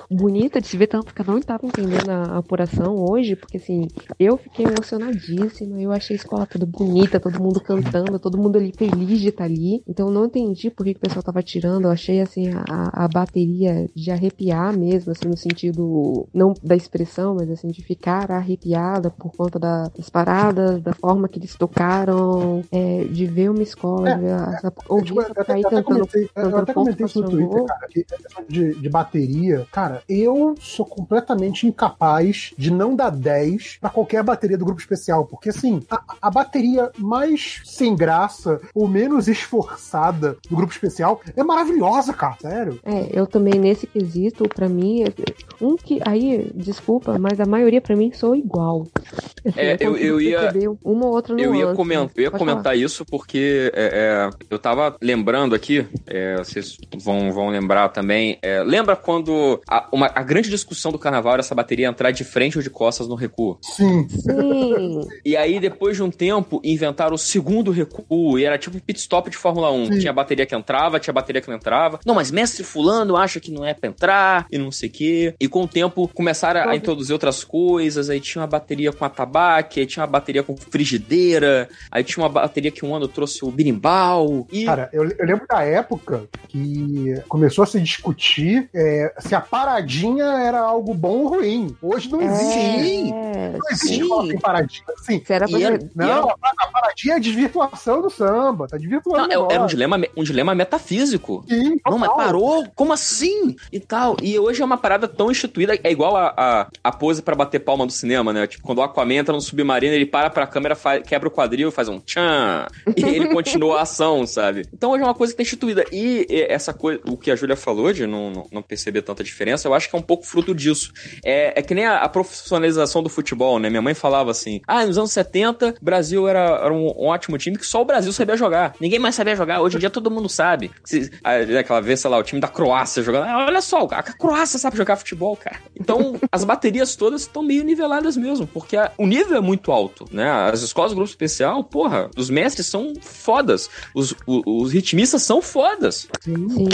bonita de se ver, tanto que eu não estava entendendo a apuração hoje, porque assim, eu fiquei emocionadíssima, eu achei a escola toda bonita, todo mundo cantando, todo mundo ali feliz de estar ali, então eu não entendi por que, que o pessoal tava tirando, eu achei assim, a, a bateria de arrepiar mesmo, assim, no sentido, não da expressão, mas assim, de ficar arrepiada por conta da- das paradas, da forma que eles tocaram, é, de ver uma escola, É, de ver a, a, ouvir Tipo, eu essa até, cair cantando comentei, eu até comentei isso no. Twitter, cara, que de, de bateria, cara, eu sou completamente incapaz de não dar 10 pra qualquer bateria do grupo especial, porque assim, a, a bateria mais sem graça ou menos esforçada do grupo especial é maravilhosa, cara, sério. É, eu também nesse quesito, pra mim, é- um que aí, desculpa, mas a maioria pra mim sou igual. Assim, É, eu- consigo eu ia- Uma ou outra Eu ia, nuance, comen- mas eu ia comentar isso porque é, é, eu tava lembrando aqui, é, vocês vão, vão lembrar também. é, lembra quando a, uma- a grande discussão do carnaval era essa bateria entrar de frente ou de costas no recuo? Sim. Sim, E aí, depois de um tempo, inventaram o segundo recuo e era tipo um pit stop de Fórmula 1. Sim. Tinha bateria que entrava, tinha bateria que não entrava. Não, mas mestre fulano acha que não é pra entrar e não sei o quê. E com o tempo começaram a Todo- introduzir outras coisas. Aí tinha uma bateria com atabaque, aí tinha uma bateria com frigideira, aí tinha uma bateria que um ano trouxe o birimbau. E Cara, eu, eu lembro da época que começou a se discutir é, se a paradinha era algo bom ou ruim. Hoje não existe. é, Não existe Sim. paradinha. Assim, se era pra E era- não, a, a paradinha é desvirtuação do samba. Tá desvirtuando não, o é- era um dilema, um dilema metafísico. Sim, Não, mas parou? Como assim? E tal. E hoje é uma parada tão instituída. É igual a, a, a pose pra bater palma do cinema, né? Tipo, quando o Aquaman entra no submarino, ele para pra câmera, faz- quebra o quadril, faz um tchan. E ele continua a ação, sabe? Então hoje é uma coisa que tá instituída. E essa coisa, o que a Júlia falou de não, não, não perceber tanta diferença, eu acho que é um pouco fruto disso. É, é que nem a, a profissionalização do futebol, né? Minha mãe falava assim: ah, nos anos 70, o Brasil era, era um, um ótimo time que só o Brasil sabia jogar. Ninguém mais sabia jogar. Hoje em dia todo mundo sabe. Se, né, aquela vez, sei lá, o time da Croácia jogando. Ah, olha só, a Croácia sabe jogar futebol, cara. Então, as baterias todas estão meio niveladas mesmo, porque a- o nível é muito alto, né? As escolas do grupo especial, porra, os mestres são fodas. Os, o- os ritmistas são fodas. Sim. Sim.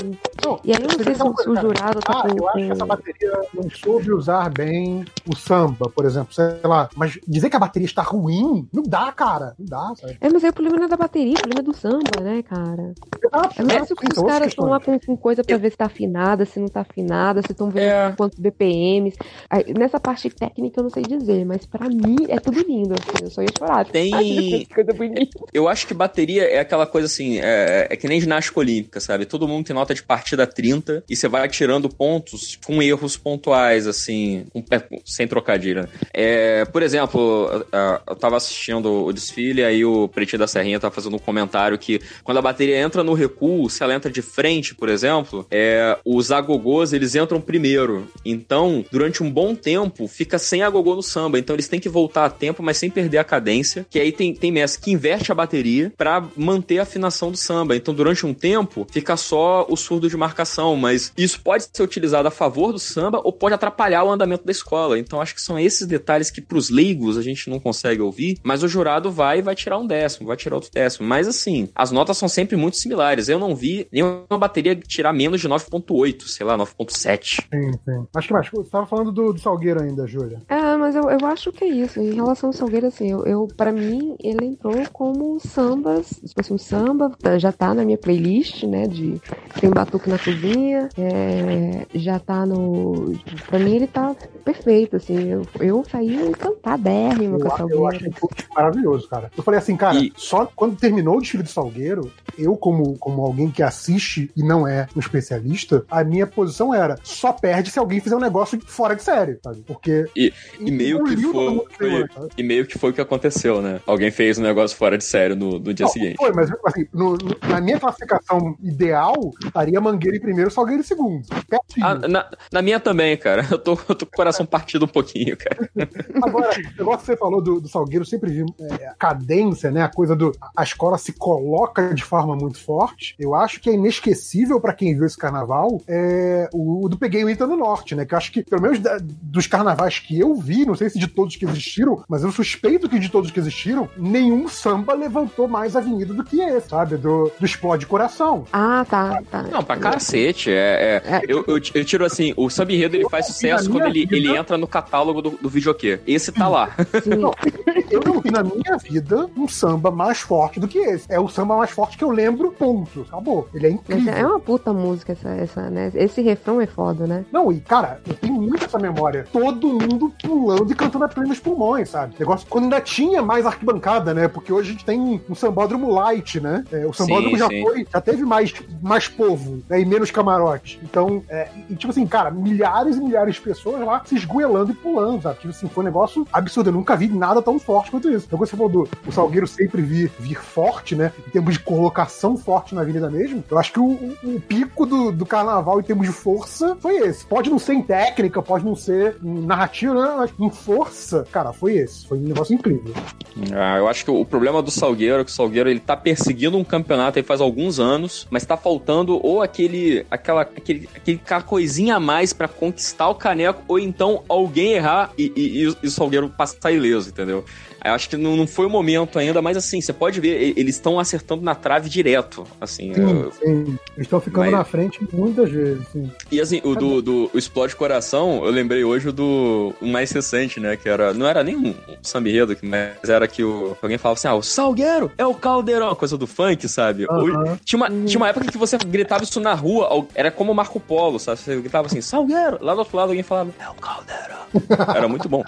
Não, E aí eu não sei se o, jurado tá Ah, com. eu acho que essa bateria não soube usar bem o samba, por exemplo. Sei lá. Mas dizer que a bateria está ruim, não dá, cara. Não dá, sabe? É, mas aí o problema não é da bateria, o problema é do samba, né, cara? Ah, É mais se os caras estão lá com, com coisa pra ver se tá afinada, se não tá afinada, se estão vendo É. quantos BPMs. Aí, nessa parte técnica eu não sei dizer, mas pra mim é tudo lindo, assim, eu só ia chorar. Tem- coisa bonita. Eu acho que bateria é aquela coisa assim, é, é que nem ginástica olímpica, sabe? Todo mundo tem nota de partida 30 e você vai tirando pontos com erros pontuais, assim, com sem trocadilho. né? É, por exemplo, eu, tava assistindo o desfile, aí o Pretinho da Serrinha tava fazendo um comentário que quando a bateria entra no recuo, se ela entra de frente, por exemplo, é, os agogôs, eles entram primeiro. Então, durante um bom tempo, fica sem agogô no samba. Então, eles têm que voltar a tempo, mas sem perder a cadência. Que aí tem, tem mestre que inverte a bateria pra manter a afinação do samba. Então, durante um tempo, fica só o surdo de marcação. Mas isso pode ser utilizado a favor do samba ou pode atrapalhar o andamento da escola. Então, acho que são esses detalhes que, pros leigos, a gente não consegue ouvir. Mas o jurado vai e vai tirar um décimo, vai tirar outro décimo. Mas assim, as notas são sempre muito similares. Eu não vi nenhuma bateria tirar menos de 9.8, sei lá, 9.7. Sim, sim. Acho que mais. Você tava falando do, do Salgueiro ainda, Júlia. É, mas eu, eu acho que é isso. Em relação ao Salgueiro, assim, eu, eu para mim, ele entrou como sambas, tipo assim, um samba, já tá na minha playlist, né, de tem batuque na cozinha, é, já tá no... Pra mim ele tá perfeito, assim, eu, eu saí encantadérrima com o Eu, eu Salgueiro. achei maravilhoso, cara. Eu falei assim, cara, E- só quando terminou o desfile do Salgueiro, eu, como, como alguém que assiste e não é um especialista, a minha posição era só perde se alguém fizer um negócio fora de série, sabe? Porque. E- E meio que foi, foi- e meio que foi o que aconteceu, né? Alguém fez um negócio fora de sério no, no dia Não, seguinte. Foi, mas assim, no- no- na minha classificação ideal, estaria Mangueira em primeiro, Salgueiro em segundo. Pertinho. Ah, na, na minha também, cara. Eu tô, eu tô com o coração partido um pouquinho, cara. Agora, o negócio que você falou do, do Salgueiro, eu sempre vi é, a cadência, né? A coisa do. A escola se coloca de forma muito forte. Eu acho que é inesquecível pra quem viu esse carnaval é, o, o do Peguei o Ita no Norte, né? Que eu acho que, pelo menos da- dos carnavais que eu vi, não sei se de todos que existiram, mas eu suspeito que de todos que existiram, nenhum samba levantou mais avenida do que esse, sabe? Do, do Explode Coração. Ah, tá, tá. Não, pra cacete. É, é, eu, eu, eu tiro assim, o Samba Enredo ele faz sucesso quando ele, ele entra no catálogo do, do videokê. Esse tá lá. Sim. Não, eu não vi na minha vida um samba mais forte do que esse. É o samba mais forte que eu lembro, ponto. Acabou. Ele é Mas incrível. é uma puta música essa, essa, né? Esse refrão é foda, né? Não, e cara, eu tenho muito essa memória. Todo mundo pulando e cantando a plenos pulmões, sabe? Negócio quando ainda tinha mais arquibancada, né? Porque hoje a gente tem um, um sambódromo light, né? É, o sambódromo Sim, já sim. foi, já teve mais, mais povo, né? E menos camarote. Então, é, e tipo assim, cara, milhares e milhares de pessoas lá se esgoelando e pulando, sabe? Tipo assim, foi um negócio absurdo. Eu nunca vi nada tão forte quanto isso. Então, quando você falou do o Salgueiro sempre vir, vir forte, né? Em termos de colocação forte na avenida mesmo, eu acho que o, o- o pico do, do carnaval em termos de força foi esse. Pode não ser em técnica, pode não ser em narrativa, né? Em força, cara, foi esse. Foi um negócio incrível. Ah, eu acho que o problema do Salgueiro é que o Salgueiro ele tá perseguindo um campeonato aí faz alguns anos, mas tá faltando ou aquele aquela aquele, aquele coisinha a mais pra conquistar o caneco, ou então alguém errar e, e- e o Salgueiro passar ileso, entendeu? Eu acho que não, não foi o momento ainda, mas assim, você pode ver, eles estão acertando na trave direto, assim. eu- sim. Eles estão ficando Mas- na frente muitas vezes, sim. E assim, o do, do o Explode Coração, eu lembrei hoje do o mais recente, né? Que era. Não era nem um, um samba enredo, mas era que o, alguém falava assim: ah, o Salgueiro é o caldeirão, coisa do funk, sabe? Aham. Hoje- tinha, uma, tinha uma época que você gritava isso na rua, era como o Marco Polo, sabe? Você gritava assim, Salgueiro! Lá do outro lado alguém falava, é o caldeirão. Era muito bom.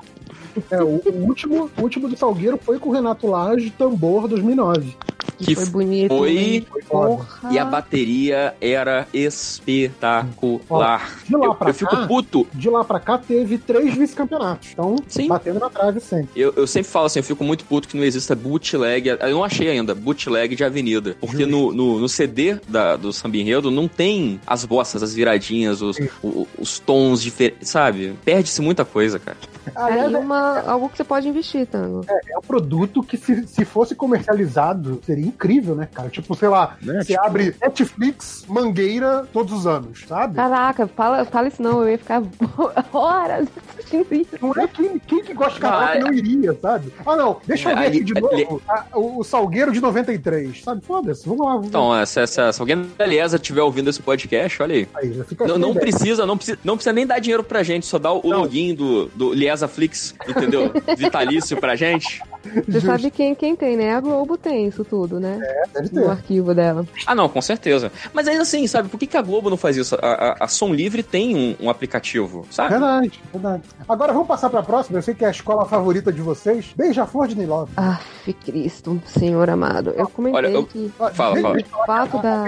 É, o, o último, o último do Salgueiro foi com o Renato Lage, Tambor 2009. Que foi bonito. foi- Foi. Porra. E a bateria era espetacular. de lá Eu, pra eu fico cá- puto De lá pra cá teve três vice-campeonatos. Então, Sim. batendo na trave sempre. Eu, eu sempre falo assim, eu fico muito puto que não exista bootleg. Eu não achei ainda bootleg de avenida. Porque no, no, no CD da, do Samba Enredo não tem as bossas, as viradinhas, os, o- os tons diferentes, sabe? Perde-se muita coisa, cara. Aliás, é, uma, algo que você pode investir, Tango. é um produto que, se, se fosse comercializado, seria incrível, né, cara? Tipo, sei lá, Né, você tipo- abre Netflix, Mangueira, todos os anos, sabe? Caraca, fala, fala isso não, eu ia ficar horas assistindo isso. Não é quem, quem que gosta de que Ah, não iria, sabe? Ah, não, deixa eu ver Ali- aqui de ali- novo o, o Salgueiro de 93, sabe? Foda-se, vamos lá. Vamos Então, se, se, se alguém da Liesa estiver ouvindo esse podcast, olha aí. aí, já fica Não, essa não ideia. precisa, não precisa, não precisa nem dar dinheiro pra gente, só dá o, Não. login do, do Liesaflix, entendeu? Vitalício pra gente. Você Justo. sabe quem, quem tem, né? A Globo tem isso tudo, né? Deve No ter. arquivo dela. Ah, não, com certeza. Mas ainda assim, sabe, por que, que a Globo não faz isso? A, a, a Som Livre tem um, um aplicativo, sabe? Verdade, verdade. Agora vamos passar pra próxima. Eu sei que é a escola favorita de vocês. Beija-flor de Ney Love. Aff, Cristo, Senhor amado. Eu comentei Olha, eu- que Ah, Fala, fala. o fato da.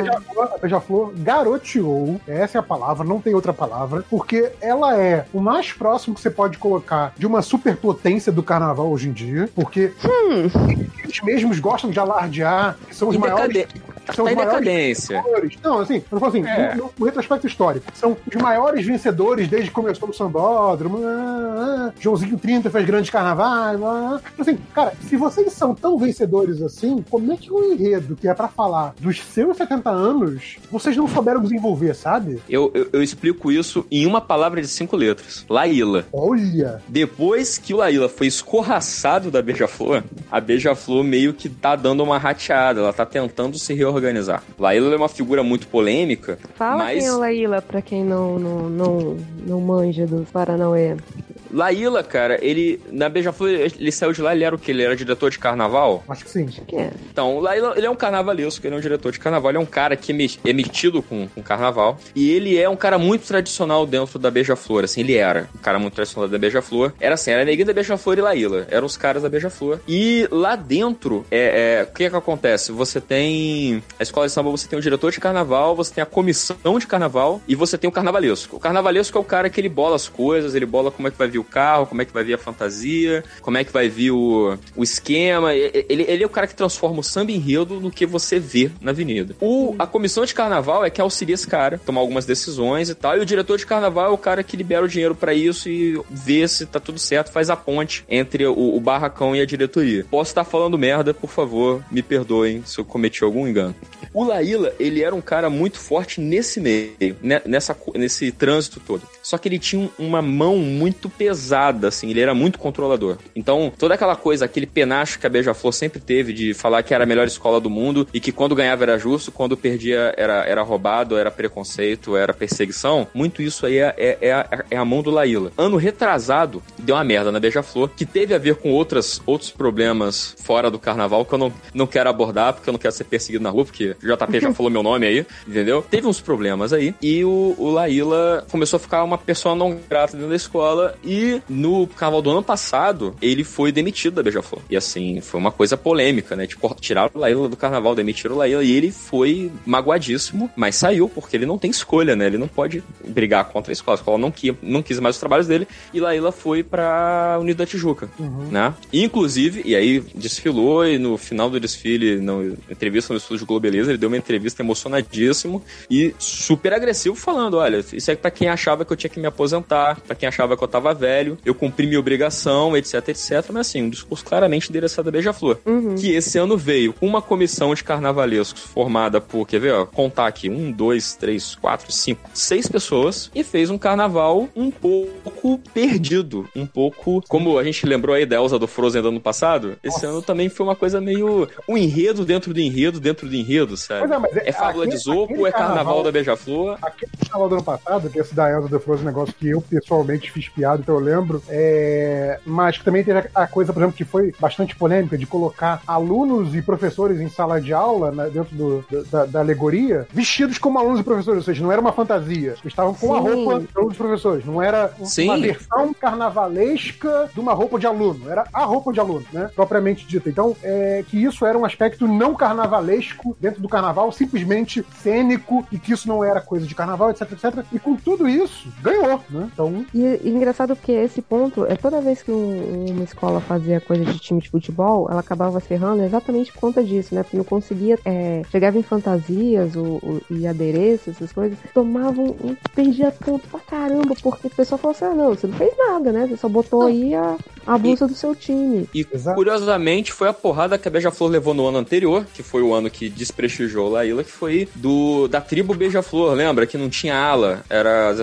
A Beija-Flor garoteou, essa é a palavra, não tem outra palavra, porque ela é o mais próximo que você pode colocar de uma superpotência do carnaval hoje em dia, porque hmm, eles mesmos gostam de alardear que são os E maiores decadente. são tá os em maiores decadência. vencedores. Não, assim, eu falo assim, É. no, no retrospecto histórico, são os maiores vencedores desde que começou o Sambódromo. ah, ah, Joãozinho 30 fez grandes carnavais. ah, ah. Assim, cara, se vocês são tão vencedores assim, como é que o enredo que é pra falar dos seus 70 anos, vocês não souberam desenvolver, sabe? Eu, eu, eu explico isso em uma palavra de cinco letras. Laíla. Olha! Depois que o Laíla foi escorraçado da Beija-Flor, a Beija-Flor meio que tá dando uma rateada, ela tá tentando se reorganizar. Laíla é uma figura muito polêmica, Fala mas quem é o Laíla, pra quem não, não, não, não manja dos Paranauê. Laíla, cara, ele na Beija-Flor, ele saiu de lá, ele era o quê? Ele era diretor de carnaval? Acho que sim. Que é? Então, o Laíla, ele é um carnavalesco, ele é um diretor de carnaval, ele é um cara que é é metido com, com carnaval, e ele é um cara muito tradicional dentro da Beija-Flor, assim, ele era um cara muito tradicional da Beija-Flor. Era assim, era neguinho da Beija-Flor e Laíla, eram os caras da Beija-Flor. E lá dentro, é, é, o que é que acontece? Você tem a escola de samba, você tem o diretor de carnaval, você tem a comissão de carnaval e você tem o carnavalesco. O carnavalesco é o cara que ele bola as coisas, ele bola como é que vai vir o carro, como é que vai vir a fantasia, como é que vai vir o, o esquema. Ele, ele é o cara que transforma o samba enredo no que você vê na avenida. O, a comissão de carnaval é que auxilia esse cara, tomar algumas decisões e tal. E o diretor de carnaval é o cara que libera o dinheiro pra isso e vê se tá tudo certo, faz a ponte entre o, o barracão e a diretoria. Posso estar falando merda, por favor, me perdoem se eu cometi algum engano. O Laíla, ele era um cara muito forte nesse meio, né, nessa, nesse trânsito todo. Só que ele tinha um- uma mão muito pesada, assim, ele era muito controlador. Então, toda aquela coisa, aquele penacho que a Beija-Flor sempre teve de falar que era a melhor escola do mundo e que quando ganhava era justo, quando perdia era, era roubado, era preconceito, era perseguição, muito isso aí é, é, é a, é a mão do Laíla. Ano retrasado, deu uma merda na Beija-Flor, que teve a ver com outras, outros problemas fora do carnaval que eu não, não quero abordar, porque eu não quero ser perseguido na rua, porque o JP já falou meu nome aí, entendeu? Teve uns problemas aí, e o, o Laíla começou a ficar uma pessoa não grata dentro da escola, e no carnaval do ano passado, ele foi demitido da Beija-Flor. E assim, foi uma coisa polêmica, né? Tipo, tiraram o Laíla do carnaval, demitiram o Laíla, e ele foi magoadíssimo, mas saiu, porque ele não tem escolha, né? Ele não pode brigar contra a escola. A escola não, quis, não quis mais os trabalhos dele, e Laíla foi pra Unido da Tijuca, né? Inclusive, e aí desfilou, e no final do desfile, na entrevista no estúdio Globo Beleza, ele deu uma entrevista emocionadíssimo e super agressivo, falando: olha, isso é pra quem achava que eu tinha que me aposentar, pra quem achava que eu tava velho, eu cumpri minha obrigação, etc, etc. Mas assim, um discurso claramente endereçado a Beija-Flor. Que esse ano veio com uma comissão de carnavalescos formada por, quer ver, ó, contar aqui, um, dois, três, quatro, cinco, seis pessoas e fez um carnaval um pouco perdido, um pouco, como a gente lembrou aí da Elsa do Frozen do ano passado, esse ano também foi uma coisa meio um enredo dentro do enredo dentro do enredo, sabe? É, é- É fábula aquele- de Zopo, é carnaval, carnaval- da Beija-Flor. Aquele carnaval do ano passado, que esse da Elsa The Frozen, um negócio que eu pessoalmente fiz piada, então eu lembro. É... Mas que também teve a coisa, por exemplo, que foi bastante polêmica de colocar alunos e professores em sala de aula, né, dentro do- da, da alegoria, vestidos como alunos e professores, ou seja, não era uma fantasia. Eles estavam com a Sim. roupa de alunos e professores. Não era Sim. uma versão carnavalesca de uma roupa de aluno. Era a roupa de aluno, né? Propriamente dita. Então, é, que isso era um aspecto não carnavalesco dentro do carnaval, simplesmente cênico, e que isso não era coisa de carnaval, etc, etc. E com tudo isso, ganhou, né? Então, E, e engraçado porque esse ponto é toda vez que um- uma escola fazia coisa de time de futebol, ela acabava se ferrando exatamente por conta disso, né? Porque não conseguia. é, chegava em fantasias o, o- e adereços, essas coisas, tomavam. um- perdia ponto pra caramba, porque o pessoal falou assim: ah, não, você não fez nada, né? Você só botou aí a, a blusa do seu time. E Exato. curiosamente foi a porrada que a Beija-Flor levou no ano anterior, que foi o ano que desprestigiou o Laíla, que foi do da tribo Beija-Flor, lembra? Que não tinha ala, era, as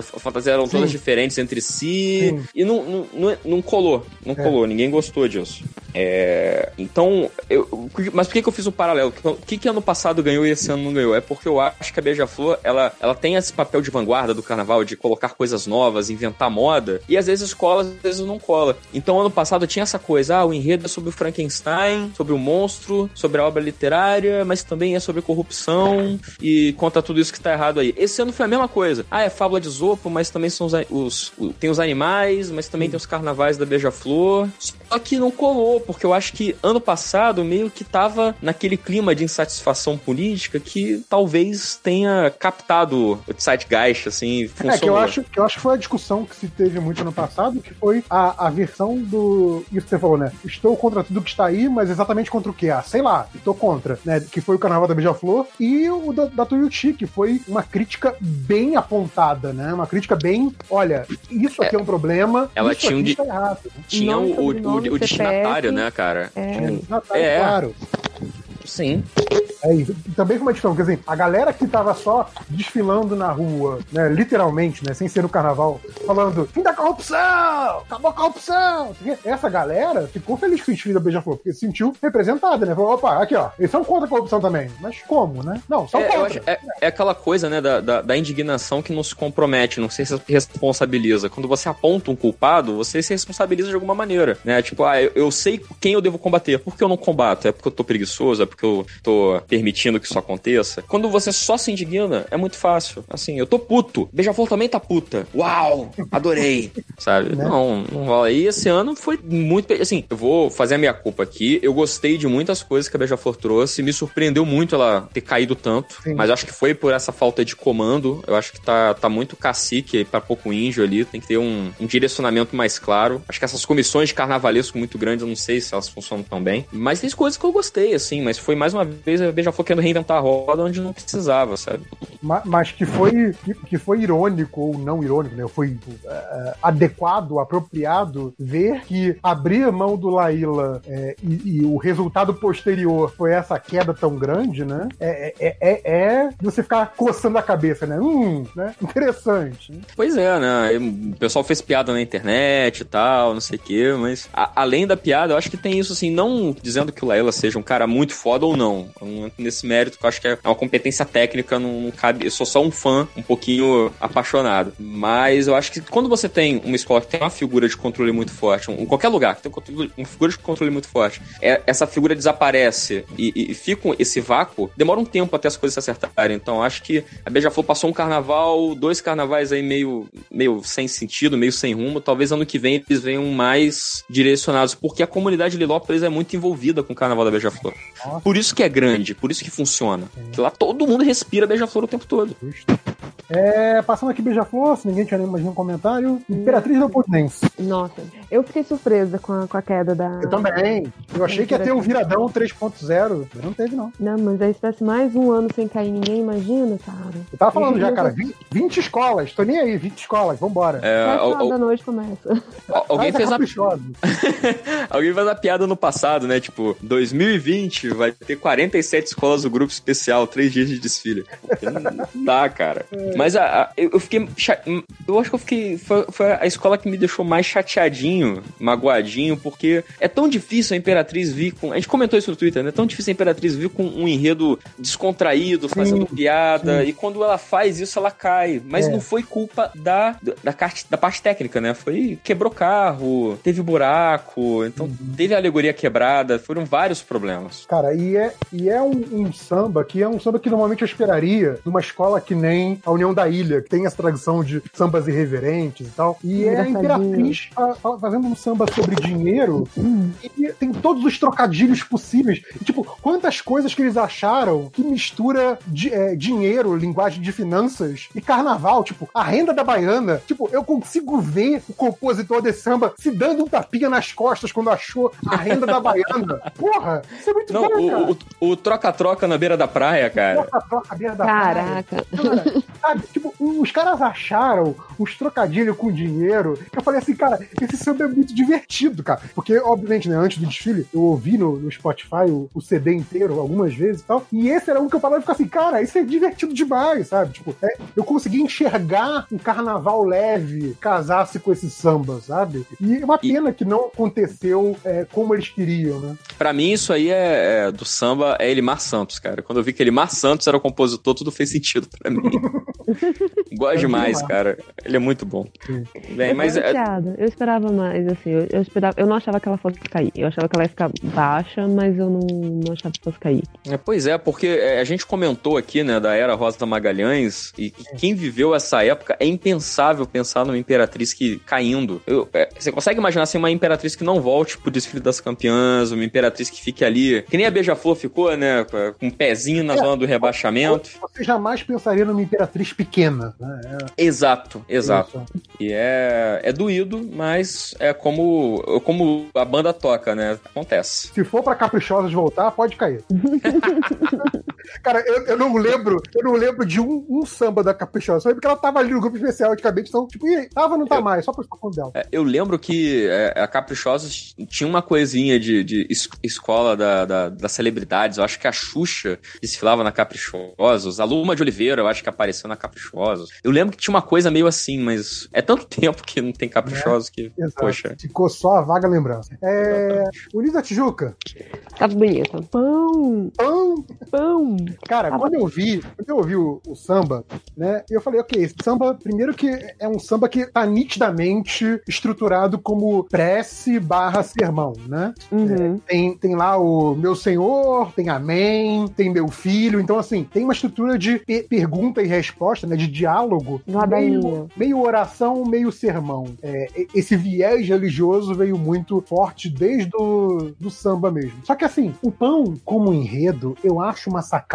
eram todas Sim. diferentes entre si, Sim. e não, não, não, não colou, não É. colou, ninguém gostou disso. É, então, eu, mas por que, que eu fiz o paralelo? O que, que ano passado ganhou e esse ano não ganhou? É porque eu acho que a Beija-Flor, ela, ela tem esse papel de vanguarda do carnaval, de colocar coisas novas, inventar moda, e às vezes cola, às vezes não cola. Então, ano passado tinha essa coisa, ah, o enredo é sobre o Frankenstein, sobre o monstro, sobre a obra literária, mas também é sobre corrupção e conta tudo isso que tá errado aí. Esse ano foi a mesma coisa. Ah, é fábula de Zopo, mas também são os, os- tem os animais, mas também tem os carnavais da Beija-Flor. Só que não colou, porque eu acho que ano passado meio que tava naquele clima de insatisfação política que talvez tenha captado o Zeitgeist, assim, funcionou. É, que eu acho que eu acho que foi a discussão que se teve muito ano passado, que foi a, a versão do. Isso que você falou, né? Estou contra tudo que está aí, mas exatamente contra o que? Ah, sei lá, estou contra, né? Que foi o Carnaval da Beija-Flor, e o da, da Tuiuti, que foi uma crítica bem apontada, né? Uma crítica bem, olha, isso aqui é, um problema. Ela isso tinha um aqui de- está errado. Tinha o, o, o, o destinatário, né, cara? É, Exatamente, É. claro. Sim. É isso. Também foi uma discussão, quer dizer, a galera que tava só desfilando na rua, né, literalmente, né, sem ser no carnaval, falando fim da corrupção, acabou a corrupção, essa galera ficou feliz com o desfile da Beija-Flor, porque se sentiu representada, né, falou, opa, aqui ó, eles são contra a corrupção também, mas como, né? Não, são É, contra. é- é aquela coisa, né, da, da, da indignação que não se compromete, não se responsabiliza. Quando você aponta um culpado, você se responsabiliza de alguma maneira, né? Tipo, ah, eu, eu sei quem eu devo combater. Por que eu não combato? É porque eu tô preguiçoso? É porque eu tô permitindo que isso aconteça? Quando você só se indigna, é muito fácil. Assim, eu tô puto. Beija-flor também tá puta. Uau! Adorei! Sabe? Né? Não, não rola. E esse ano foi muito... Assim, eu vou fazer a minha culpa aqui. Eu gostei de muitas coisas que a Beija-Flor trouxe. Me surpreendeu muito ela ter caído tanto. Sim. Mas acho que foi por essa falta de comando. Eu acho que tá, tá muito cacique pra pouco índio ali. Tem que ter um, um direcionamento mais claro. Acho que essas comissões de carnavalesco muito grandes, eu não sei se elas funcionam tão bem. Mas tem coisas que eu gostei, assim. Mas foi mais uma vez a Beija-Flor querendo reinventar a roda onde não precisava, sabe? Ma- mas que foi, que, que foi irônico ou não irônico, né? Foi eh, adequado, apropriado ver que abrir mão do Laíla eh, e, e o resultado posterior foi essa queda tão grande, né? É, é, é, é você ficar coçando a cabeça, né? Hum, né? Interessante. né? Pois é, né? O pessoal fez piada na internet e tal, não sei o quê, mas a- além da piada, eu acho que tem isso assim, não dizendo que o Laela seja um cara muito foda ou não. Eu não entro nesse mérito, que eu acho que é uma competência técnica, não, não cabe. Eu sou só um fã, um pouquinho apaixonado. Mas eu acho que quando você tem uma escola que tem uma figura de controle muito forte, um, em qualquer lugar que tem um uma figura de controle muito forte, é- essa figura desaparece e, e- fica esse vácuo, demora um tempo até as coisas se acertarem. Então eu acho que a Beija-Flor passou um carnaval, dois carnavais aí meio, meio sem sentido, meio sem rumo. Talvez ano que vem eles venham mais direcionados, porque a comunidade de Lilópolis é muito envolvida com o carnaval da Beija-Flor. Por isso que é grande, por isso que funciona. Que lá todo mundo respira Beija-Flor o tempo todo. É, passando aqui Beija-Flor, se ninguém tiver mais nenhum comentário. Imperatriz Leopoldinense. Nossa, eu fiquei surpresa com a, com a queda da. Eu também. Eu achei que ia ter um viradão 3.0, mas não teve, não. Não, mas aí se tivesse mais um ano sem cair ninguém, imagina, cara. Eu tava falando já, cara, 20, 20 escolas, tô nem aí, 20 escolas, vambora. É, horas al- da noite começa. al- alguém, é fez a, alguém fez a piada no passado, né? Tipo, 2020 vai ter 47 escolas do grupo especial, três dias de desfile. Não dá, cara. Mas a, a- eu, fiquei. Eu acho que eu fiquei. Foi, foi a escola que me deixou mais chateadinho, magoadinho, porque é tão difícil a Imperatriz vir com. A gente comentou isso no Twitter, né? É tão difícil a Imperatriz vir com um enredo descontraído, fazendo piada, e quando ela faz isso, ela cai. Mas É. não foi culpa da, da, parte, da parte técnica, né? Foi. Quebrou carro, teve buraco, então teve a alegoria quebrada, foram vários problemas. Cara, e é, e é um, um samba que é um samba que normalmente eu esperaria numa escola que nem a União da Ilha, que tem essa tradição de sambas irreverentes e tal. E é a. Imperatriz fazendo um samba sobre dinheiro e tem todos os trocadilhos possíveis. E, tipo, quantas coisas que eles acharam que mistura di- é, dinheiro, linguagem de finanças e carnaval. Tipo, a renda da baiana. Tipo, eu consigo ver o compositor desse samba se dando um tapinha nas costas quando achou a renda da baiana. Porra, isso é muito Não, bom, o- troca-troca na beira da praia, cara. Troca, troca, beira da praia. Caraca. Cara, sabe, tipo, os caras acharam uns trocadilhos com dinheiro. Eu falei assim, cara, esse samba é muito divertido, cara. Porque, obviamente, né, antes do desfile, eu ouvi no, no Spotify o, o CD inteiro algumas vezes e tal. E esse era um que eu falava e ficava assim, cara, isso é divertido demais, sabe? Tipo, é, eu consegui enxergar um carnaval leve casasse com esse samba, sabe? E é uma E- pena que não aconteceu é, como eles queriam, né? Pra mim, isso aí é, é- do samba é Elimar Santos, cara. Quando eu vi que Elimar Santos era o compositor, tudo fez sentido pra mim. Gosto demais, cara. Ele é muito bom. Bem, eu mas é. Eu esperava mais, assim. Eu, eu esperava, eu não achava que ela fosse cair. Eu achava que ela ia ficar baixa, mas eu não, não achava que fosse cair. É, pois é, porque é, a gente comentou aqui, né, da era Rosa Magalhães, e quem viveu essa época é impensável pensar numa imperatriz que caindo. Eu- é, você consegue imaginar assim, uma imperatriz que não volte pro desfile das campeãs, uma imperatriz que fique ali, que nem a Beija-Flor ficou, né, com com um pezinho na É. zona do rebaixamento. Você jamais pensaria numa imperatriz pequena. Né? É, Exato, exato. isso. E é, é doído, mas é como, como a banda toca, né? Acontece. Se for pra caprichosas voltar, pode cair. Cara, eu, eu não lembro, eu não lembro de um, um samba da Caprichosa. Só lembro que ela tava ali no grupo especial antigamente, então, tipo, e aí, tava, não tá mais, só pra estar com dela. É, Eu lembro que é, a Caprichosos tinha uma coisinha de, de es- escola da, da- das celebridades. Eu acho que a Xuxa desfilava na Caprichosos. A Luma de Oliveira, eu acho que apareceu na Caprichosos. Eu lembro que tinha uma coisa meio assim, mas é tanto tempo que não tem Caprichosos que, Exato. poxa. Ficou só a vaga lembrança. É. Unida Tijuca. Tá bonita. Pão, Pão. pão. Cara, Ah, quando eu vi, quando eu ouvi o, o samba, né, eu falei, ok, esse samba, primeiro que é um samba que tá nitidamente estruturado como prece barra sermão, né? Uhum. Tem, tem lá o meu senhor, tem amém, tem meu filho. Então, assim, tem uma estrutura de pe- pergunta e resposta, né? De diálogo. Meio, meio oração, meio sermão. É, esse viés religioso veio muito forte desde o do samba mesmo. Só que, assim, o pão como enredo, eu acho uma sacada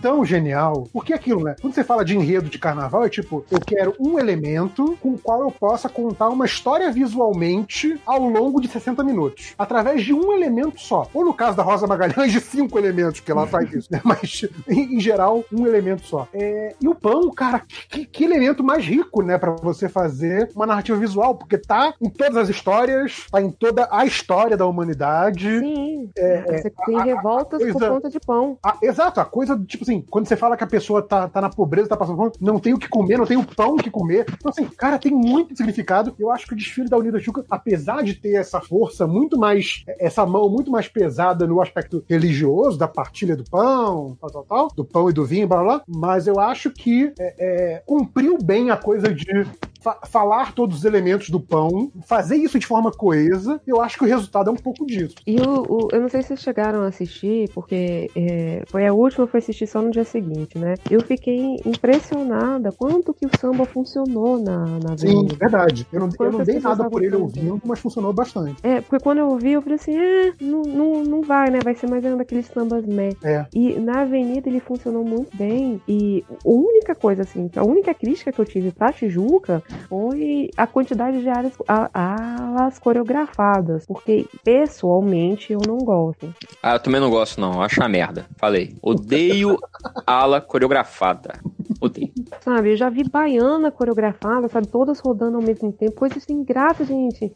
tão genial. Porque é aquilo, né? Quando você fala de enredo de carnaval, é tipo, eu quero um elemento com o qual eu possa contar uma história visualmente ao longo de 60 minutos. Através de um elemento só. Ou no caso da Rosa Magalhães, de cinco elementos, que ela faz isso, né? Mas, em, geral, um elemento só. É, e o pão, cara, que, que elemento mais rico, né? Pra você fazer uma narrativa visual, porque tá em todas as histórias, tá em toda a história da humanidade. Sim. É, Você tem revoltas por coisa- conta de pão. Ah, exato, a coisa, tipo assim, quando você fala que a pessoa tá, tá na pobreza, tá passando fome, não tem o que comer, não tem o pão que comer. Então, assim, cara, tem muito significado. Eu acho que o desfile da Unida Chuca, apesar de ter essa força muito mais, essa mão muito mais pesada no aspecto religioso, da partilha do pão, tal, tal, tal, do pão e do vinho, blá, blá, blá, mas eu acho que é, é, cumpriu bem a coisa de fa- falar todos os elementos do pão, fazer isso de forma coesa, eu acho que o resultado é um pouco disso. E o, o- eu não sei se vocês chegaram a assistir, porque é, foi a última, fui assistir só no dia seguinte, né? Eu fiquei impressionada quanto que o samba funcionou na, na Sim, avenida. verdade. Eu não, eu não dei nada por ele ouvindo, mas funcionou bastante. É, porque quando eu ouvi, eu falei assim, é, não, não, não vai, né? Vai ser mais um daqueles sambas meh. É. E na avenida ele funcionou muito bem. E a única coisa, assim, a única crítica que eu tive pra Tijuca foi a quantidade de áreas, a- alas coreografadas. Porque, pessoalmente, eu não gosto. Ah, eu também não gosto, não. Acho uma merda. Falei. Odeio ala coreografada. Odeio. Sabe, eu já vi baiana coreografada, sabe? Todas rodando ao mesmo tempo. Coisa assim, grata, gente.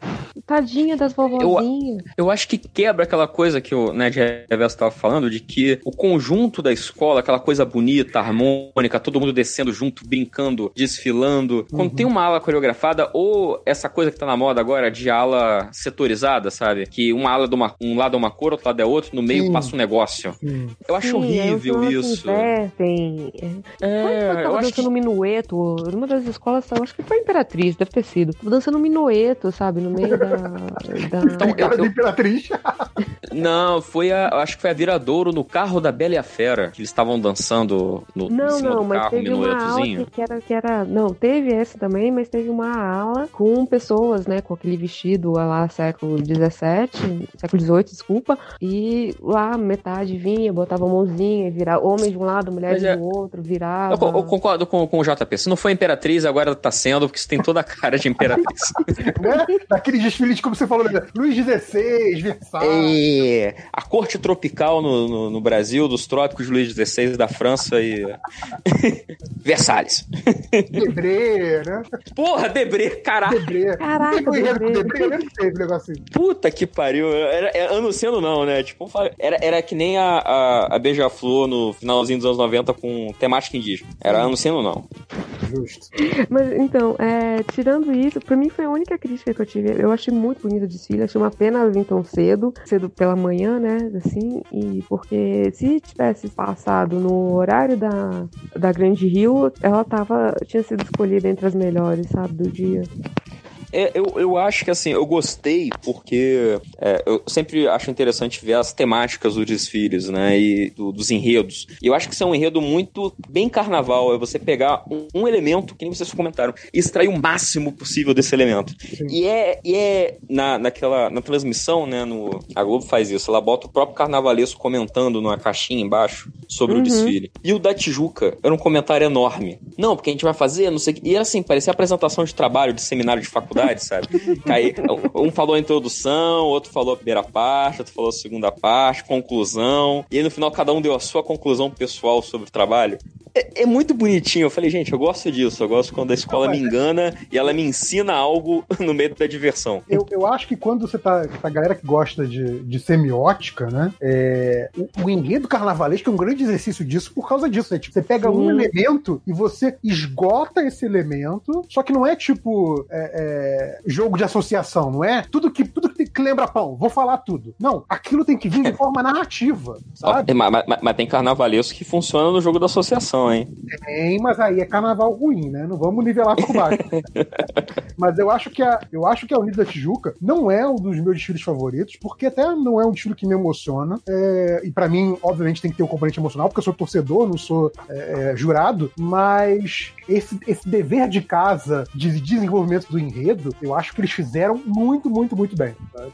Tadinha das vovozinhas. Eu acho que quebra aquela coisa que o Ned Reverso estava falando, de que o conjunto da escola, aquela coisa bonita, harmônica, todo mundo descendo junto, brincando, desfilando. Quando tem uma ala coreografada, ou essa coisa que tá na moda agora de ala setorizada, sabe? Que uma ala de uma, um lado é uma cor, outro lado é outro, no meio Sim. passa um negócio. Sim. Eu acho Sim, os horrível isso. Invertem. É, É, eu acho dançando que. minueto. Numa das escolas, eu acho que foi a Imperatriz, deve ter sido. Tava dançando minueto, sabe? No meio da. da... Então, Cara eu- da eu- Imperatriz. Não, foi a. eu Acho que foi a Viradouro no carro da Bela e a Fera, que eles estavam dançando no, em Não, cima não, do mas carro, um minuetozinho. que, que era, que era. Não, teve essa também, mas teve uma ala com pessoas, né, com aquele vestido lá século XVII, século XVIII, desculpa, e lá metade vinha, botava a mãozinha e virava homem de um lado, mulher Mas é- do outro, virava. Eu, eu concordo com, com o JP. Se não foi Imperatriz, agora tá sendo, porque você tem toda a cara de Imperatriz. né? Daquele desfile de, como você falou, né? Luiz XVI, Versailles. É, a corte tropical no, no, no Brasil, dos trópicos de Luís XVI da França e. Versalhes. Debré, né? Porra, Debré, caralho. Debré. Caraca, com Debré. Debré, eu teve negócio assim. Puta que pariu. Era, era ano sendo não, né? Tipo, era, era que nem a, a, a Beija-Flor no finalzinho dos anos 90 com temática indígena. Era ano sendo não. Justo. Mas então, é, tirando isso, pra mim foi a única crítica que eu tive. Eu achei muito bonito o desfile, achei uma pena vir tão cedo, cedo pela manhã, né? Assim, e porque se tivesse passado no horário da, da Grande Rio, ela tava, tinha sido escolhida entre as melhores, sabe, do dia. É, eu, eu acho que assim, eu gostei porque é, eu sempre acho interessante ver as temáticas dos desfiles, né? E do- dos enredos. E eu acho que isso é um enredo muito bem carnaval. É você pegar um, um elemento, que nem vocês comentaram, e extrair o máximo possível desse elemento. E é, e é na, naquela, na transmissão, né? No, a Globo faz isso. Ela bota o próprio carnavalesco comentando numa caixinha embaixo sobre Uhum. o desfile. E o da Tijuca era um comentário enorme. Não, porque a gente vai fazer, não sei o que. E era assim, parecia apresentação de trabalho, de seminário de faculdade, sabe? Que Aí, um falou a introdução, outro falou a primeira parte, outro falou a segunda parte, conclusão. E aí no final cada um deu a sua conclusão pessoal sobre o trabalho. É, é muito bonitinho. Eu falei, gente, eu gosto disso. Eu gosto quando a escola me engana e ela me ensina algo no meio da diversão. Eu, eu acho que quando você tá. A galera que gosta de, de semiótica, né? é, o, o enredo carnavalesco é um grande exercício disso por causa disso. Né? Tipo, você pega um Sim. elemento e você esgota esse elemento, só que não é tipo é, é, jogo de associação, não é? Tudo que, tudo que, lembra pão, vou falar tudo. Não, aquilo tem que vir de forma narrativa, sabe? Ó, Mas, mas- mas tem carnavalesco que funciona no jogo da associação, hein? Tem, mas aí é carnaval ruim, né? Não vamos nivelar por baixo. mas eu acho que a, eu acho que a Unido da Tijuca não é um dos meus desfiles favoritos, porque até não é um desfile que me emociona. É, e pra mim, obviamente, tem que ter o componente emocional, porque eu sou torcedor, não sou é, é, jurado. Mas esse, esse dever de casa de desenvolvimento do enredo, eu acho que eles fizeram muito, muito, muito bem. sabe?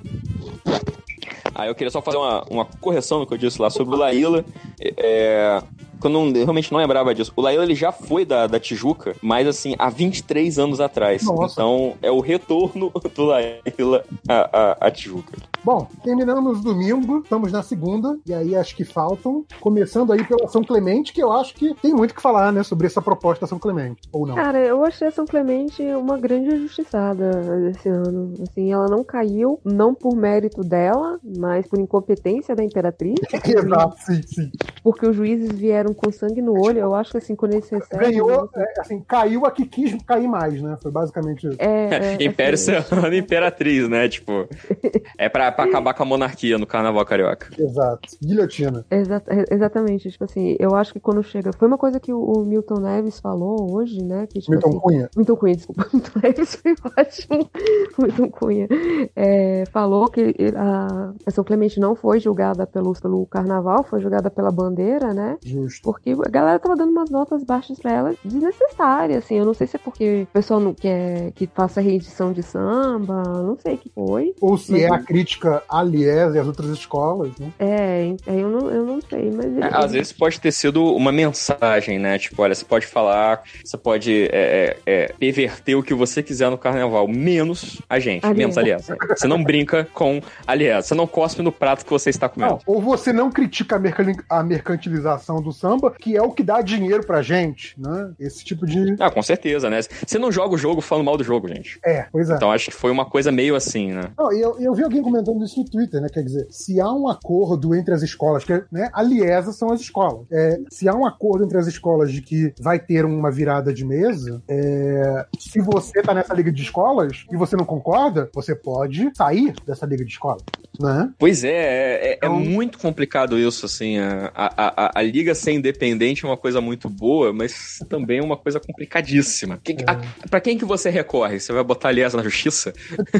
Ah, eu queria só fazer uma, uma correção no que eu disse lá sobre o Laíla. É, que eu, não, eu realmente não lembrava disso. O Laíla ele já foi da, da Tijuca, mas assim, há 23 anos atrás. Nossa. Então é o retorno do Laíla à, à, à Tijuca. Bom, terminamos domingo, estamos na segunda, e aí acho que faltam, começando aí pela São Clemente, que eu acho que tem muito o que falar, né, sobre essa proposta da São Clemente, ou não. Cara, eu achei a São Clemente uma grande injustiçada esse ano. Assim, ela não caiu, não por mérito dela, mas por incompetência da Imperatriz. Exato, sim, sim. Porque os juízes vieram com sangue no olho. Eu acho que assim, quando eles recebem. Ganhou, é, assim, caiu a que quis cair mais, né? Foi basicamente isso. É, é, Império assim, Serrano e Imperatriz, né? Tipo, é pra, pra acabar com a monarquia no carnaval carioca. Exato. Guilhotina. Exa- é- exatamente, tipo assim, eu acho que quando chega. Foi uma coisa que o, o Milton Neves falou hoje, né? Que, tipo Milton assim, Cunha. Milton Cunha, desculpa. Milton Neves foi ótimo. Milton Cunha é, falou que a, a São Clemente não foi julgada pelo, pelo carnaval, foi julgada pela bandeira, né? Justo. Porque a galera tava dando umas notas baixas pra ela desnecessárias, assim. Eu não sei se é porque o pessoal não quer que faça reedição de samba, não sei o que foi. Ou se Mas- é a crítica à Lies e às outras escolas, né? É, é, eu não, eu não sei, mas. É, Às vezes pode ter sido uma mensagem, né? Tipo, olha, você pode falar, você pode é, é, é, perverter o que você quiser no carnaval, menos a gente, Aliás. menos aliás. Você não brinca com aliás, você não cospe no prato que você está comendo. Não, ou você não critica a mercantilização do samba, que é o que dá dinheiro pra gente, né? Esse tipo de. Ah, com certeza, né? Você não joga o jogo falando mal do jogo, gente. É, pois é. Então acho que foi uma coisa meio assim, né? Não, eu, eu vi alguém comentando isso no Twitter, né? Quer dizer, se há um acordo entre as escolas, que né, a Liesa são as escolas. É, se há um acordo entre as escolas de que vai ter uma virada de mesa, é, se você tá nessa liga de escolas e você não concorda, você pode sair dessa liga de escolas, né? Pois é, é, é- é Então- muito complicado isso, assim. A, a, a, a liga ser independente é uma coisa muito boa, mas também é uma coisa complicadíssima. Que, a, pra quem que você recorre? Você vai botar aliás na justiça?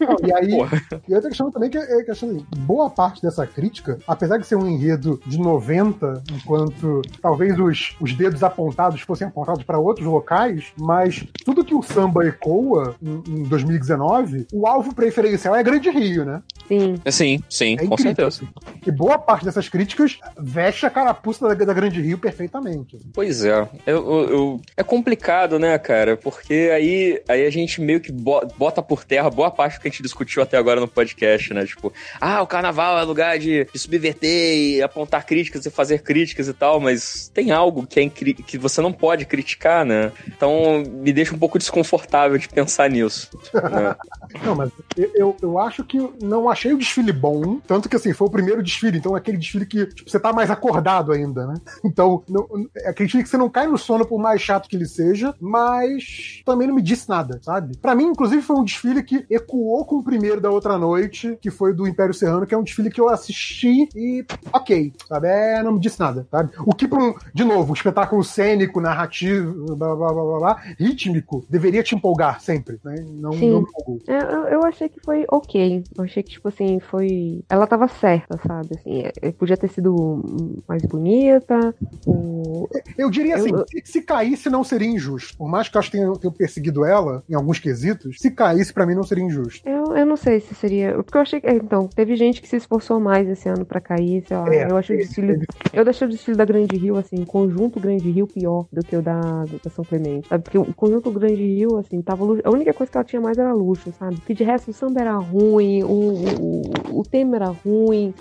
Não, e aí, Porra. e outra questão também que é que assim, boa parte dessa crítica, apesar de ser um enredo de 90, enquanto talvez os, os dedos apontados fossem apontados para outros locais, mas tudo que o samba ecoa em, em 2019, o alvo preferencial é Grande Rio, né? Sim. Sim, sim, É com incrível. certeza. E boa parte dessas críticas veste a carapuça da, da Grande Rio perfeitamente. Pois é. Eu, eu- eu- é complicado, né, cara? Porque aí, aí a gente meio que bo- bota por terra boa parte do que a gente discutiu até agora no podcast, né? Tipo, ah, o carnaval é lugar de, de subverter e apontar críticas e fazer críticas e tal, mas tem algo que, é incri- que você não pode criticar, né? Então me deixa um pouco desconfortável de pensar nisso. né? Não, mas eu, eu, eu acho que não achei o desfile bom, tanto que assim, foi o primeiro desfile, então é aquele desfile que tipo, você tá mais acordado ainda, né? Então, não, é aquele que você não cai no sono por mais chato que ele seja, mas também não me disse nada, sabe? Para mim, inclusive, foi um desfile que ecoou com o primeiro da outra noite, que foi do Império Serrano, que é um desfile que eu assisti e ok, sabe? É, não me disse nada, sabe? O que, pra um, de novo, um espetáculo cênico, narrativo, blá, blá, blá, blá, blá, rítmico, deveria te empolgar sempre, né? Não, Sim. não me empolgou. Eu, eu, eu achei que foi ok. Eu achei que, tipo assim, foi. Ela tava certa, sabe? Assim, é, podia ter sido mais bonita. O... Eu diria assim, Eu- se, se caísse não seria injusto. Por mais que eu acho que tenha, tenha perseguido ela em alguns quesitos, se caísse pra mim não seria injusto. Eu, eu não sei se seria. Porque eu achei que. Então, teve gente que se esforçou mais esse ano pra cair, sei lá. É, eu achei o desfile. Eu deixei o desfile da Grande Rio, assim, o conjunto Grande Rio pior do que o da, da São Clemente. Sabe? Porque o conjunto Grande Rio, assim, tava. luxo- A única coisa que ela tinha mais era luxo, sabe? Porque de resto o samba era ruim, o, o, o, o tema era ruim.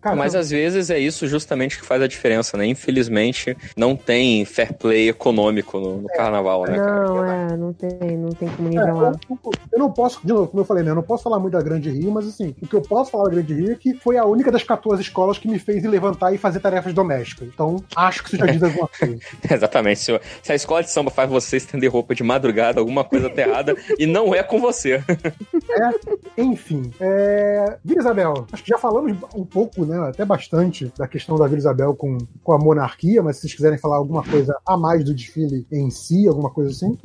Cara, Mas às vezes é isso justamente que faz a diferença, né? Infelizmente, não tem fair play econômico no, no carnaval, né? cara? Não, é, não tem, não tem como É, nivelar. eu, eu não posso, de novo, como eu falei, né? Eu não posso falar muito da Grande Rio, mas assim, o que eu posso falar da Grande Rio é que foi a única das 14 escolas que me fez ir levantar e fazer tarefas domésticas. Então, acho que isso já diz alguma coisa. Exatamente. Se, se a escola de samba faz você estender roupa de madrugada, alguma coisa tá errada, e não é com você. Enfim, é... Vila Isabel, acho que já falamos um pouco, né? Até bastante da questão da Vila Isabel com, com a monarquia, mas se vocês quiserem falar alguma coisa a mais do desfile em si, alguma coisa assim,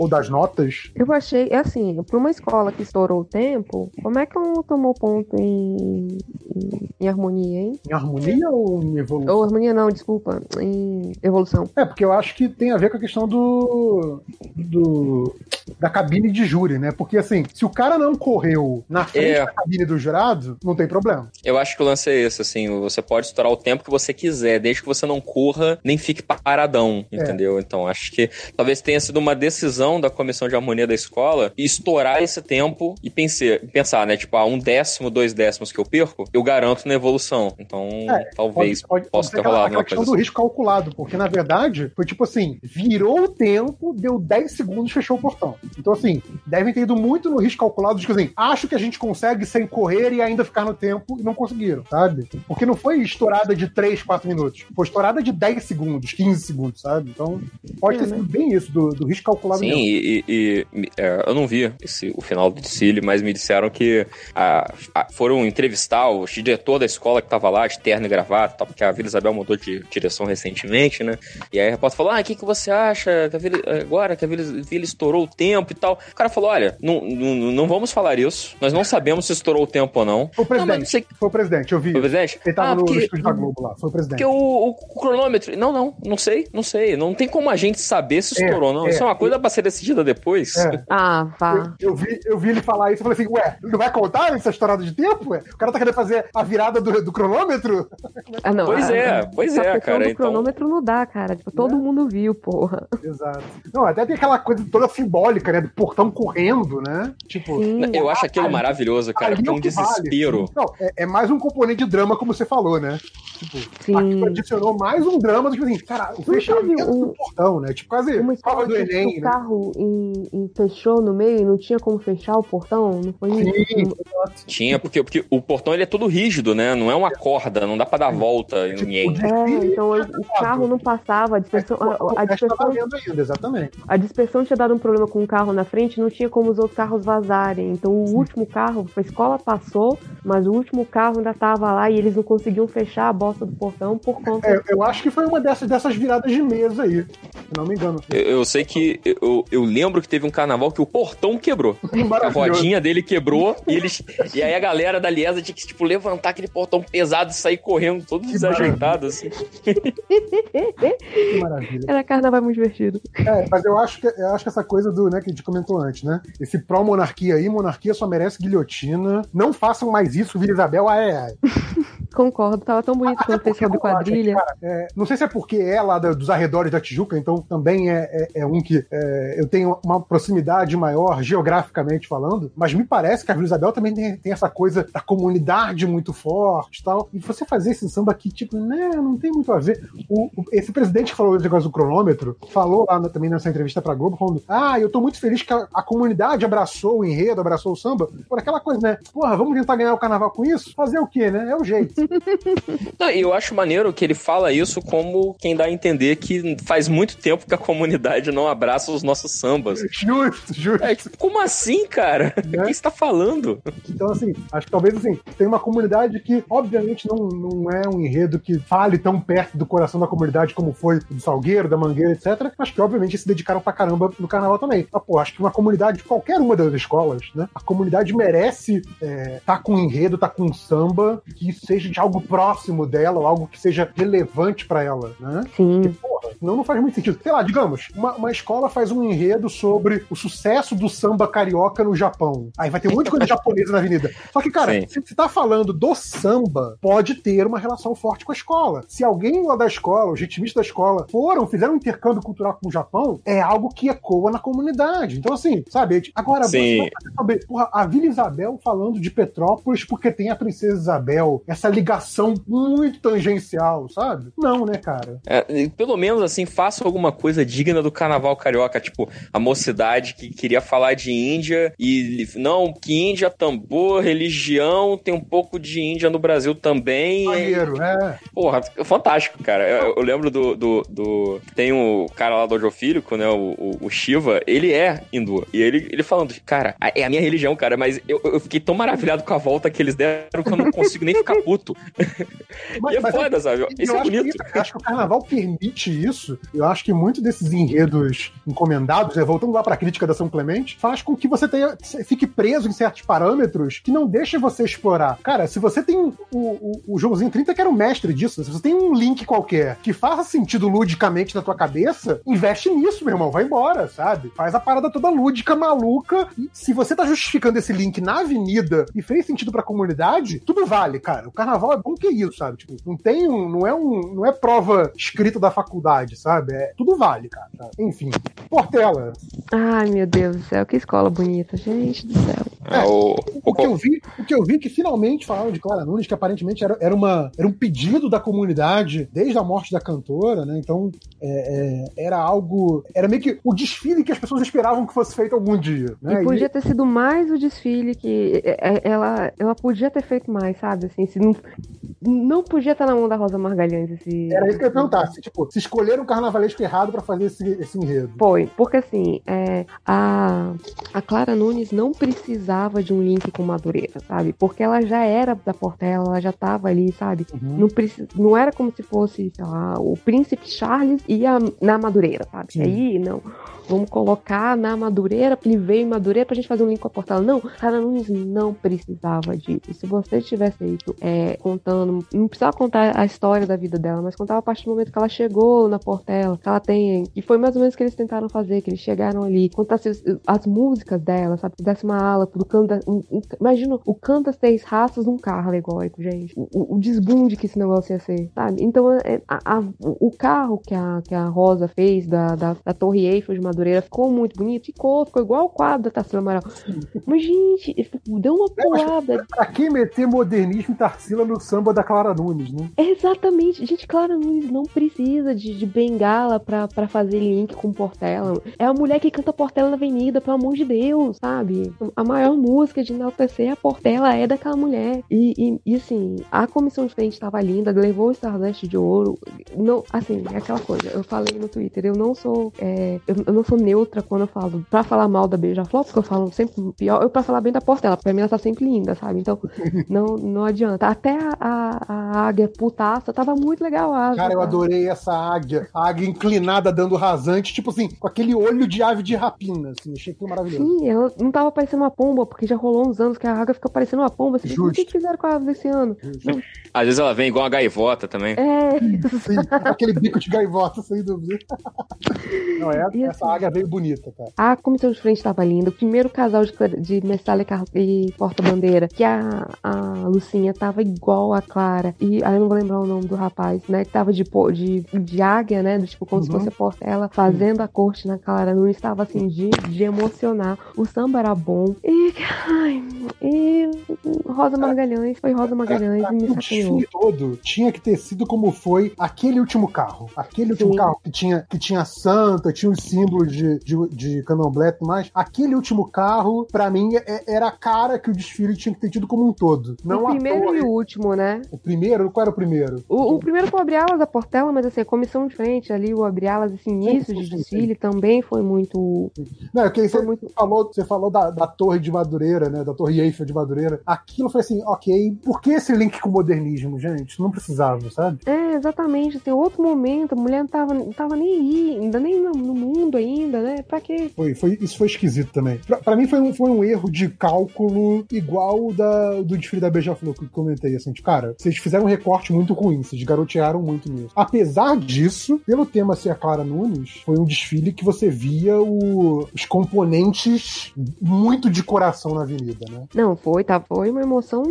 ou das notas, Eu achei, é assim, pra uma escola que estourou o tempo, como é que ela não tomou ponto em, em, em harmonia, hein? em harmonia ou em evolução? Ou harmonia não, desculpa, em evolução. É, porque eu acho que tem a ver com a questão do. do da cabine de júri, né? Porque assim, se o cara não correu na frente É. da cabine do jurado, não tem problema. Eu acho que o lance é esse, assim, você pode estourar o tempo que você quiser, desde que você não corra nem fique paradão, entendeu? Então, acho que talvez tenha sido uma decisão da comissão de harmonia da escola estourar esse tempo e pensar, pensar né? Tipo, ah, um décimo, dois décimos que eu perco, eu garanto na evolução. Então, É, talvez pode, pode, possa ter rolado aquela uma questão coisa do assim. risco calculado, porque na verdade foi tipo assim: virou o tempo, deu 10 segundos, fechou o portão. Então, assim, devem ter ido muito no risco calculado, tipo assim, acho que a gente consegue sem correr e ainda ficar no tempo e não conseguiram, sabe? Porque não foi estourada de 3, 4 minutos, foi estourada de 10 segundos, 15 segundos, sabe? Então, pode É, ter né? sido bem isso, do, do risco calculado Sim, mesmo. E, e- e, é, eu não vi esse, o final do desfile, mas me disseram que a- a- foram entrevistar o diretor da escola que tava lá, de terno e gravata, tal, porque a Vila Isabel mudou de direção recentemente, né? E aí a repórter falou: Ah, o que, que você acha que Vila, agora que a Vila, Vila estourou o tempo e tal? O cara falou: Olha, não, não, não vamos falar isso, nós não sabemos se estourou o tempo ou não. Foi o mas presidente, não sei- foi o presidente, eu vi. Foi o presidente? Ele tava Ah, no, porque- estúdio da Globo lá, foi o presidente. Porque o, o cronômetro. Não, não, não sei, não sei. Não tem como a gente saber se É, estourou ou não. é, Isso é uma coisa pra ser decidida depois. É. Ah, vá. Eu, eu vi, eu vi ele falar isso e falei assim, ué, não vai contar essa estourada de tempo? Ué? O cara tá querendo fazer a virada do, do cronômetro? Ah, não, Pois a- é, pois a é, cara, do então- cronômetro não dá, cara. Tipo, todo mundo viu, porra. Exato. Não, até tem aquela coisa toda simbólica, né? Do portão correndo, né? Tipo, Sim. Eu acho aquilo maravilhoso, cara, porque é é um o que vale. desespero. Não, é, é mais um componente de drama, como você falou, né? Tipo, Sim. aquilo adicionou mais um drama do que assim, cara, o fechamento um- do portão, né? Tipo, quase prova do Enem, o né? Carro em, em- fechou no meio e não tinha como fechar o portão, não foi isso? Sim, Tinha, porque, porque o portão ele é todo rígido, né? Não é uma corda, não dá pra dar volta em ninguém. É, então o, o carro não passava, a dispersão, a, a tá dispersão, valendo ainda, exatamente. a dispersão tinha dado um problema com o carro na frente, não tinha como os outros carros vazarem. Então o último carro, a escola passou, mas o último carro ainda tava lá e eles não conseguiam fechar a bosta do portão por conta É, eu acho que foi uma dessas, dessas viradas de mesa aí, se não me engano. Eu, eu sei que eu, eu lembro que teve um carnaval que o portão quebrou. A rodinha dele quebrou e eles. E aí a galera da Liesa tinha que, tipo, levantar aquele portão pesado e sair correndo, todo Que desajeitado, assim. Que maravilha. Era carnaval muito divertido. É, mas eu acho que eu acho que essa coisa do, né, que a gente comentou antes, né? Esse pró-monarquia aí, monarquia só merece guilhotina. Não façam mais isso, Vila Isabel, ai, ai. Concordo, tava tão bonito quando fez sobre quadrilha. Cara, é, não sei se é porque é lá da- dos arredores da Tijuca, então também é, é- é um que é, eu tenho uma proximidade maior geograficamente falando, mas me parece que a Vila Isabel também tem, tem essa coisa da comunidade muito forte e tal. E você fazer esse samba aqui, tipo, né, não tem muito a ver. O- o- esse presidente que falou esse negócio do cronômetro falou lá também nessa entrevista pra Globo, falando: Ah, eu tô muito feliz que a, a comunidade abraçou o enredo, abraçou o samba, por aquela coisa, né? Porra, vamos tentar ganhar o carnaval com isso? Fazer o quê, né? É o jeito. Não, eu acho maneiro que ele fala isso como quem dá a entender que faz muito tempo que a comunidade não abraça os nossos sambas. Justo, justo. É, tipo, como assim, cara? O que você tá falando? Então, assim, acho que talvez assim, tem uma comunidade que, obviamente, não, não é um enredo que fale tão perto do coração da comunidade como foi o do Salgueiro, da Mangueira, etc. Mas que, obviamente, se dedicaram pra caramba no carnaval também. Mas, pô, acho que uma comunidade, qualquer uma das escolas, né? A comunidade merece é, tá com enredo, tá com samba, que seja de algo próximo dela, ou algo que seja relevante pra ela, né? Sim. Porra, não, não faz muito sentido. Sei lá, digamos, uma, uma escola faz um enredo sobre o sucesso do samba carioca no Japão. Aí vai ter um monte de coisa japonesa na avenida. Só que, cara, Sim. se você tá falando do samba, pode ter uma relação forte com a escola. Se alguém lá da escola, os ritmistas da escola, foram, fizeram um intercâmbio cultural com o Japão, é algo que ecoa na comunidade. Então, assim, sabe? Agora, Sim. você vai saber, porra, a Vila Isabel falando de Petrópolis porque tem a Princesa Isabel, essa ligação muito tangencial, sabe? Não, né, cara? É, pelo menos assim, faça alguma coisa digna do carnaval carioca, tipo a mocidade que queria falar de Índia e não, que Índia é tambor, religião, tem um pouco de Índia no Brasil também. Maneiro, é. Porra, fantástico, cara. Eu, eu lembro do, do, do- Tem o cara lá do Audiofílico, né? O, o, o Shiva, ele é hindu. E ele, ele falando, cara, é a minha religião, cara, mas eu, eu fiquei tão maravilhado com a volta que eles deram que eu não consigo nem ficar puto. Mas- e é mas foda, sabe? Isso eu é bonito. Que, eu acho que o carnaval permite isso. Eu acho que muito desses enredos encomendados, né, voltando lá pra crítica da São Clemente, faz com que você tenha, fique preso em certos parâmetros que não deixa você explorar. Cara, se você tem o, o, o Joãozinho 30, que era o mestre disso, se você tem um link qualquer que faça sentido ludicamente na tua cabeça, investe nisso, meu irmão, vai embora, sabe? Faz a parada toda lúdica, maluca. E se você tá justificando esse link na avenida e fez sentido pra comunidade, tudo vale, cara. O carnaval é bom que isso, sabe? Tipo, não tem um, não é um, não é prova escrita da faculdade, sabe? É, tudo vale, cara. Enfim. Portela. Ai, meu Deus do céu, que escola bonita, gente do céu. É, o, O que eu vi, o que eu vi é que finalmente falaram de Clara Nunes, que aparentemente era, era, uma, era um pedido da comunidade desde a morte da cantora, né? Então é, é, era algo. Era meio que o desfile que as pessoas esperavam que fosse feito algum dia. Né? E podia ter sido mais o desfile que é, é, ela, ela podia ter feito mais, sabe? Assim, se não, não podia estar na mão da Rosa Margalhães esse. Era isso que eu ia perguntar. Se, tipo, se escolheram um carnavalesco errado pra fazer esse, esse enredo. Foi, porque assim, é, a, a Clara Nunes não precisava de um link com Madureira, sabe? Porque ela já era da Portela, ela já tava ali, sabe? Uhum. Não, precis, não era como se fosse, sei lá, o príncipe Charles ia na Madureira, sabe? Sim. Aí, não. Vamos colocar na Madureira, ele veio em Madureira pra gente fazer um link com a Portela. Não, Clara Nunes não precisava disso. Se você tivesse feito é, contando, não precisava contar a história da vida dela, mas contava a partir do momento que ela chegou na Portela, que ela tem. E foi mais ou menos o que eles tentaram fazer, que eles chegaram ali, contasse as, as músicas dela, sabe? Desse uma ala pro canto. um- um- imagina o canto das três raças num carro alegórico, gente. O, o- o desbunde que esse negócio ia ser, sabe? Então, é, a- a- o carro que a, que a Rosa fez da, da, da Torre Eiffel de Madureira ficou muito bonito, ficou, ficou igual o quadro da Tarsila Amaral. Mas, gente, deu uma É, pulada. Pra que meter modernismo e Tarsila no samba da Clara Nunes, né? Exatamente. Gente, Clara Nunes não precisa de, de bengala pra, pra fazer link com Portela. É a mulher que canta Portela na Avenida, pelo amor de Deus, sabe? A maior música de enaltecer a Portela é daquela mulher. E, e, e, assim, a comissão de frente estava linda, levou o Stardust de ouro. Não, assim, é aquela coisa. Eu falei no Twitter, eu não sou. é, eu, eu não sou neutra quando eu falo pra falar mal da Beija-Flor, porque eu falo sempre pior, eu pra falar bem da Portela. Pra mim ela tá sempre linda, sabe? Então, não, não adianta. Até a, a, a águia putaça tava muito legal. A asa, Cara, eu adorei essa águia. A águia inclinada dando rasante, tipo assim, com aquele olho de ave de rapina, assim. Achei aquilo maravilhoso. Sim, ela não tava parecendo uma pomba, porque já rolou uns anos que a águia fica parecendo uma pomba. Assim, o que, que fizeram com a ave desse ano? Não, Às vezes ela vem igual uma gaivota também. é, Sim, aquele bico de gaivota, sem dúvida. Não, E essa águia veio bonita, cara. A comissão de frente estava linda. O primeiro casal de, de Messalha e Porta-Bandeira, que a, a Lucinha tava igual a, Cla- Clara. E aí eu não vou lembrar o nome do rapaz, né? Que tava de, de, de águia, né? Do tipo, como se Uhum. fosse a Portela fazendo a corte na Clara Nunes. Estava assim, de, de emocionar. O samba era bom. E. Ai, e. Rosa Magalhães. Foi Rosa Magalhães e me sacaneou. todo tinha que ter sido como foi aquele último carro. Aquele último Sim. carro que tinha, que tinha santa, tinha os símbolos de, de, de candomblé e tudo mais. Aquele último carro, pra mim, é- era a cara que o desfile tinha que ter tido como um todo. Não o a primeiro torre. e o último, né? O primeiro? Qual era o primeiro? O, o primeiro foi o Abrialas da Portela, mas assim, a comissão de frente ali, o Abrialas, esse início sim, de sim, desfile também foi muito. Não, é que Foi você muito. falou, você falou da, da torre de Madureira, né? Da torre Eiffel de Madureira. Aquilo foi assim, ok, por que esse link com o modernismo, gente? Não precisava, sabe? É, exatamente. Assim, outro momento, a mulher não tava, não tava nem aí, ainda nem no, no mundo ainda, né? Pra quê? Foi, foi, isso foi esquisito também. Pra, pra mim foi um, foi um erro de cálculo igual da, do desfile da Beija-Flor que eu comentei, assim, tipo, cara, vocês fizeram um recorte muito ruim, vocês garotearam muito nisso. Apesar disso, pelo tema ser a Clara Nunes, foi um desfile que você via o- os componentes muito de coração na avenida, né? Não, foi, tá, foi uma emoção,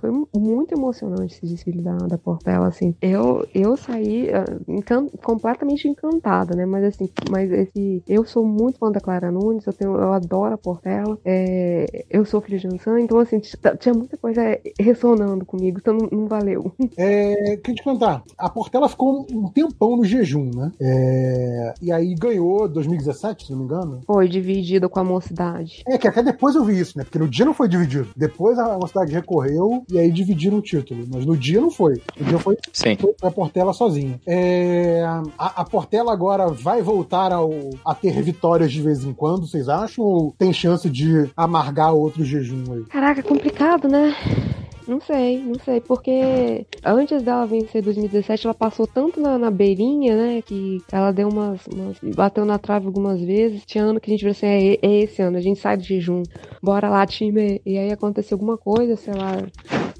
foi muito emocionante esse desfile da, da Portela, assim. Eu, eu saí ah, encan- completamente encantada, né? Mas assim, mas esse, eu sou muito fã da Clara Nunes, eu, tenho, eu adoro a Portela, é, eu sou filha de Ansan, então assim, tinha muita coisa ressonando comigo, então não, não valeu. É, queria te contar, a Portela ficou um tempão no jejum, né? É, e aí ganhou 2017, se não me engano. Foi dividida com a mocidade. É, que até depois eu vi isso, né? Porque no dia não foi dividido. Depois a mocidade recorreu e aí dividiram o título. Mas no dia não foi. No dia foi, Sim. foi a Portela sozinha. É, a, a Portela agora vai voltar ao, a ter vitórias de vez em quando, vocês acham? Ou tem chance de amargar outro jejum aí? Caraca, complicado, né? Não sei, não sei, porque antes dela vencer 2017, ela passou tanto na, na beirinha, né, que ela deu umas, umas- bateu na trave algumas vezes. Tinha ano que a gente viu assim, é, é esse ano, a gente sai do jejum, bora lá, time. E aí aconteceu alguma coisa, sei lá.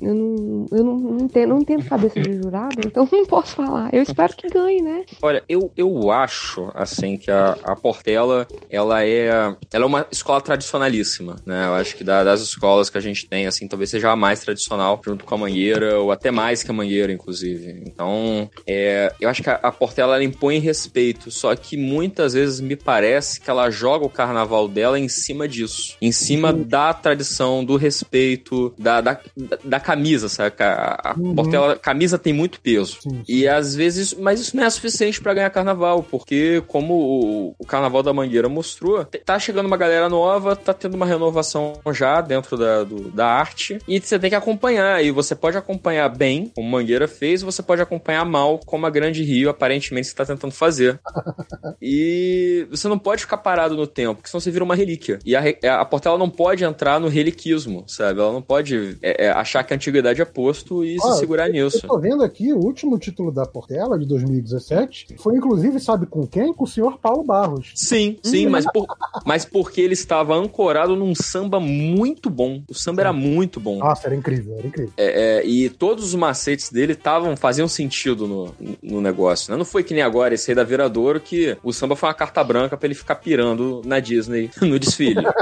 Eu não, eu não, não entendo, não entendo cabeça de jurado, então não posso falar. Eu espero que ganhe, né? Olha, eu, eu acho, assim, que a, a Portela, ela é, ela é uma escola tradicionalíssima, né? Eu acho que da- das escolas que a gente tem, assim, talvez seja a mais tradicional, junto com a Mangueira, ou até mais que a Mangueira, inclusive. Então, é, eu acho que a, a Portela, ela impõe respeito, só que muitas vezes me parece que ela joga o carnaval dela em cima disso. Em cima da tradição, do respeito, da, da, da camisa, sabe? A, a Uhum. Portela, a camisa tem muito peso. Sim. E às vezes, mas isso não é suficiente pra ganhar carnaval, porque como o, o carnaval da Mangueira mostrou, tá chegando uma galera nova, tá tendo uma renovação já dentro da, do- da arte, e você tem que acompanhar. E você pode acompanhar bem, como Mangueira fez, você pode acompanhar mal, como a Grande Rio aparentemente está tentando fazer. E você não pode ficar parado no tempo, porque senão você vira uma relíquia. E a, re- a Portela não pode entrar no reliquismo, sabe? Ela não pode é, é, achar que a antiguidade é posto e Ó, se segurar nisso. Eu tô vendo aqui o último título da Portela, de 2017, foi inclusive, sabe com quem? Com o senhor Paulo Barros. Sim, sim, mas, por- mas porque ele estava ancorado num samba muito bom. O samba era muito bom. Nossa, era incrível, era incrível. É, é, e todos os macetes dele estavam faziam sentido no, no negócio. Né? Não foi que nem agora esse aí da Viradouro que o samba foi uma carta branca pra ele ficar pirando na Disney no desfile.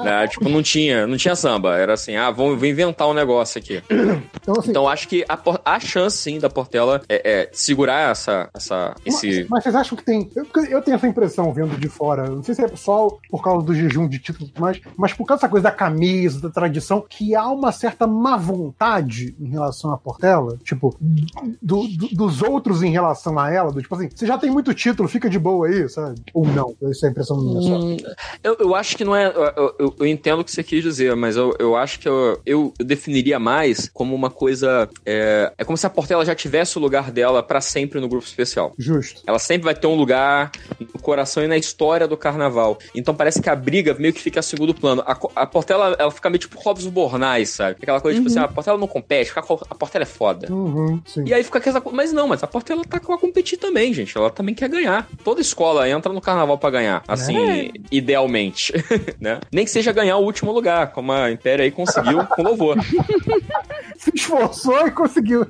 Né? Tipo, não tinha, não tinha samba. Era assim, ah, vamos, vou inventar um negócio aqui. Então, assim, Então acho que a, a chance sim da Portela é, é segurar essa, essa, esse. Mas, mas vocês acham que tem. Eu, eu tenho essa impressão vendo de fora. Não sei se é só por causa do jejum de título e tudo mais, mas por causa dessa coisa da camisa, da tradição, que há uma certa má vontade em relação à Portela. Tipo, do- do- dos outros em relação a ela. Do, tipo assim, você já tem muito título, fica de boa aí, sabe? Ou não. Isso é a impressão minha só. Hum, eu, eu acho que não é. Eu, eu- eu entendo o que você quis dizer, mas eu, eu acho que eu, eu, definiria mais como uma coisa. É, é como se a Portela já tivesse o lugar dela pra sempre no grupo especial. Justo. Ela sempre vai ter um lugar no coração e na história do carnaval. Então parece que a briga meio que fica a segundo plano. A, a Portela, ela fica meio tipo Robson Bornais, sabe? Aquela coisa tipo assim, a Portela não compete, a Portela é foda. Uhum, sim. E aí fica aquela coisa. Mas não, mas a Portela tá com a competir também, gente. Ela também quer ganhar. Toda escola entra no carnaval pra ganhar. Assim, idealmente. né? Nem que seja ganhar o último lugar, como a Império aí conseguiu com louvor. Se esforçou e conseguiu.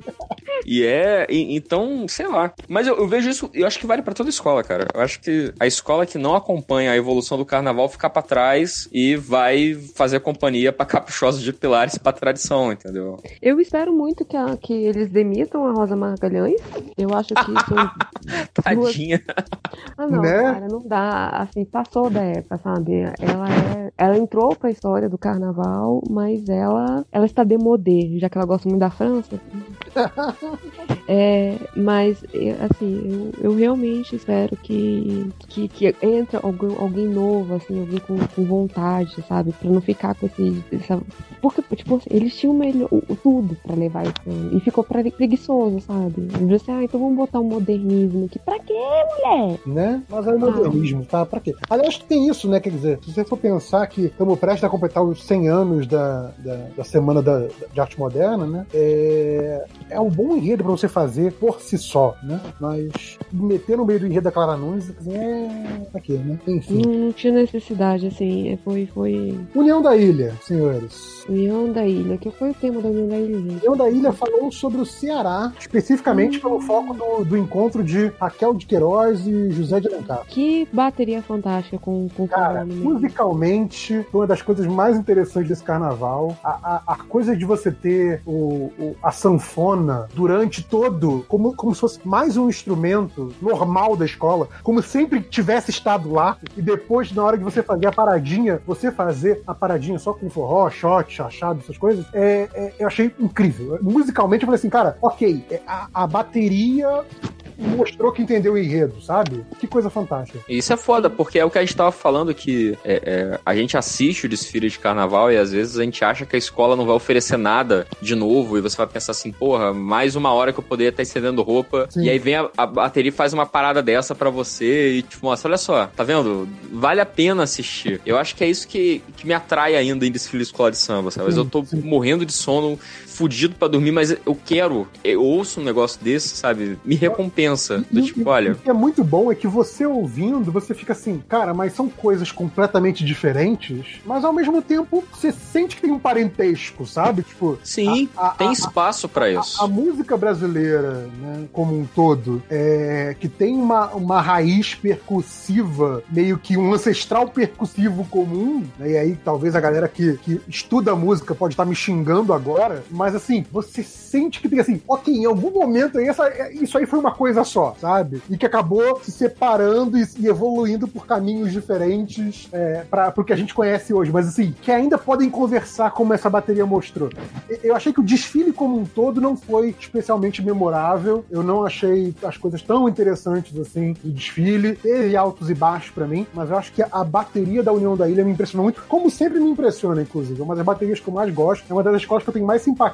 E é. e- então, sei lá. Mas eu, eu vejo isso, eu acho que vale pra toda escola, cara. Eu acho que a escola que não acompanha a evolução do carnaval fica pra trás e vai fazer companhia pra caprichosos de pilares pra tradição, entendeu? Eu espero muito que, a- que eles demitam a Rosa Magalhães. Eu acho que isso. Tadinha. Ah, não, Né? cara, não dá. Assim, passou da época, sabe? Ela é. Ela entrou pra história do carnaval, mas ela. Ela está demodê, já que ela gosta muito da França. É, mas, eu- assim, eu, eu realmente espero que, que, que entre alguém, alguém novo, assim, alguém com, com vontade, sabe? Pra não ficar com esse. Essa... Porque, tipo assim, eles tinham melhor, tudo pra levar ano. E ficou pre- preguiçoso, sabe? Eu disse, ah, então vamos botar um modernismo aqui. Pra quê, mulher? né? Mas é o modernismo, tá? Pra quê? Aliás, tem isso, né? Quer dizer, se você for pensar que estamos prestes a completar os 100 anos da, da, da Semana da, de Arte Moderna, né? É, é um bom enredo pra você fazer por si só, né? Mas meter no meio do enredo da Clara Nunes, é... pra quê, né? Enfim. Não, não tinha necessidade, assim. é, Foi, foi União da Ilha, senhores. União da Ilha. Que foi o tema da União da Ilha? União da Ilha falou sobre o Ceará, especificamente pelo foco do, do encontro de Raquel de Queiroz e José de Alencar. Que bateria fantástica com, com Cara, meio. musicalmente, uma das coisas mais interessantes desse carnaval. A, a, a coisa de você ter o, o- a sanfona durante todo, como, como se fosse mais um instrumento normal da escola, como sempre tivesse estado lá, e depois, na hora que você fazer a paradinha, você fazer a paradinha só com forró, shot, chachado, essas coisas, é, é- eu achei incrível. Musicalmente, eu falei assim, cara, ok, é, a, a bateria mostrou que entendeu o enredo, sabe? Que coisa fantástica. Isso é foda, porque é o que a gente tava falando que é, é, a gente assiste o desfile de carnaval e às vezes a gente acha que a escola não vai oferecer nada de novo e você vai pensar assim, porra, mais uma hora que eu poderia estar estendendo roupa. Sim. E aí vem a, a bateria e faz uma parada dessa pra você e tipo, mostra, olha só, tá vendo? Vale a pena assistir. Eu acho que é isso que, que me atrai ainda em desfile de escola de samba, sabe? Mas eu tô morrendo de sono, fudido pra dormir, mas eu quero, eu ouço um negócio desse, sabe? Me recompensa. Do E- tipo, e- olha, O que é muito bom é que você ouvindo, você fica assim, cara, mas são coisas completamente diferentes, mas ao mesmo tempo você sente que tem um parentesco, sabe? Tipo, sim, a- a- tem a- espaço pra a, isso. a música brasileira, né, como um todo, é, que tem uma, uma raiz percussiva, meio que um ancestral percussivo comum, né, e aí talvez a galera que, que estuda música pode estar me xingando agora, mas assim, você sente que tem assim, ok, em algum momento essa, isso aí foi uma coisa só, sabe? E que acabou se separando e, e evoluindo por caminhos diferentes é, para o que a gente conhece hoje, mas assim, que ainda podem conversar como essa bateria mostrou. Eu achei que o desfile como um todo não foi especialmente memorável. Eu não achei as coisas tão interessantes assim do desfile. Teve altos e baixos pra mim, mas eu acho que a bateria da União da Ilha me impressionou muito, como sempre me impressiona, inclusive. É uma das baterias que eu mais gosto. É uma das escolas que eu tenho mais simpatia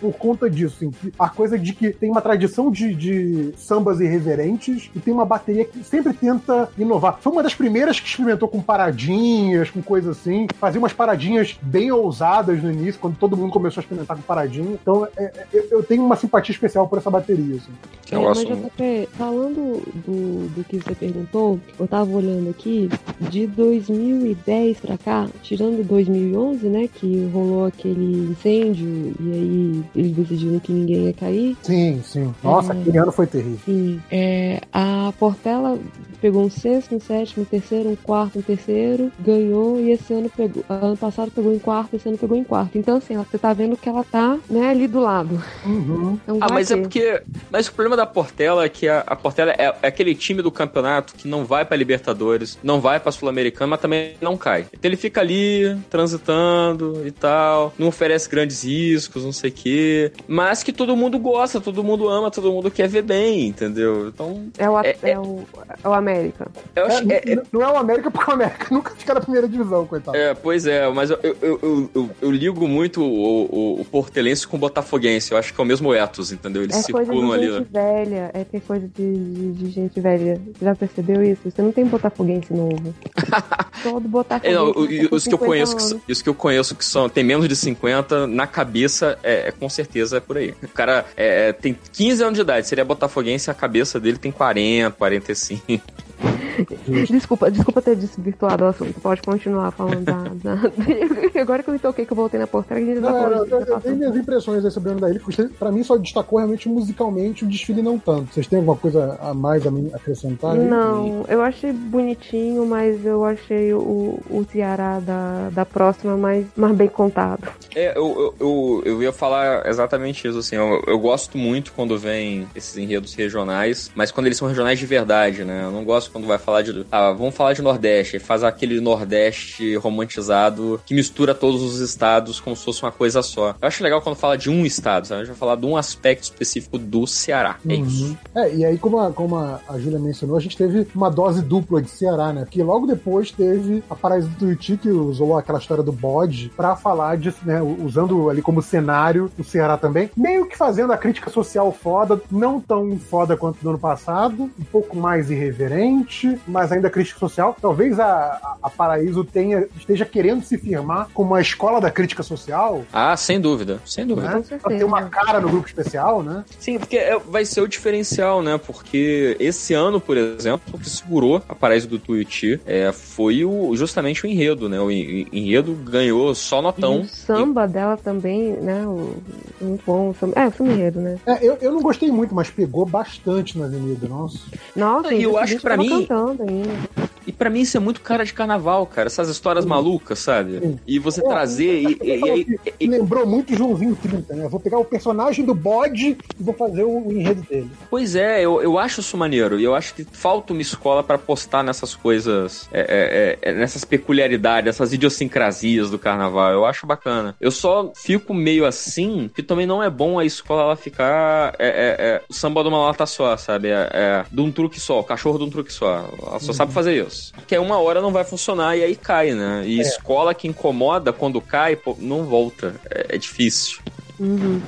por conta disso. Assim, que a coisa de que tem uma tradição de, de sambas irreverentes e tem uma bateria que sempre tenta inovar. Foi uma das primeiras que experimentou com paradinhas, com coisa assim. Fazia umas paradinhas bem ousadas no início, quando todo mundo começou a experimentar com paradinha. Então, é- é- eu, tenho uma simpatia especial por essa bateria. Assim. Eu É, mas, JP, falando do, do que você perguntou, eu tava olhando aqui, de 2010 pra cá, tirando 2011, né, que rolou aquele incêndio e aí eles decidiram que ninguém ia cair. Sim, sim. Nossa, É. aquele ano foi terrível. Sim, é, a Portela pegou um sexto, um sétimo, um terceiro, um quarto, um terceiro, ganhou e esse ano pegou. Ano passado pegou em quarto, esse ano pegou em quarto. Então, assim, ela- você tá vendo que ela tá, né, ali do lado. Uhum. Então, Ah, mas é ter. porque. Mas o problema da Portela é que a, a Portela é, é aquele time do campeonato que não vai pra Libertadores, não vai pra Sul-Americana, mas também não cai. Então ele fica ali, transitando e tal, não oferece grandes riscos, não sei o quê. Mas que todo mundo gosta, todo mundo ama, todo mundo quer ver bem, entendeu? Então. É o, a- É- é o, é o América. Eu É, acho, é- é- Não é o América, porque o América nunca fica na primeira divisão, coitado. É, pois é, mas eu, eu, eu, eu, eu ligo muito o, o, o portelense com o botafoguense. Eu acho que é o mesmo ethos, entendeu? Eles É coisa circulam de ali. gente velha, é ter coisa de, de, de gente velha. Você já percebeu isso? Você não tem botafoguense novo. Todo É, botafoguense. não, o- e com os que eu 50 conheço que, os que eu conheço que são tem menos de 50, na cabeça é, é com certeza é por aí. O cara é, tem 15 anos de idade, seria botafoguense, a cabeça dele tem 40, 45. Desculpa, desculpa ter desvirtuado o assunto. Pode continuar falando da. da- Agora que eu me toquei que eu voltei na portaria, a gente Não, tá não, falando eu, tenho minhas impressões aí sobre o ano da ilha, porque pra mim só destacou realmente musicalmente, o desfile não tanto. Vocês têm alguma coisa a mais a mim acrescentar? aí? Não, eu achei bonitinho, mas eu achei o, o Ceará da, da próxima mais, mais bem contado. É, eu, eu, eu, eu ia falar exatamente isso, assim, eu, eu gosto muito quando vem esses enredos regionais, mas quando eles são regionais de verdade, né? Eu não gosto quando vai falar de. Ah, vamos falar de Nordeste, faz aquele Nordeste romantizado que mistura todos os estados como se fosse uma coisa só. Eu acho legal quando fala de um estado, sabe? A gente vai falar de um aspecto específico do Ceará. É isso. Uhum. É, e aí, como a, como a, a Júlia mencionou, a gente teve uma dose dupla de Ceará, né? Porque logo depois teve a Paraíso do Tuiuti, que usou aquela história do bode pra falar disso, né? Usando ali como cenário o Ceará também. Meio que fazendo a crítica social foda, não tão foda quanto do ano passado, um pouco mais irreverente, mas ainda crítica social. Talvez a, a, a Paraíso tenha, esteja querendo se firmar como a escola da crítica social, Ah, sem dúvida, sem dúvida. né? Pra ter uma cara no grupo especial, né? Sim, porque é- vai ser o diferencial, né? Porque esse ano, por exemplo, o que segurou a Paraíso do Tuiuti é, foi o, justamente o enredo, né? O en- enredo ganhou só E notão. o samba dela também, né? O, muito bom. o samba- É, o samba enredo, né? É, eu, eu não gostei muito, mas pegou bastante na avenida, nossa. Nossa, E eu acho que pra mim- cantando ainda. E pra mim isso é muito cara de carnaval, cara. Essas histórias malucas, sabe? Sim. E você É, trazer e, e- e lembrou muito Joãozinho 30, né? Eu vou pegar o personagem do bode e vou fazer o, o enredo dele. Pois é, eu, eu acho isso maneiro. E eu acho que falta uma escola pra postar nessas coisas, é, é, é, nessas peculiaridades, essas idiosincrasias do carnaval. Eu acho bacana. Eu só fico meio assim, que também não é bom a escola ela ficar é, é, é, o samba de uma lata só, sabe? É, é, de um truque só, o cachorro de um truque só. Ela só sabe fazer isso. Porque aí uma hora não vai funcionar e aí cai, né? E escola que incomoda quando cai, pô, não volta. É, é difícil. Uhum.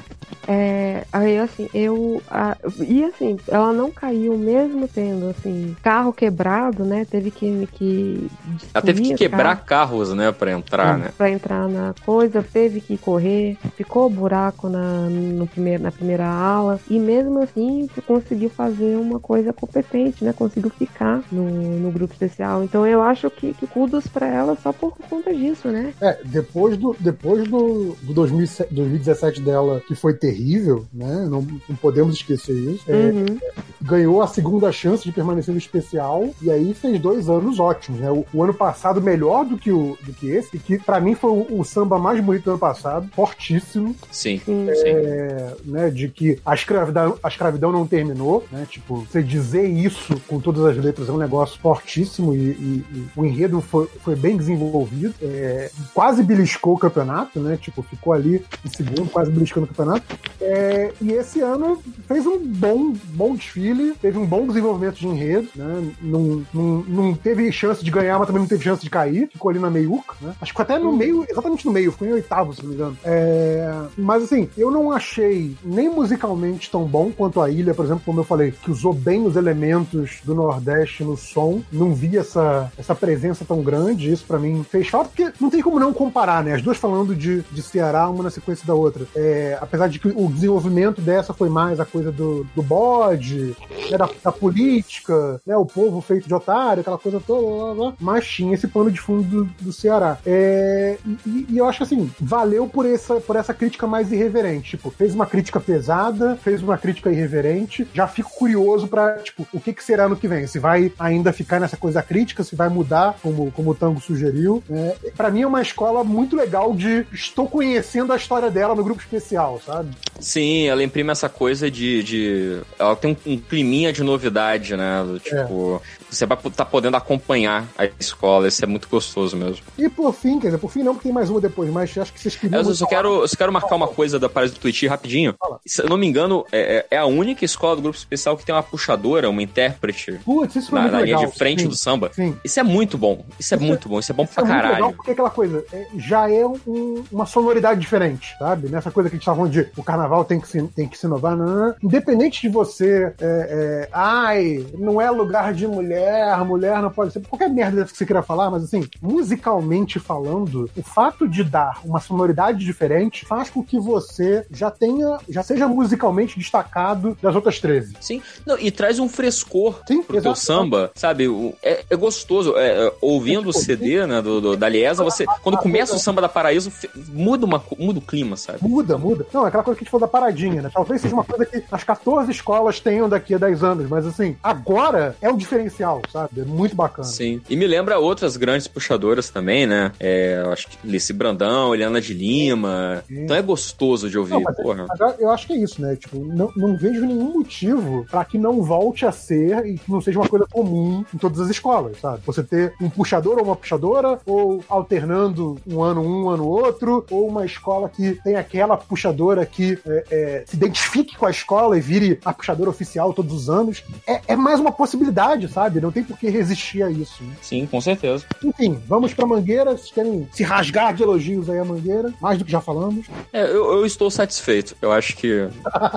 É, aí assim, eu. a- e assim, ela não caiu mesmo tendo, assim, carro quebrado, né? Teve que. que Ela teve que quebrar carro carros, né, pra entrar, né? Pra entrar na coisa, teve que correr, ficou buraco na, no primeiro, na primeira ala, e mesmo assim conseguiu fazer uma coisa competente, né? Conseguiu ficar no, no grupo especial. Então eu acho que, que kudos pra ela só por conta disso, né? É, depois do, depois do, do 2007 2017 dela, que foi terrível, né? Não, não podemos esquecer isso. É, Uhum. ganhou a segunda chance de permanecer no especial e aí fez dois anos ótimos, né? O, o ano passado melhor do que, o, do que esse, que pra mim foi o, o samba mais bonito do ano passado, fortíssimo, Sim, Sim. sim. é, né? De que a escravidão, a escravidão não terminou, né? Tipo, você dizer isso com todas as letras é um negócio fortíssimo e, e- e o enredo foi, foi bem desenvolvido, é, quase beliscou o campeonato, né? Tipo, ficou ali em segundo, quase beliscando o campeonato. É, e esse ano fez um bom, bom desfile, teve um bom desenvolvimento de enredo, né? Não, não, não teve chance de ganhar, mas também não teve chance de cair, ficou ali na meiuca, né? Acho que ficou até no meio, exatamente no meio, ficou em oitavo, se não me engano. É, mas assim, eu não achei nem musicalmente tão bom quanto a ilha, por exemplo, como eu falei, que usou bem os elementos do Nordeste no som, não vi essa, essa presença tão grande, isso pra mim fez falta, porque não tem como não comparar, né? As duas falando de, de Ceará, uma na sequência da outra. É, apesar de que o desenvolvimento dessa foi mais a coisa do, do bode, né, da, da política, né, o povo feito de otário, aquela coisa toda, blá, blá, mas tinha esse pano de fundo do, do Ceará. É, e, e eu acho assim, valeu por essa, por essa crítica mais irreverente. Tipo, fez uma crítica pesada, fez uma crítica irreverente. Já fico curioso pra, tipo, o que, que será no que vem? Se vai ainda ficar nessa coisa crítica, se vai mudar, como, como o Tango sugeriu. É, pra mim é uma escola muito legal de estou conhecendo a história dela no grupo especial, sabe? Sim, ela imprime essa coisa de. de ela tem um, um climinha de novidade, né? Do Tipo, você vai estar podendo acompanhar a escola, isso é muito gostoso mesmo. E por fim, quer dizer, por fim não, porque tem mais uma depois, mas acho que vocês queriam. Eu só falar. quero, eu só quero marcar uma coisa da Paris do Twitch rapidinho. Fala. Se eu não me engano, é, é a única escola do grupo especial que tem uma puxadora, uma intérprete Putz, isso foi na, na linha de frente Sim, do samba. Sim. Isso é muito bom. Isso é muito bom. Isso é bom Isso pra é caralho. legal porque é aquela coisa é, já é um- uma sonoridade diferente, sabe? Nessa coisa que a gente tava falando de o carnaval tem que se, tem que se inovar, não, não, não. independente de você é, é, ai, não é lugar de mulher, mulher não pode ser. Qualquer merda que você queira falar, mas assim, musicalmente falando, o fato de dar uma sonoridade diferente faz com que você já tenha, já seja musicalmente destacado das outras 13. Sim, não, e traz um frescor Sim, pro teu samba, sabe? O- É, é gostoso. é, é, ouvindo o CD né, do, do- da Liesa, você. Quando começa o samba da Paraíso, muda, uma, muda o clima, sabe? Muda, muda. Não, é aquela coisa que a gente falou da paradinha, né? Talvez seja uma coisa que as 14 escolas tenham daqui a 10 anos, mas assim, agora é um diferencial, sabe? É muito bacana. Sim. E me lembra outras grandes puxadoras também, né? É, acho que Lice Brandão, Eliana de Lima. Sim. Então é gostoso de ouvir, Não, porra. mas eu- acho que é isso, né? Tipo, não, não vejo nenhum motivo pra que não volte a ser e que não seja uma coisa comum em todas as escolas, sabe? Você ter um puxador ou uma puxadora, ou alternando um ano um, um ano outro, ou uma escola que tem aquela puxadora que é, é, se identifique com a escola e vire a puxadora oficial todos os anos. É, é mais uma possibilidade, sabe? Não tem por que resistir a isso. né? Sim, com certeza. Enfim, vamos pra Mangueira. Vocês querem se rasgar de elogios aí a Mangueira? Mais do que já falamos. É, eu, eu estou satisfeito. Eu acho que.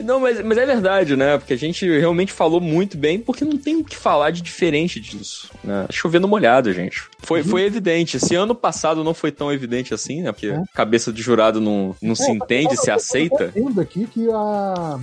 Não, mas, mas é verdade, né? Porque a gente realmente falou muito bem, porque não tem o que falar de diferente disso. Né? Chovendo molhado, gente. Foi, foi evidente. Esse ano passado não foi tão evidente assim, né? Porque É. cabeça de jurado não, não se É, entende, eu- se eu- aceita. Eu tô vendo aqui que a.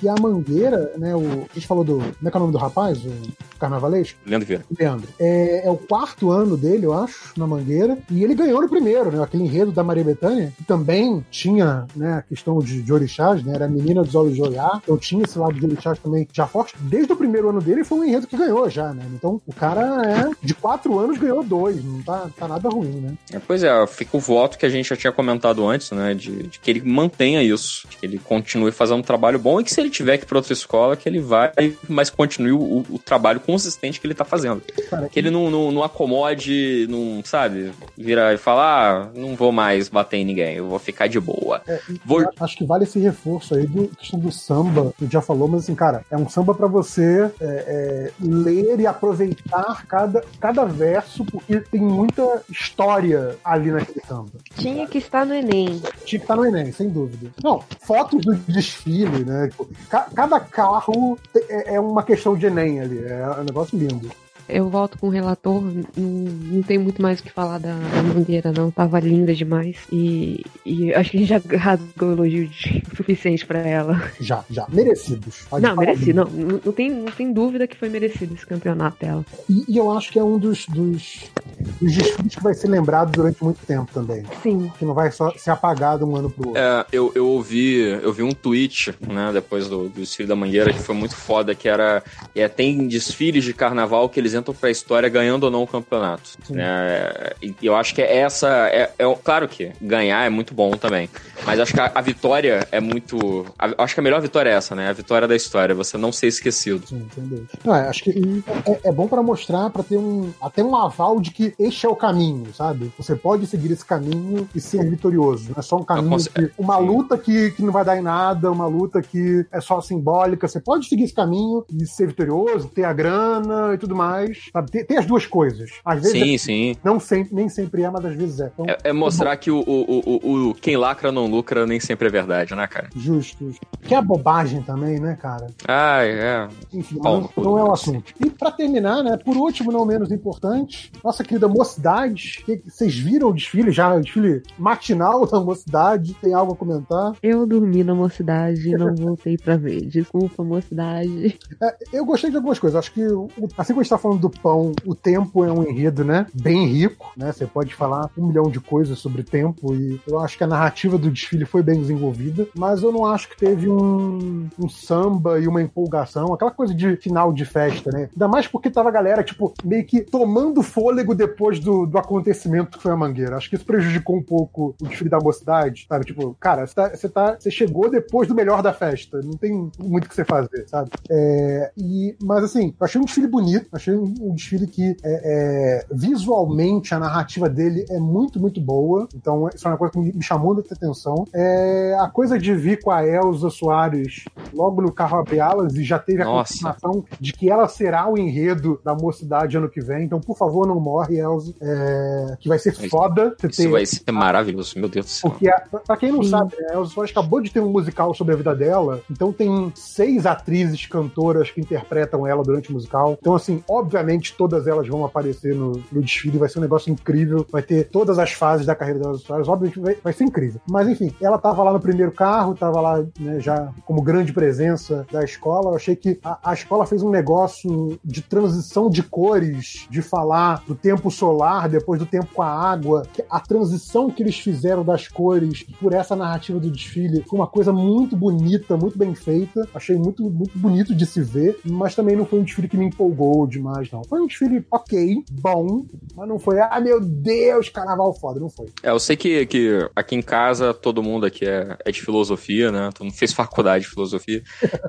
Que a Mangueira, né? O, a gente falou do. Como é que é o nome do rapaz? O carnavalesco? Leandro Vieira. Leandro. É, é o quarto ano dele, eu acho, na Mangueira. E ele ganhou no primeiro, né? Aquele enredo da Maria Bethânia, que também tinha, né, a questão de, de orixás, né? Era a menina dos olhos de olhar. Então tinha esse lado de orixás também já forte. Desde o primeiro ano dele foi um enredo que ganhou já, né? Então o cara é. De quatro anos ganhou dois. Não tá, tá nada ruim, né? É, Pois é, fica o voto que a gente já tinha comentado antes, né? De, de que ele mantenha isso, de que ele continue fazendo um trabalho bom e que se ele tiver que ir pra outra escola, que ele vai, mas continue o, o trabalho consistente que ele tá fazendo. Cara, Que ele não, não, não acomode, não, sabe, vira e fala, ah, não vou mais bater em ninguém, eu vou ficar de boa. É, Vou- Acho que vale esse reforço aí do questão do samba, que já falou, mas assim, cara, é um samba pra você é, é, ler e aproveitar cada, cada verso, porque tem muita história ali naquele samba. Tinha que estar no Enem. Tinha que estar no Enem, sem dúvida. Não, fotos do desfile, né? Ca- cada carro é, é uma questão de Enem ali. É um negócio lindo. Eu volto com o relator, não, não tem muito mais o que falar da, da Mangueira, não. Tava linda demais. E, e acho que a gente já rasgou elogio suficiente pra ela. Já, já. Merecidos. Pode não, merecido. Não, não, tem, não tem dúvida que foi merecido esse campeonato dela. E, e eu acho que é um dos, dos, dos desfiles que vai ser lembrado durante muito tempo também. Sim. Que não vai só ser apagado um ano pro outro. É, eu, eu ouvi eu vi um tweet, né, depois do, do desfile da Mangueira, que foi muito foda, que era, é, tem desfiles de carnaval que eles entram pra história ganhando ou não o campeonato. Né? e eu acho que essa, é, é- claro que ganhar é muito bom também, mas acho que a, a vitória é muito, a- acho que a melhor vitória é essa, né, a vitória da história, você não ser esquecido. Sim, entendeu? Não, é, acho que é, é bom pra mostrar, pra ter um até um aval de que este é o caminho, sabe? Você pode seguir esse caminho e ser vitorioso. Não é só um caminho, que, uma sim. luta que, que não vai dar em nada, uma luta que é só simbólica. Você pode seguir esse caminho e ser vitorioso, ter a grana e tudo mais. Sabe? Tem, tem as duas coisas. Às vezes Sim, é- sim. não sempre, nem sempre é, mas às vezes é. Então, É, é mostrar que o, o, o, o- quem lacra não lucra nem sempre é verdade, né, cara? Justo, justo. Que é bobagem também, né, cara? Ah, é. Enfim, Bom, não, não é o assunto. E pra terminar, né, por último, não menos importante, nossa querida Mocidade. Que- Vocês viram o desfile já? O desfile matinal da Mocidade? Tem algo a comentar? Eu dormi na mocidade e não voltei pra ver. Desculpa, mocidade. É, eu gostei de algumas coisas. Acho que, assim como a gente tá falando do pão, o tempo é um enredo, né? Bem rico, né? Você pode falar um milhão de coisas sobre tempo e eu acho que a narrativa do desfile foi bem desenvolvida, mas eu não acho que teve um, um samba e uma empolgação, aquela coisa de final de festa, né? Ainda mais porque tava a galera, tipo, meio que tomando fôlego depois do, do acontecimento que foi a Mangueira. Acho que isso prejudicou um pouco o desfile da mocidade, sabe? Tipo, cara, você, tá, você, tá, chegou depois do melhor da festa, não tem muito o que você fazer, sabe? É, e, mas assim, eu achei um desfile bonito, achei um, um desfile que é, é, visualmente a narrativa dele é muito, muito boa. Então, isso é uma coisa que me chamou muita atenção. É, a coisa de vir com a Elza Soares logo no carro abre alas e já teve a Nossa. confirmação de que ela será o enredo da mocidade ano que vem. Então, por favor, não morre, Elza. É, que vai ser foda. Isso ter- vai ser maravilhoso, meu Deus do céu. Porque, a- pra quem não sabe, né, a Elza Soares acabou de ter um musical sobre a vida dela, então tem seis atrizes cantoras que interpretam ela durante o musical. Então, assim, obviamente todas elas vão aparecer no, no desfile, vai ser um negócio incrível, vai ter todas as fases da carreira da Elza Soares, obviamente vai, vai ser incrível. Mas, enfim, ela tava lá no primeiro carro, tava lá né, já como grande presença da escola. Eu achei que a, a escola fez um negócio de transição de cores, de falar do tempo solar depois do tempo com a água, a transição que eles fizeram das cores por essa narrativa do desfile foi uma coisa muito bonita, muito bem feita. Achei muito, muito bonito de se ver, mas também não foi um desfile que me empolgou demais, não. Foi um desfile ok, bom, mas não foi, ah, meu Deus, carnaval foda, não foi. É, eu sei que, que aqui em casa todo mundo aqui é, é de filosofia, né? Todo mundo fez faculdade de filosofia.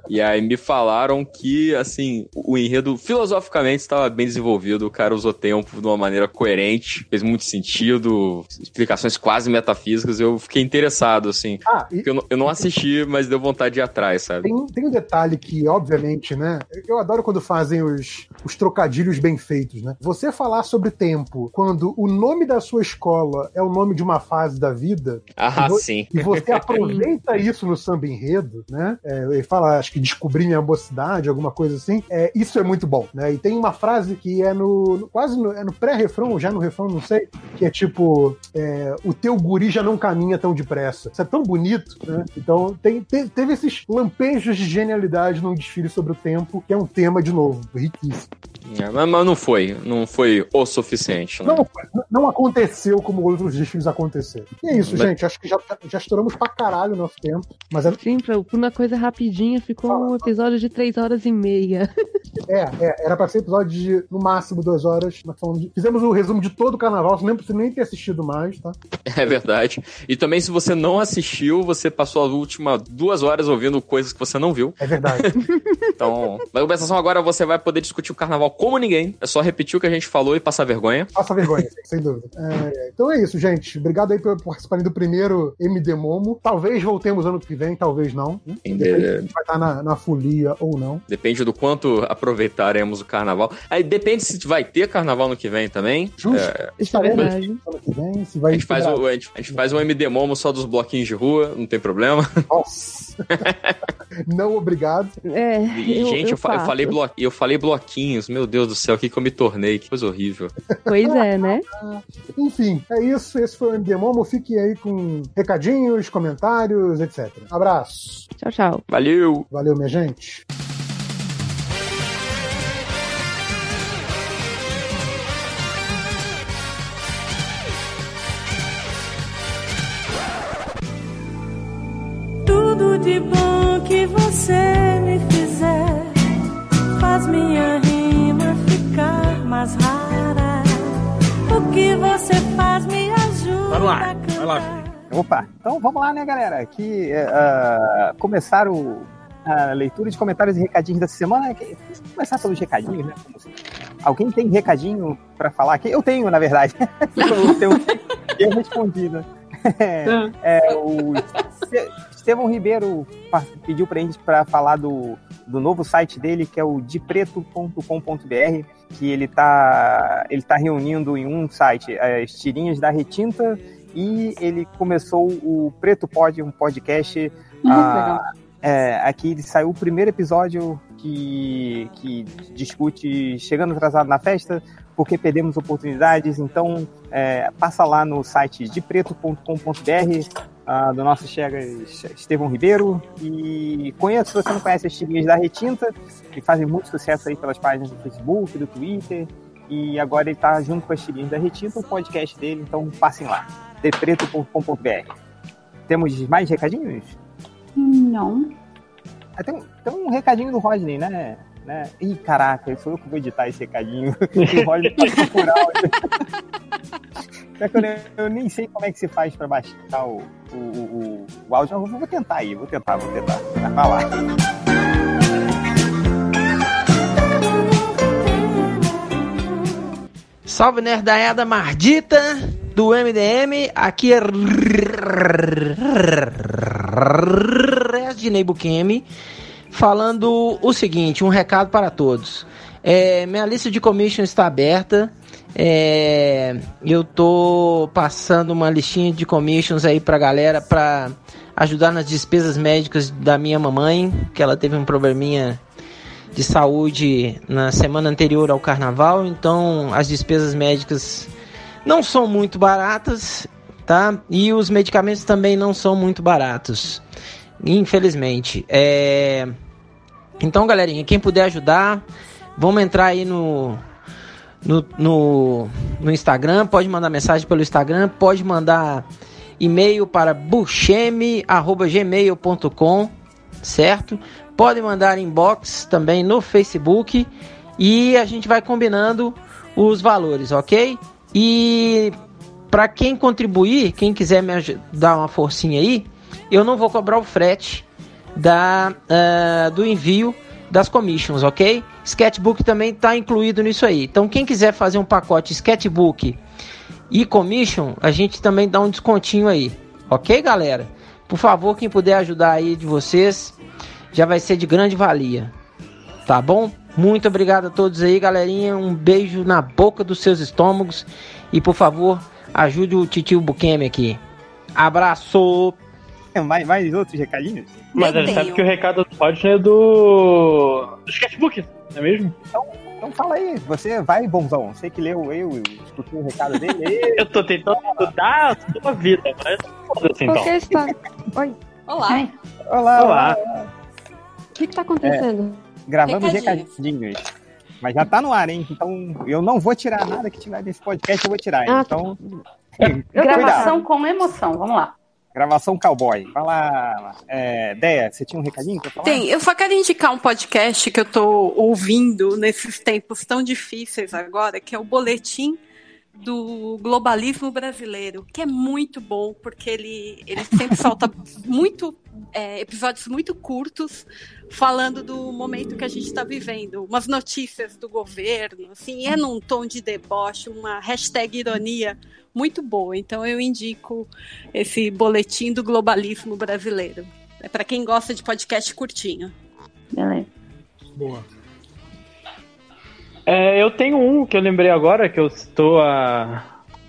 e aí me falaram que, assim, o enredo filosoficamente estava bem desenvolvido, o cara usou tempo de uma maneira coerente, fez muito sentido, explicações quase metafísicas. Eu fiquei interessado, assim. Ah, e eu, não- eu não assisti, mas deu vontade de ir atrás, sabe? Tem, tem um detalhe que, obviamente, né? Eu adoro quando fazem os, os trocadilhos bem feitos, né? Você falar sobre tempo quando o nome da sua escola é o nome de uma fase da vida. Ah, e sim. E você aproveita isso no samba enredo, né? É, ele fala, acho que descobri minha mocidade, alguma coisa assim. É, isso é muito bom, né? E tem uma frase que é no. no- quase no, é no pré-refrão, ou já no refrão, não sei, que é tipo: é, o teu guri já não caminha tão depressa. Isso é tão bonito, né? Então tem, te- teve esses lampejos de genialidade num desfile sobre o tempo, que é um tema, de novo, riquíssimo. É, mas, mas não foi. Não foi o suficiente, né? Não, não aconteceu como outros desfiles aconteceram. E é isso, Mas- gente. Acho que já, já estouramos pra caralho o nosso tempo. Mas é, Sim, pra, por uma coisa rapidinha, ficou um episódio de três horas e meia. É, é, era pra ser episódio de, no máximo, duas horas. Nós de- fizemos o resumo de todo o carnaval, você nem precisa nem ter assistido mais, tá? É verdade. E também, se você não assistiu, você passou as últimas duas horas ouvindo coisas que você não viu. É verdade. Então, na compensação, agora você vai poder discutir o carnaval como ninguém. É só repetir o que a gente falou e passar vergonha. Passa vergonha, sem dúvida. É, então é isso, gente. Obrigado aí por participarem do primeiro MD Momo. Talvez voltemos ano que vem, talvez não. né? Depende se a gente vai estar na, na folia ou não. Depende do quanto aproveitaremos o carnaval. Aí depende se vai ter carnaval no que vem também. Justo. É, Estaremos verdade. ano que vem. Se a, vai gente faz o, a, gente, a gente faz um MD Momo só dos bloquinhos de rua, não tem problema. Nossa. não, obrigado. É, E, eu, gente, eu, eu faço. falei blo... eu falei bloquinhos, meu Deus do céu, o que, que eu me tornei? Que coisa horrível. Pois é, né? Enfim, é isso. Esse foi o MD Momo. Fique aí com recadinhos, comentários, etc. Abraço. Tchau, tchau. Valeu! Valeu, minha gente. Tudo de bom que você me fizer faz minha mais rara. O que você faz me ajuda ar. a Vai lá, cantar. Opa, então vamos lá, né, galera? Aqui ah, começar o- a leitura de comentários e recadinhos dessa semana. Que- Vamos começar pelos recadinhos, né? Alguém tem recadinho pra falar aqui? Eu tenho, na verdade. eu, tenho, eu respondi, né? É, é, o Este- Estevão Ribeiro pediu pra gente para falar do, do novo site dele, que é o depreto.com.br, que ele tá, ele tá reunindo em um site as tirinhas da Retinta e ele começou o Preto Pod, um podcast. ah, é, aqui saiu o primeiro episódio que, que discute chegando atrasado na festa, porque perdemos oportunidades. Então, é, passa lá no site depreto.com.br ah, do nosso chega Estevão Ribeiro e conheça, se você não conhece as tirinhas da Retinta, que fazem muito sucesso aí pelas páginas do Facebook, do Twitter, e agora ele está junto com as tirinhas da Retinta, o podcast dele, então passem lá, depreto.com.br. Temos mais recadinhos? Não. Ah, tem, tem um recadinho do Rodney, né? Né? Ih, caraca, sou eu que vou editar esse recadinho. o Rodney passou por áudio. Que eu, eu nem sei como é que se faz pra baixar o, o, o, o áudio. Eu vou tentar aí, vou tentar, vou tentar. Vai falar. Salve nerdaiada mardita do MDM, aqui é Resdinei Bukemi falando o seguinte, um recado para todos. É, minha lista de commission está aberta. É, eu tô passando uma listinha de commissions aí pra galera pra ajudar nas despesas médicas da minha mamãe, que ela teve um probleminha de saúde na semana anterior ao carnaval, então as despesas médicas não são muito baratas, tá? E os medicamentos também não são muito baratos, infelizmente. É... Então, galerinha, quem puder ajudar, vamos entrar aí no, no, no, no Instagram, pode mandar mensagem pelo Instagram, pode mandar e-mail para bucheme.gmail.com, certo? Pode mandar inbox também no Facebook e a gente vai combinando os valores, ok? E para quem contribuir, quem quiser me dar uma forcinha aí, eu não vou cobrar o frete da, uh, do envio das commissions, ok? Sketchbook também está incluído nisso aí. Então, quem quiser fazer um pacote Sketchbook e commission, a gente também dá um descontinho aí, ok, galera? Por favor, quem puder ajudar aí de vocês, já vai ser de grande valia, tá bom? Muito obrigado a todos aí, galerinha. Um beijo na boca dos seus estômagos e, por favor, ajude o titio Bukemi aqui. Abraço! Mais, mais outros recadinhos? Mas a gente sabe que o recado do Rodney é do. do sketchbook, não é mesmo? Então, então fala aí, você vai, bonzão. Sei que leu eu e escutei o recado dele. eu tô tentando mudar a sua vida, mas foda-se então. Porque está... Oi. Olá. Olá. Olá. O que, que tá acontecendo? Gravamos Recadinhos. recadinhos. Mas já tá no ar, hein? Então eu não vou tirar nada que tiver desse podcast, eu vou tirar. Ah, Então. Gravação com emoção, vamos lá. Gravação cowboy. Lá, é, Deia, você tinha um recadinho pra falar? Tem, eu só quero indicar um podcast que eu tô ouvindo nesses tempos tão difíceis agora, que é o Boletim do Globalismo Brasileiro, que é muito bom, porque ele, ele sempre solta muito é, episódios muito curtos falando do momento que a gente está vivendo, umas notícias do governo, assim, é num tom de deboche, uma hashtag ironia muito boa. Então eu indico esse boletim do globalismo brasileiro. É para quem gosta de podcast curtinho. Beleza. Boa. É, eu tenho um que eu lembrei agora, que eu estou há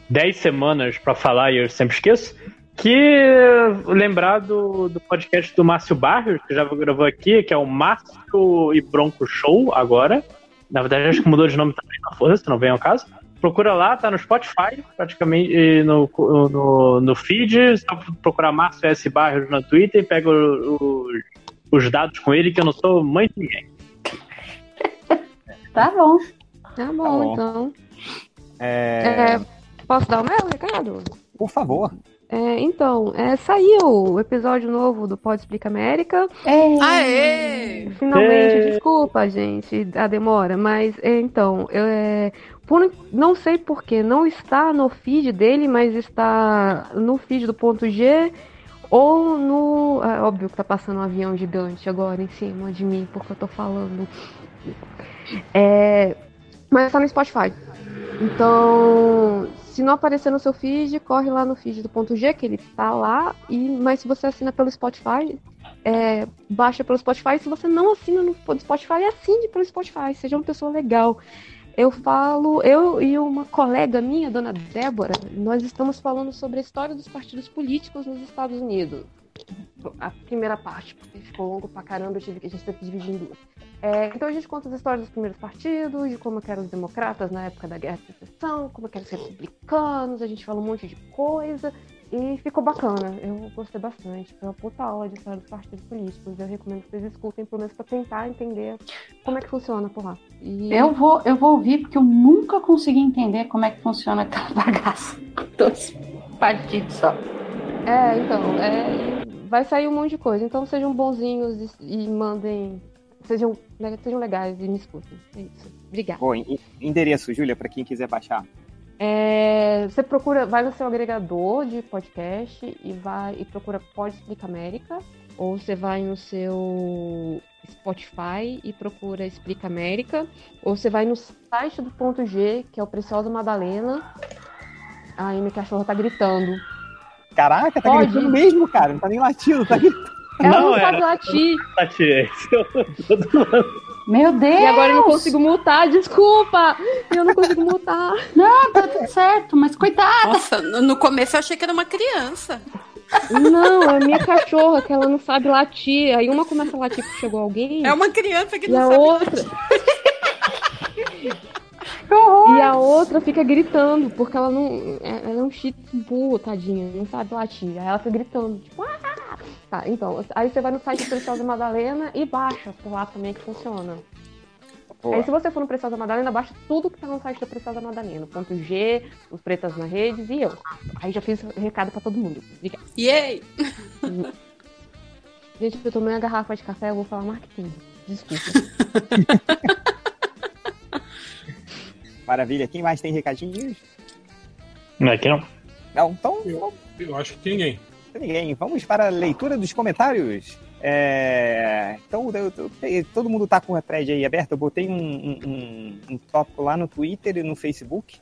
10 semanas pra falar e eu sempre esqueço. Que lembrar do, do podcast do Márcio Barrios, que já gravou aqui, que é o Márcio e Bronco Show agora. Na verdade, acho que mudou de nome também, não foda-se, não vem ao caso. Procura lá, tá no Spotify, praticamente no, no, no feed. Só procurar Márcio S. Barrios no Twitter e pega o- o- os dados com ele, que eu não sou mãe de ninguém. Tá bom. Tá bom, bom. então. É, É, posso dar o meu recado? Por favor. É, então, é, saiu o episódio novo do Pode Explica América. Aê! Finalmente, É. desculpa, gente, a demora, mas é, então, eu, é, por, não sei porquê, não está no feed dele, mas está no feed do ponto G ou no. É óbvio que tá passando um avião gigante agora em cima de mim, porque eu tô falando. É, mas está no Spotify. Então, se não aparecer no seu feed, corre lá no feed do ponto G, que ele tá lá. E, mas se você assina pelo Spotify, é, baixa pelo Spotify. Se você não assina no Spotify, assine pelo Spotify. Seja uma pessoa legal. Eu falo, eu e uma colega minha, dona Débora, nós estamos falando sobre a história dos partidos políticos nos Estados Unidos. A primeira parte, porque ficou longo pra caramba, eu tive que a gente teve que dividir em duas. É, então a gente conta as histórias dos primeiros partidos, de como que eram os democratas na época da Guerra de Secessão, como que eram os republicanos, a gente fala um monte de coisa e ficou bacana. Eu gostei bastante. Foi uma puta aula de história dos partidos políticos. Eu recomendo que vocês escutem, pelo menos pra tentar entender como é que funciona por lá. E... Eu vou, eu vou ouvir porque eu nunca consegui entender como é que funciona aquela bagaça. Dois partidos só. É, então, é, vai sair um monte de coisa. Então sejam bonzinhos e, e mandem. Sejam, le- sejam legais e me escutem. É isso. Obrigada. Bom, en- endereço, Júlia, pra quem quiser baixar. É, você procura, vai no seu agregador de podcast e vai e procura Pode Explica América, ou você vai no seu Spotify e procura Explica América, ou você vai no site do ponto G, que é o Preciosa Madalena. Ai, minha cachorra tá gritando. Caraca, tá Pode. gritando mesmo, cara. Não tá nem latindo, tá gritando. Ela não, Não, sabe era- latir. Esse é o- todo ano. Meu Deus! E agora eu não consigo multar, desculpa! Eu não consigo multar. Não, tá tudo certo, mas coitada. Nossa, no no começo eu achei que era uma criança. Não, é minha cachorra, que ela não sabe latir. Aí uma começa a latir porque chegou alguém. É uma criança que E não a sabe. outra. E a outra fica gritando, porque ela não. é- Ela é um shih tzu, tadinha, não sabe latir. Aí ela fica gritando, tipo, ah! Tá, então, aí você vai no site do Preciosa Madalena e baixa por lá também que funciona. Boa. Aí se você for no Preciosa Madalena, baixa tudo que tá no site da Preciosa Madalena. Ponto G, os pretas na redes e eu. Aí já fiz recado pra todo mundo. Yay! Gente, eu tomei uma garrafa de café, eu vou falar marketing. Desculpa. Maravilha. Quem mais tem recadinhos? Não é que não. Não, então. Eu acho que ninguém. Ninguém. Vamos para a leitura dos comentários. É, Então, eu- eu- todo mundo tá com a thread aí aberta. Eu botei um, um- um- um tópico lá no Twitter e no Facebook.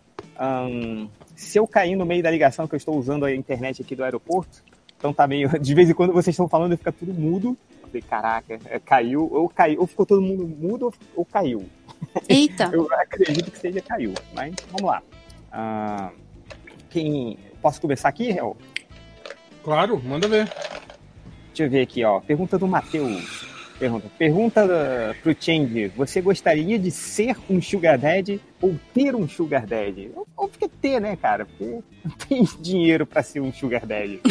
Se eu cair no meio da ligação que eu estou usando a internet aqui do aeroporto, então tá meio. De vez em quando vocês estão falando e fica tudo mudo. Eu falei, caraca, é, caiu, ou caiu, ou ficou todo mundo mudo, ou, ou caiu. Eita! Eu acredito que seja caiu, mas vamos lá. Quem. Posso começar aqui, Hel? Claro, manda ver. Deixa eu ver aqui, ó. Pergunta do Matheus. Pergunta. Pergunta da- pro Change. Você gostaria de ser um Sugar Daddy ou ter um Sugar Daddy? Óbvio que é ter, né, cara? Porque não tem dinheiro pra ser um Sugar Daddy.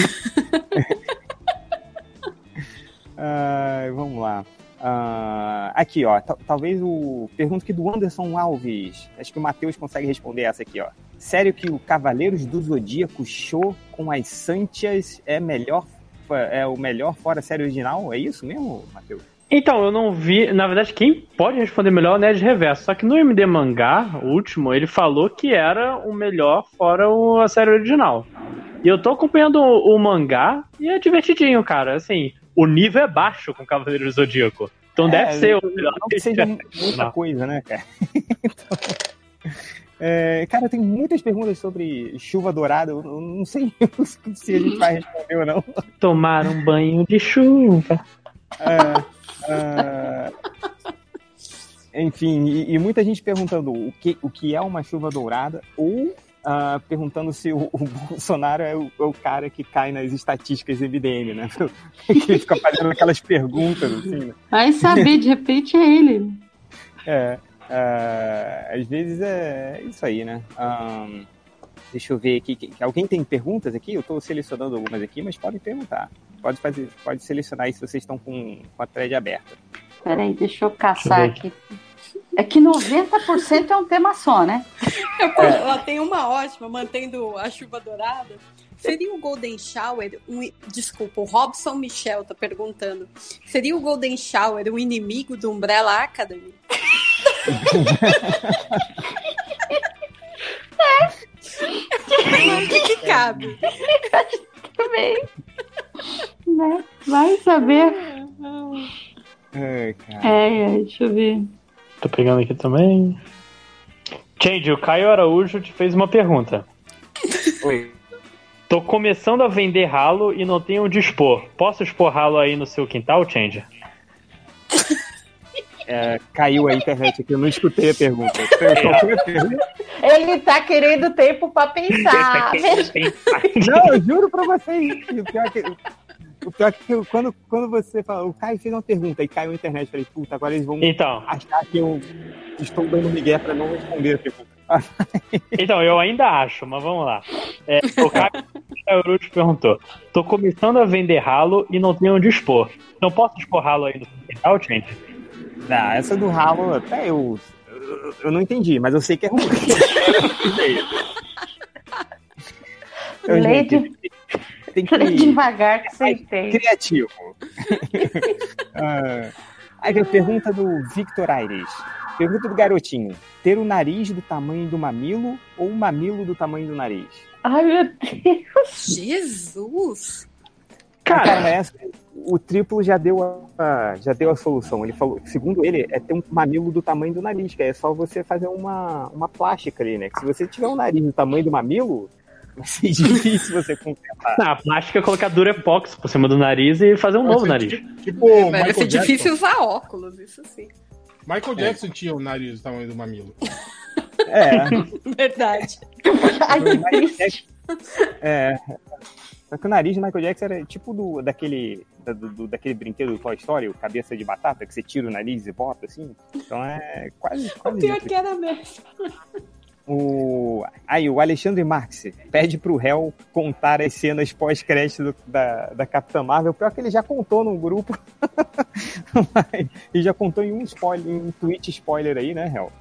Vamos lá. Ah, aqui, ó. ta- Talvez o. Pergunta aqui do Anderson Alves. Acho que o Matheus consegue responder essa aqui, ó. Sério que o Cavaleiros do Zodíaco show com as Santias é melhor é o melhor fora a série original? É isso mesmo, Matheus? Então, eu não vi. Na verdade, quem pode responder melhor é o Nerd Reverso. Só que no MD Mangá, o último, ele falou que era o melhor fora o- a série original. E eu tô acompanhando o, o mangá e é divertidinho, cara. Assim, o nível é baixo com Cavaleiro do Zodíaco. Então É, deve ser o não que seja muita coisa, né, cara? Então, é, cara, tem muitas perguntas sobre chuva dourada. Eu eu não sei se a gente vai responder ou não. Tomar um banho de chuva. É, é, enfim, e, e muita gente perguntando o que, o que é uma chuva dourada ou ah, perguntando se o, o Bolsonaro é o, é o cara que cai nas estatísticas do MDM, né? que ele fica fazendo aquelas perguntas, assim, né? Vai saber, de repente é ele. É, é, às vezes é isso aí, né? Ahn, deixa eu ver aqui. Alguém tem perguntas aqui? Eu estou selecionando algumas aqui, mas podem perguntar. Pode, fazer, pode selecionar aí se vocês estão com, com a thread aberta. Peraí, deixa eu caçar Deixa eu aqui. É que 90% é um tema só, né? Ela tem uma ótima, mantendo a chuva dourada. Seria o Golden Shower um. Desculpa, o Robson Michel tá perguntando. Seria o Golden Shower um inimigo do Umbrella Academy? O que, que cabe? Também. Né? Vai saber. Ai, cara. É, é, deixa eu ver. Tô pegando aqui também. Change, o Caio Araújo te fez uma pergunta. Oi. Tô começando a vender ralo e não tenho onde expor. Posso expor ralo aí no seu quintal, Change? É, caiu a internet aqui, eu não escutei a pergunta. Pergunta? Ele tá querendo tempo pra pensar. Não, eu juro pra vocês. O pior pior que eu- quando, quando você fala, o Caio fez uma pergunta e caiu a internet, falei, puta, agora eles vão Então. achar que eu estou dando migué pra não responder a pergunta. Então, eu ainda acho, mas vamos lá. É, o Caio Araújo perguntou: Tô começando a vender ralo e não tenho onde expor. Não posso expor ralo aí no quintal, Change? Não, essa do ralo, até eu, eu, eu não entendi, mas eu sei que é ruim. Gente, de- tem que devagar que você entende. criativo. ah, aí a pergunta do Victor Aires. Pergunta do garotinho: ter o nariz do tamanho do mamilo ou o mamilo do tamanho do nariz? Ai, meu Deus. Jesus! Cara, essa- o triplo já deu a, já deu a solução. Ele falou, segundo ele, é ter um mamilo do tamanho do nariz, que é só você fazer uma, uma plástica ali, né? Que se você tiver um nariz do tamanho do mamilo, vai ser difícil você completar. Na plástica é colocar Durepox por cima do nariz e fazer um novo nariz. Tipo, Vai ser difícil usar óculos, isso sim. Michael Jackson tinha o nariz do tamanho do mamilo. É. Verdade. Ai, que triste. É. Só que o nariz do Michael Jackson era tipo do, daquele, da- do, do- daquele brinquedo do Toy Story, o cabeça de batata, que você tira o nariz e bota assim. Então é quase. quase Pior isso. que era mesmo. O... Aí, o Alexandre Marx pede pro réu contar as cenas pós-crédito da, da Capitã Marvel. Pior que ele já contou no grupo. E já contou em um spoiler, em um tweet spoiler aí, né, réu?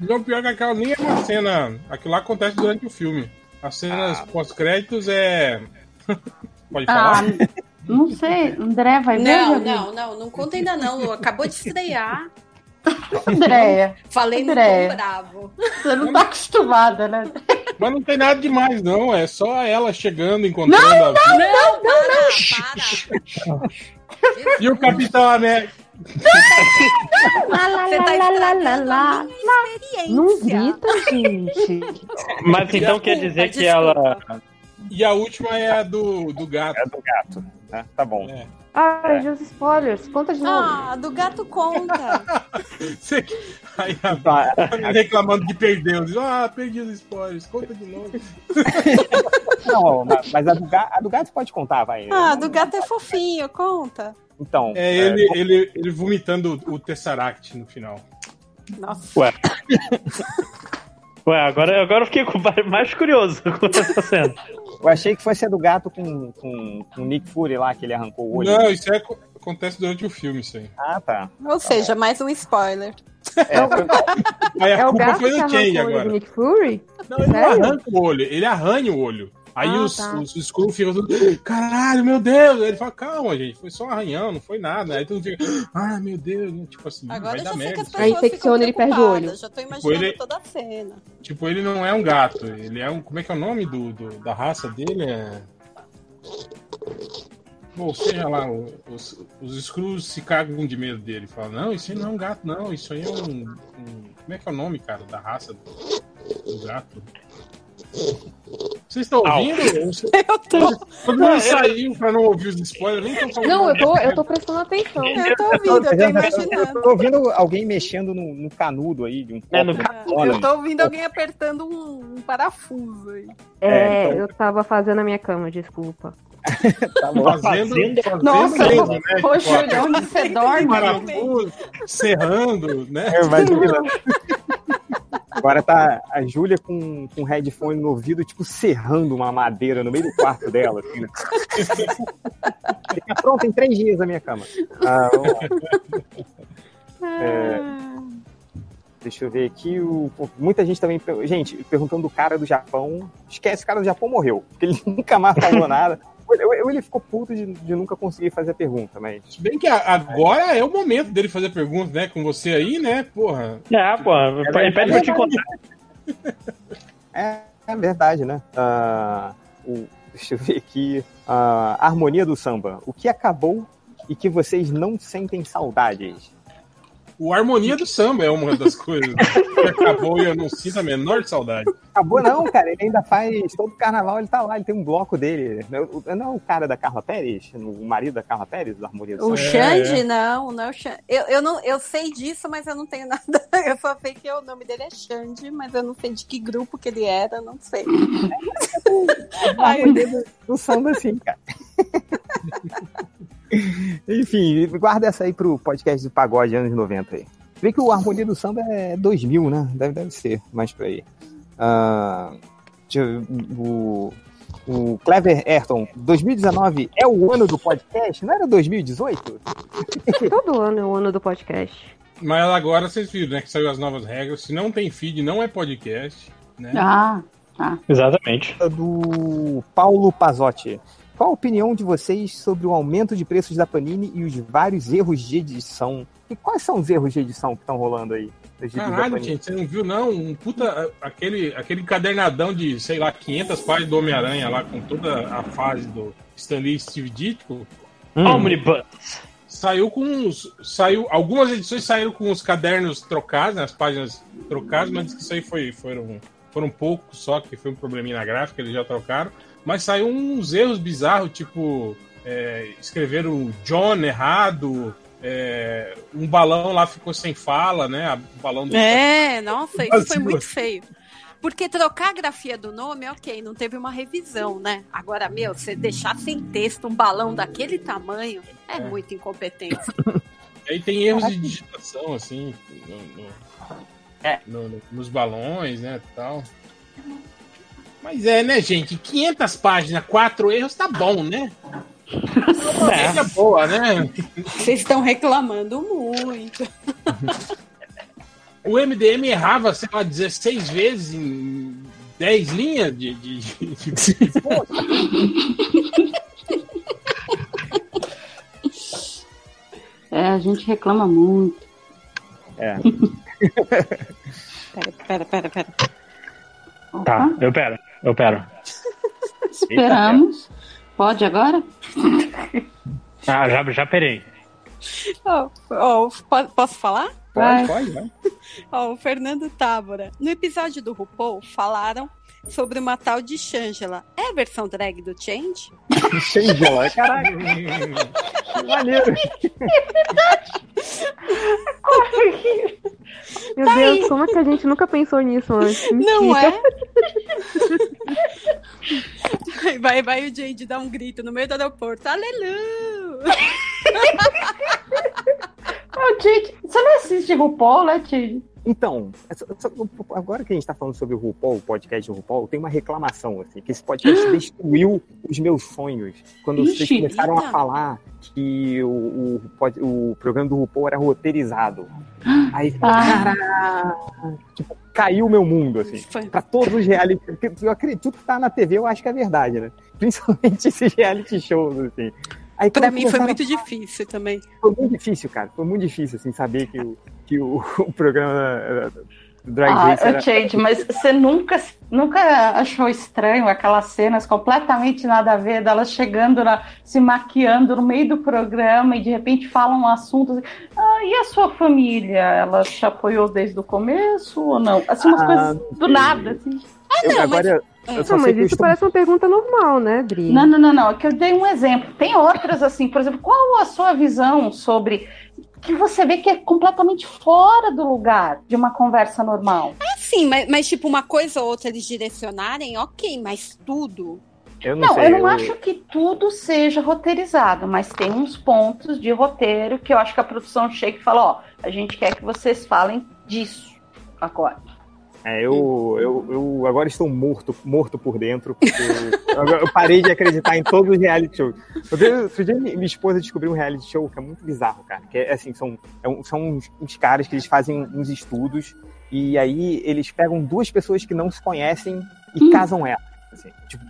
Não, pior que aquela nem é uma cena. Aquilo lá acontece durante o filme. As cenas Ah. pós-créditos é. Pode Ah, falar? não sei, André vai ver? Não, Gabi? não, não, não conta ainda não. Acabou de estrear. Andréia. Falei no Andréia. tom bravo. Você não tá acostumada, né? Mas não tem nada demais, não. É só ela chegando, encontrando Não, a não, Não, para, para. E o Capitão América. Lá, Você tá estragando a minha experiência. Não grita, gente. Mas então quer dizer que ela. E a última é a do, do gato. É do gato. Né? Tá bom. É. Ai, os spoilers. Conta de novo. Ah, do gato conta. Você- Aí a Tá. reclamando que perdeu. Diz, ah, perdi os spoilers. Conta de novo. Não, mas a do, ga- a do gato pode contar, vai. Ah, do gato é fofinho, conta. Então. É ele, ele, ele vomitando o Tesseract no final. Nossa. Ué. Ué, agora, agora eu fiquei com- mais curioso com essa cena. Eu achei que fosse a do gato com, com, com o Nick Fury lá, que ele arrancou o olho. Não, isso é, acontece durante o filme, isso aí. Ah, tá. Ou seja, mais um spoiler. Aí a É o culpa gato foi que do arrancou o olho do. Nick Fury? Não, ele não Sério? arranca o olho, ele arranha o olho. Aí Ah, os, tá. os Skrull ficam tudo, caralho, meu Deus. Aí ele fala, calma, gente, foi só um arranhão, não foi nada. Aí todo mundo fica, ah, meu Deus, tipo assim, Agora vai dar merda. Aí infecciona, ele perde o olho. Já tô imaginando ele- toda a cena. Tipo, ele não é um gato, ele é um. Como é que é o nome do, do- da raça dele? É. Bom, seja lá, os, os Skrulls se cagam de medo dele. Falam, não, isso aí não é um gato, não, isso aí é um. um- como é que é o nome, cara, da raça do, do gato? Vocês estão ouvindo? Eu tô. Todo mundo saiu pra não ouvir os spoilers, nem tão falando. Não, eu tô, eu tô prestando atenção. Eu tô ouvindo, eu tô imaginando. Eu tô ouvindo alguém mexendo no, no canudo aí de um copo. É, no canudo. Eu tô ouvindo alguém apertando um, um parafuso aí. É, É, então- eu tava fazendo a minha cama, desculpa. Tá bom. Fazendo, fazendo Nossa, mesmo, né? Poxa, Tipo, olha onde você dorme. serrando, né? É, imagina. Agora tá a Júlia com, com headphone no ouvido, tipo, serrando uma madeira no meio do quarto dela. Assim, né? Fica pronto em três dias a minha cama. Ah, vamos lá. É, deixa eu ver aqui. O, muita gente também. Gente, perguntando do cara do Japão. Esquece, o cara do Japão morreu. Porque ele nunca mais falou nada. Ou ele ficou puto de, de nunca conseguir fazer a pergunta, mas. Se bem que a- agora é o momento dele fazer pergunta, né? Com você aí, né? Porra. É, pô, ele pede pra eu te contar. É, é verdade, né? Ah, o- deixa eu ver aqui. Ah, a harmonia do samba. O que acabou e que vocês não sentem saudades? O Harmonia do Samba é uma das coisas que acabou e eu não sinto a menor saudade. Acabou não, cara. Ele ainda faz. Todo carnaval ele tá lá, ele tem um bloco dele. Não não é o cara da Carla Pérez? O marido da Carla Pérez, da harmonia do O samba? Xande, é. não, não é o Xande. Eu, eu, não, eu sei disso, mas eu não tenho nada. Eu só sei que o nome dele é Xande, mas eu não sei de que grupo que ele era, não sei. Harmonia do, do samba, assim, cara. Enfim, guarda essa aí pro podcast do Pagode anos 90 aí. Vê que o Harmonia do Samba é 2000, né? Deve, deve ser, mais por aí. Ah, eu- o, o Clever Ayrton, 2019 é o ano do podcast? Não era 2018? Todo ano é o ano do podcast. Mas agora vocês viram, né? Que saiu as novas regras. Se não tem feed, não é podcast. Né? Ah, tá. Exatamente. Do Paulo Pazotti. Qual a opinião de vocês sobre o aumento de preços da Panini e os vários erros de edição? E quais são os erros de edição que estão rolando aí? Caralho, gente, você não viu, não? Um puta. Aquele, aquele cadernadão de, sei lá, 500 páginas do Homem-Aranha lá, com toda a fase do Stanley Steve Ditko. Hum. Omnibus. Saiu com uns. Saiu, algumas edições saíram com os cadernos trocados, né, as páginas trocadas, mas isso aí foi, foram, foram poucos só, que foi um probleminha na gráfica, eles já trocaram. Mas saiu uns erros bizarros, tipo. é, escreveram John errado, é, um balão lá ficou sem fala, né? O balão do É, nossa, isso foi muito feio. Porque trocar a grafia do nome, ok, não teve uma revisão, né? Agora, meu, você deixar sem texto um balão daquele tamanho é, muita incompetência. Aí tem erros de digitação, assim, no- no- no- no- nos balões, né, tal. Mas é, né, gente? 500 páginas, quatro erros, tá bom, né? É, é boa, né? Vocês estão reclamando muito. O MDM errava, sei lá, 16 vezes em 10 linhas de. de, de- de-. É, a gente reclama muito. É. Pera, pera, pera, pera. Tá, eu pero, eu pero. Esperamos. Pode agora? Ah, já, já perei. Ó, po- posso falar? Vai. pode, vai. Ó, o Fernando Tábora. No episódio do RuPaul, falaram sobre uma tal de Shangela. É a versão drag do Change? Shangela, caralho. Maneiro. Meu Tá Deus, aí. como é que a gente nunca pensou nisso antes? Não é? Vai, vai o Jade dar um grito no meio do aeroporto. Aleluia! Ô, Tite, você não assiste RuPaul, né, Tite? Então, agora que a gente tá falando sobre o RuPaul, o podcast do RuPaul, tem uma reclamação, assim, que esse podcast destruiu os meus sonhos. Quando vocês Ixi, começaram a eita. falar que o, o, o programa do RuPaul era roteirizado. Aí, Ah. caraca, tipo, caiu o meu mundo, assim. Pra todos os reality. porque Eu acredito que tá na TV, eu acho que é verdade, né? Principalmente esses reality shows, assim. Aí, Pra mim foi começaram muito a difícil também. foi muito difícil, cara. Foi muito difícil, assim, saber que o, que o, o programa do Drag Ah, Race era... Jade, mas você nunca, nunca achou estranho aquelas cenas completamente nada a ver delas chegando, na, se maquiando no meio do programa e de repente falam um assunto assim, ah, e a sua família? Ela te apoiou desde o começo ou não? Assim, umas Ah, coisas do nada, assim. Eu- agora, só Não, sei mas que eu isso estou... parece uma pergunta normal, né, Dri? Não, não, não, não. É que eu dei um exemplo. Tem outras, assim, por exemplo, qual a sua visão sobre que você vê que é completamente fora do lugar de uma conversa normal? É sim, mas, mas tipo, uma coisa ou outra eles direcionarem, ok, mas tudo. Eu não, Não, sei. eu não acho que tudo seja roteirizado, mas tem uns pontos de roteiro que eu acho que a produção chega e fala, ó, a gente quer que vocês falem disso agora. É, eu, eu, eu agora estou morto, morto por dentro, porque eu, eu parei de acreditar em todos os reality shows. Outro dia, minha esposa descobriu um reality show que é muito bizarro, cara. Que é assim, são, é um- são uns, uns caras que eles fazem uns estudos e aí eles pegam duas pessoas que não se conhecem e casam elas. assim. Tipo,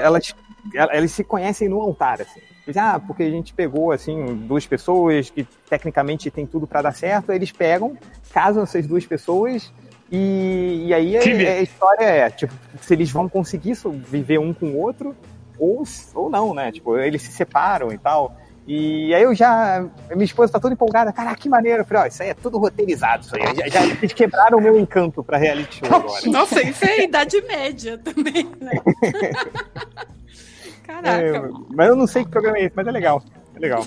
elas, elas se conhecem no altar, assim. Ah, porque a gente pegou, assim, duas pessoas que tecnicamente tem tudo pra dar certo, aí eles pegam, casam essas duas pessoas e, e aí a, a história é, tipo, se eles vão conseguir viver um com o outro ou, ou não, né? Tipo, eles se separam e tal. E aí eu já. Minha esposa tá toda empolgada. Caraca, que maneiro. Eu falei, ó, isso aí é tudo roteirizado. Isso aí. Já, já eles quebraram o meu encanto pra reality show agora. Nossa, isso é idade média também, né? Caraca. É, mas eu não sei que programa é esse, mas é legal. É legal.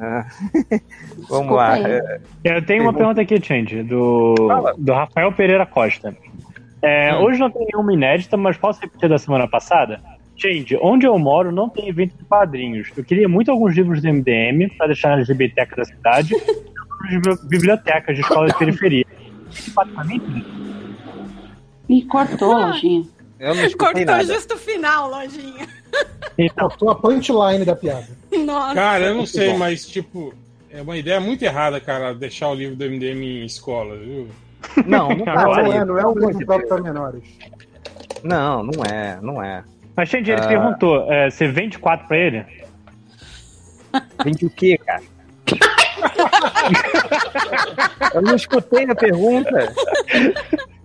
Vamos Desculpa lá. aí. É, Eu tenho uma pergunta aqui, Change, do, do Rafael Pereira Costa. É, Hum. Hoje não tem nenhuma inédita, mas posso repetir da semana passada? Change, onde eu moro não tem evento de quadrinhos. Eu queria muito alguns livros do MDM para deixar nas bibliotecas da cidade e algumas bibliotecas de escolas de periferia. Me cortou, lojinha. Eu não Cortou justo o final, lojinha. Cortou a punchline da piada. Nossa. Cara, eu não Muito sei, bom. mas, tipo, é uma ideia muito errada, cara, deixar o livro do MDM em escola, viu? Não, não pode. não é, não é um livro próprio para menores. Não, não é, não é. Mas, Change, ele Ah. perguntou: é, você vende quatro pra ele? Vende o quê, cara? Eu não escutei a pergunta.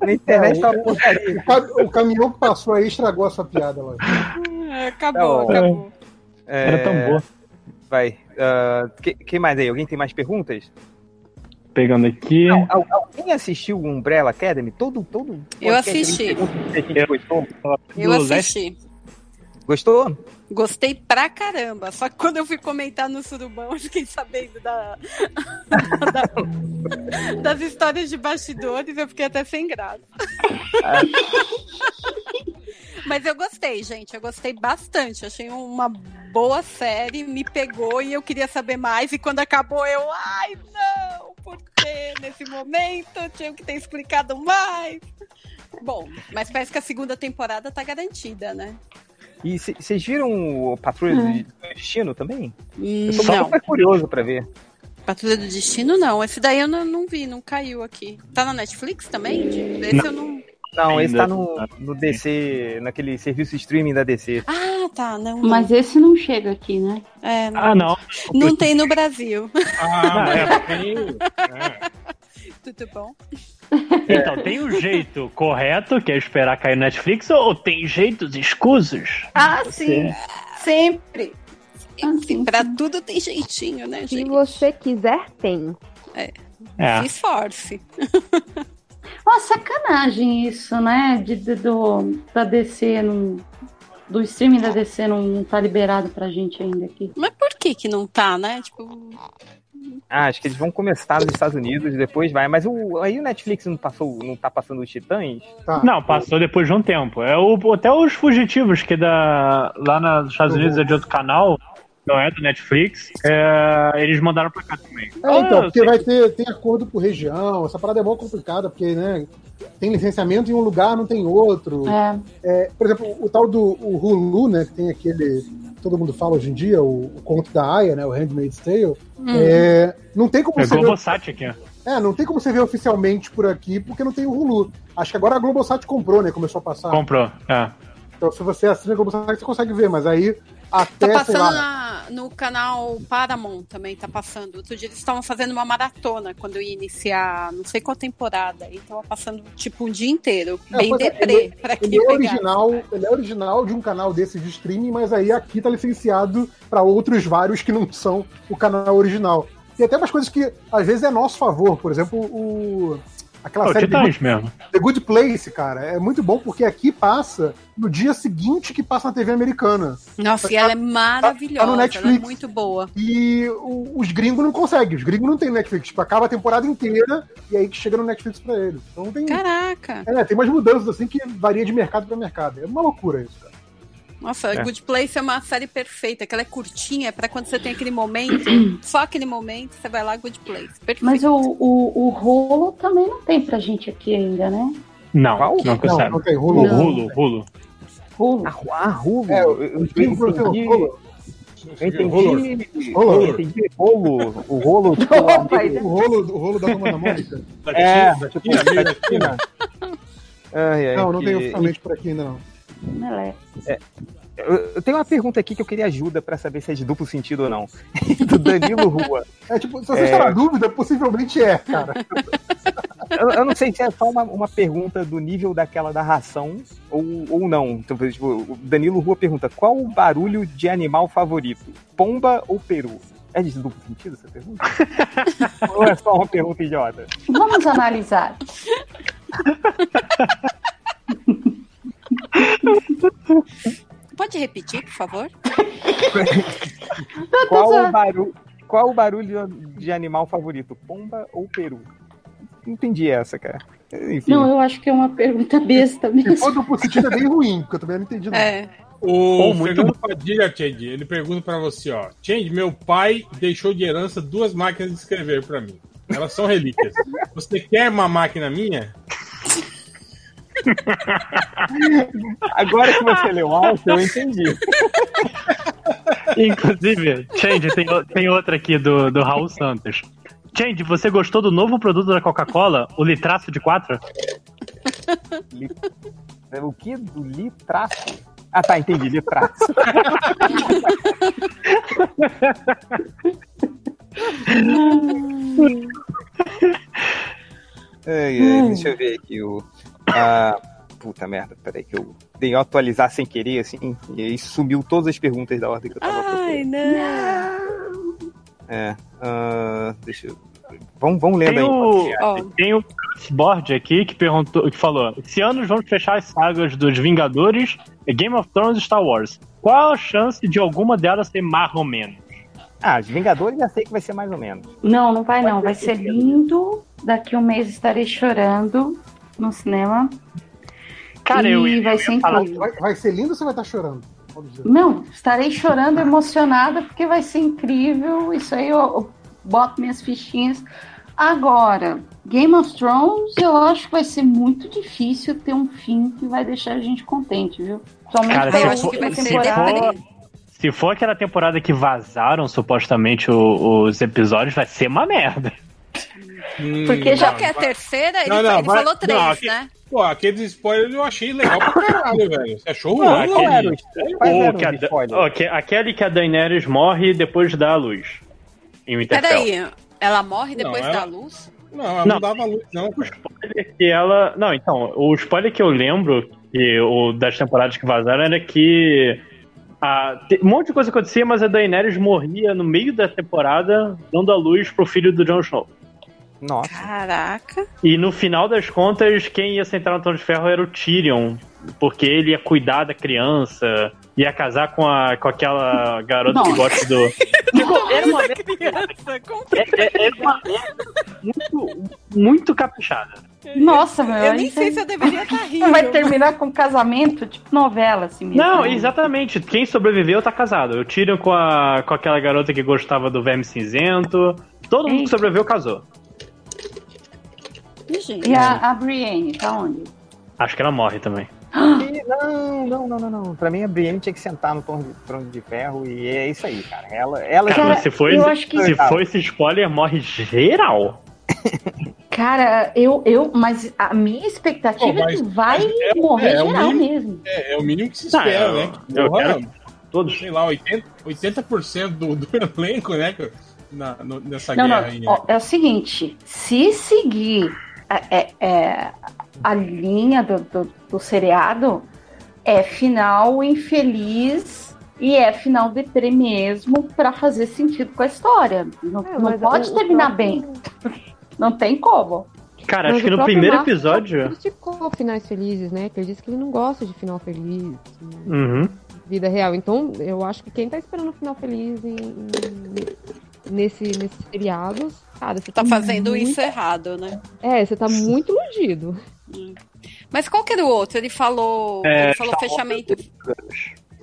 Na internet tá uma porcaria. o, ca- o caminhão que passou aí estragou a sua piada, lá. Acabou, Tá acabou. É, Era tão boa. Vai. ah, que- quem mais aí? Alguém tem mais perguntas? Pegando aqui. Não, al- alguém assistiu o Umbrella Academy? Todo, todo Eu assisti. Eu assisti. Gostou? Gostei pra caramba. Só que quando eu fui comentar no Surubão, eu fiquei sabendo da, da- das histórias de bastidores, eu fiquei até sem graça. Mas eu gostei, gente. Eu gostei bastante. Achei uma boa série, me pegou e eu queria saber mais. E quando acabou, eu, ai, não, por quê? Nesse momento eu tinha que ter explicado mais. Bom, mas parece que a segunda temporada tá garantida, né? E vocês viram o Patrulha Hum. do Destino também? Hum, Eu tô não. super curioso pra ver. Patrulha do Destino, não. Esse daí eu não, não vi, não caiu aqui. Tá na Netflix também? Esse Não. eu não. Não, esse tá no, no DC, naquele serviço streaming da DC. Ah, tá. Não, não. Mas esse não chega aqui, né? É, não. Ah, não. Não tem no Brasil. Ah, é, tem. Tudo bom? Então, tem o jeito correto, que é esperar cair no Netflix, ou tem jeitos escusos? Ah, Você- sim. Sempre. Sim, pra tudo tem jeitinho, né, Se gente? você quiser, tem. É. É. Se esforce. Uma sacanagem isso, né? De, de- do, da DC, não, do streaming da DC não, não tá liberado pra gente ainda aqui. Mas por que que não tá, né? Tipo, Ah, acho que eles vão começar nos Estados Unidos e depois vai. Mas o, aí o Netflix não, passou, não tá passando os Titãs? Não, passou depois de um tempo. É o, até os fugitivos que da, lá nos Estados Unidos é de outro canal, não é do Netflix, é, eles mandaram pra cá também. É, então, Ah, porque vai ter tem acordo por região, essa parada é mó complicada, porque, né, tem licenciamento em um lugar, não tem outro. É. É, por exemplo, o tal do o Hulu, né, que tem aquele, todo mundo fala hoje em dia, o, o conto da Aya, né, o Handmaid's Tale, Hum. é, não tem como É você ver, Globosat aqui. ó. é, não tem como você ver oficialmente por aqui, porque não tem o Hulu. Acho que agora a Globosat comprou, né, começou a passar. Comprou, é. Então, se você assina a Globosat, você consegue ver, mas aí até, sei passando na- no canal Paramount também, tá passando. Outro dia eles estavam fazendo uma maratona quando eu ia iniciar não sei qual temporada. E tava passando tipo um dia inteiro. É, bem é, deprê, ele, pra quem ele é pegar. original, ele é original de um canal desses de streaming, mas aí aqui tá licenciado para outros vários que não são o canal original. E até umas coisas que às vezes é a nosso favor, por exemplo, o aquela É o série The Titãs Good, mesmo. The Good Place, cara, é muito bom porque aqui passa no dia seguinte que passa na TV americana. Nossa, e ela é maravilhosa. tá no ela é Netflix. muito boa. E o- os gringos não conseguem, os gringos não tem Netflix, tipo, acaba a temporada inteira e aí que chega no Netflix pra eles. Então tem Caraca! é, tem umas mudanças assim que varia de mercado pra mercado. É uma loucura isso, cara. Nossa, É. Good Place é uma série perfeita, que ela é curtinha, é pra quando você tem aquele momento, só aquele momento, você vai lá, Good Place. Perfeito. Mas o, o, o rolo também não tem pra gente aqui ainda, né? Não, Qual? não que eu Não, não tem, O. Rulo, Rulo. Rolo. Ah, Rulo. É, eu, eu, eu eu entendi, Rolo. eu entendi rolo, o rolo, tipo, O rolo, o rolo da da Mônica? é, tipo, da da Tina. Ai, ai, Não, não que- tem oficialmente por aqui ainda não. Meleca. Eu, eu tenho uma pergunta aqui que eu queria ajuda pra saber se é de duplo sentido ou não. Do Danilo Rua. É tipo, se você É. está na dúvida, possivelmente é, cara. Eu, eu não sei se é só uma, uma pergunta do nível daquela da ração ou, ou não. Então, tipo, o Danilo Rua pergunta: qual o barulho de animal favorito? Pomba ou peru? É de duplo sentido essa pergunta? ou é só uma pergunta idiota? Vamos analisar. Pode repetir, por favor? Qual o, barulho, qual o barulho de animal favorito? Pomba ou peru? Não entendi essa, cara. Enfim. Não, eu acho que é uma pergunta besta mesmo. for duplo sentido é bem ruim, porque eu também não entendi nada. É. O muito Fernando Padilha, Change, ele pergunta pra você, ó. Change, meu pai deixou de herança duas máquinas de escrever pra mim. Elas são relíquias. Você quer uma máquina minha? Agora que você leu alto, eu entendi. Inclusive, Change, tem, tem outra aqui do, do Raul Santos. Change, você gostou do novo produto da Coca-Cola, o litraço de 4? Li- O que? Do litraço? Ah, tá, entendi, litraço. Ai, ai, deixa eu ver aqui o. Ah, puta merda, peraí que eu dei um atualizar sem querer, assim, e aí sumiu todas as perguntas da ordem que eu tava procurando. Ai, não. É. ah, deixa eu. Vamos, vamos lendo Tem aí. o, tem o Board aqui que perguntou, que falou: esse ano vamos fechar as sagas dos Vingadores, Game of Thrones e Star Wars. Qual a chance de alguma delas ser mais ou menos? Ah, os Vingadores já sei que vai ser mais ou menos. Não, não vai não. Vai ser lindo. Daqui um mês estarei chorando no cinema. Cara, e eu ia- vai eu ser incrível. Vai, vai ser lindo ou você vai estar chorando? Pode dizer. Não, estarei chorando, emocionada, porque vai ser incrível. Isso aí eu, eu boto minhas fichinhas. Agora, Game of Thrones, eu acho que vai ser muito difícil ter um fim que vai deixar a gente contente, viu? Somente Cara, se for, se, temporada. for, se for aquela temporada que vazaram supostamente o- os episódios, vai ser uma merda. Porque já Qual que é a terceira? Ele, Não, não, ele vai- falou três, não, aqui- né? Pô, aqueles spoilers eu achei legal pra caralho, velho. Você achou Não, ruim? aquele- o que a ó, que- aquele que a Daenerys morre depois de dar a luz. Em Winterfell. Peraí, ela morre depois Não, ela- da luz? Não, ela Não. não dava luz, não. cara. spoiler que ela. Não, então, o spoiler que eu lembro que o, das temporadas que vazaram era que. a- um monte de coisa acontecia, mas a Daenerys morria no meio da temporada, dando a luz pro filho do Jon Snow. Nossa. Caraca. E no final das contas, quem ia sentar no trono de ferro era o Tyrion, porque ele ia cuidar da criança, ia casar com, a, com aquela garota que Nossa. gosta do. Tipo, era uma merda, Criança, como é- é- era uma merda muito, muito caprichada. Nossa, meu. Eu nem sei se eu deveria estar rindo. Vai terminar com casamento, tipo novela, assim mesmo. Não, exatamente. Quem sobreviveu tá casado. O Tyrion com, a, com aquela garota que gostava do verme cinzento. Todo mundo que sobreviveu casou. E a, a Brienne, tá onde? Acho que ela morre também. E não, não, não, não, não. Pra mim a Brienne tinha que sentar no trono de, trono de ferro e é isso aí, cara. Ela, ela Cara, se for, se for esse spoiler, morre geral. Cara, eu, eu, mas a minha expectativa Pô, mas- é que vai é- morrer é o geral mínimo- mesmo. É, é o mínimo que se espera, eu- né? Que eu morra, quero todos. Sei lá, 80%, 80% do, do elenco, né? que- Na, no- nessa Não, guerra não, aí. né? ó, é o seguinte, se seguir é, é, é, a linha do, do, do seriado, é final infeliz e é final deprê mesmo pra fazer sentido com a história. Não, É, não pode o- o terminar próprio- bem. Não tem como. Cara, Mas acho que o no primeiro Marcos episódio. criticou finais felizes, né? Que ele disse que ele não gosta de final feliz, assim, Uhum. vida real. Então, eu acho que quem tá esperando um final feliz em, em- nesse, nesses seriados, cara, você tá, Tá fazendo muito... isso errado, né? É, você tá muito iludido. Mas qual que era o outro? Ele falou. É, ele falou Star Wars fechamento.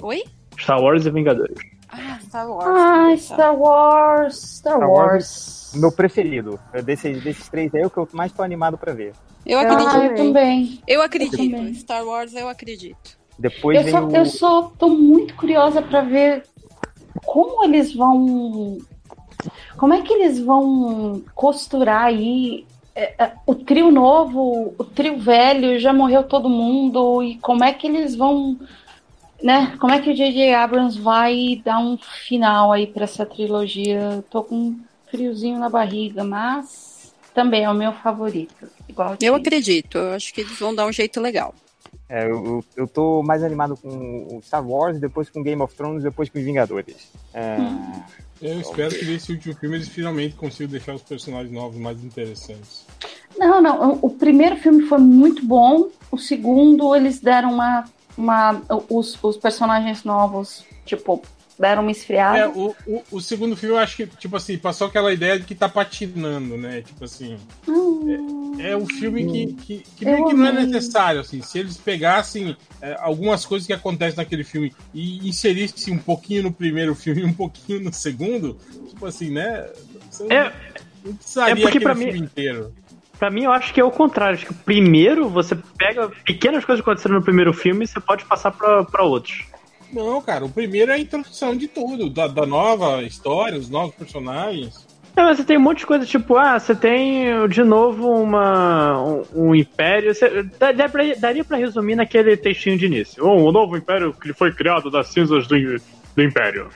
Oi? Star Wars e Vingadores. Ah, Star Wars. Ah, Star Wars, Star, Star Wars. Wars, Meu preferido. Desses, desses três aí é o que eu mais tô animado pra ver. Eu Ah, acredito. eu também. Eu Eu acredito. também. Star Wars eu acredito. Depois Eu só, o. eu só tô muito curiosa pra ver como eles vão. Como é que eles vão costurar aí é, é, o trio novo, o trio velho, já morreu todo mundo, e como é que eles vão. Né? Como é que o J.J. Abrams vai dar um final aí pra essa trilogia? Tô com um friozinho na barriga, mas também é o meu favorito. Igual Eu o acredito. Eu acho que eles vão dar um jeito legal. É, eu, eu- tô mais animado com o Star Wars, depois com Game of Thrones, depois com os Vingadores. É, Eu espero que nesse último filme eles finalmente consigam deixar os personagens novos mais interessantes. Não, não. O o primeiro filme foi muito bom. O segundo, eles deram uma. uma os, os personagens novos, tipo, deram uma esfriada. É, o, o, o segundo filme eu acho que, tipo assim, passou aquela ideia de que tá patinando, né? Tipo assim. É, é um filme que, que, que meio que não é necessário, assim. Se eles pegassem é, algumas coisas que acontecem naquele filme e inserissem um pouquinho no primeiro filme e um pouquinho no segundo, tipo assim, né? Você não- É- não precisaria é porque aquele pra filme mim- inteiro. Pra mim, eu acho que é o contrário. Acho que primeiro você pega pequenas coisas que aconteceram no primeiro filme e você pode passar pra, pra outros. Não, cara, o primeiro é a introdução de tudo, da, da nova história, os novos personagens. É, mas você tem um monte de coisa, tipo, ah, você tem de novo uma, um, um império. Você, dá pra- daria pra resumir naquele textinho de início. Oh, um novo império que foi criado das cinzas do, do império.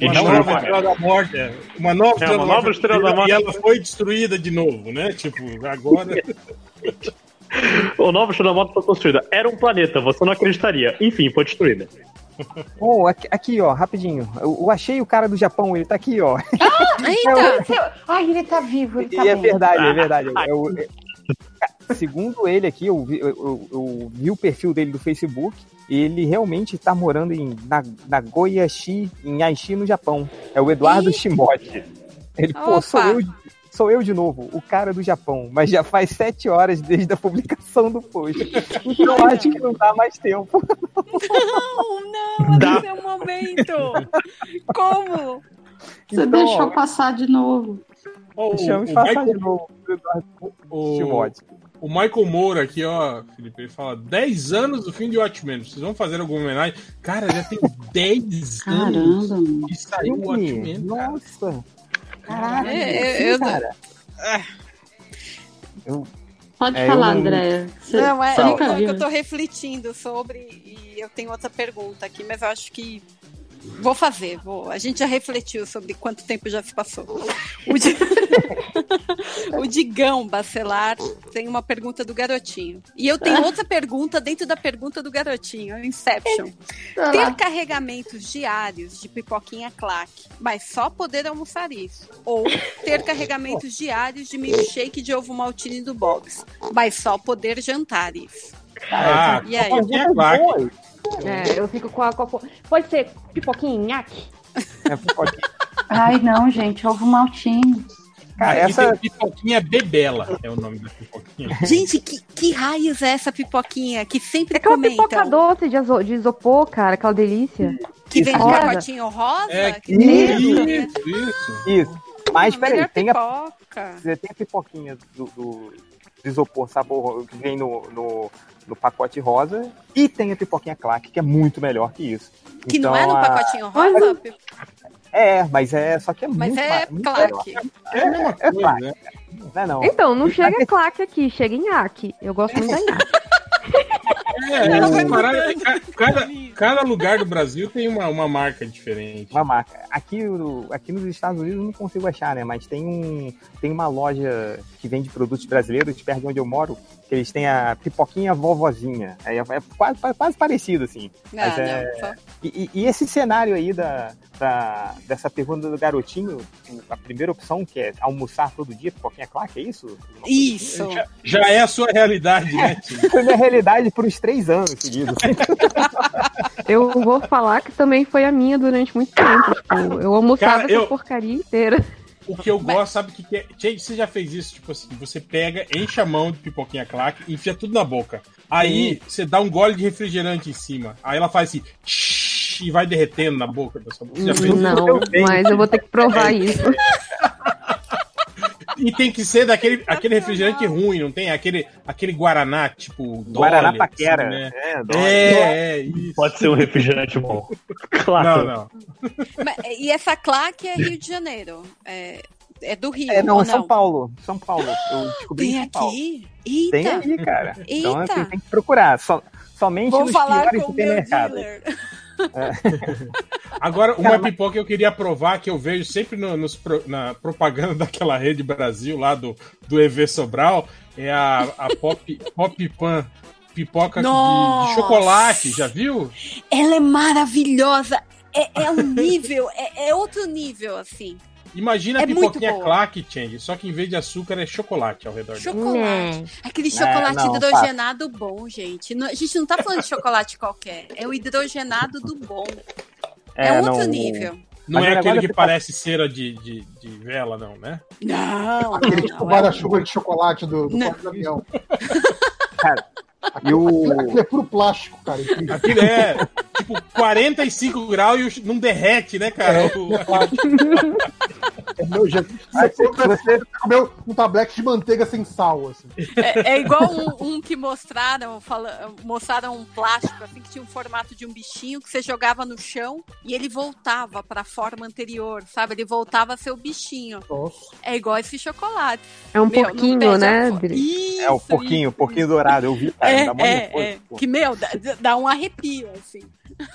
E Uma o nova estrela da morte. é. Uma nova É, estrela uma nova estrela da morte. E ela foi destruída de novo, né? Tipo, agora. O novo Xenomoto foi construída. Era um planeta, você não acreditaria. Enfim, foi destruída. Oh, aqui, aqui, ó, rapidinho. Eu, eu achei o cara do Japão, ele tá aqui, ó. Eita! Ai, ele tá vivo, ele tá E é verdade, é verdade. Eu- eu- segundo ele aqui, eu vi, eu- eu- eu vi o perfil dele do Facebook. Ele realmente tá morando em Na- Nagoya-shi, em Aichi, no Japão. É o Eduardo Shimote. Ele, pô, sou Opa. eu, sou eu de novo, o cara do Japão. Mas já faz sete horas desde a publicação do post. Então eu acho que não dá mais tempo. Não, não, Dá. esse é o momento. Como? Você Então, deixou passar de novo. O- Deixamos o passar Michael- de novo. O, Shimote. o Michael Moura aqui, ó, Felipe, ele fala 10 anos do fim de Watchmen. Vocês vão fazer alguma homenagem? Cara, já tem 10 anos que saiu o Watchmen. cara. Caraca, É, sim, eu- cara. Eu- Pode É, falar, eu- André. Você, Não, é, você é nunca que viu. eu tô refletindo sobre e eu tenho outra pergunta aqui, mas eu acho que vou fazer. Vou. A gente já refletiu sobre quanto tempo já se passou. O, Di- o Digão Bacelar tem uma pergunta do garotinho. E eu tenho outra pergunta dentro da pergunta do garotinho, é o Inception. Ter carregamentos diários de pipoquinha claque, mas só poder almoçar isso. Ou ter carregamentos diários de milkshake de ovo maltine do Bob's, mas só poder jantar isso. Ah, E aí? pipoquinha claque. É, eu fico com a. Com a pode ser pipoquinha nhaque? É, pode- Ai, não, gente, ovo maltinho. Cara, essa- tem pipoquinha Bebela, é o nome da pipoquinha. Gente, que, que raios é essa pipoquinha que sempre Aquela comentam? pipoca doce de, de isopor, cara, aquela delícia. Que vem de Rosa. pacotinho rosa? É, que isso, delícia. isso, isso. Isso. Mas peraí, tem a, você tem a pipoquinha do, do de isopor sabor que vem no, no, no pacote rosa e tem a pipoquinha claque, que é muito melhor que isso. Que Então, não é no a- pacotinho rosa? É, mas é só que é Mas muito é mais- muito claque. melhor. É a mesma É coisa, claque. né? Não é não. Então, não chega claque aqui, chega em nhaque. Eu gosto muito da nhaque. É, Não, ca- cada, cada lugar do Brasil tem uma, uma marca diferente. Uma marca. Aqui, aqui nos Estados Unidos eu não consigo achar, né? Mas tem, um, tem uma loja que vende produtos brasileiros, perto de onde eu moro, que eles têm a pipoquinha vovozinha. É, é quase, quase parecido, assim. Ah, Mas é- não, só- E, e- e esse cenário aí da, da- dessa pergunta do garotinho, a primeira opção, que é almoçar todo dia, pipoquinha claque, é isso? Isso. Já, já é a sua realidade, né, Tio? Foi minha realidade por uns três anos seguidos. Eu vou falar que também foi a minha durante muito tempo. Tipo, eu almoçava Cara, essa eu- porcaria inteira. O que eu gosto, sabe o que, que é? Tchê, Você já fez isso? Tipo assim, você pega, enche a mão de pipoquinha claque enfia tudo na boca. Aí você dá um gole de refrigerante em cima. Aí ela faz assim, e vai derretendo na boca da sua boca. Você já fez isso? Não, mas eu vou ter que provar isso. E tem que ser daquele aquele refrigerante ruim, não tem? Aquele, aquele Guaraná, tipo. Guaraná Dolly, paquera. assim, né? É. É, é, isso. Pode ser um refrigerante bom. Claro. Não, não. Mas- E essa claque é Rio de Janeiro. É, é do Rio, É, não, ou é São Paulo. São Paulo. Eu descobri Tem em São Paulo. aqui? Eita. Tem aí, cara. Então Eita. tem, que procurar. Só, somente Vou nos falar piores com o meu supermercados. Dealer. Agora, uma pipoca que eu queria provar, que eu vejo sempre no- nos na propaganda daquela rede Brasil, lá do, do EV Sobral, é a, a Pop, Pop Pan. Pipoca de, de chocolate, já viu? Ela é maravilhosa. É, é um nível, é, é outro nível, assim. Imagina É a pipoquinha claque, Change, só que em vez de açúcar é chocolate ao redor. Chocolate. Aquele É, chocolate não, hidrogenado bom, gente. Não- a gente não tá falando de chocolate qualquer. É o hidrogenado do bom. É, É, outro não, nível. Não Mas é aquele que é que- parece cera de, de, de vela, não, né? Não, Aquele não, tipo não. É guarda-chuva de chocolate do, do avião. Cara, e o... Aquilo é puro plástico, cara. incrível. Aquilo é, tipo, 45 graus e não derrete, né, cara? O- É. Ah, Você, se você- você comeu um tablete de manteiga sem sal, assim. É, é igual um, um que mostraram, fala, mostraram um plástico assim que tinha um formato de um bichinho que você jogava no chão e ele voltava para a forma anterior, sabe? Ele voltava a ser o bichinho. Nossa. É igual esse chocolate. É um Meu, porquinho, né? Isso, É o porquinho, porquinho dourado. Eu vi, cara. É, dá é, nervoso, é. pô. Que, meu, dá, dá um arrepio, assim.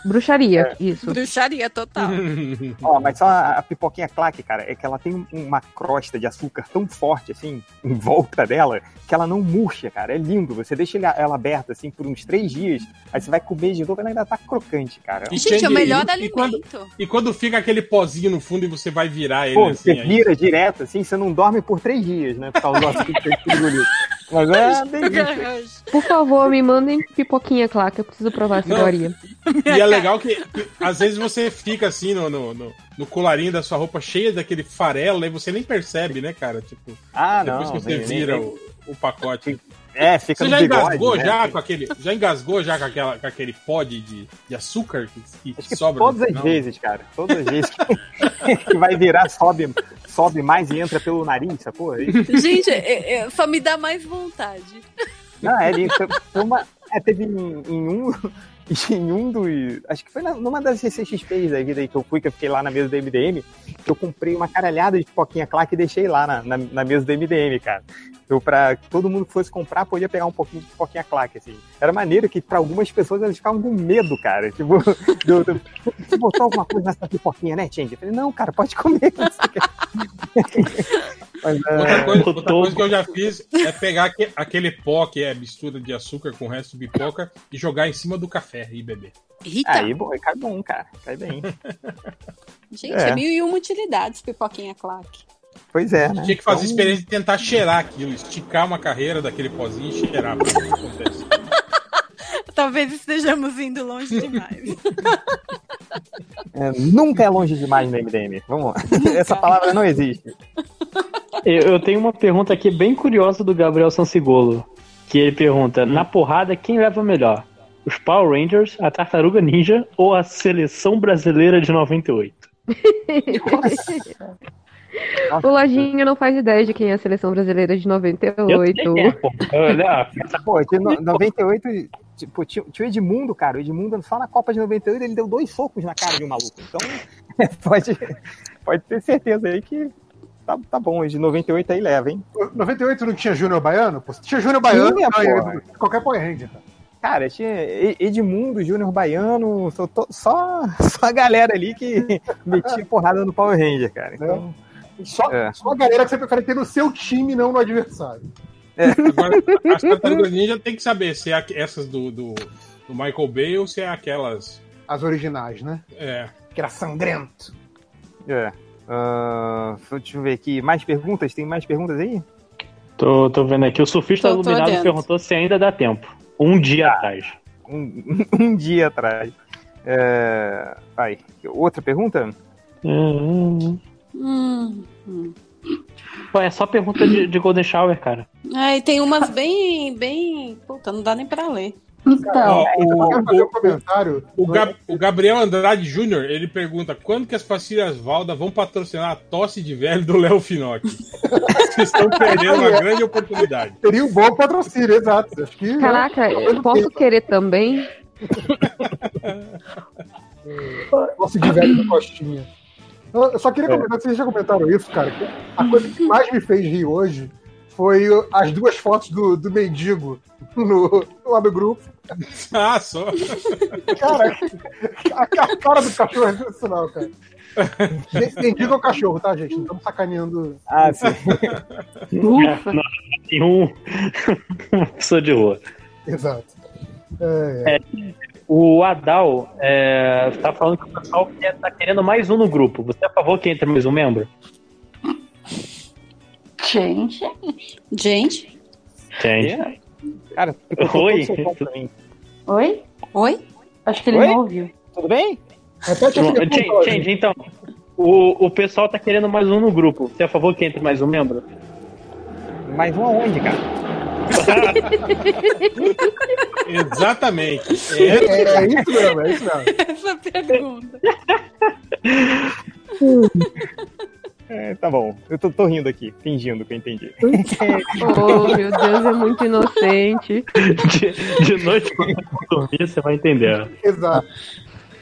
Bruxaria, isso. Bruxaria total. Ó, mas só a, a pipoquinha claque, cara, é que ela tem um- uma crosta de açúcar tão forte, assim, em volta dela, que ela não murcha, cara. É lindo. Você deixa ela aberta, assim, por uns três dias, aí você vai comer de novo, ela ainda tá crocante, cara. E Gente, é o melhor e- e quando, alimento. e quando fica aquele pozinho no fundo e você vai virar ele Pô, assim, você aí- vira direto, assim, você não dorme por três dias, né? Por causa do açúcar que tem engolido. Mas é delícia. Por favor, me mandem pipoquinha, claro, que eu preciso provar essa Não. teoria. E é legal que, que às vezes você fica assim no, no, no, no colarinho da sua roupa cheia daquele farelo, aí você nem percebe, né, cara? Tipo, Ah, depois não, que você nem- vira nem- o, o pacote. É, fica Você no já bigode, engasgou né? já com aquele. Já engasgou já com, aquela, com aquele pó de, de, açúcar que, que, Acho que sobra? todas as vezes, cara. Todas as vezes que, que vai virar, sobe, sobe mais e entra pelo nariz, sacou? Gente, é- é- só me dá mais vontade. Não, é foi uma- é, teve em, em um. Em um dos. Acho que foi na- numa das CCXPs da vida aí que eu fui, que eu fiquei lá na mesa do MDM, que eu comprei uma caralhada de pipoquinha Clark e deixei lá na, na, na mesa do MDM, cara. Eu, pra todo mundo que fosse comprar, podia pegar um pouquinho de pipoquinha Clark, assim. Era maneiro que pra algumas pessoas elas ficavam com medo, cara. Tipo, do, você botou alguma coisa nessa pipoquinha, né, Change? Eu falei, não, cara, pode comer. é, Outra coisa, outra coisa que eu já fiz é pegar aque- aquele pó que é mistura de açúcar com o resto de pipoca e jogar em cima do café e beber. Rita, Aí, bom, cai bom, cara. Cai bem. gente, É. é. mil e uma utilidades, pipoquinha claque. Pois é, né? Tinha que fazer Então- experiência de tentar cheirar aquilo, esticar uma carreira daquele pozinho e cheirar. pra ver o que acontece. Talvez estejamos indo longe demais. É, nunca é longe demais no MDM. Vamos lá. Essa palavra não existe. Eu, eu tenho uma pergunta aqui bem curiosa do Gabriel Sansigolo. Que ele pergunta: na porrada, quem leva melhor? Os Power Rangers, a Tartaruga Ninja ou a Seleção Brasileira de 98? O Lojinha não faz ideia de quem é a seleção brasileira de 98. Eu sei, pô. Olha, Pô, de no- 98, tipo, tinha, tinha o Edmundo, cara. O Edmundo, só na Copa de 98, ele deu dois socos na cara de um maluco. Então, pode, pode ter certeza aí que tá, tá bom. De 98 aí leva, hein? 98 não tinha Júnior Baiano? Pô, tinha Júnior Baiano, Tinha, qualquer Power Ranger. cara. Cara, tinha Edmundo, Júnior Baiano, só, to- só, só a galera ali que metia porrada no Power Ranger, cara. Então, Só, É. só a galera que você prefere ter no seu time, não no adversário. Agora, as tartarugas ninja tem que saber se é essas do, do, do Michael Bay ou se é aquelas. As originais, né? É. Que era sangrento. é. Ah, deixa eu ver aqui. Mais perguntas? Tem mais perguntas aí? Tô, tô vendo aqui. O surfista Tô- tô iluminado olhando. perguntou se ainda dá tempo. Um dia atrás. Um, um dia atrás. É... Vai. Outra pergunta? Hum, Hum, hum. Pô, é só pergunta de, de Golden Shower, cara. É, e tem umas bem, bem. Puta, não dá nem pra ler. O, quero fazer um o, comentário. o, Gab- o Gabriel Andrade Júnior, ele pergunta quando que as pastilhas Valda vão patrocinar a tosse de velho do Léo Finocchi? Vocês estão perdendo uma grande oportunidade. Seria um bom patrocínio, exato. Acho que, Caraca, eu posso querer também? Posso de velho do Costinha. Eu eu só queria comentar, vocês já comentaram isso, cara. que A coisa que mais me fez rir hoje foi as duas fotos do, do mendigo no, no Grupo. Ah, só. Cara, a, a cara do cachorro é sensacional, cara. Mendigo é o cachorro, tá, gente? Não estamos sacaneando. Ah, sim. Ufa. Não, tem um. uma pessoa de rua. Exato. É, É, o Adal é, tá falando que o pessoal quer, tá querendo mais um no grupo. Você é a favor que entre mais um membro? Gente. Gente. Gente. Cara, Oi. Oi? Oi? Acho que ele Oi? não ouviu. Tudo bem? Repete change, então. O, o pessoal tá querendo mais um no grupo. Você é a favor que entre mais um membro? Mais um aonde, cara? Exatamente. É, É, é isso mesmo, é isso mesmo. Essa pergunta. É, tá bom. Eu tô, tô rindo aqui, fingindo que eu entendi. Oh, meu Deus, é muito inocente. De, de noite, quando você dormir, você vai entender. Exato.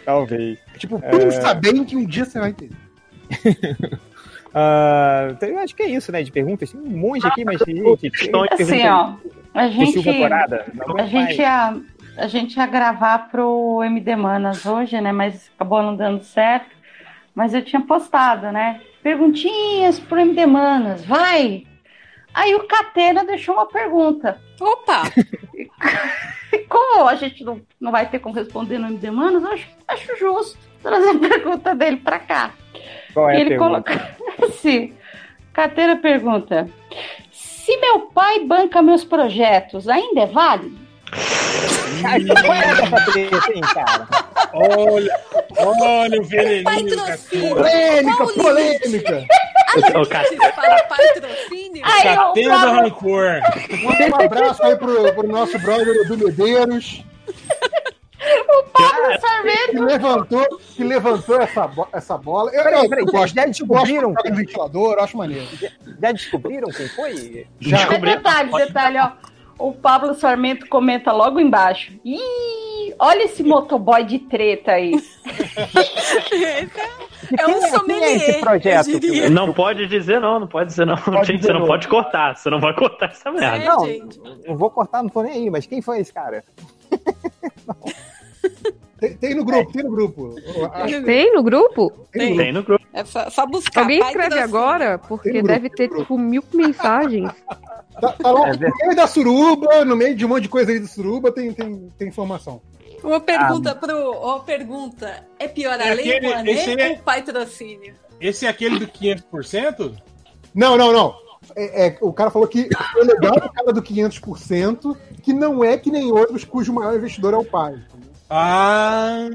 Talvez. Tipo, É. pensa bem que um dia você vai ter. Ah, então eu acho que é isso, né? De perguntas. Tem um monte aqui, mas, gente, Assim, ó. A gente. A gente mais. a, a gente ia gravar pro MD Manas hoje, né? Mas acabou não dando certo. Mas eu tinha postado, né? Perguntinhas pro MD Manas, vai! Aí o Catena deixou uma pergunta. Opa! Como a gente não, não vai ter como responder no MD Manas, eu acho, acho justo trazer a pergunta dele pra cá. Qual é a Ele pergunta? coloca assim. Catena pergunta: Se meu pai banca meus projetos, ainda é válido? Cara? Olha, olha o veneninho. Patrocínio. Polêmica, Qual polêmica. O limite para patrocínio? Catena do rancor. Um abraço aí pro, pro nosso brother Edu Medeiros, O Pablo que Sarmento. levantou, que levantou essa, bo- essa bola. Eu, Peraí, peraí, eu gosto, já eu gosto descobriram? do ventilador, eu acho maneiro. Já descobriram quem foi? Já. Detalhe, detalhe, ó. O Pablo Sarmento comenta logo embaixo. Ih, olha esse motoboy de treta aí. É um Quem é sommelier, esse projeto? eu diria. Não pode dizer não, não pode dizer não. Gente, dizer você não não. pode cortar, você não vai cortar essa merda. É, Não, gente. não vou cortar, não tô nem aí, mas quem foi esse cara? Tem, tem no grupo, tem no grupo. Tem no grupo? Tem no grupo. Tem no grupo. É só, só buscar. Alguém escreve patrocínio. agora? Porque grupo, deve ter, tipo, mil mensagens. Tá, tá lá É no meio da suruba, no meio de um monte de coisa aí de suruba, tem, tem, tem informação. Uma pergunta pro. Uma pergunta. É pior a É lei aquele- esse Rouanet é- ou patrocínio? Esse é aquele do 500%? Não, não, não. É, é, o cara falou que foi legal o cara do 500%, que não é que nem outros cujo maior investidor é o pai. Ah,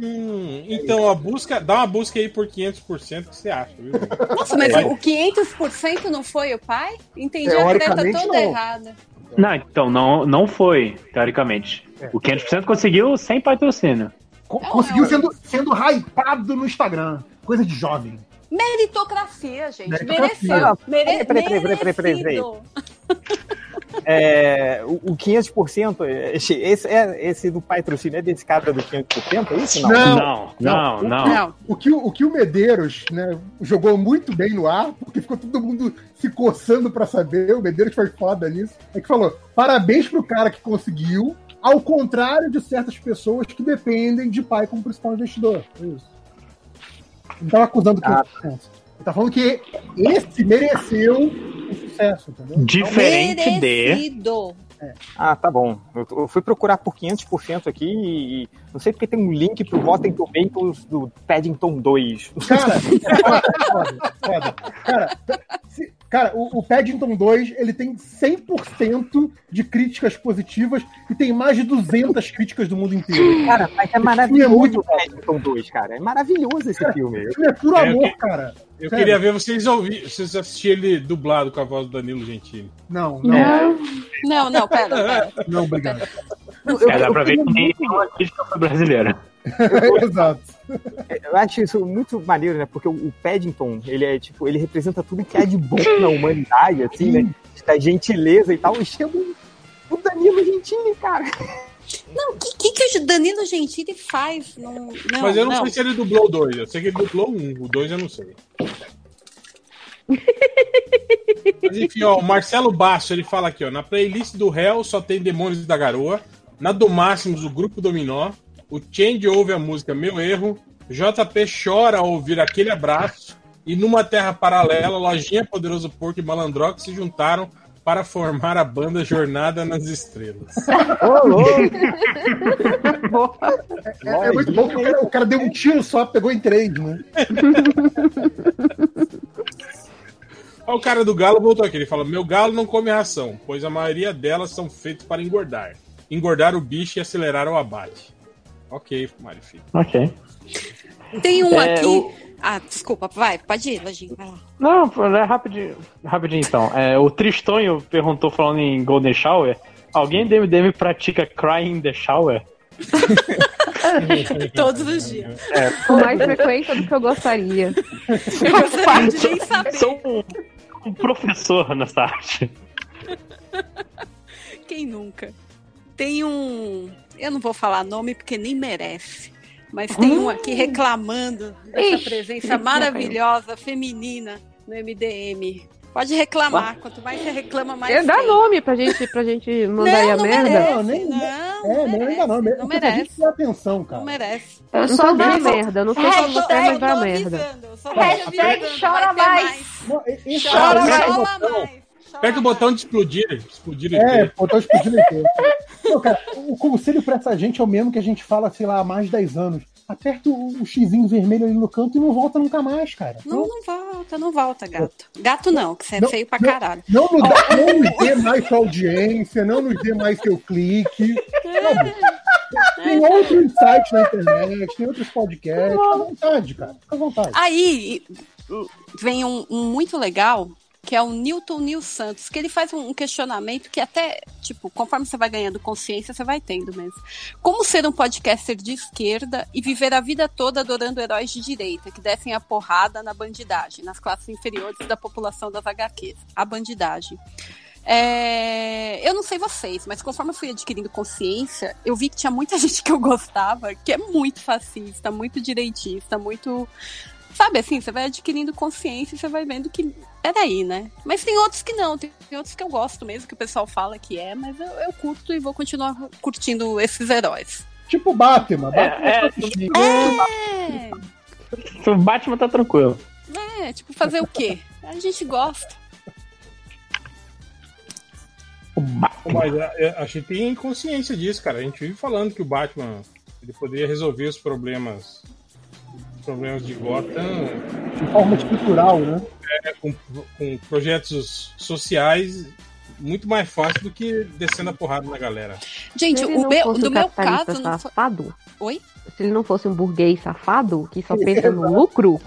então a busca, dá uma busca aí por 500% que você acha, viu? Nossa, mas o 500% não foi o pai? Entendi a treta toda não. errada. Não, então não, não foi, teoricamente. O 500% conseguiu sem patrocínio. Co- conseguiu sendo, sendo hypado no Instagram. Coisa de jovem. Meritocracia, gente. Meritocracia. Mereceu. Mere Peraí, peraí, peraí, peraí, peraí. É, o, o 500%, esse, esse, é, esse do patrocínio é desse cara do 500%, é isso? Não. Não, não, não. Não. O que, o o que o Medeiros né, jogou muito bem no ar, porque ficou todo mundo se coçando pra saber, o Medeiros foi foda nisso, é que falou: parabéns pro cara que conseguiu, ao contrário de certas pessoas que dependem de pai como principal investidor. É isso. Não tava acusando 500%. Ele tá falando que esse mereceu o sucesso, entendeu? Diferente de. Merecido. Ah, tá bom. Eu, eu fui procurar por 500% aqui e não sei porque tem um link pro Rotten Tomatoes do Paddington 2. Cara, foda, foda. Cara, se- cara o, o Paddington 2 ele tem 100% de críticas positivas e tem mais de 200 críticas do mundo inteiro. Cara, mas é filme maravilhoso muito o Paddington 2, cara. É maravilhoso esse filme. Esse filme é puro É, eu amor, que- cara. Eu Sério. queria ver vocês ouvir, vocês assistirem ele dublado com a voz do Danilo Gentili. Não, não, Não, não, não, pera, pera. não, obrigado. É, dá pra ver que nem uma crítica foi brasileira. Exato. Eu acho isso muito maneiro, né? Porque o, o Paddington, ele é tipo, ele representa tudo que há de bom na humanidade, assim, né? Da gentileza e tal. E chama o- o Danilo Gentili, cara. Não, o que, que, que o Danilo Gentili faz? Não, não, Mas eu não, não. sei se ele dublou o 2, eu sei que ele dublou um, o 2 eu não sei. Mas enfim, ó, o Marcelo Basso, ele fala aqui, ó, na playlist do réu só tem Demônios da Garoa, na do Máximos o Grupo Dominó, o Change ouve a música Meu Erro, JP chora ao ouvir aquele abraço, e numa terra paralela, Lojinha Poderoso Porco e Malandrox se juntaram para formar a banda Jornada nas Estrelas. Ô, louco! É, é muito bom que o cara, o cara deu um tiro só, pegou em três, né? O cara do galo voltou aqui. Ele fala: Meu galo não come ração, pois a maioria delas são feitas para engordar. Engordar o bicho e acelerar o abate. Ok, Mário Filho. Ok. Tem um É, aqui. o- Ah, desculpa, vai, pode ir, vai lá. Não, é rapidinho, rapidinho então. É, o Tristonho perguntou falando em Golden Shower. Alguém do MDM pratica Crying in the Shower? Todos os dias. Com mais frequência do que eu gostaria. Eu gostaria de nem saber. Sou um, um professor nessa arte. Quem nunca? Tem um. Eu não vou falar nome porque nem merece. Mas tem um aqui reclamando dessa Ixi, presença não maravilhosa, feminina, no MDM. Pode reclamar. Quanto mais você reclama, mais. É, dá tem. nome pra gente, pra gente mandar Não, aí a não merda. merece. Não, nem, Não, é, não, ainda não. não Porque a gente merece. tem atenção, cara. Não merece. Eu Eu só digo. merda, eu não sei como você, mas vai a merda. Hashtag chora mais. Não, esse Chora cara- mais. botão- mais. Aperta o botão de explodir. Explodir o É, inteiro. botou explodindo inteiro. Não, cara, o conselho pra essa gente é o mesmo que a gente fala, sei lá, há mais de 10 anos. Aperta o, o xizinho vermelho ali no canto e não volta nunca mais, cara. Não, não volta, não volta, gato. Gato não, que você é Não, feio pra não. caralho. Não, nos dá- não nos dê mais sua audiência, não nos dê mais seu clique. Sabe? Tem outros sites na internet, tem outros podcasts. Fica à vontade, cara. Fica à vontade. Aí vem um, um muito legal, que é o Newton Nil Santos, que ele faz um questionamento que até, tipo, conforme você vai ganhando consciência, você vai tendo mesmo. Como ser um podcaster de esquerda e viver a vida toda adorando heróis de direita, que descem a porrada na bandidagem, nas classes inferiores da população das HQs? A bandidagem. É, eu não sei vocês, mas conforme eu fui adquirindo consciência, eu vi que tinha muita gente que eu gostava, que é muito fascista, muito direitista, muito. Sabe assim, você vai adquirindo consciência e você vai vendo que. Peraí, né? Mas tem outros que não, tem, tem outros que eu gosto mesmo, que o pessoal fala que é, mas eu, eu curto e vou continuar curtindo esses heróis. Tipo Batman. Batman É, é, assistindo. É, O Batman tá tranquilo. é, tipo, fazer o quê? A gente gosta. Mas a, a- a gente tem consciência disso, cara. A gente vive falando que o Batman ele poderia resolver os problemas problemas de Gotham De forma estrutural, né? é, com, com projetos sociais muito mais fácil do que descendo a porrada na galera. Gente, ele o não meu, fosse no um meu caso, não foi. safado, Oi? se ele não fosse um burguês safado, que só pensa no lucro,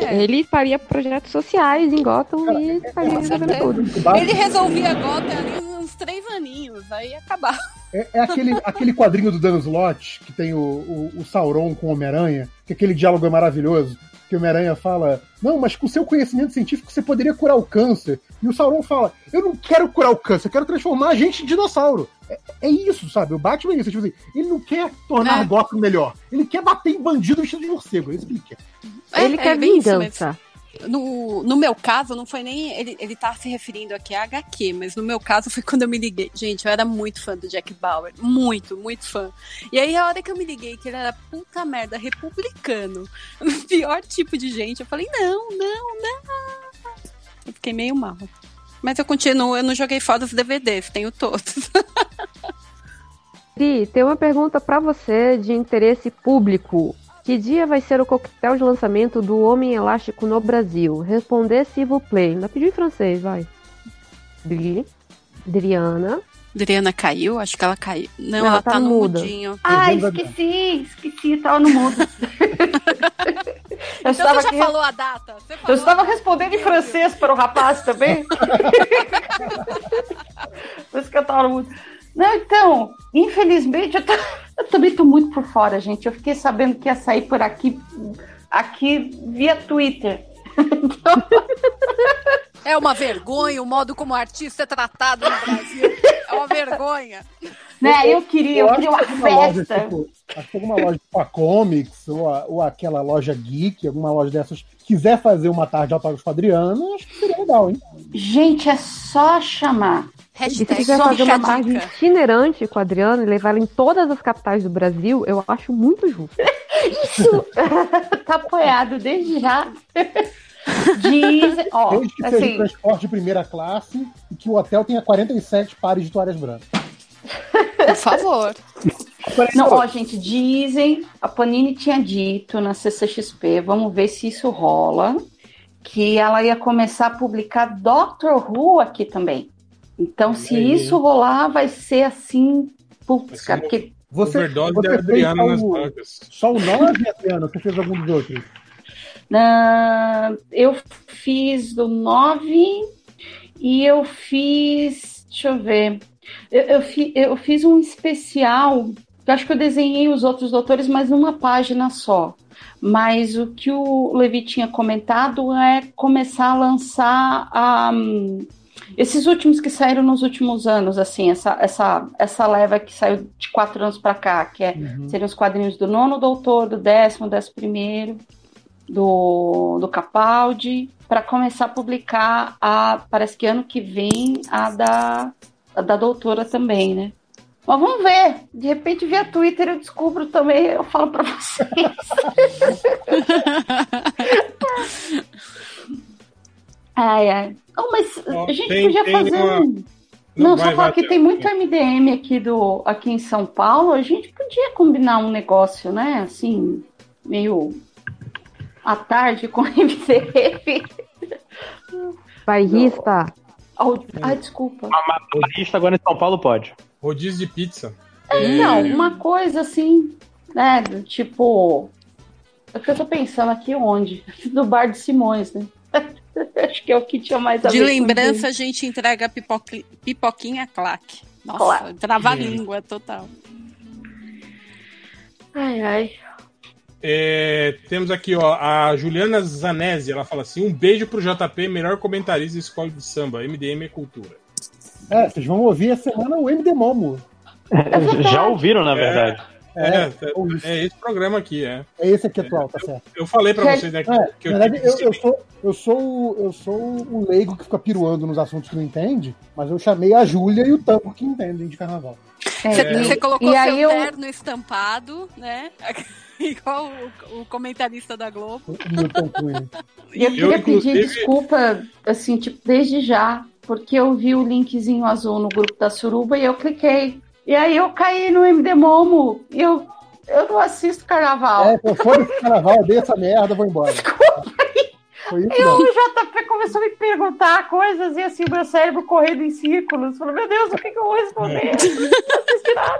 É. ele faria projetos sociais em Gotham e faria resolvendo tudo. Ele resolvia Gotham ali uns três aninhos, aí ia acabar. É, é aquele, aquele quadrinho do Dan Slott, que tem o, o, o Sauron com o Homem-Aranha, que aquele diálogo é maravilhoso, que o Homem-Aranha fala, não, mas com seu conhecimento científico você poderia curar o câncer. E o Sauron fala, eu não quero curar o câncer, eu quero transformar a gente em dinossauro. É, é isso, sabe? O Batman é isso. Tipo assim, ele não quer tornar É. Gotham melhor. Ele quer bater em bandido vestido de morcego. É isso que ele quer. Ele É, quer é bem isso vingança. No, no meu caso, não foi nem. Ele, ele tá se referindo aqui a HQ, mas no meu caso foi quando eu me liguei. Gente, eu era muito fã do Jack Bauer. Muito, muito fã. E aí, a hora que eu me liguei que ele era puta merda, republicano, o pior tipo de gente, eu falei: não, não, não. Eu fiquei meio mal. Mas eu continuo, eu não joguei fora os DVDs, tenho todos. Pri, tem uma pergunta pra você de interesse público. Que dia vai ser o coquetel de lançamento do Homem Elástico no Brasil? Responder s'il vous plaît. Ainda pediu em francês, vai. Dri, Adriana. Adriana caiu? Acho que ela caiu. Não, Não, ela ela tá tá no muda. mudinho. Ah, esqueci, esqueci, tava no mudo. eu Então estava você já aqui- falou a data? Você Eu falou estava data. respondendo em francês para o rapaz também. Por isso que eu tava no mudo. Não, então, infelizmente, eu, tô- eu também tô muito por fora, gente. Eu fiquei sabendo que ia sair por aqui, aqui via Twitter. É uma vergonha o modo como o artista é tratado no Brasil. É uma vergonha. Né? Eu queria, eu queria que uma loja, festa. tipo, acho que alguma loja tipo a Comics ou, a- ou aquela loja Geek, alguma loja dessas, quiser fazer uma tarde de autógrafo com Adriano, acho que seria legal, hein? Gente, é só chamar. E se Hashtag quiser fazer uma dica. itinerante com a Adriana e levar ela em todas as capitais do Brasil, eu acho muito justo. Isso tá apoiado desde já. Dizem, ó, Desde que seja assim, transporte de primeira classe e que o hotel tenha 47 pares de toalhas brancas. Por favor. Não, ó, gente, dizem, a Panini tinha dito na CCXP, vamos ver se isso rola, que ela ia começar a publicar Doctor Who aqui também. Então, se aí. isso rolar, vai ser assim, putz, ser cara, porque Você, Overdose você da fez Adriana só nas o, bancas. só o 9, Adriano? Você fez algum dos outros? na- eu fiz do 9 e eu fiz, deixa eu ver, eu, eu, fi- eu fiz um especial, eu acho que eu desenhei os outros doutores, mas numa página só. Mas o que o Levi tinha comentado é começar a lançar um, esses últimos que saíram nos últimos anos, assim, essa, essa, essa leva que saiu de quatro anos para cá, que é, seriam os quadrinhos do nono doutor, do décimo, décimo primeiro. do, do Capaldi, para começar a publicar a. Parece que ano que vem a da, a da doutora também, né? Mas vamos ver. De repente, via Twitter, eu descubro também, eu falo para vocês. ai, ai. Oh, mas a gente tem- podia tem fazer uma- um. Não, Não, só falar que tem muito MDM aqui, do, aqui em São Paulo. A gente podia combinar um negócio, né? Assim, meio à tarde com MDM. Bairrista. Oh, ai, desculpa. Amadorista agora em São Paulo pode. Rodízio de pizza. Não, uma coisa assim, né? Tipo. É que eu tô pensando aqui onde? Do bar de Simões, né? Acho que é o que tinha mais a De lembrança, a gente entrega pipoqui- pipoquinha claque. Nossa, Claque. trava a língua total. Ai, ai. É, temos aqui, ó, a Juliana Zanese, ela fala assim: um beijo pro JP, melhor comentarista de escola de samba. MDM é cultura. É, vocês vão ouvir essa semana o MD Momo. Já ouviram, na verdade. É, É, é, é esse programa aqui, é. É esse aqui atual, tá certo. Eu falei pra vocês, né, que, É, que eu na verdade, eu, eu sou, eu, sou, o- eu sou o leigo que fica piruando nos assuntos que não entende, mas eu chamei a Júlia e o Tanco que entendem de carnaval. Você, É. você colocou E seu aí eu- terno estampado, né? Igual o, o comentarista da Globo. E eu Eu, queria pedir inclusive- desculpa, assim, tipo, desde já, porque eu vi o linkzinho azul no grupo da Suruba e eu cliquei. E aí eu caí no MD Momo e eu, eu não assisto carnaval. É, pô, foda-se esse carnaval, dei essa merda, vou embora. Foi isso E o mesmo. JP começou a me perguntar coisas e assim, meu cérebro correndo em círculos. Falei, meu Deus, o que, que eu vou responder? Não assisti nada.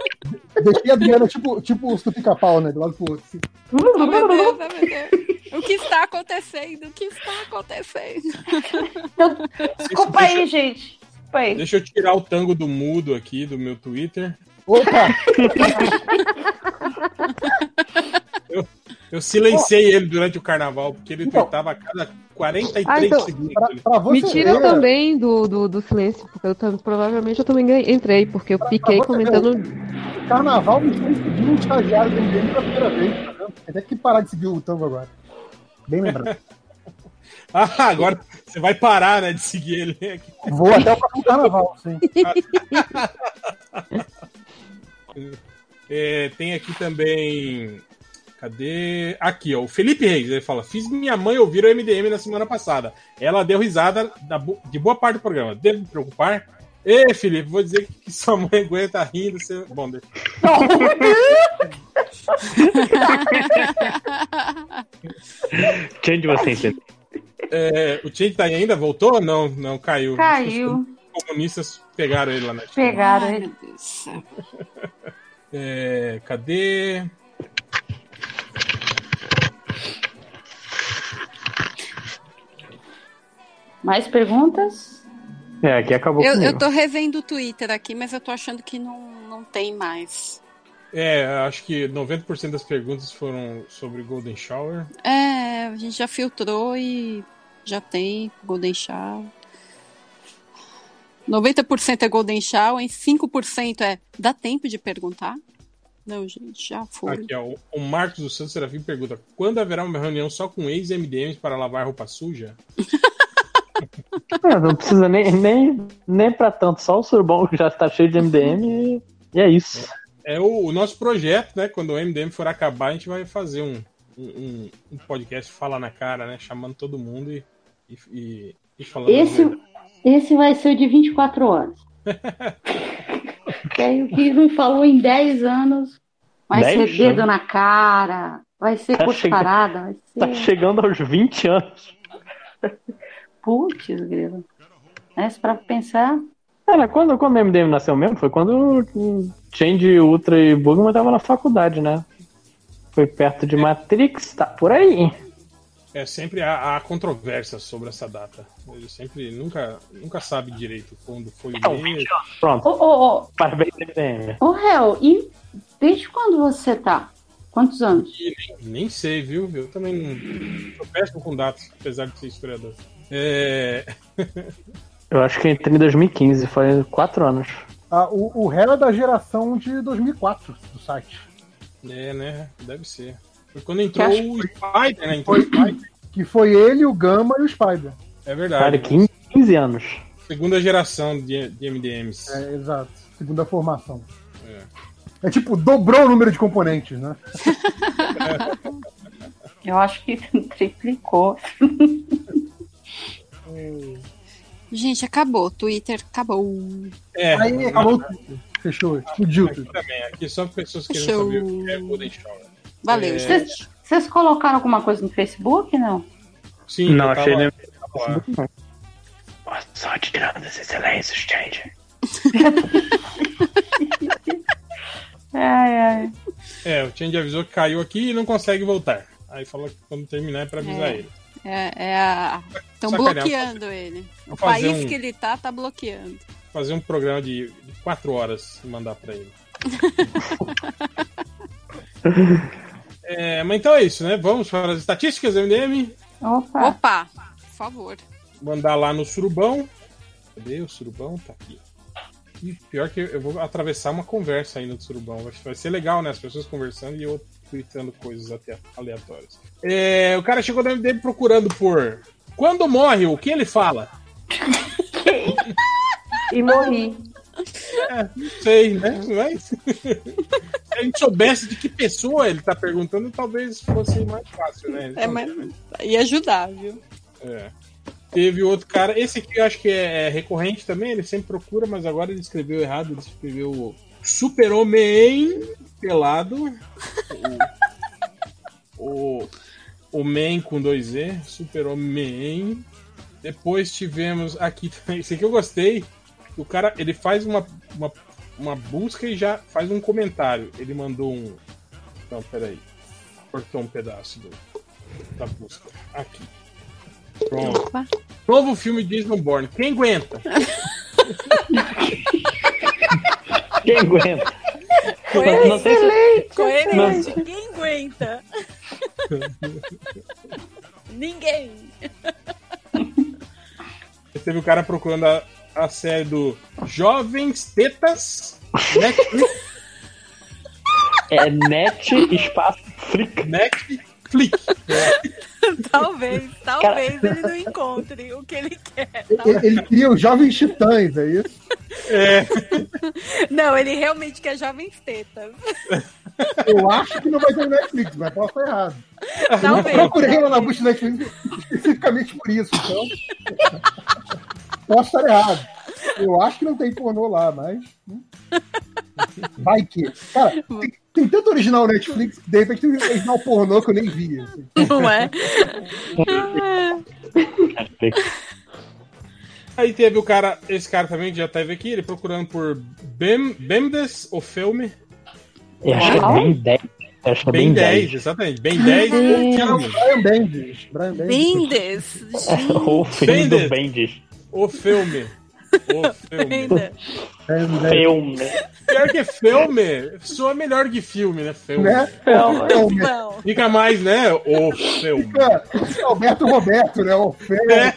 Deixei a Adriana tipo, tipo os do pica-pau, né? Do lado pro outro. assim. Oh, meu Deus, oh, meu Deus. O que está acontecendo? O que está acontecendo? Desculpa aí, gente. Desculpa aí. Deixa eu tirar o tango do mudo aqui do meu Twitter. Opa! Eu, eu silenciei ele durante o carnaval, porque ele tweetava a cada 43 Ah, então, segundos. Pra, pra você Me tira ver, também do, do, do silêncio, porque eu tam- provavelmente eu também entrei, porque eu fiquei você comentando. o carnaval me fez seguir um estagiário do MDM pela primeira vez. Tá vendo? Até que parar de seguir o Tango agora. Bem lembrado. Ah, agora você vai parar, né, de seguir ele. Vou até o próximo carnaval, sim. É, tem aqui também. Cadê? Aqui, ó. O Felipe Reis. Ele fala: Fiz minha mãe ouvir o MDM na semana passada. Ela deu risada bo- de boa parte do programa. Devo me preocupar? Ê, Felipe, vou dizer que sua mãe aguenta rindo. Você... Bom, deixa... Change você entendeu. É, o Change tá aí ainda? Voltou? Não, não, caiu. Caiu. Os comunistas pegaram ele lá na Pegaram Ai, ele. É, cadê? Mais perguntas? É, aqui acabou Eu, comigo. eu tô revendo o Twitter aqui, mas eu tô achando que não, não tem mais. É, acho que 90% das perguntas foram sobre Golden Shower. É, a gente já filtrou e já tem Golden Shower. 90% é Golden Shower, e 5% é dá tempo de perguntar? Não, gente, já foi. Aqui, ó, o- o Marcos do Santos Serafim pergunta: quando haverá uma reunião só com ex-MDMs para lavar roupa suja? É, não precisa nem, nem, nem pra tanto, só o Surbão que já está cheio de MDM e, e é isso. É o, o nosso projeto, né? Quando o MDM for acabar, a gente vai fazer um, um, um podcast Fala na Cara, né? Chamando todo mundo e, e, e, e falando. Esse, esse vai ser o de 24 horas. que o que não falou em 10 anos vai 10 ser dedo anos? na cara, vai ser Tá cusparada, vai Tá ser. chegando aos 20 anos. Putz, grilo. É, se pra pensar. Cara, quando, quando o MDM nasceu mesmo, foi quando o Change, Ultra e Bugman estavam na faculdade, né? Foi perto de Matrix, tá por aí. É sempre há, há controvérsia sobre essa data. Ele sempre nunca, nunca sabe direito quando foi Então, o mês. Pronto. Ô, ô, ô, Parabéns, MDM. ô, Hel, e desde quando você tá? Quantos anos? Nem, nem sei, viu? Eu também não. Sou péssimo com datas, apesar de ser historiador. É. Eu acho que entrei em 2015, foi 4 anos. Ah, o, o Hell é da geração de 2004 do site. É, né? Deve ser. Foi quando entrou Que o Spider, né? Entrou Foi, o Spider. que foi ele, o Gama e o Spider. É verdade. Cara, 15, 15 anos. Segunda geração de, de MDMs. É, exato. Segunda formação. É. É tipo, dobrou o número de componentes, né? Eu acho que triplicou. Gente, acabou. Twitter acabou. É. Aí acabou tudo. Fechou, explodiu Aqui tudo. também, aqui só pessoas querendo Show. saber o que é Golden Shower. Valeu, É, gente. Vocês, colocaram alguma coisa no Facebook, não? Sim, Não, achei tava- nem- tava lá. Só tirando esses silêncios, gente. Ai, ai. É, o Change avisou que caiu aqui e não consegue voltar. Aí falou que quando terminar é pra avisar É. ele. É, é a. Estão bloqueando ele. O país um- que ele tá, tá bloqueando. Fazer um programa de, de quatro horas e mandar pra ele. É, mas então é isso, né? Vamos para as estatísticas do MDM. Opa. Opa, por favor. Mandar lá no surubão. Cadê o surubão? Tá aqui. E pior que eu vou atravessar uma conversa ainda do surubão. Vai- Vai ser legal, né? As pessoas conversando e eu tweetando coisas até aleatórias. É, o cara chegou no MDM procurando por. Quando morre, o que ele fala? E morri. É, não sei, né? Mas se a gente soubesse de que pessoa ele tá perguntando, talvez fosse mais fácil, né? É, mas ia ajudar, viu? É. Teve outro cara, esse aqui eu acho que é, é recorrente também, ele sempre procura, mas agora ele escreveu errado, ele escreveu Super-Homem pelado. O, o, o Man com dois E, Super-Homem. Depois tivemos aqui também, esse aqui eu gostei. O cara, ele faz uma, uma, uma busca e já faz um comentário. Ele mandou um. Não, peraí. Cortou um pedaço do, da busca. Aqui. Pronto. Opa. Novo filme de Jason Bourne. Quem aguenta? Quem aguenta? Coerente. Não sei se- Coerente. Quem aguenta? Ninguém. Teve o cara procurando a, a série do Jovens Tetas Netflix. É net espaço flick. Netflix. Talvez, talvez ele não encontre o que ele quer. Ele, ele cria os jovens titãs, é isso? É. Não, ele realmente quer jovens tetas. Eu acho que não vai ter no Netflix, mas posso estar errado. Eu Talvez, procurei lá na busca do Netflix especificamente por isso, então. posso estar errado. Eu acho que não tem pornô lá, mas. hum. Vai que. Cara, tem, tanto original Netflix que de repente tem um original pornô que eu nem vi. assim. Não é? Aí teve o cara, esse cara também que já teve aqui, ele procurando por Bem, Bemdes, o filme. Eu acho que é bem 10. Eu acho que é Bem bem 10, 10. exatamente. Bem 10 o filme. Brian Bendis. Brian Mendes. O filme do Bendis. Bendis. O filme. O filme. Filme. Pior que filme, soa melhor que filme, né? Filme. Né? Filme. Não. Fica mais, né? O filme. Fica Alberto Roberto, né? O Fel. É.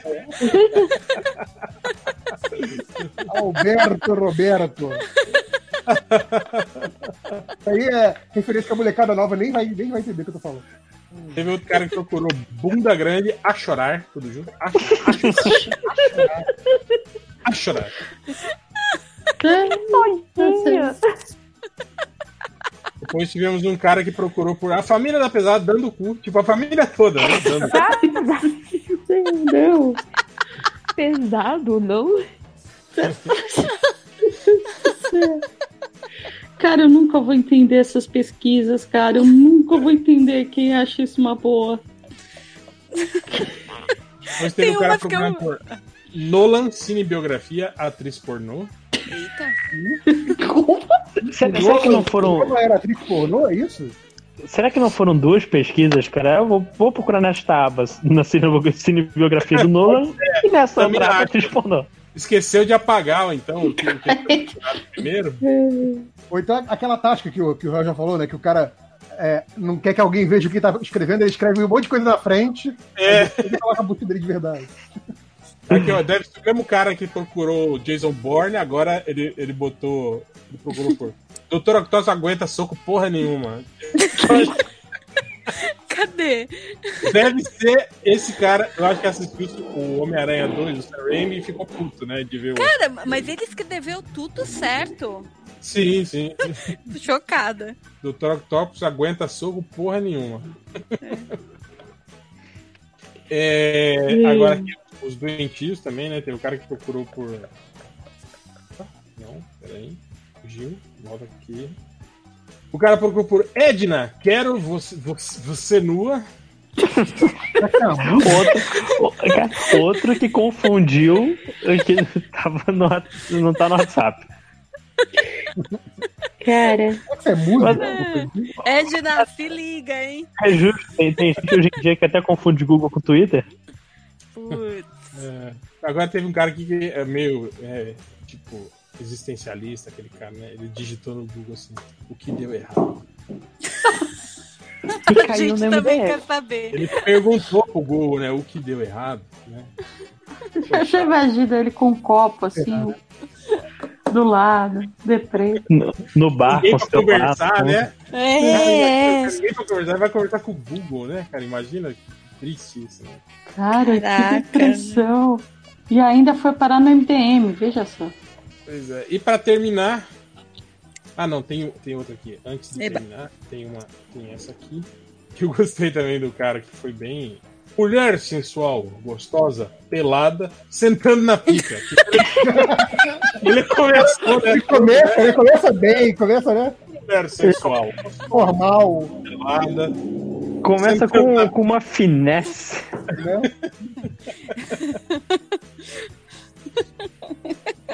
Alberto Roberto. Isso aí é referência que a molecada nova nem vai, nem vai entender o que eu tô falando. Teve outro cara que procurou bunda grande a chorar, tudo junto. A, a chorar. A chorar. Depois tivemos um cara que procurou por a família da pesada dando o cu, tipo a família toda, né? Dando. Não. Pesado, não? Cara, eu nunca vou entender essas pesquisas, cara. Eu nunca vou entender quem acha isso uma boa. Depois teve Tem um cara procurando eu- por Nolan Cinebiografia, atriz pornô. Eita. Será, será que não foram. Como era atriz pornô, é isso? Será que não foram duas pesquisas, cara? Eu vou, vou procurar nesta aba, na cine- cinebiografia do Nolan e nessa Também outra aba atriz pornô. Esqueceu de apagar, então, o que o que primeiro. Ou então aquela tática que o, que o Raul já falou, né? Que o cara é, não quer que alguém veja o que tá escrevendo, ele escreve um monte de coisa na frente. É. aí Ele coloca a busca dele de verdade. Aqui, ó, deve ser o mesmo cara que procurou o Jason Bourne, agora ele, ele botou. Ele procurou por. Doutor Octopus aguenta soco porra nenhuma. Cadê? Deve ser esse cara. Eu acho que assistiu o Homem-Aranha 2, o Sam Raimi, e ficou puto, né? De ver o. Cara, mas ele escreveu tudo certo. Sim, sim. Chocada. Dr. Octopus aguenta soco porra nenhuma. É, Hum. agora aqui, os doentios também, né? Tem o cara que procurou por. Ah, Não, peraí. Fugiu. Volta aqui. O cara procurou por Edna, quero você, você, você nua. Outro, outro que confundiu que tava no, não tá no WhatsApp. Cara. É música? Edna, se liga, hein? É justo, tem, tem gente hoje em dia que até confunde Google com Twitter. Putz. É, agora teve um cara aqui que é meio, é, tipo, existencialista, aquele cara, né? Ele digitou no Google assim, o que deu errado. A gente também quer saber. Ele perguntou pro Google, né, o que deu errado, né? Eu já imagino ele com um copo assim, do lado, deprê. No, no bar Ninguém pra conversar, né? É. Ninguém pra conversar, vai conversar com o Google, né, cara? Imagina que triste isso, né? Cara, Caraca. que depressão. E ainda foi parar no MDM, veja só. Pois é. E pra terminar. Ah, não, tem, tem outra aqui. Antes de Eba. terminar, tem uma. Tem essa aqui. Que eu gostei também do cara, que foi bem. Mulher sensual, gostosa, pelada, sentando na pica. Ele começou, né? Ele começa, ele começa bem, começa, né? Mulher sensual, Formal. pelada. Começa com, com uma finesse.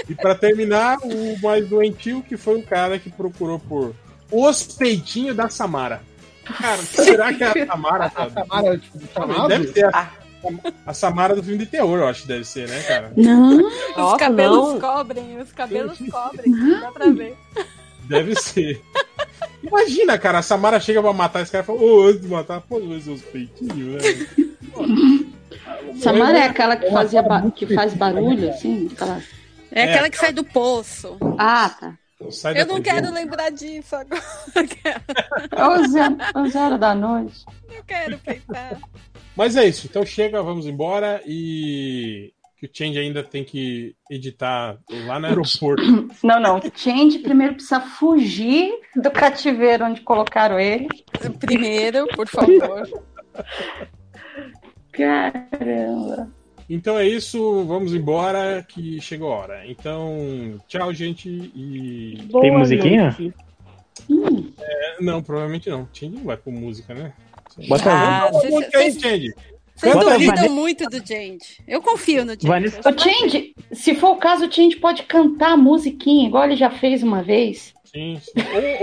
E pra terminar, o mais doentio, que foi o cara que procurou por os peitinhos da Samara. Cara, será que é a Samara? A cara? Samara, tipo, chamado? Deve ser a, a Samara do filme de terror, eu acho que deve ser, né, cara? Não. Os cabelos não. cobrem, os cabelos cobrem, dá pra ver. Deve ser. Imagina, cara, a Samara chega pra matar esse cara e fala, ô, antes de matar, pô, os seus peitinhos, né? Samara é aquela que, fazia ba- que faz barulho, assim? Aquela... É aquela que sai do poço. Ah, tá. Sai da Eu não quero lembrar disso agora. É o zero, é o zero da noite. Não quero pensar. Mas é isso, então chega, vamos embora e que o Change ainda tem que editar lá no aeroporto. Não, não. Change primeiro precisa fugir do cativeiro onde colocaram ele. Primeiro, por favor. Caramba. Então é isso, vamos embora que chegou a hora. Então, tchau, gente, e... Tem musiquinha? É, não, provavelmente não. Change não vai com música, né? Bota Ah, aí, cês- Change. Vocês duvidam muito do gente. Eu confio no. Vanessa- O Change, se for o caso, o Change pode cantar a musiquinha, igual ele já fez uma vez. Sim, sim.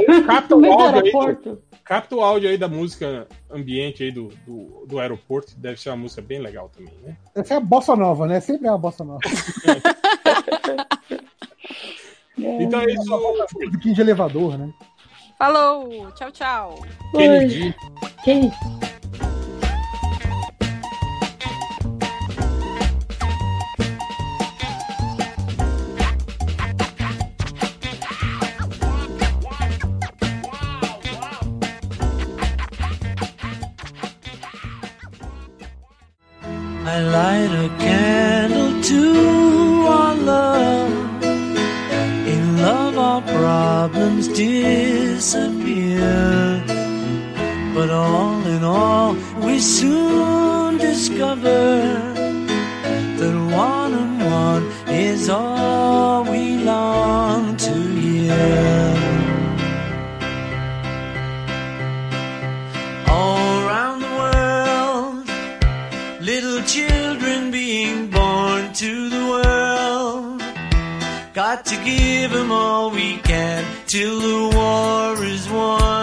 Ou, ou capta o áudio aí do, aeroporto. capta o áudio aí da música ambiente aí do, do, do aeroporto, deve ser uma música bem legal também, né? Essa é a bossa nova, né? Sempre é a bossa nova. Então é isso, Musiquinha de elevador, né? Falou, tchau, tchau. Kennedy. Quem? Light a candle to our love. In love, our problems disappear. But all in all, we soon discover Got to give them all we can till the war is won.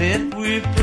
it we